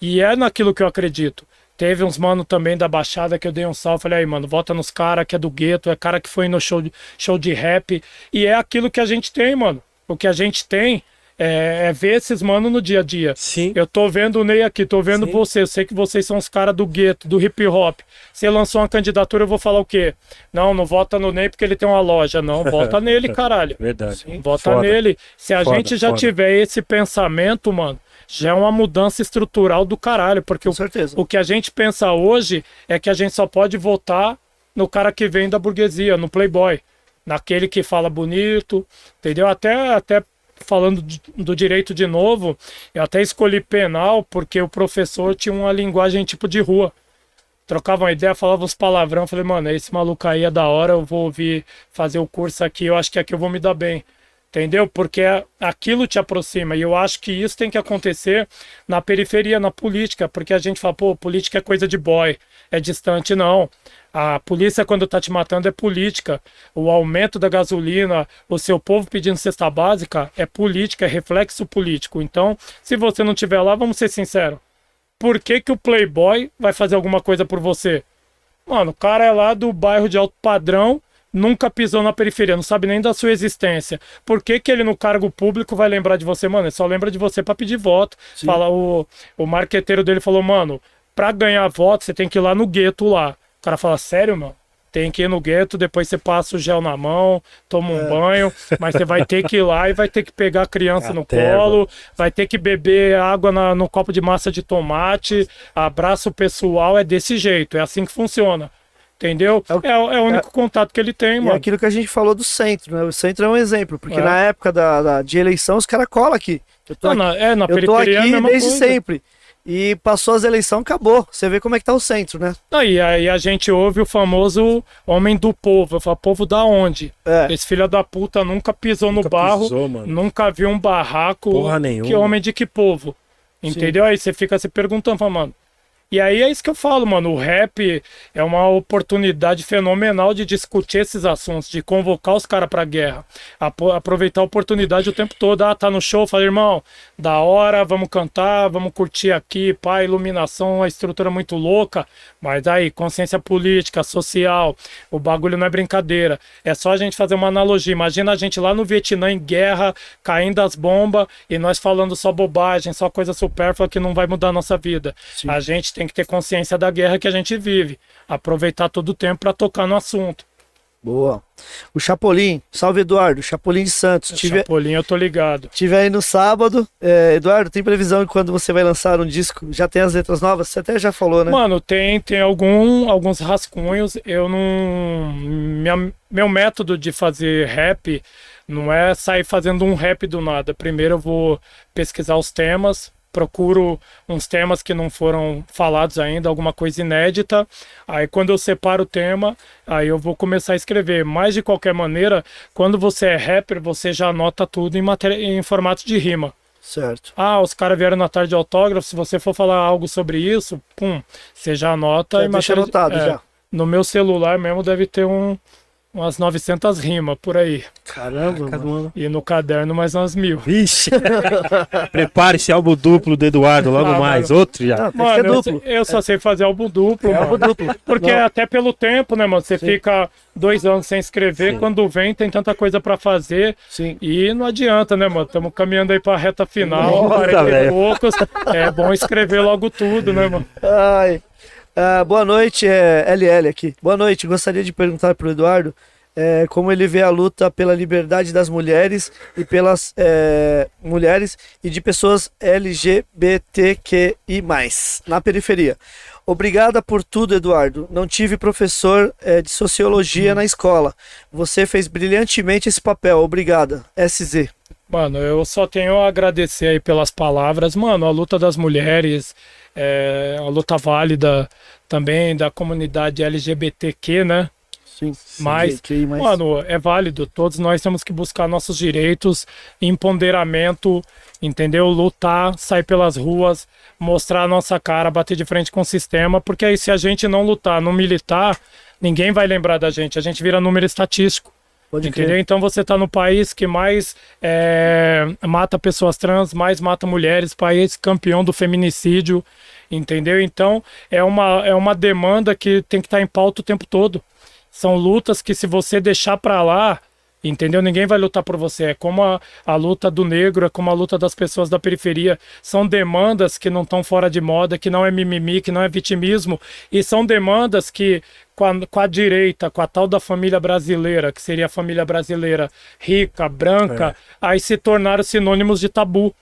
E é naquilo que eu acredito. Teve uns mano também da Baixada que eu dei um salve. Falei, aí, mano, vota nos caras que é do gueto, é cara que foi no show de, show de rap. E é aquilo que a gente tem, mano. O que a gente tem é, é ver esses mano no dia a dia. Sim. Eu tô vendo o Ney aqui, tô vendo Sim. você. Eu sei que vocês são os caras do gueto, do hip hop. Você lançou uma candidatura, eu vou falar o quê? Não, não vota no Ney porque ele tem uma loja. Não, vota <laughs> nele, caralho. Verdade. Vota Foda. nele. Se a Foda, gente já foda. tiver esse pensamento, mano, já é uma mudança estrutural do caralho, porque Com o, certeza. o que a gente pensa hoje é que a gente só pode votar no cara que vem da burguesia, no playboy, naquele que fala bonito, entendeu? Até até falando do direito de novo, eu até escolhi penal porque o professor tinha uma linguagem tipo de rua. Trocava uma ideia, falava uns palavrão, falei, mano, esse maluco aí é da hora, eu vou ouvir fazer o curso aqui, eu acho que aqui eu vou me dar bem. Entendeu? Porque aquilo te aproxima. E eu acho que isso tem que acontecer na periferia, na política. Porque a gente fala, pô, política é coisa de boy, é distante. Não. A polícia, quando tá te matando, é política. O aumento da gasolina, o seu povo pedindo cesta básica, é política, é reflexo político. Então, se você não tiver lá, vamos ser sinceros. Por que, que o Playboy vai fazer alguma coisa por você? Mano, o cara é lá do bairro de alto padrão, nunca pisou na periferia, não sabe nem da sua existência. Por que, que ele no cargo público vai lembrar de você, mano? Ele só lembra de você pra pedir voto. Fala, o, o marqueteiro dele falou, mano, pra ganhar voto você tem que ir lá no gueto lá. O cara fala, sério, mano? Tem que ir no gueto, depois você passa o gel na mão, toma um banho, mas você vai ter que ir lá e vai ter que pegar a criança no Até, colo, vai ter que beber água na- no copo de massa de tomate, abraço pessoal, é desse jeito, é assim que funciona. Entendeu? É o- É, o- é o único contato que ele tem, é mano. aquilo que a gente falou do centro, né? O centro é um exemplo, porque É. na época da, da- de eleição os caras colam aqui. Eu tô Não, aqui, na, é, na eu tô é aqui desde coisa. sempre. E passou as eleições, acabou. Você vê como é que tá o centro, né? E aí a gente ouve o famoso homem do povo. Eu falo, povo da onde? É. Esse filho da puta nunca pisou Nunca no barro, pisou, mano. nunca viu um barraco. Porra nenhuma. Que homem de que povo? Entendeu? Aí você fica se perguntando, fala, mano. E aí é isso que eu falo, mano. O rap é uma oportunidade fenomenal de discutir esses assuntos, de convocar os caras pra guerra. Aproveitar a oportunidade o tempo todo. Ah, tá no show, fala, irmão, da hora, vamos cantar, vamos curtir aqui, pá, iluminação, a estrutura é muito louca. Mas aí, consciência política, social, o bagulho não é brincadeira. É só a gente fazer uma analogia. Imagina a gente lá no Vietnã em guerra, caindo as bombas e nós falando só bobagem, só coisa supérflua que não vai mudar a nossa vida. A gente tem que ter consciência da guerra que a gente vive. Aproveitar todo o tempo para tocar no assunto. Boa. O Chapolin, salve Eduardo, Chapolin de Santos. Tive, Chapolin, eu tô ligado. tive aí no sábado. É, Eduardo, tem previsão de quando você vai lançar um disco? Já tem as letras novas? Você até já falou, né? Mano, tem, tem algum, alguns rascunhos. Eu não. Minha, meu método de fazer rap não é sair fazendo um rap do nada. Primeiro eu vou pesquisar os temas, procuro uns temas que não foram falados ainda, alguma coisa inédita. Aí quando eu separo o tema, aí eu vou começar a escrever. Mas de qualquer maneira, quando você é rapper, você já anota tudo em, matéria, em formato de rima. Certo. Ah, os caras vieram na tarde de autógrafo. Se você for falar algo sobre isso, pum, você já anota. Já em deixa matéria anotado é, já. No meu celular mesmo deve ter um, umas 900 rimas por aí. Caramba, Cada mano. E no caderno mais umas mil. Vixe! <laughs> Prepare esse álbum duplo do Eduardo, logo Ah, mais. mano. Outro já. Não, Mano, eu, duplo. eu só sei fazer álbum duplo, É mano. álbum duplo. Porque Não. até pelo tempo, né, mano? Você fica dois anos sem escrever, Sim. quando vem tem tanta coisa pra fazer. Sim. E não adianta, né, mano? Estamos caminhando aí pra reta final, Nossa, 40 e velho. poucos. É bom escrever logo tudo, né, mano? Ai. Ah, boa noite, é LL aqui. Boa noite. Gostaria de perguntar pro Eduardo é, como ele vê a luta pela liberdade das mulheres e pelas é, mulheres e de pessoas LGBTQI+, na periferia. Obrigada por tudo, Eduardo. Não tive professor é, de sociologia na escola. Você fez brilhantemente esse papel. Obrigada. SZ. Mano, eu só tenho a agradecer aí pelas palavras. Mano, a luta das mulheres, é, a luta válida também da comunidade LGBTQ, né? Sim. Mas, QI+. Mano, é válido. Todos nós temos que buscar nossos direitos, empoderamento, entendeu? Lutar, sair pelas ruas, mostrar a nossa cara, bater de frente com o sistema, porque aí se a gente não lutar, não militar, ninguém vai lembrar da gente. A gente vira número estatístico. Pode Entendeu? crer. Então você está no país que mais é, mata pessoas trans, mais mata mulheres, país campeão do feminicídio, entendeu? Então é uma, é uma demanda que tem que estar em pauta o tempo todo. São lutas que se você deixar para lá, entendeu? Ninguém vai lutar por você. É como a, a luta do negro, é como a luta das pessoas da periferia. São demandas que não estão fora de moda, que não é mimimi, que não é vitimismo. E são demandas que, com a, com a direita, com a tal da família brasileira, que seria a família brasileira rica, branca, aí se tornaram sinônimos de tabu.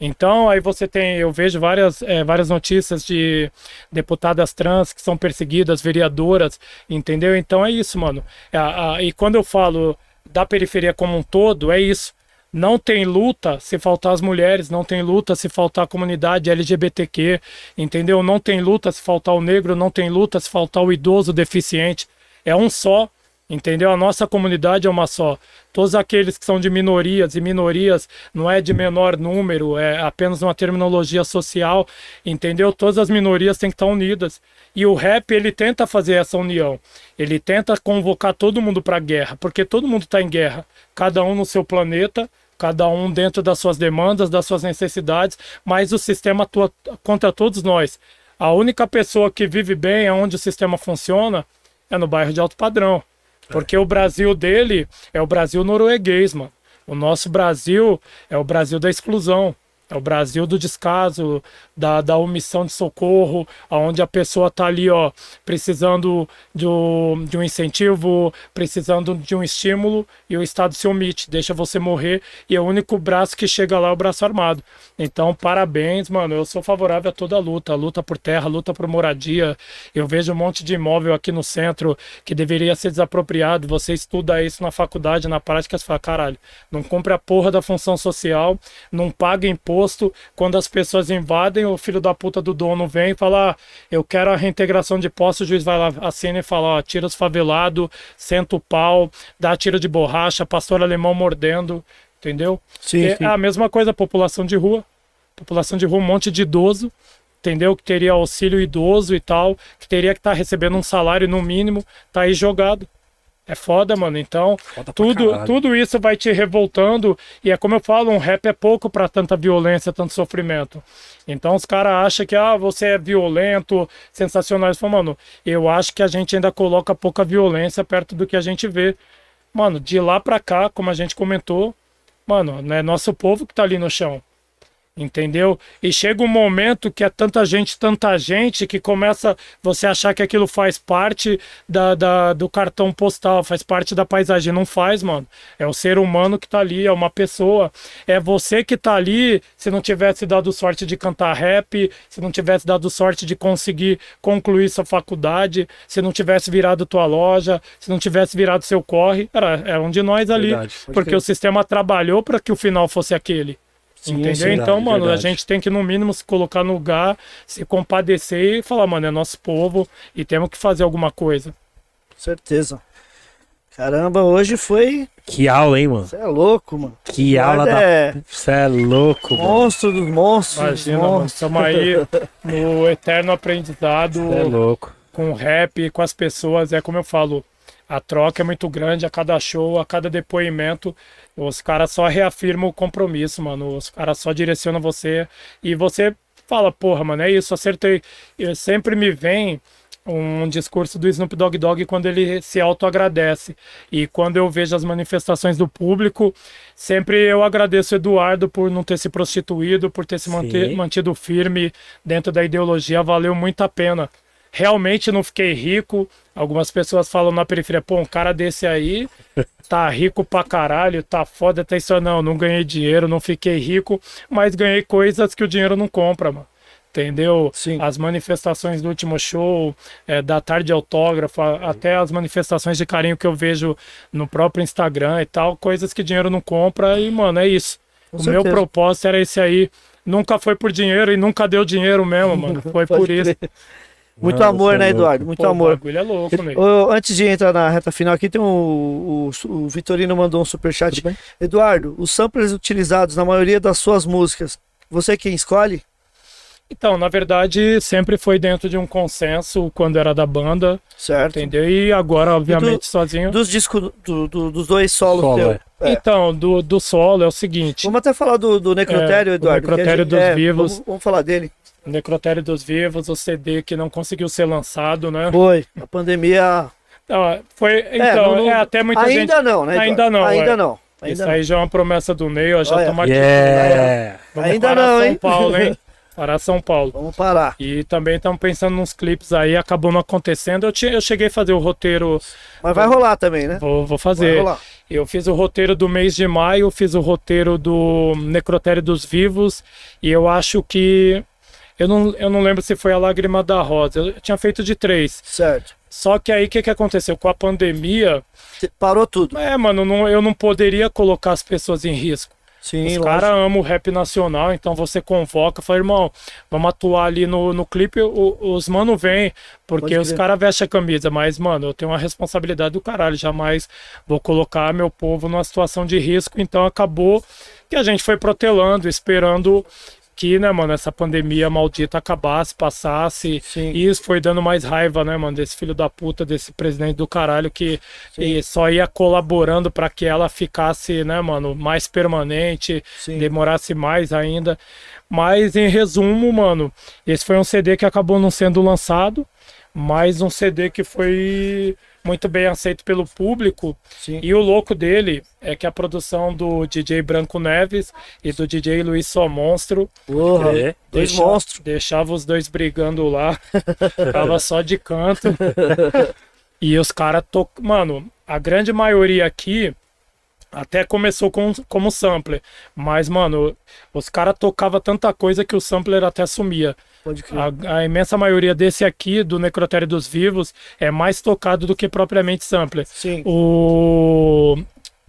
Então, aí você tem, eu vejo várias, é, várias notícias de deputadas trans que são perseguidas, vereadoras, entendeu? Então é isso, mano. É, e quando eu falo da periferia como um todo, é isso. Não tem luta se faltar as mulheres, não tem luta se faltar a comunidade LGBTQ, entendeu? Não tem luta se faltar o negro, não tem luta se faltar o idoso deficiente. É um só, entendeu? A nossa comunidade é uma só. Todos aqueles que são de minorias, e minorias não é de menor número, é apenas uma terminologia social, entendeu? Todas as minorias têm que estar unidas. E o rap, ele tenta fazer essa união. Ele tenta convocar todo mundo para guerra, porque todo mundo está em guerra, cada um no seu planeta, cada um dentro das suas demandas, das suas necessidades, mas o sistema atua contra todos nós. A única pessoa que vive bem, onde o sistema funciona, é no bairro de alto padrão. Porque o Brasil dele é o Brasil norueguês, mano. O nosso Brasil é o Brasil da exclusão. É o Brasil do descaso, da, da omissão de socorro, onde a pessoa está ali, ó, precisando de um, de um incentivo, precisando de um estímulo, e o Estado se omite, deixa você morrer, e é o único braço que chega lá é o braço armado. Então, parabéns, mano. Eu sou favorável a toda a luta, luta por terra, luta por moradia. Eu vejo um monte de imóvel aqui no centro que deveria ser desapropriado. Você estuda isso na faculdade, na prática, você fala, caralho, não compre a porra da função social, não paga imposto. Quando as pessoas invadem, o filho da puta do dono vem e fala: ah, eu quero a reintegração de posse, o juiz vai lá, assina e fala: ó, tira os favelados, senta o pau, dá tiro de borracha, pastor alemão mordendo, entendeu? Sim, é sim. a mesma coisa, a população de rua. População de rua, um monte de idoso, entendeu? Que teria auxílio idoso e tal, que teria que estar recebendo um salário no mínimo, tá aí jogado. É foda, mano. Então, Foda pra tudo, tudo isso vai te revoltando. E é como eu falo, um rap é pouco pra tanta violência, tanto sofrimento. Então os caras acham que ah, você é violento, sensacional. Eu falo, mano, eu acho que a gente ainda coloca pouca violência perto do que a gente vê. Mano, de lá pra cá, como a gente comentou, mano, é nosso povo que tá ali no chão. Entendeu? E chega um momento que é tanta gente, tanta gente, que começa você achar que aquilo faz parte da, da- do cartão postal, faz parte da paisagem. Não faz, mano. É o ser humano que tá ali, é uma pessoa. É você que tá ali, se não tivesse dado sorte de cantar rap, se não tivesse dado sorte de conseguir concluir sua faculdade, se não tivesse virado tua loja, se não tivesse virado seu corre, era, era um de nós ali. Verdade, porque o sistema trabalhou para que o final fosse aquele. Entendeu? então, verdade, mano, a verdade. gente tem que, no mínimo, se colocar no lugar, se compadecer e falar, mano, é nosso povo e temos que fazer alguma coisa. Certeza. Caramba, hoje foi. Que aula, hein, mano? Você é louco, mano. Que aula Guarda da. é Você é louco, mano. monstro dos monstros. Imagina, mano, estamos aí <laughs> no eterno aprendizado Você é louco. com o rap, com as pessoas. É como eu falo, a troca é muito grande a cada show, a cada depoimento. Os caras só reafirmam o compromisso, mano. Os caras só direcionam você e você fala, porra, mano, é isso, acertei. Eu sempre me vem um discurso do Snoop Dogg Dogg quando ele se autoagradece. E quando eu vejo as manifestações do público, sempre eu agradeço o Eduardo por não ter se prostituído, por ter se manter- mantido firme dentro da ideologia, valeu muito a pena. Realmente não fiquei rico. Algumas pessoas falam na periferia, pô, um cara desse aí tá rico pra caralho, tá foda, tá isso. Não, não ganhei dinheiro, não fiquei rico, mas ganhei coisas que o dinheiro não compra, mano. Entendeu? Sim. As manifestações do último show, é, da tarde de autógrafo, a- até as manifestações de carinho que eu vejo no próprio Instagram e tal, coisas que dinheiro não compra. E, mano, é isso. Com o meu certeza. propósito era esse aí. Nunca foi por dinheiro e nunca deu dinheiro mesmo, mano. <laughs> Foi por isso. Muito Não, amor, é né. Eduardo? Muito Pô, amor. O bagulho é louco. Ô, antes de entrar na reta final aqui, tem um, o, o Vitorino mandou um superchat. Eduardo, os samplers utilizados na maioria das suas músicas, você quem escolhe? Então, na verdade, sempre foi dentro de um consenso quando era da banda, Certo. entendeu? E agora, obviamente, sozinho. Dos discos, do- do- dos dois solos Solo, teu. é. É. Então, do, do solo é o seguinte: Vamos até falar do, do Necrotério, É, o Eduardo. Necrotério gente- dos é, Vivos. Vamos, vamos falar dele. Necrotério dos Vivos, o CD que não conseguiu ser lançado, né? Foi. A pandemia. Ah, foi, então, não- não- é até muita ainda gente. não, né? Eduardo? Ainda não, Ainda é. não. Ainda Isso não. aí já é uma promessa do Ney, ó, já marcando. Yeah! Vamos Ainda não, São hein? Paulo, hein? <laughs> Parar São Paulo. Vamos parar. E também estamos pensando nos clipes aí, acabou não acontecendo. Eu, tinha, eu cheguei a fazer o roteiro, Mas vai rolar também, né? vou, vou Vai fazer. rolar. Eu fiz o roteiro do mês de maio, fiz o roteiro do Necrotério dos Vivos, e eu acho que. Eu não, eu não lembro se foi a Lágrima da Rosa. Eu tinha feito de três. Certo. Só que aí o que, que aconteceu? Com a pandemia, Parou tudo. é, mano, não- eu não poderia colocar as pessoas em risco. Sim, Os caras amam o rap nacional, então você convoca, fala, irmão, vamos atuar ali no, no clipe, o- os mano vêm, porque os caras vestem a camisa, mas, mano, eu tenho uma responsabilidade do caralho, jamais vou colocar meu povo numa situação de risco, então acabou que a gente foi protelando, esperando que, né, mano, essa pandemia maldita acabasse, passasse, Sim. e isso foi dando mais raiva, né, mano, desse filho da puta, desse presidente do caralho que e só ia colaborando para que ela ficasse, né, mano, mais permanente, Sim. demorasse mais ainda. Mas em resumo, mano, esse foi um CD que acabou não sendo lançado, mas um CD que foi muito bem aceito pelo público. Sim. E o louco dele é que a produção do DJ Branco Neves e do DJ Luiz Só Monstro Porra, É. dois deixa- monstros. deixava os dois brigando lá, <laughs> tava só de canto. E os caras to... Mano, a grande maioria aqui até começou com, como sampler. Mas, mano, os caras tocavam tanta coisa que o sampler até sumia. A, a imensa maioria desse aqui, do Necrotério dos Vivos, é mais tocado do que propriamente sampler. Sim, O...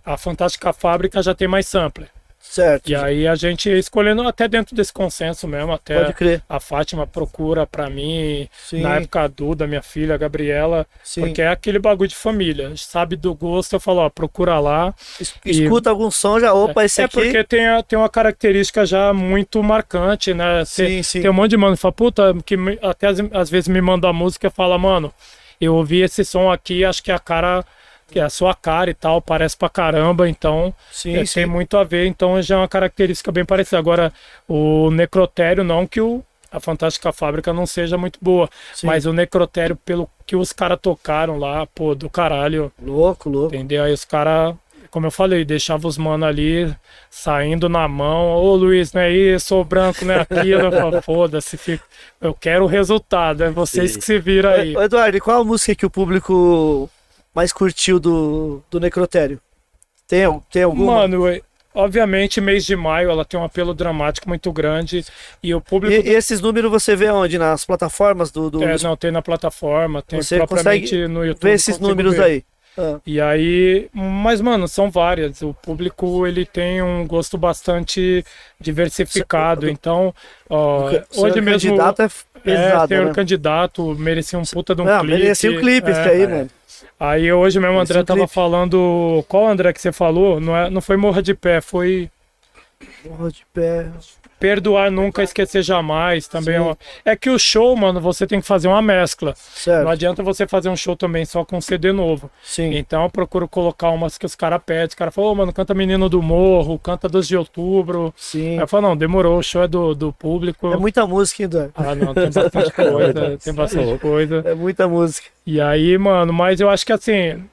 A Fantástica Fábrica já tem mais sampler. Certo. E aí a gente escolhendo até dentro desse consenso mesmo, até Pode crer. a Fátima procura pra mim, Sim, na época a Duda, minha filha, a Gabriela, sim. porque é aquele bagulho de família. Sabe do gosto, eu falo, ó, procura lá. Es- Escuta algum som já, opa, esse é aqui. porque tem, a- tem uma característica já muito marcante, né? Cê- Sim, sim. Tem um monte de mano que fala, puta, que me- até às, às vezes me manda a música e fala, mano, eu ouvi esse som aqui, acho que é a cara, que é a sua cara e tal, parece pra caramba, então Sim, é, sim. tem muito a ver, então já é uma característica bem parecida. Agora, o necrotério, não que o, a Fantástica Fábrica não seja muito boa, Sim. mas o necrotério, pelo que os caras tocaram lá, pô, do caralho, Louco, louco. entendeu? Aí os caras, como eu falei, deixavam os mano ali saindo na mão. Ô Luiz, não é isso, sou branco, não é aquilo. <laughs> Foda-se, fica- eu quero o resultado, é vocês Sim. que se viram aí. Eduardo, e qual a música que o público mais curtiu do, do Necrotério? Tem, tem alguma? Mano, é- obviamente, mês de maio ela tem um apelo dramático muito grande e o público. E, e esses números você vê onde? Nas plataformas do. do É, não, tem na plataforma, tem Você propriamente no YouTube. Vê esses números ver. aí. Ah, E aí, mas mano, são várias. O público ele tem um gosto bastante diversificado. Então, ó, hoje mesmo candidato é é, pesado, senhor né? candidato merecia um puta de um Não, clipe. merecia um clipe é. aí, mano. Aí hoje mesmo o André tava clipe. falando, qual André que você falou? Não é, não foi morra de pé, foi Porra de pé. Perdoar nunca, esquecer jamais. Também é, uma- é que o show, mano, você tem que fazer uma mescla. Não Certo. adianta você fazer um show também só com CD novo. Sim. Então eu procuro colocar umas que os caras pedem. Os caras falam, ô, mano, canta Menino do Morro, canta 12 de outubro. Sim. Aí eu falo, não, demorou, o show é do, do público. É muita música, hein, Eduardo? Ah, não, tem bastante <laughs> coisa, tem bastante coisa. É muita música. E aí, mano, mas eu acho que assim.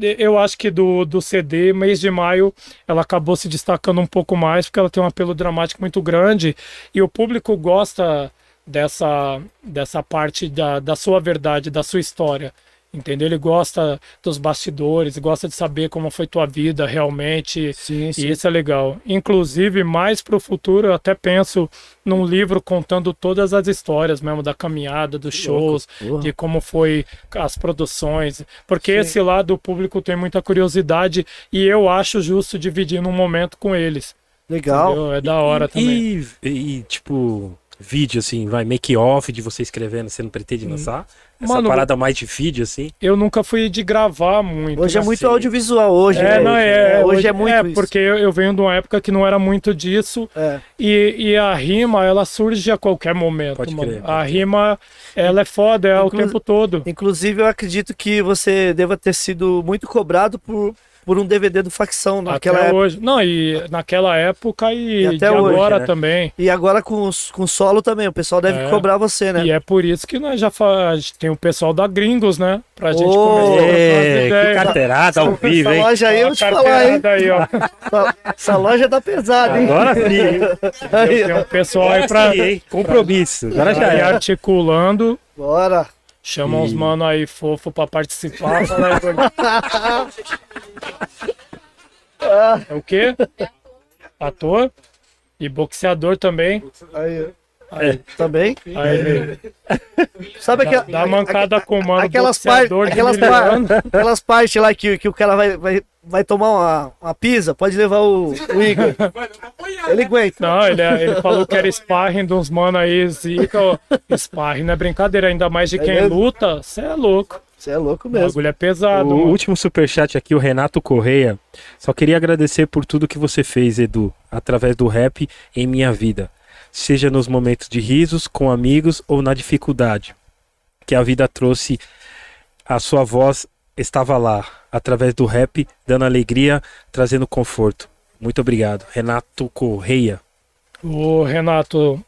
Eu acho que do, do CD, mês de maio, ela acabou se destacando um pouco mais, porque ela tem um apelo dramático muito grande. E o público gosta dessa, dessa parte da, da sua verdade, da sua história. Entendeu? Ele gosta dos bastidores, gosta de saber como foi tua vida realmente. Sim, E isso é legal. Inclusive, mais para o futuro, eu até penso num livro contando todas as histórias mesmo da caminhada, dos shows, de como foi as produções. Porque Sim. esse lado o público tem muita curiosidade e eu acho justo dividir num momento com eles. Legal. entendeu? É da hora também. E, e, tipo, vídeo, assim, vai, make-off de você escrevendo, você não pretende lançar? Essa Hum. Mano, parada mais de vídeo, assim? Eu nunca fui de gravar muito. Hoje é né? muito audiovisual, hoje. É, né? não, é, hoje, é muito É, isso. porque eu, eu venho de uma época que não era muito disso. É, E, e a rima, ela surge a qualquer momento, Pode mano. crer, pode a rima, ela é foda, é Inclu- o tempo todo. Inclusive, eu acredito que você deva ter sido muito cobrado por, por um DVD do Facção naquela até época. hoje. Não, e naquela época e, E até de hoje, agora né? também. E agora com, os- com solo também, o pessoal deve É. cobrar você, né? E é por isso que nós já faz... tem o pessoal da Gringos, né? Pra gente Ô, começar a É, que ideias. carteirada ao vivo, Essa hein? loja aí, eu te a falar, hein? carteirada aí, ó. Essa, essa loja tá pesada, hein? Agora sim, Aí, Tem um pessoal aí agora pra, sim, hein? Compromisso. Agora já é. articulando. Bora. Chama uns E- mano aí fofo pra participar. <laughs> É o quê? Ator e boxeador também. aí, Aí, também. aí. Sabe Dá, aquela, dá mancada com o mano aquelas, par, aquelas, par, aquelas partes lá que, que o cara vai, vai, vai tomar uma, uma pizza, pode levar o, o Igor. Ele aguenta. Não, ele, é- ele falou que era sparring de uns mano aí, zica. Sparring não é brincadeira, ainda mais de quem mesmo? luta. Você é louco. Você é louco O mesmo. bagulho é pesado, O mano. último superchat aqui, o Renato Correia. Só queria agradecer por tudo que você fez, Edu, através do rap em minha vida. Seja nos momentos de risos, com amigos ou na dificuldade. Que a vida trouxe, a sua voz estava lá, através do rap, dando alegria, trazendo conforto. Muito obrigado. Renato Correia. Ô, Renato,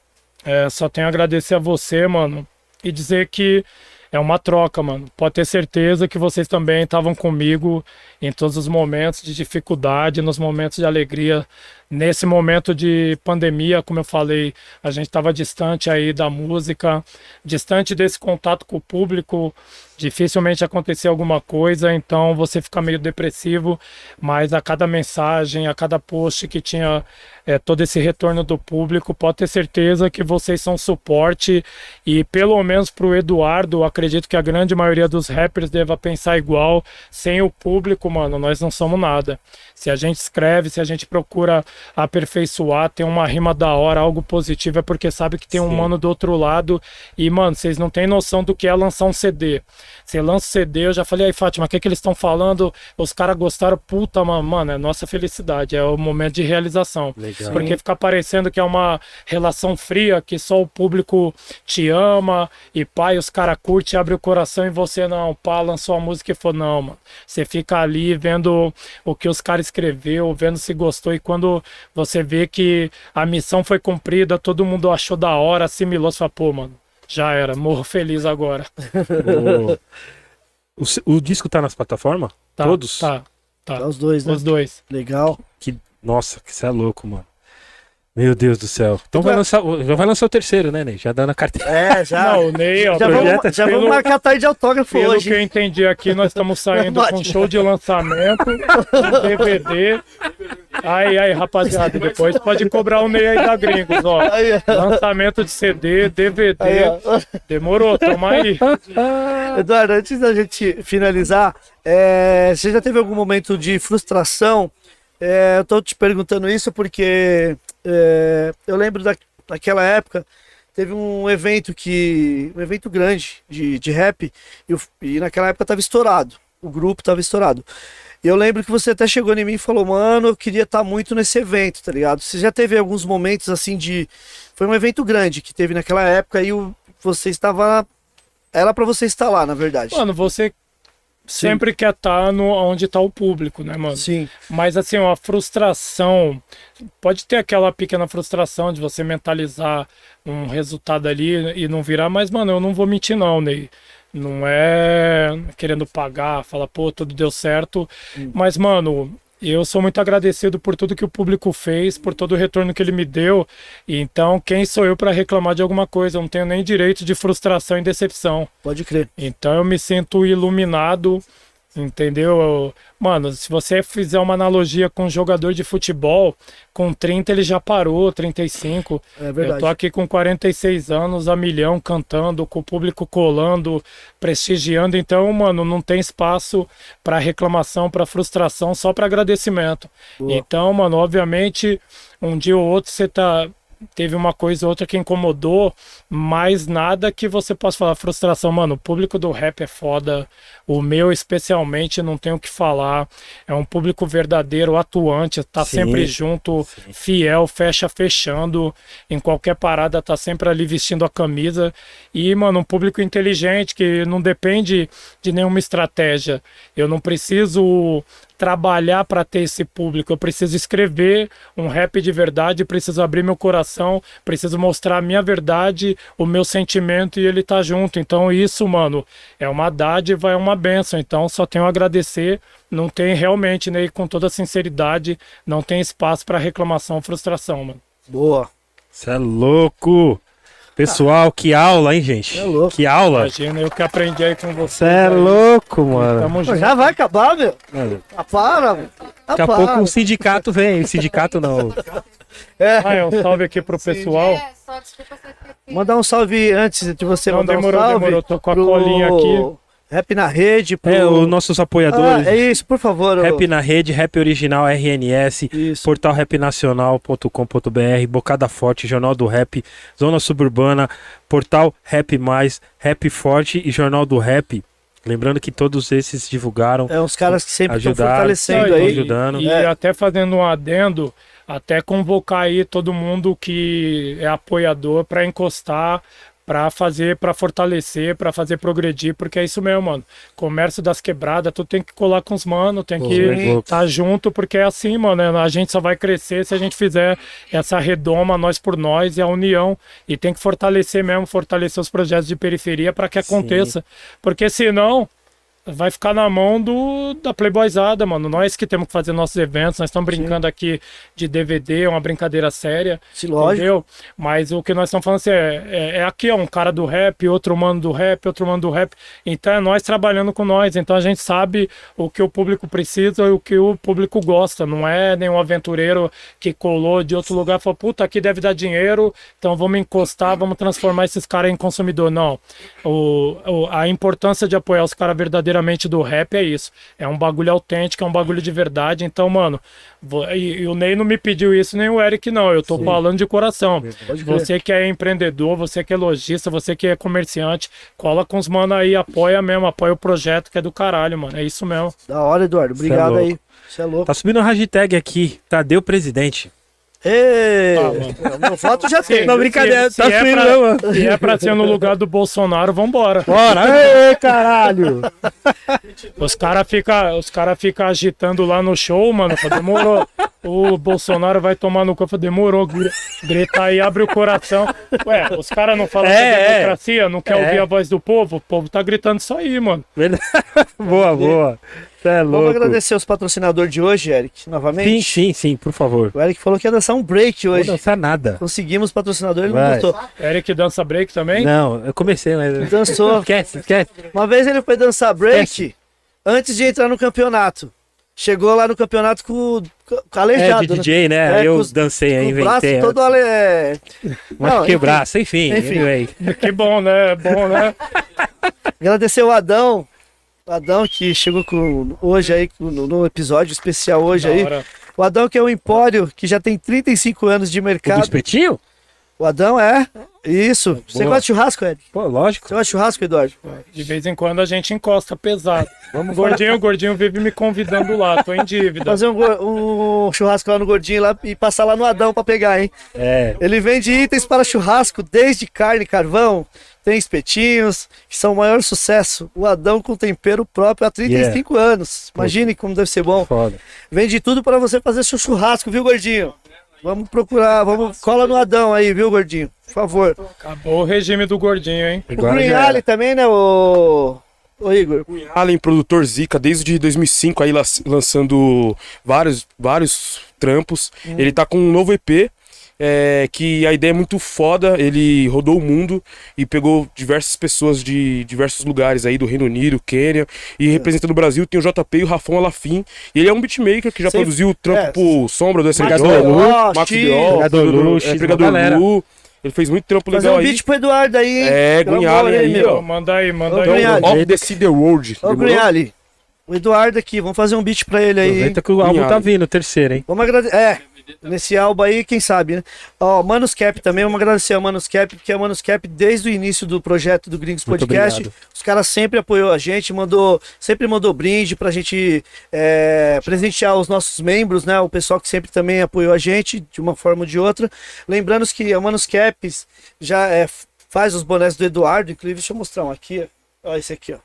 é, só tenho a agradecer a você, mano, e dizer que é uma troca, mano. Pode ter certeza que vocês também estavam comigo em todos os momentos de dificuldade, nos momentos de alegria. Nesse momento de pandemia, como eu falei, a gente estava distante aí da música, distante desse contato com o público, dificilmente acontecia alguma coisa, então você fica meio depressivo, mas a cada mensagem, a cada post que tinha é, todo esse retorno do público, pode ter certeza que vocês são suporte e pelo menos para o Eduardo, acredito que a grande maioria dos rappers deva pensar igual, sem o público, mano, nós não somos nada. Se a gente escreve, se a gente procura aperfeiçoar, tem uma rima da hora, algo positivo, é porque sabe que tem um Sim. mano do outro lado. E, mano, vocês não têm noção do que é lançar um CD. Você lança o CD, eu já falei, aí, Fátima, o que, é que eles estão falando? Os caras gostaram, puta, mano, mano, é nossa felicidade, é o momento de realização. Legal. Porque fica parecendo que é uma relação fria, que só o público te ama e pai, os caras curtem, abre o coração e você não. Pá, lançou a música e falou, não, mano. Você fica ali vendo o que os caras escreveu, vendo se gostou. E quando você vê que a missão foi cumprida, todo mundo achou da hora, assimilou, você fala, pô, mano, já era, morro feliz agora. <laughs> O, o- o disco tá nas plataformas? Tá, Todos? Tá, tá. Tá os dois, né? Os dois. Legal. Que, nossa, que você é louco, mano. Meu Deus do céu. Então vai vai- lançar, o- já vai lançar o terceiro, né, Ney? Já dando a carteira. É, <laughs> já. Não, o Ney, ó, já projeta- vamos, já pelo- vamos marcar a tarde de autógrafo Pelo hoje. que eu entendi aqui, nós estamos <laughs> saindo com show de lançamento, <laughs> DVD. Aí, aí, rapaziada, depois pode cobrar o Ney aí da Gringos, ó. Lançamento de CD, DVD. Demorou, toma aí. Eduardo, antes da gente finalizar, é, você já teve algum momento de frustração? É, eu tô te perguntando isso porque é, eu lembro da, daquela época, teve um evento que. um evento grande de, de rap, e, o- e naquela época tava estourado. O grupo tava estourado. E eu lembro que você até chegou em mim e falou, mano, eu queria estar muito nesse evento, tá ligado? Você já teve alguns momentos assim de. Foi um evento grande que teve naquela época e o, você estava. Era pra você estar lá, na verdade. Mano, você sempre quer estar no onde tá o público, né, mano? Sim. Mas assim, uma frustração. Pode ter aquela pequena frustração de você mentalizar um resultado ali e não virar, mas, mano, eu não vou mentir, não, Ney. Não é querendo pagar, falar, pô, tudo deu certo. Mas, mano, eu sou muito agradecido por tudo que o público fez, por todo o retorno que ele me deu. E Então, quem sou eu para reclamar de alguma coisa? Eu não tenho nem direito de frustração e decepção. Pode crer. Então eu me sinto iluminado, entendeu? Eu- Mano, se você fizer uma analogia com um jogador de futebol, com 30 ele já parou, 35. É Eu verdade. tô aqui com 46 anos, a milhão, cantando, com o público colando, prestigiando. Então, mano, não tem espaço para reclamação, para frustração, só para agradecimento. Boa. Então, mano, obviamente, um dia ou outro você tá teve uma coisa ou outra que incomodou, mas nada que você possa falar frustração, mano. O público do rap é foda, o meu especialmente não tenho o que falar. É um público verdadeiro, atuante, tá Sim, sempre junto, sim. fiel, fecha fechando, em qualquer parada tá sempre ali vestindo a camisa. E, mano, um público inteligente que não depende de nenhuma estratégia. Eu não preciso trabalhar para ter esse público. Eu preciso escrever um rap de verdade, preciso abrir meu coração, preciso mostrar a minha verdade, o meu sentimento e ele tá junto. Então isso, mano, é uma dádiva, é uma benção. Então só tenho a agradecer. Não tem realmente, né, e com toda sinceridade, não tem espaço para reclamação ou frustração, mano. Boa. Você é louco. Pessoal, que aula, hein, gente? É louco. Que aula. Imagina eu que aprendi aí com você. Você é louco, mano. Tamo junto. já vai acabar, meu. Mano, Ah, para, mano. Daqui a pouco o sindicato vem. O sindicato não. Ah, é um salve aqui pro pessoal. É, só desculpa eu Mandar um salve antes de você Não, mandar demorou, um salve. demorou. Tô com a pro colinha aqui. Rap na rede. Pro... É, os nossos apoiadores. Ah, é isso, por favor. Rap na rede, Rap Original RNS, Isso. portal rapnacional.com.br, Bocada Forte, Jornal do Rap, Zona Suburbana, portal Rap Mais, Rap Forte e Jornal do Rap. Lembrando que todos esses divulgaram. É uns caras que sempre estão Ajudaram. fortalecendo Não, e- aí. ajudando. E É. até fazendo um adendo, até convocar aí todo mundo que é apoiador para encostar, para fazer, para fortalecer, para fazer progredir, porque é isso mesmo, mano. Comércio das quebradas, tu tem que colar com os mano, tem que é estar junto, porque é assim, mano. A gente só vai crescer se a gente fizer essa redoma, nós por nós e a união. E tem que fortalecer mesmo, fortalecer os projetos de periferia para que aconteça. Porque senão vai ficar na mão do, da Playboyzada, mano. Nós que temos que fazer nossos eventos, nós estamos brincando aqui de DVD, é uma brincadeira séria. Se lógico. Entendeu? Mas o que nós estamos falando assim, é, é, é aqui, ó, um cara do rap, outro mano do rap, outro mano do rap. Então é nós trabalhando com nós. Então a gente sabe o que o público precisa e o que o público gosta. Não é nenhum aventureiro que colou de outro lugar e falou, puta, aqui deve dar dinheiro, então vamos encostar, vamos transformar esses caras em consumidor. Não. O, o- a importância de apoiar os caras verdadeiramente do rap é isso. É um bagulho autêntico, é um bagulho de verdade. Então, mano, e, e o Ney não me pediu isso, nem o Eric não. Eu tô falando de coração. Você que é empreendedor, você que é lojista, você que é comerciante, cola com os mano aí, apoia mesmo, apoia o projeto que é do caralho, mano. É isso mesmo. Da hora, Eduardo. É Obrigado louco. aí. Você é louco. Tá subindo a hashtag aqui, Tadeu Presidente. Ê, Ah, meu voto já tem. Não, brincadeira, se, tá se é pra, mesmo. se é pra ser no lugar do Bolsonaro, vambora. Bora! Ê, caralho! Os caras ficam os cara fica agitando lá no show, mano. Demorou. O Bolsonaro vai tomar no corpo. Demorou. gri- Grita aí, abre o coração. Ué, os caras não falam É, da é. democracia, não quer É. ouvir a voz do povo? O povo tá gritando isso aí, mano. Verdade. <laughs> boa, boa. Você é Vamos louco. agradecer os patrocinadores de hoje, Eric, novamente. Sim, sim, sim, por favor. O Eric falou que ia dançar um break Não hoje. dançar nada. Conseguimos patrocinador, ele não Vai. gostou. Eric dança break também? Não, eu comecei, mas. Dançou. <laughs> Esquece, esquece. Uma vez ele foi dançar break antes de entrar no campeonato. Chegou lá no campeonato com, com É, aleijado, de DJ, né? É, eu com os- dancei, né? aí, Com o braço inventei. todo ale... é. Mas Não, que enfim. braço, enfim. Enfim. anyway. Que bom, né? Bom, né? <laughs> Agradecer o Adão. O Adão que chegou com, hoje aí, no, no episódio especial hoje Da aí. hora. O Adão que é um empório que já tem 35 anos de O do mercado. espetinho? O Adão é. Isso. Você Boa. gosta de churrasco, Eric? Pô, lógico. Você gosta de churrasco, Eduardo? De vez em quando a gente encosta pesado. <laughs> Vamos, gordinho, o gordinho vive me convidando lá, tô em dívida. Fazer um, um churrasco lá no Gordinho lá e passar lá no Adão pra pegar, hein? É. Ele vende itens para churrasco, desde carne, carvão, tem espetinhos, que são o maior sucesso. O Adão com tempero próprio há 35 anos. Imagine como deve ser bom. Foda. Vende tudo para você fazer seu churrasco, viu, Gordinho? Vamos procurar, vamos cola no Adão aí, viu, Gordinho? Por favor. Acabou o regime do gordinho, hein? O. Alley também, né, o... Ô, Igor. Allen, produtor Zica, desde 2005 aí lan- lançando vários, vários trampos. Ele tá com um novo EP, é, que a ideia é muito foda. Ele rodou o mundo e pegou diversas pessoas de diversos lugares aí do Reino Unido, Quênia. E representando o Brasil tem o JP e o Rafão Alafim. E ele é um beatmaker que já Sempre- produziu o trampo é. pro Sombra do SNJ, Max Biol, Pregador Lu, é. Ele fez muito trampo Fazer legal um aí. beat pro Eduardo aí? É, hein, aí, meu? ó. Manda aí, manda Ô, aí. Off the Sea The World. Ô, o Eduardo aqui, vamos fazer um beat pra ele aí? Aproveita que o álbum tá vindo, o terceiro, hein? Vamos agradecer. É, nesse álbum aí, quem sabe, né? Ó, Manus Cap também, vamos agradecer a Manus Cap, porque a Manus Cap, desde o início do projeto do Gringos Podcast, os caras sempre apoiou a gente, mandou, sempre mandou brinde pra gente é, presentear os nossos membros, né? O pessoal que sempre também apoiou a gente, de uma forma ou de outra. Lembrando que a Manus Caps já é, faz os bonés do Eduardo, inclusive, deixa eu mostrar um aqui. Ó, esse aqui, ó.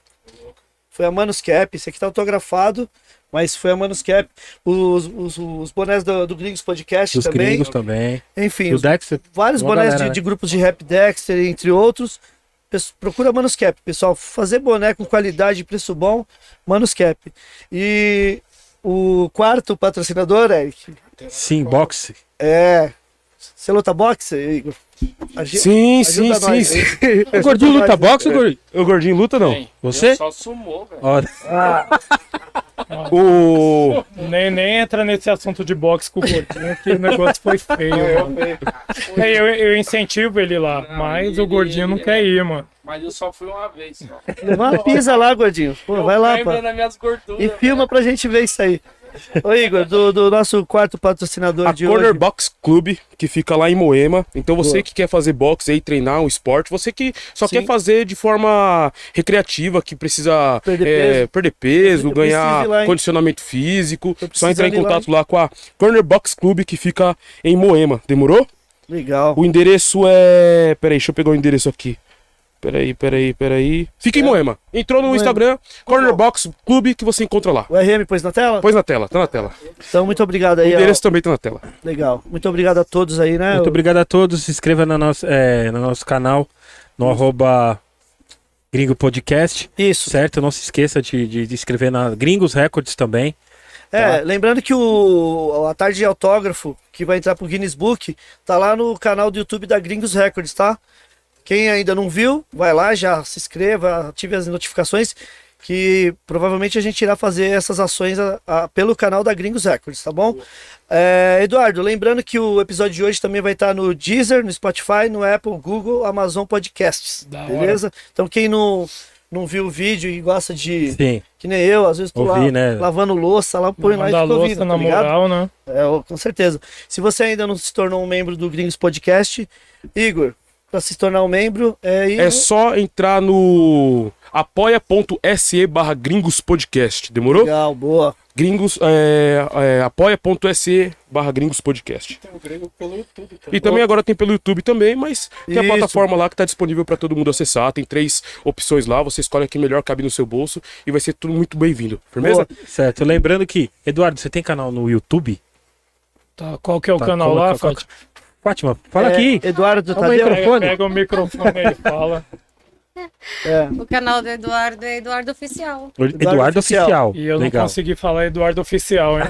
Foi a Manus Cap, esse aqui tá autografado, mas foi a Manus Cap. Os, os, os bonés do, do Gringos Podcast Dos também. gringos também. Enfim, O os- Dexter. vários bonés galera, de, né? de grupos de rap Dexter, entre outros. Procura Manus Cap, pessoal. Fazer boné com qualidade e preço bom, Manus Cap. E o quarto patrocinador, Eric, Sim, boxe. é. Você luta boxe, Igor? Agi- Sim, sim, sim, sim. <laughs> O gordinho luta boxe, o gordinho? O gordinho luta não? Você? Eu Só sumou, velho. Ó, <laughs> O... Nem, nem entra nesse assunto de boxe com o gordinho, que o negócio foi feio. mano. É, Eu, eu incentivo ele lá, mas o gordinho não quer ir, mano. Mas eu só fui uma vez. Só. Uma pisa lá, gordinho. Pô, vai lá, gorduras. E filma pra gente ver isso aí. Ô, Igor, do, do nosso quarto patrocinador A de Corner hoje. Box Club, que fica lá em Moema. Então você Boa. que quer fazer boxe aí, treinar um esporte, você que só Sim. quer fazer de forma recreativa, que precisa Perder é, peso. perder peso, ganhar lá, condicionamento físico, só entrar em ir lá, contato lá, com a Corner Box Club, que fica em Moema. Demorou? Legal. O endereço é. Peraí, deixa eu pegar o endereço aqui. Peraí, peraí, peraí. Fica em Moema. Entrou no Moema. Instagram, Corner Box Club, que você encontra lá. O RM pôs na tela? Põe na tela, tá na tela. Então, muito obrigado O aí. ó. endereço também tá na tela. Legal. Muito obrigado a todos aí, né? Muito O- obrigado a todos. Se inscreva no nosso, é, no nosso canal, no arroba Gringo Podcast, Isso. certo? Não se esqueça de, de, de inscrever na Gringos Records também. É, Tá. lembrando que o a tarde de autógrafo que vai entrar pro Guinness Book tá lá no canal do YouTube da Gringos Records, tá? Quem ainda não viu, vai lá, já se inscreva, ative as notificações que provavelmente a gente irá fazer essas ações a- a- pelo canal da Gringos Records, tá bom? É, Eduardo, lembrando que o episódio de hoje também vai estar no Deezer, no Spotify, no Apple, Google, Amazon Podcasts, Da hora. beleza? Então quem não, não viu o vídeo e gosta de, Sim. que nem eu, às vezes tô lá Ouvi, né? lavando louça, lá põe lá e fica ouvindo, louça tá na ligado? moral, né? É, com certeza. Se você ainda não se tornou um membro do Gringos Podcast, Igor, para se tornar um membro, é ir É no- só entrar no apoia.se barra gringos podcast, demorou? Legal, boa. Gringos, é, é, apoia.se barra gringos podcast. Tem o grego pelo YouTube também. E também agora tem pelo YouTube também, mas tem a Isso. plataforma lá que tá disponível para todo mundo acessar. Tem três opções lá, você escolhe a que melhor cabe no seu bolso e vai ser tudo muito bem-vindo. Firmeza? Boa. Certo. Lembrando que, Eduardo, você tem canal no YouTube? Tá, qual que é o Tá, canal lá, qual- qual- Fátima? Fátima, fala É, aqui. Eduardo Pega, microfone. pega o microfone aí e fala. <laughs> É, O canal do Eduardo é Eduardo Oficial. Eduardo, Oficial. Oficial. E eu Legal. não consegui falar Eduardo Oficial, hein?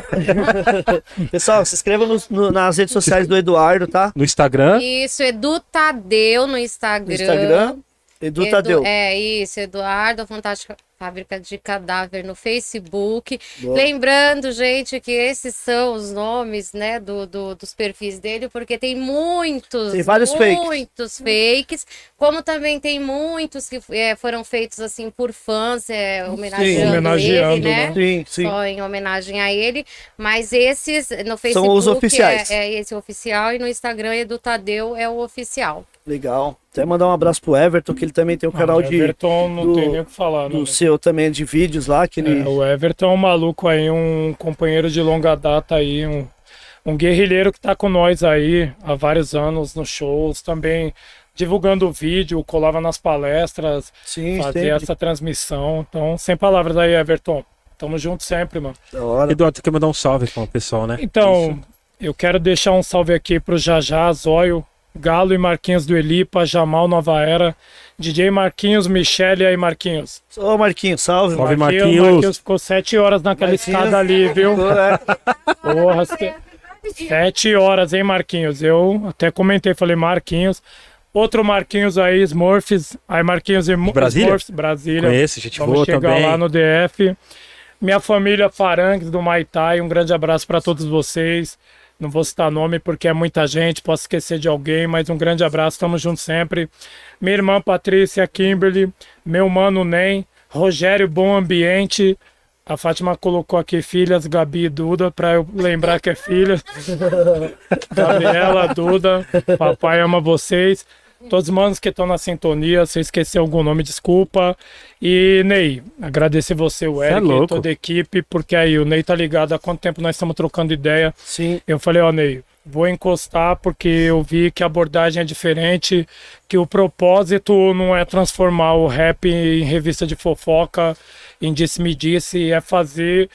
<laughs> Pessoal, se inscreva no- no- nas redes sociais do Eduardo, tá? No Instagram. Isso, Edu Tadeu no No Instagram. Instagram, Edu Edu- Tadeu. É isso, Eduardo, a Fantástica Fábrica de Cadáver no Facebook. Boa. Lembrando, gente, que esses são os nomes, né, do, do- dos perfis dele, porque tem muitos, Tem vários fakes. muitos fakes, como também tem muitos que é, foram feitos assim por fãs, é, homenageando, Homenageando, ele, né? né? Sim, sim. Só em homenagem a ele, mas esses no Facebook os oficiais. É, é esse oficial e no Instagram Edu Tadeu é o oficial. Legal. Até mandar um abraço pro Everton, que ele também tem um canal Ah, o de, Everton não do- tem nem o que falar, né? Seu também de vídeos lá, que ele... É, o Everton é um maluco aí, um companheiro de longa data aí, um, um guerrilheiro que tá com nós aí há vários anos nos shows, também divulgando o vídeo, colava nas palestras, Sim, fazia sempre. essa transmissão. Então, sem palavras aí, Everton. Tamo junto sempre, mano. Da hora. Eduardo, você quer mandar um salve para o pessoal, né? Então, eu quero deixar um salve aqui pro Jajá, Zóio, Galo e Marquinhos do Elipa, Jamal Nova Era, DJ Marquinhos, Michele e aí Marquinhos. Ô, Marquinhos, salve. Salve, Marquinhos. Marquinhos. Marquinhos ficou sete horas naquela Marquinhos. escada ali, viu? É, Porra, se- sete horas, hein, Marquinhos? Eu até comentei, falei, Marquinhos. Outro Marquinhos aí, Smurfs. Aí, Marquinhos e Brasília? Smurfs, Brasília. Conheço, gente Vamos boa chegar também. lá no DF. Minha família Farangues do Maitai, um grande abraço para todos vocês. Não vou citar nome porque é muita gente, posso esquecer de alguém, mas um grande abraço, estamos juntos sempre. Minha irmã Patrícia Kimberly, meu mano Nem, Rogério Bom Ambiente. A Fátima colocou aqui filhas, Gabi e Duda, para eu lembrar que é filha. <laughs> Gabriela, Duda, papai ama vocês. Todos os manos que estão na sintonia, se eu esquecer algum nome, desculpa. E Ney, agradecer você, o é Eric, e louco. toda a equipe, porque aí o Ney tá ligado há quanto tempo nós estamos trocando ideia. Sim. Eu falei, ó, Ney, vou encostar porque eu vi que a abordagem é diferente, que o propósito não é transformar o rap em revista de fofoca, em disse-me-disse, é fazer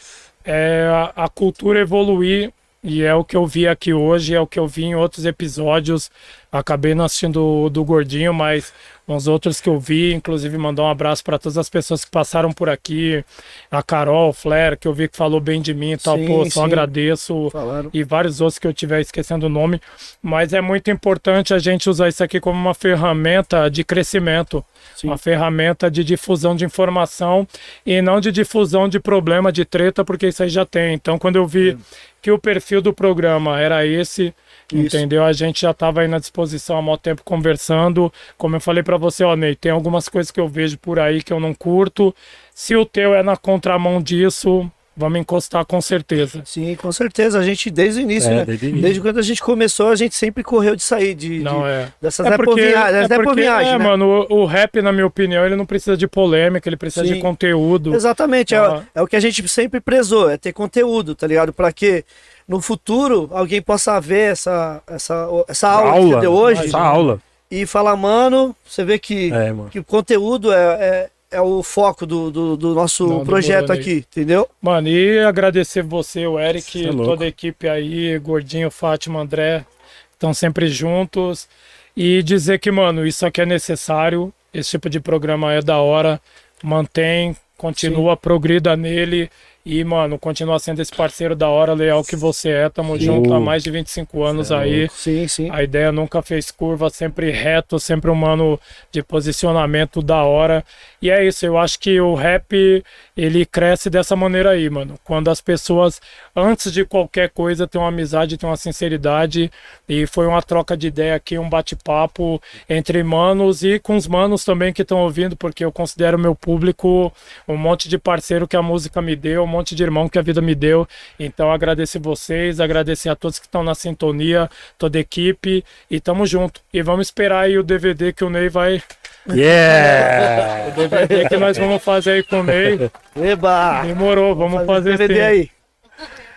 é, a cultura evoluir. E é o que eu vi aqui hoje, é o que eu vi em outros episódios. Acabei não assistindo o do Gordinho, mas uns outros que eu vi, inclusive mandar um abraço para todas as pessoas que passaram por aqui, a Carol, Flair, que eu vi que falou bem de mim e tal, Sim, pô, só sim. agradeço Falaram. e vários outros que eu tiver esquecendo o nome, mas é muito importante a gente usar isso aqui como uma ferramenta de crescimento, Sim. uma ferramenta de difusão de informação e não de difusão de problema, de treta, porque isso aí já tem. Então, quando eu vi que o perfil do programa era esse, Isso. entendeu? A gente já estava aí na disposição há muito tempo conversando. Como eu falei para você, ó, Ney, tem algumas coisas que eu vejo por aí que eu não curto. Se o teu é na contramão disso, vamos encostar com certeza. Sim, com certeza. A gente, desde o início, É, né? desde. Desde quando a gente começou, a gente sempre correu de sair de, Não de- é. dessas É porque, é porque nepovinhagem, é, né? mano, o, o rap, na minha opinião, ele não precisa de polêmica, ele precisa Sim. de conteúdo. Exatamente, é, Ah. é o que a gente sempre prezou, é ter conteúdo, tá ligado? Pra que no futuro alguém possa ver essa, essa, essa aula, que você deu hoje Essa aula. e falar, mano, você vê que, É, mano. que o conteúdo é, é, o foco do, do, do nosso Não, projeto aqui, entendeu? Mano, e agradecer você, o Eric, é toda a equipe aí, Gordinho, Fátima, André, estão sempre juntos. E dizer que, mano, isso aqui é necessário, esse tipo de programa é da hora, mantém, continua, progrida nele e, mano, continua sendo esse parceiro da hora, leal que você é. Tamo Sim. junto há mais de 25 anos é aí. Sim, sim. A ideia nunca fez curva, sempre reto, sempre um mano de posicionamento da hora. E é isso, eu acho que o rap, ele cresce dessa maneira aí, mano. Quando as pessoas, antes de qualquer coisa, têm uma amizade, têm uma sinceridade. E foi uma troca de ideia aqui, um bate-papo entre manos e com os manos também que estão ouvindo, porque eu considero meu público um monte de parceiro que a música me deu, um monte de irmão que a vida me deu. Então agradecer vocês, agradecer a todos que estão na sintonia, toda a equipe e tamo junto. E vamos esperar aí o DVD que o Ney vai. Yeah! O DVD que nós vamos fazer aí com o Ney. Eba! Demorou, vamos fazer DVD sim. aí.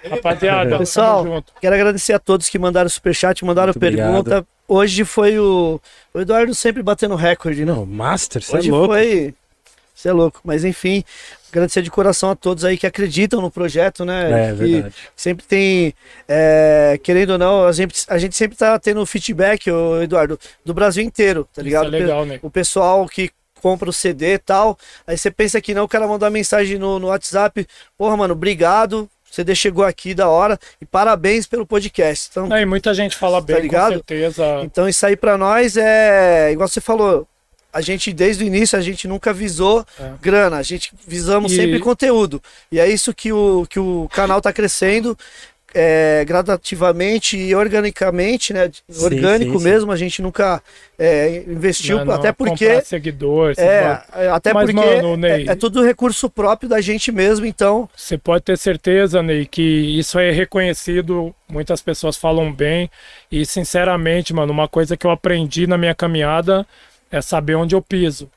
Rapaziada, Pessoal, quero agradecer a todos que mandaram superchat, mandaram Muito obrigado. pergunta. Hoje foi o, o Eduardo sempre batendo recorde, não? Não, Master, você é Hoje louco. foi. Você é louco. Mas enfim, agradecer de coração a todos aí que acreditam no projeto, né? É, que verdade. sempre tem. é, querendo ou não, a gente, a gente sempre tá tendo feedback, ô, Eduardo, do Brasil inteiro, tá Isso ligado? é legal, né? O pessoal que compra o CD e tal. Aí você pensa que não, o cara mandou uma mensagem no, no WhatsApp. Porra, mano, obrigado. O CD chegou aqui da hora. E parabéns pelo podcast. Então, Aí muita gente fala bem, com ligado? certeza. então isso aí pra nós é. Igual você falou. A gente, desde o início, a gente nunca visou É. grana. A gente visamos E- sempre conteúdo. E é isso que o, que o canal tá crescendo. é, gradativamente e organicamente, né? Sim, Orgânico sim, sim. mesmo, a gente nunca é, investiu, Não, não, até porque seguidor, é, é, até Mas, porque mano, Ney- é, é tudo recurso próprio da gente mesmo, então. Você pode ter certeza, Ney, que isso é reconhecido, muitas pessoas falam bem. E, sinceramente, mano, uma coisa que eu aprendi na minha caminhada é saber onde eu piso.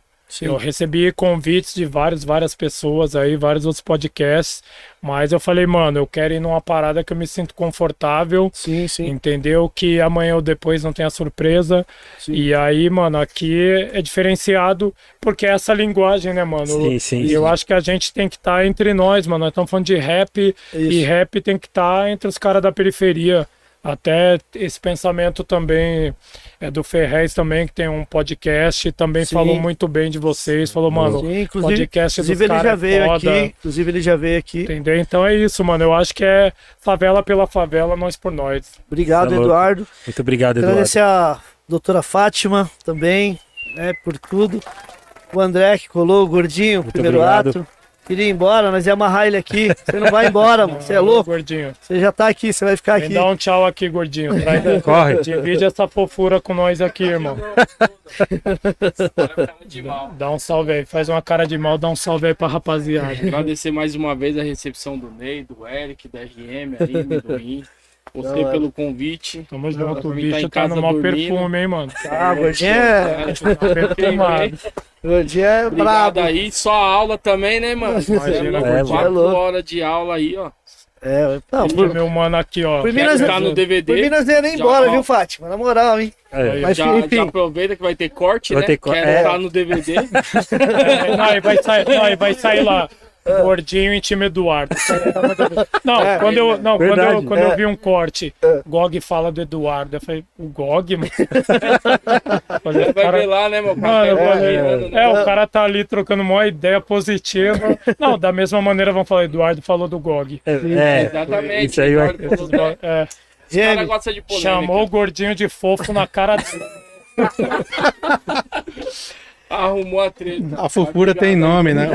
Eu recebi convites de várias, várias pessoas aí, vários outros podcasts, mas eu falei, mano, eu quero ir numa parada que eu me sinto confortável, Sim, sim. entendeu? Que amanhã ou depois não tenha surpresa. Sim. E aí, mano, aqui é diferenciado porque é essa linguagem, né, mano? Sim, sim, E sim. eu acho que a gente tem que estar entre nós, mano. Nós estamos falando de rap e Isso. rap tem que estar entre os caras da periferia. Até esse pensamento também é do Ferrez também, que tem um podcast, também Sim. falou muito bem de vocês. Falou, mano, Sim, inclusive, podcast inclusive ele já é veio foda. aqui. Inclusive ele já veio aqui. Entendeu? Então é isso, mano. Eu acho que é favela pela favela, nós por nós. Obrigado, louco. Eduardo. Muito obrigado, Eduardo. Agradecer a doutora Fátima também, né, por tudo. O André que colou, o gordinho, Muito primeiro obrigado. ato. Queria ir embora, nós ia amarrar ele aqui. Você não vai embora, mano. Você é louco. Gordinho. Você já tá aqui, você vai ficar Vem aqui. dar um tchau aqui, gordinho. Traz- <laughs> Corre. Divide essa fofura com nós aqui, irmão. <laughs> Dá um salve aí. Faz uma cara de mal, dá um salve aí pra rapaziada. Agradecer mais uma vez a recepção do Ney, do Eric, da RM aí, do Rim. Você Da hora. pelo convite. Tamo junto. O tá bicho tá no maior dormindo. perfume, hein, mano. Ah, o <laughs> gordinho é. Perfumado. Gordinho é brabo. aí. Só a aula também, né, mano? Imagina, É, Quatro. É horas de aula aí, ó. É, não, por, meu mano aqui, ó. Por Quer nós- ficar no DVD. não ia nem embora, ó. viu, Fátima? Na moral, hein? É. Mas, já, enfim. já aproveita que vai ter corte, Vai né? ter cor- Quer é. estar no DVD. <laughs> Não, aí vai sair, não, vai sair lá. Gordinho em time Eduardo. <laughs> Não, É, quando, eu, não quando, eu, quando É. eu vi um corte, Gog fala do Eduardo. Eu falei, o Gog, mano? <laughs> Falei, Vai cara- ver lá, né, meu? Mano, eu Cara, falei, é, é, o cara tá ali trocando uma ideia positiva. <laughs> Não, da mesma maneira vão falar, Eduardo falou do Gog. É, Exatamente. Isso aí vai. É, polêmica. chamou o gordinho de fofo na cara dele. Arrumou a treta. A fofura tem nome, né?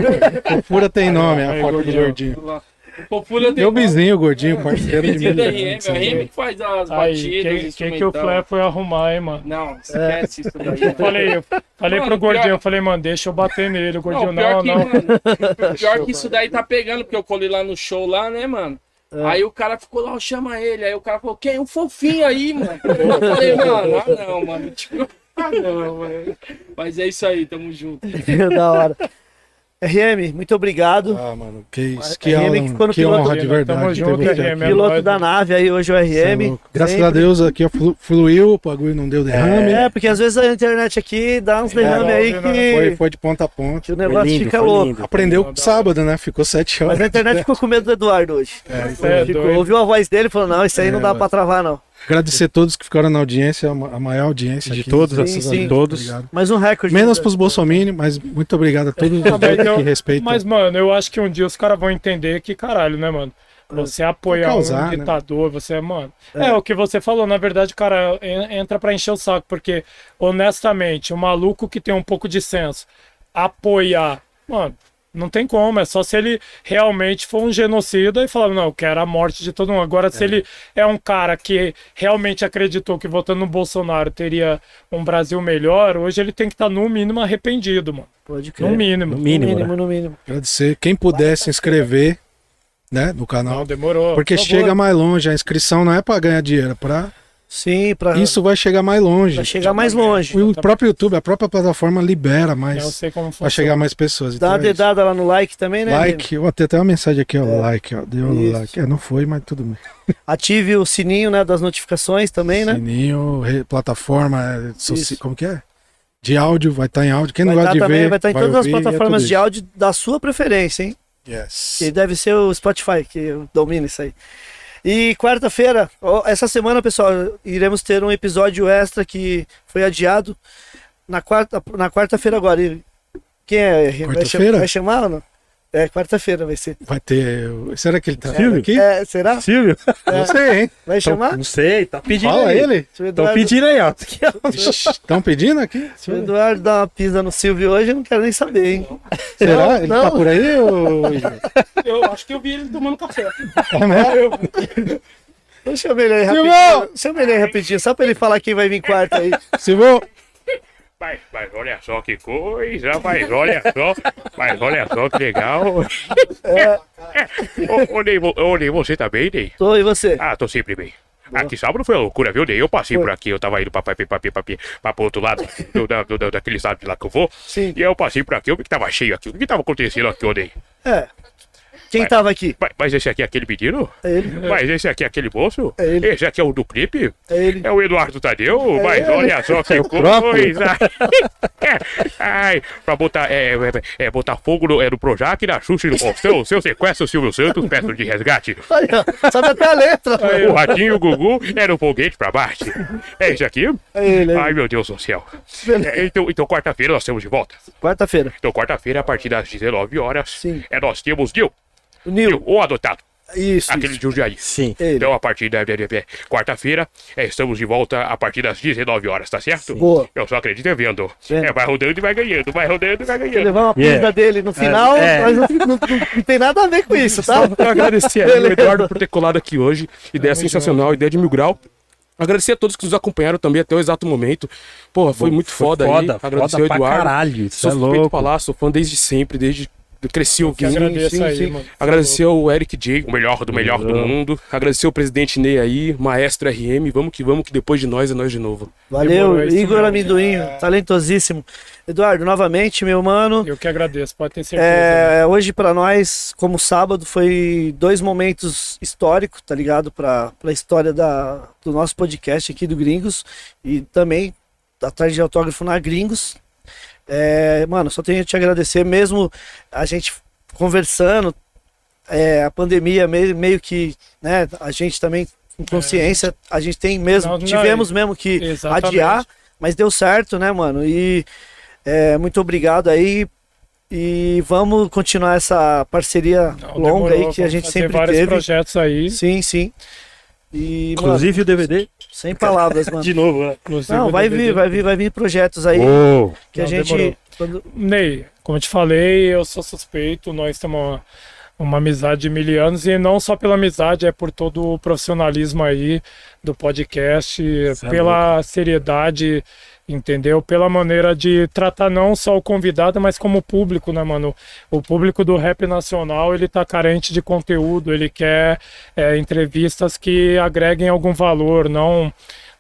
Fofura tem nome, a foto do gordinho. O Fofura tem Meu vizinho, gordinho, parceiro de mim. RM, a RM que faz as Aí, batidas, quem, quem que o. Flair foi arrumar, hein, mano? Não, esquece isso daí. Eu mano. falei, eu falei Mano, pro gordinho, pior- eu falei, mano, deixa eu bater nele. O gordinho, Não, pior não, que, não. mano, pior que isso daí tá pegando, porque eu colei lá no show lá, né, mano? É. Aí o cara ficou lá, chama ele. Aí o cara falou, quem? Um fofinho aí, mano. Eu falei, mano, ah não, mano. Tipo, ah não. Mas é isso aí, tamo junto. <laughs> da hora. RM, muito obrigado. Ah, mano, que isso, que, RM que ficou no que piloto, honra de Tamo verdade. junto, ter você RM, é Piloto da nave aí, hoje o é RM. louco. Graças Sempre. a Deus aqui flu- fluiu, o bagulho não deu derrame. É, porque às vezes a internet aqui dá uns derrame É, aí não, que, Foi, foi de ponta a ponta. que o negócio lindo, fica louco. lindo. Aprendeu sábado, né? Ficou sete horas. Mas a internet ficou com medo do Eduardo hoje. É, Ficou, doido. ouviu a voz dele e falou: não, isso aí É, não dá mano. pra travar, não. Agradecer a todos que ficaram na audiência, a ma- a maior audiência De aqui. todos, sim, sim. Deus, todos. obrigado. Mais um recorde. Menos pros bolsominions, mas muito obrigado a todos mas eu- que respeitam. Mas, mano, eu acho que um dia os caras vão entender que, caralho, né, mano? Você apoiar causar, um né? ditador, você, mano. É. o que você falou, na verdade, cara, en- entra pra encher o saco, porque, honestamente, o maluco que tem um pouco de senso, apoiar, mano, não tem como, é só se ele realmente for um genocida e falar, não, eu quero a morte de todo mundo. Agora, se ele é um cara que realmente acreditou que votando no Bolsonaro teria um Brasil melhor, hoje ele tem que estar, no mínimo, arrependido, mano. Pode crer. No mínimo. No mínimo, no mínimo, né? no mínimo. Agradecer. Quem puder se inscrever, né, no canal. Não, demorou. Porque por chega mais longe. A inscrição não é pra ganhar dinheiro, é pra... Sim, pra Isso vai chegar mais longe. pra chegar mais longe. O próprio YouTube, a própria plataforma libera Eu mais. sei como funciona. chegar mais pessoas. Dá uma Então é isso. dedada lá no like também, né? Like, ó, tem até uma mensagem aqui, ó. Like, ó. Deu Isso. like. É, não foi, mas tudo bem. <laughs> Ative o sininho, né, das notificações também, né? Sininho, re- plataforma, é, soci- como que é? De áudio, vai estar em áudio. Quem Vai não gosta de também, ver, vai estar em todas as ouvir, e é plataformas tudo de áudio da sua preferência, hein? Yes. Que deve ser o Spotify que domina isso aí. E quarta-feira, essa semana, pessoal, iremos ter um episódio extra que foi adiado na quarta na quarta-feira agora. E quem é? Vai Quarta-feira? Vai chamar ou não? É, quarta-feira vai ser. Vai ter. Será que ele tá Silvio? aqui? É, será? Silvio? Não sei, hein? Vai chamar? Não sei, tá pedindo Fala aí. ele. Estão pedindo aí, ó. Estão pedindo aqui? se o Eduardo dá uma pisa no Silvio hoje, eu não quero nem saber, hein? Será? Não, ele não. tá por aí? Ou... Eu acho que eu vi ele tomando café. É mesmo? Eu chamei ele aí rapidinho. Chama ele aí rapidinho, só pra ele falar quem vai vir quarta aí. Silvio, Mas, mas olha só que coisa, mas olha só, mas olha só que legal. <laughs> ô, ô, Ney, ô, Ney, você tá bem, Ney? Tô, e você? Ah, tô sempre bem. Aqui sábado foi uma loucura, viu, Ney? Eu passei Foi. por aqui, eu tava indo pra, pra, pra, pra, pra, pra, pro outro lado, do, da, do, da- daquele lado de lá que eu vou. Sim. E aí eu passei por aqui, eu vi que tava cheio aqui. O que tava acontecendo aqui, ô, Ney? É. Quem Vai. tava aqui? Mas, mas esse aqui é aquele menino? É ele. Mas esse aqui é aquele moço? É ele. Esse aqui é o do clipe? É ele. É o Eduardo Tadeu? mas ele. olha só que <laughs> coisa! <laughs> Ai, pra botar, é, é, é, botar fogo no, é, no Projac, na Xuxa e no Faustão, seu sequestro Silvio Santos, peço de resgate. Aí, ó, sabe até a letra. O Ratinho o Gugu era o foguete pra Marte. É esse aqui? É ele, é Ai, meu Deus do céu. É, então, então quarta-feira nós estamos de volta. Quarta-feira. Então, quarta-feira, a partir das 19 horas, Sim. é, nós temos Nil, O Nil, Nil. o adotado, Isso. aquele isso. de Jundiaí. Sim. Ele. Então, a partir da quarta-feira, é, estamos de volta a partir das 19 horas, tá certo? Boa. Eu só acredito é vendo. É, vai rodando e vai ganhando, vai rodando e vai Se ganhando. levar uma Yeah. dele no final, É. mas não, não- não- não tem nada a ver com isso, tá? Só pra agradecer aí o Beleza. Eduardo por ter colado aqui hoje. Ideia sensacional, ideia de mil grau. Agradecer a todos que nos acompanharam também até o exato momento. Porra, foi muito Foi foda, foda, aí. Agradecer foda ao pra Eduardo. caralho, isso Sou é louco. pra falar, sou fã desde sempre, desde ouvindo. agradeço sim, aí, sim. mano. Agradecer ao Eric J, o melhor do melhor do Uhum. mundo. Agradecer ao presidente Ney aí, maestro RM. Vamos que vamos, que depois de nós é nós de novo. Valeu, Demorou, é Igor mesmo. Amendoim, talentosíssimo. Eduardo, novamente, meu mano. Eu que agradeço, pode ter certeza. É, hoje pra nós, como sábado, foi dois momentos históricos, tá ligado? Pra, pra história da, do nosso podcast aqui do Gringos e também atrás de autógrafo na Gringos. É, mano, só tenho a te agradecer, mesmo a gente conversando, é, a pandemia meio, meio que, né, a gente também com consciência, a gente tem mesmo, Não, não, tivemos mesmo que Exatamente. adiar, mas deu certo, né, mano? E é, muito obrigado aí. E vamos continuar essa parceria Não, longa demorou, aí que a gente sempre vários teve. projetos aí. Sim, sim. E, mano, Inclusive o DVD. Sem palavras, mano. <laughs> De novo, né? Não, vai DVD. vir, vai vir, vai vir projetos aí Ô, que a Não, gente. quando- Ney, como eu te falei, eu sou suspeito, nós temos uma, uma amizade de mil anos e não só pela amizade, é por todo o profissionalismo aí do podcast, é pela seriedade, entendeu? Pela maneira de tratar não só o convidado, mas como o público, né, mano? O público do rap nacional, ele tá carente de conteúdo, ele quer é, entrevistas que agreguem algum valor, não,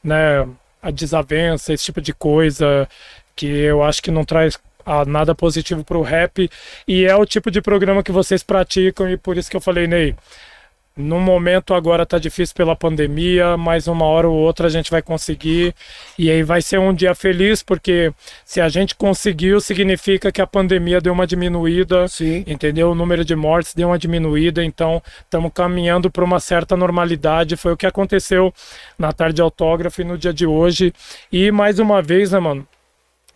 né, a desavença, esse tipo de coisa que eu acho que não traz ah, nada positivo pro rap e é o tipo de programa que vocês praticam e por isso que eu falei, Ney, no momento agora tá difícil pela pandemia, mas uma hora ou outra a gente vai conseguir e aí vai ser um dia feliz porque se a gente conseguiu significa que a pandemia deu uma diminuída, Sim. entendeu? O número de mortes deu uma diminuída, então estamos caminhando para uma certa normalidade. Foi o que aconteceu na tarde de autógrafo e no dia de hoje. E mais uma vez, né, mano?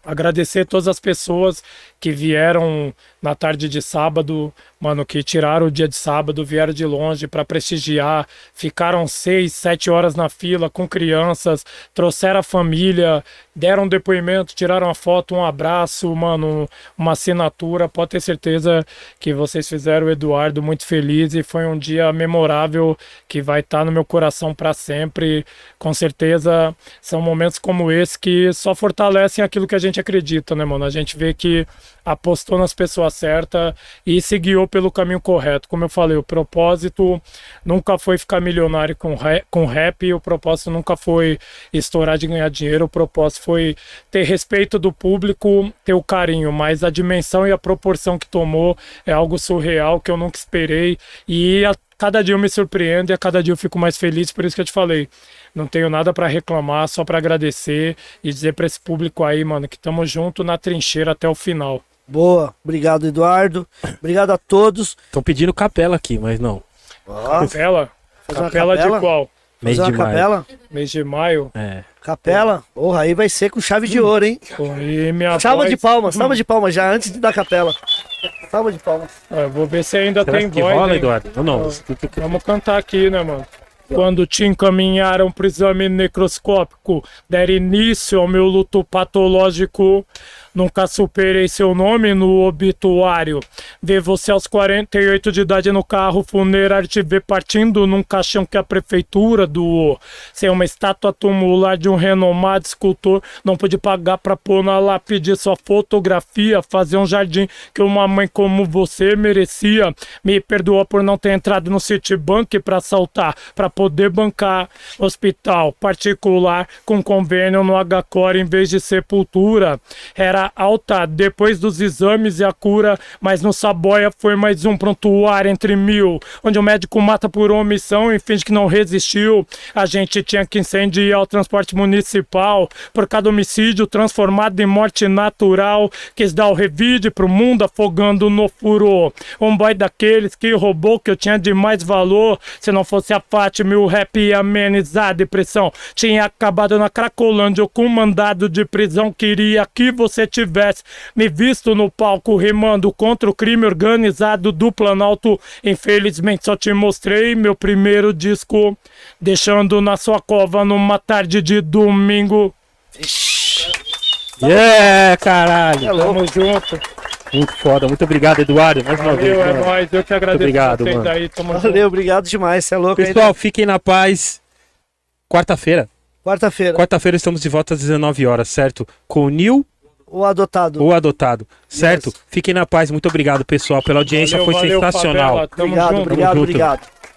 Agradecer todas as pessoas que vieram na tarde de sábado, mano, que tiraram o dia de sábado, vieram de longe para prestigiar, ficaram seis, sete horas na fila com crianças, trouxeram a família, deram um depoimento, tiraram a foto, um abraço, mano, uma assinatura. Pode ter certeza que vocês fizeram o Eduardo muito feliz e foi um dia memorável que vai estar no meu coração para sempre. Com certeza são momentos como esse que só fortalecem aquilo que a gente acredita, né, mano? A gente vê que apostou nas pessoas certas e se guiou pelo caminho correto. Como eu falei, o propósito nunca foi ficar milionário com rap, com rap o propósito nunca foi estourar de ganhar dinheiro, o propósito foi ter respeito do público, ter o carinho, mas a dimensão e a proporção que tomou é algo surreal que eu nunca esperei e a cada dia eu me surpreendo e a cada dia eu fico mais feliz, por isso que eu te falei. Não tenho nada para reclamar, só para agradecer e dizer para esse público aí, mano, que estamos junto na trincheira até o final. Boa. Obrigado, Eduardo. Obrigado a todos. Estão pedindo capela aqui, mas não. Capela? Capela, capela? de qual? Mês de uma maio. capela? Mês de maio? É. Capela? Porra, aí vai ser com chave de ouro, hein? E minha Salva voz... de palmas, salva de palmas já antes de dar capela. Salva de palmas. Ah, vou ver se ainda Será tem que voz. rola, hein? Eduardo? Ou não? Vamos cantar aqui, né, mano? Quando te encaminharam pro exame necroscópico, der início ao meu luto patológico, nunca superei seu nome no obituário. Ver você aos 48 de idade no carro funerário, te ver partindo num caixão que a prefeitura doou. Ser uma estátua tumular de um renomado escultor, não pude pagar pra pôr na lápide sua fotografia, fazer um jardim que uma mãe como você merecia. Me perdoa por não ter entrado no Citibank pra assaltar, pra poder bancar hospital particular com convênio no H-Core em vez de sepultura. Era alta depois dos exames e a cura, mas no Saboia foi mais um prontuário entre mil, onde o médico mata por omissão e finge que não resistiu. A gente tinha que incendiar o transporte municipal por cada homicídio transformado em morte natural. Quis dar o revide pro mundo afogando no furor. Um boy daqueles que roubou que eu tinha de mais valor. Se não fosse a Fátima, o rap ia amenizar a depressão. Tinha acabado na Cracolândia com mandado de prisão. Queria que você tivesse me visto no palco rimando contra o crime organizado do Planalto. Infelizmente só te mostrei meu primeiro disco, deixando na sua cova numa tarde de domingo. Yeah, caralho! Tamo junto. Muito foda. Muito obrigado, Eduardo. Mais uma vez. Valeu, é mano. nóis. Eu que agradeço obrigado, vocês mano. aí. Tamo junto. Valeu, obrigado demais. Você é louco. Pessoal, fiquem na paz. Quarta-feira. Quarta-feira. Quarta-feira estamos de volta às 19 horas, certo? Com o Nil, O adotado. o adotado, certo? Yes. Fiquem na paz. Muito obrigado, pessoal, pela audiência. Valeu, Foi valeu, sensacional. favela. Tamo Obrigado, junto. obrigado, junto. obrigado.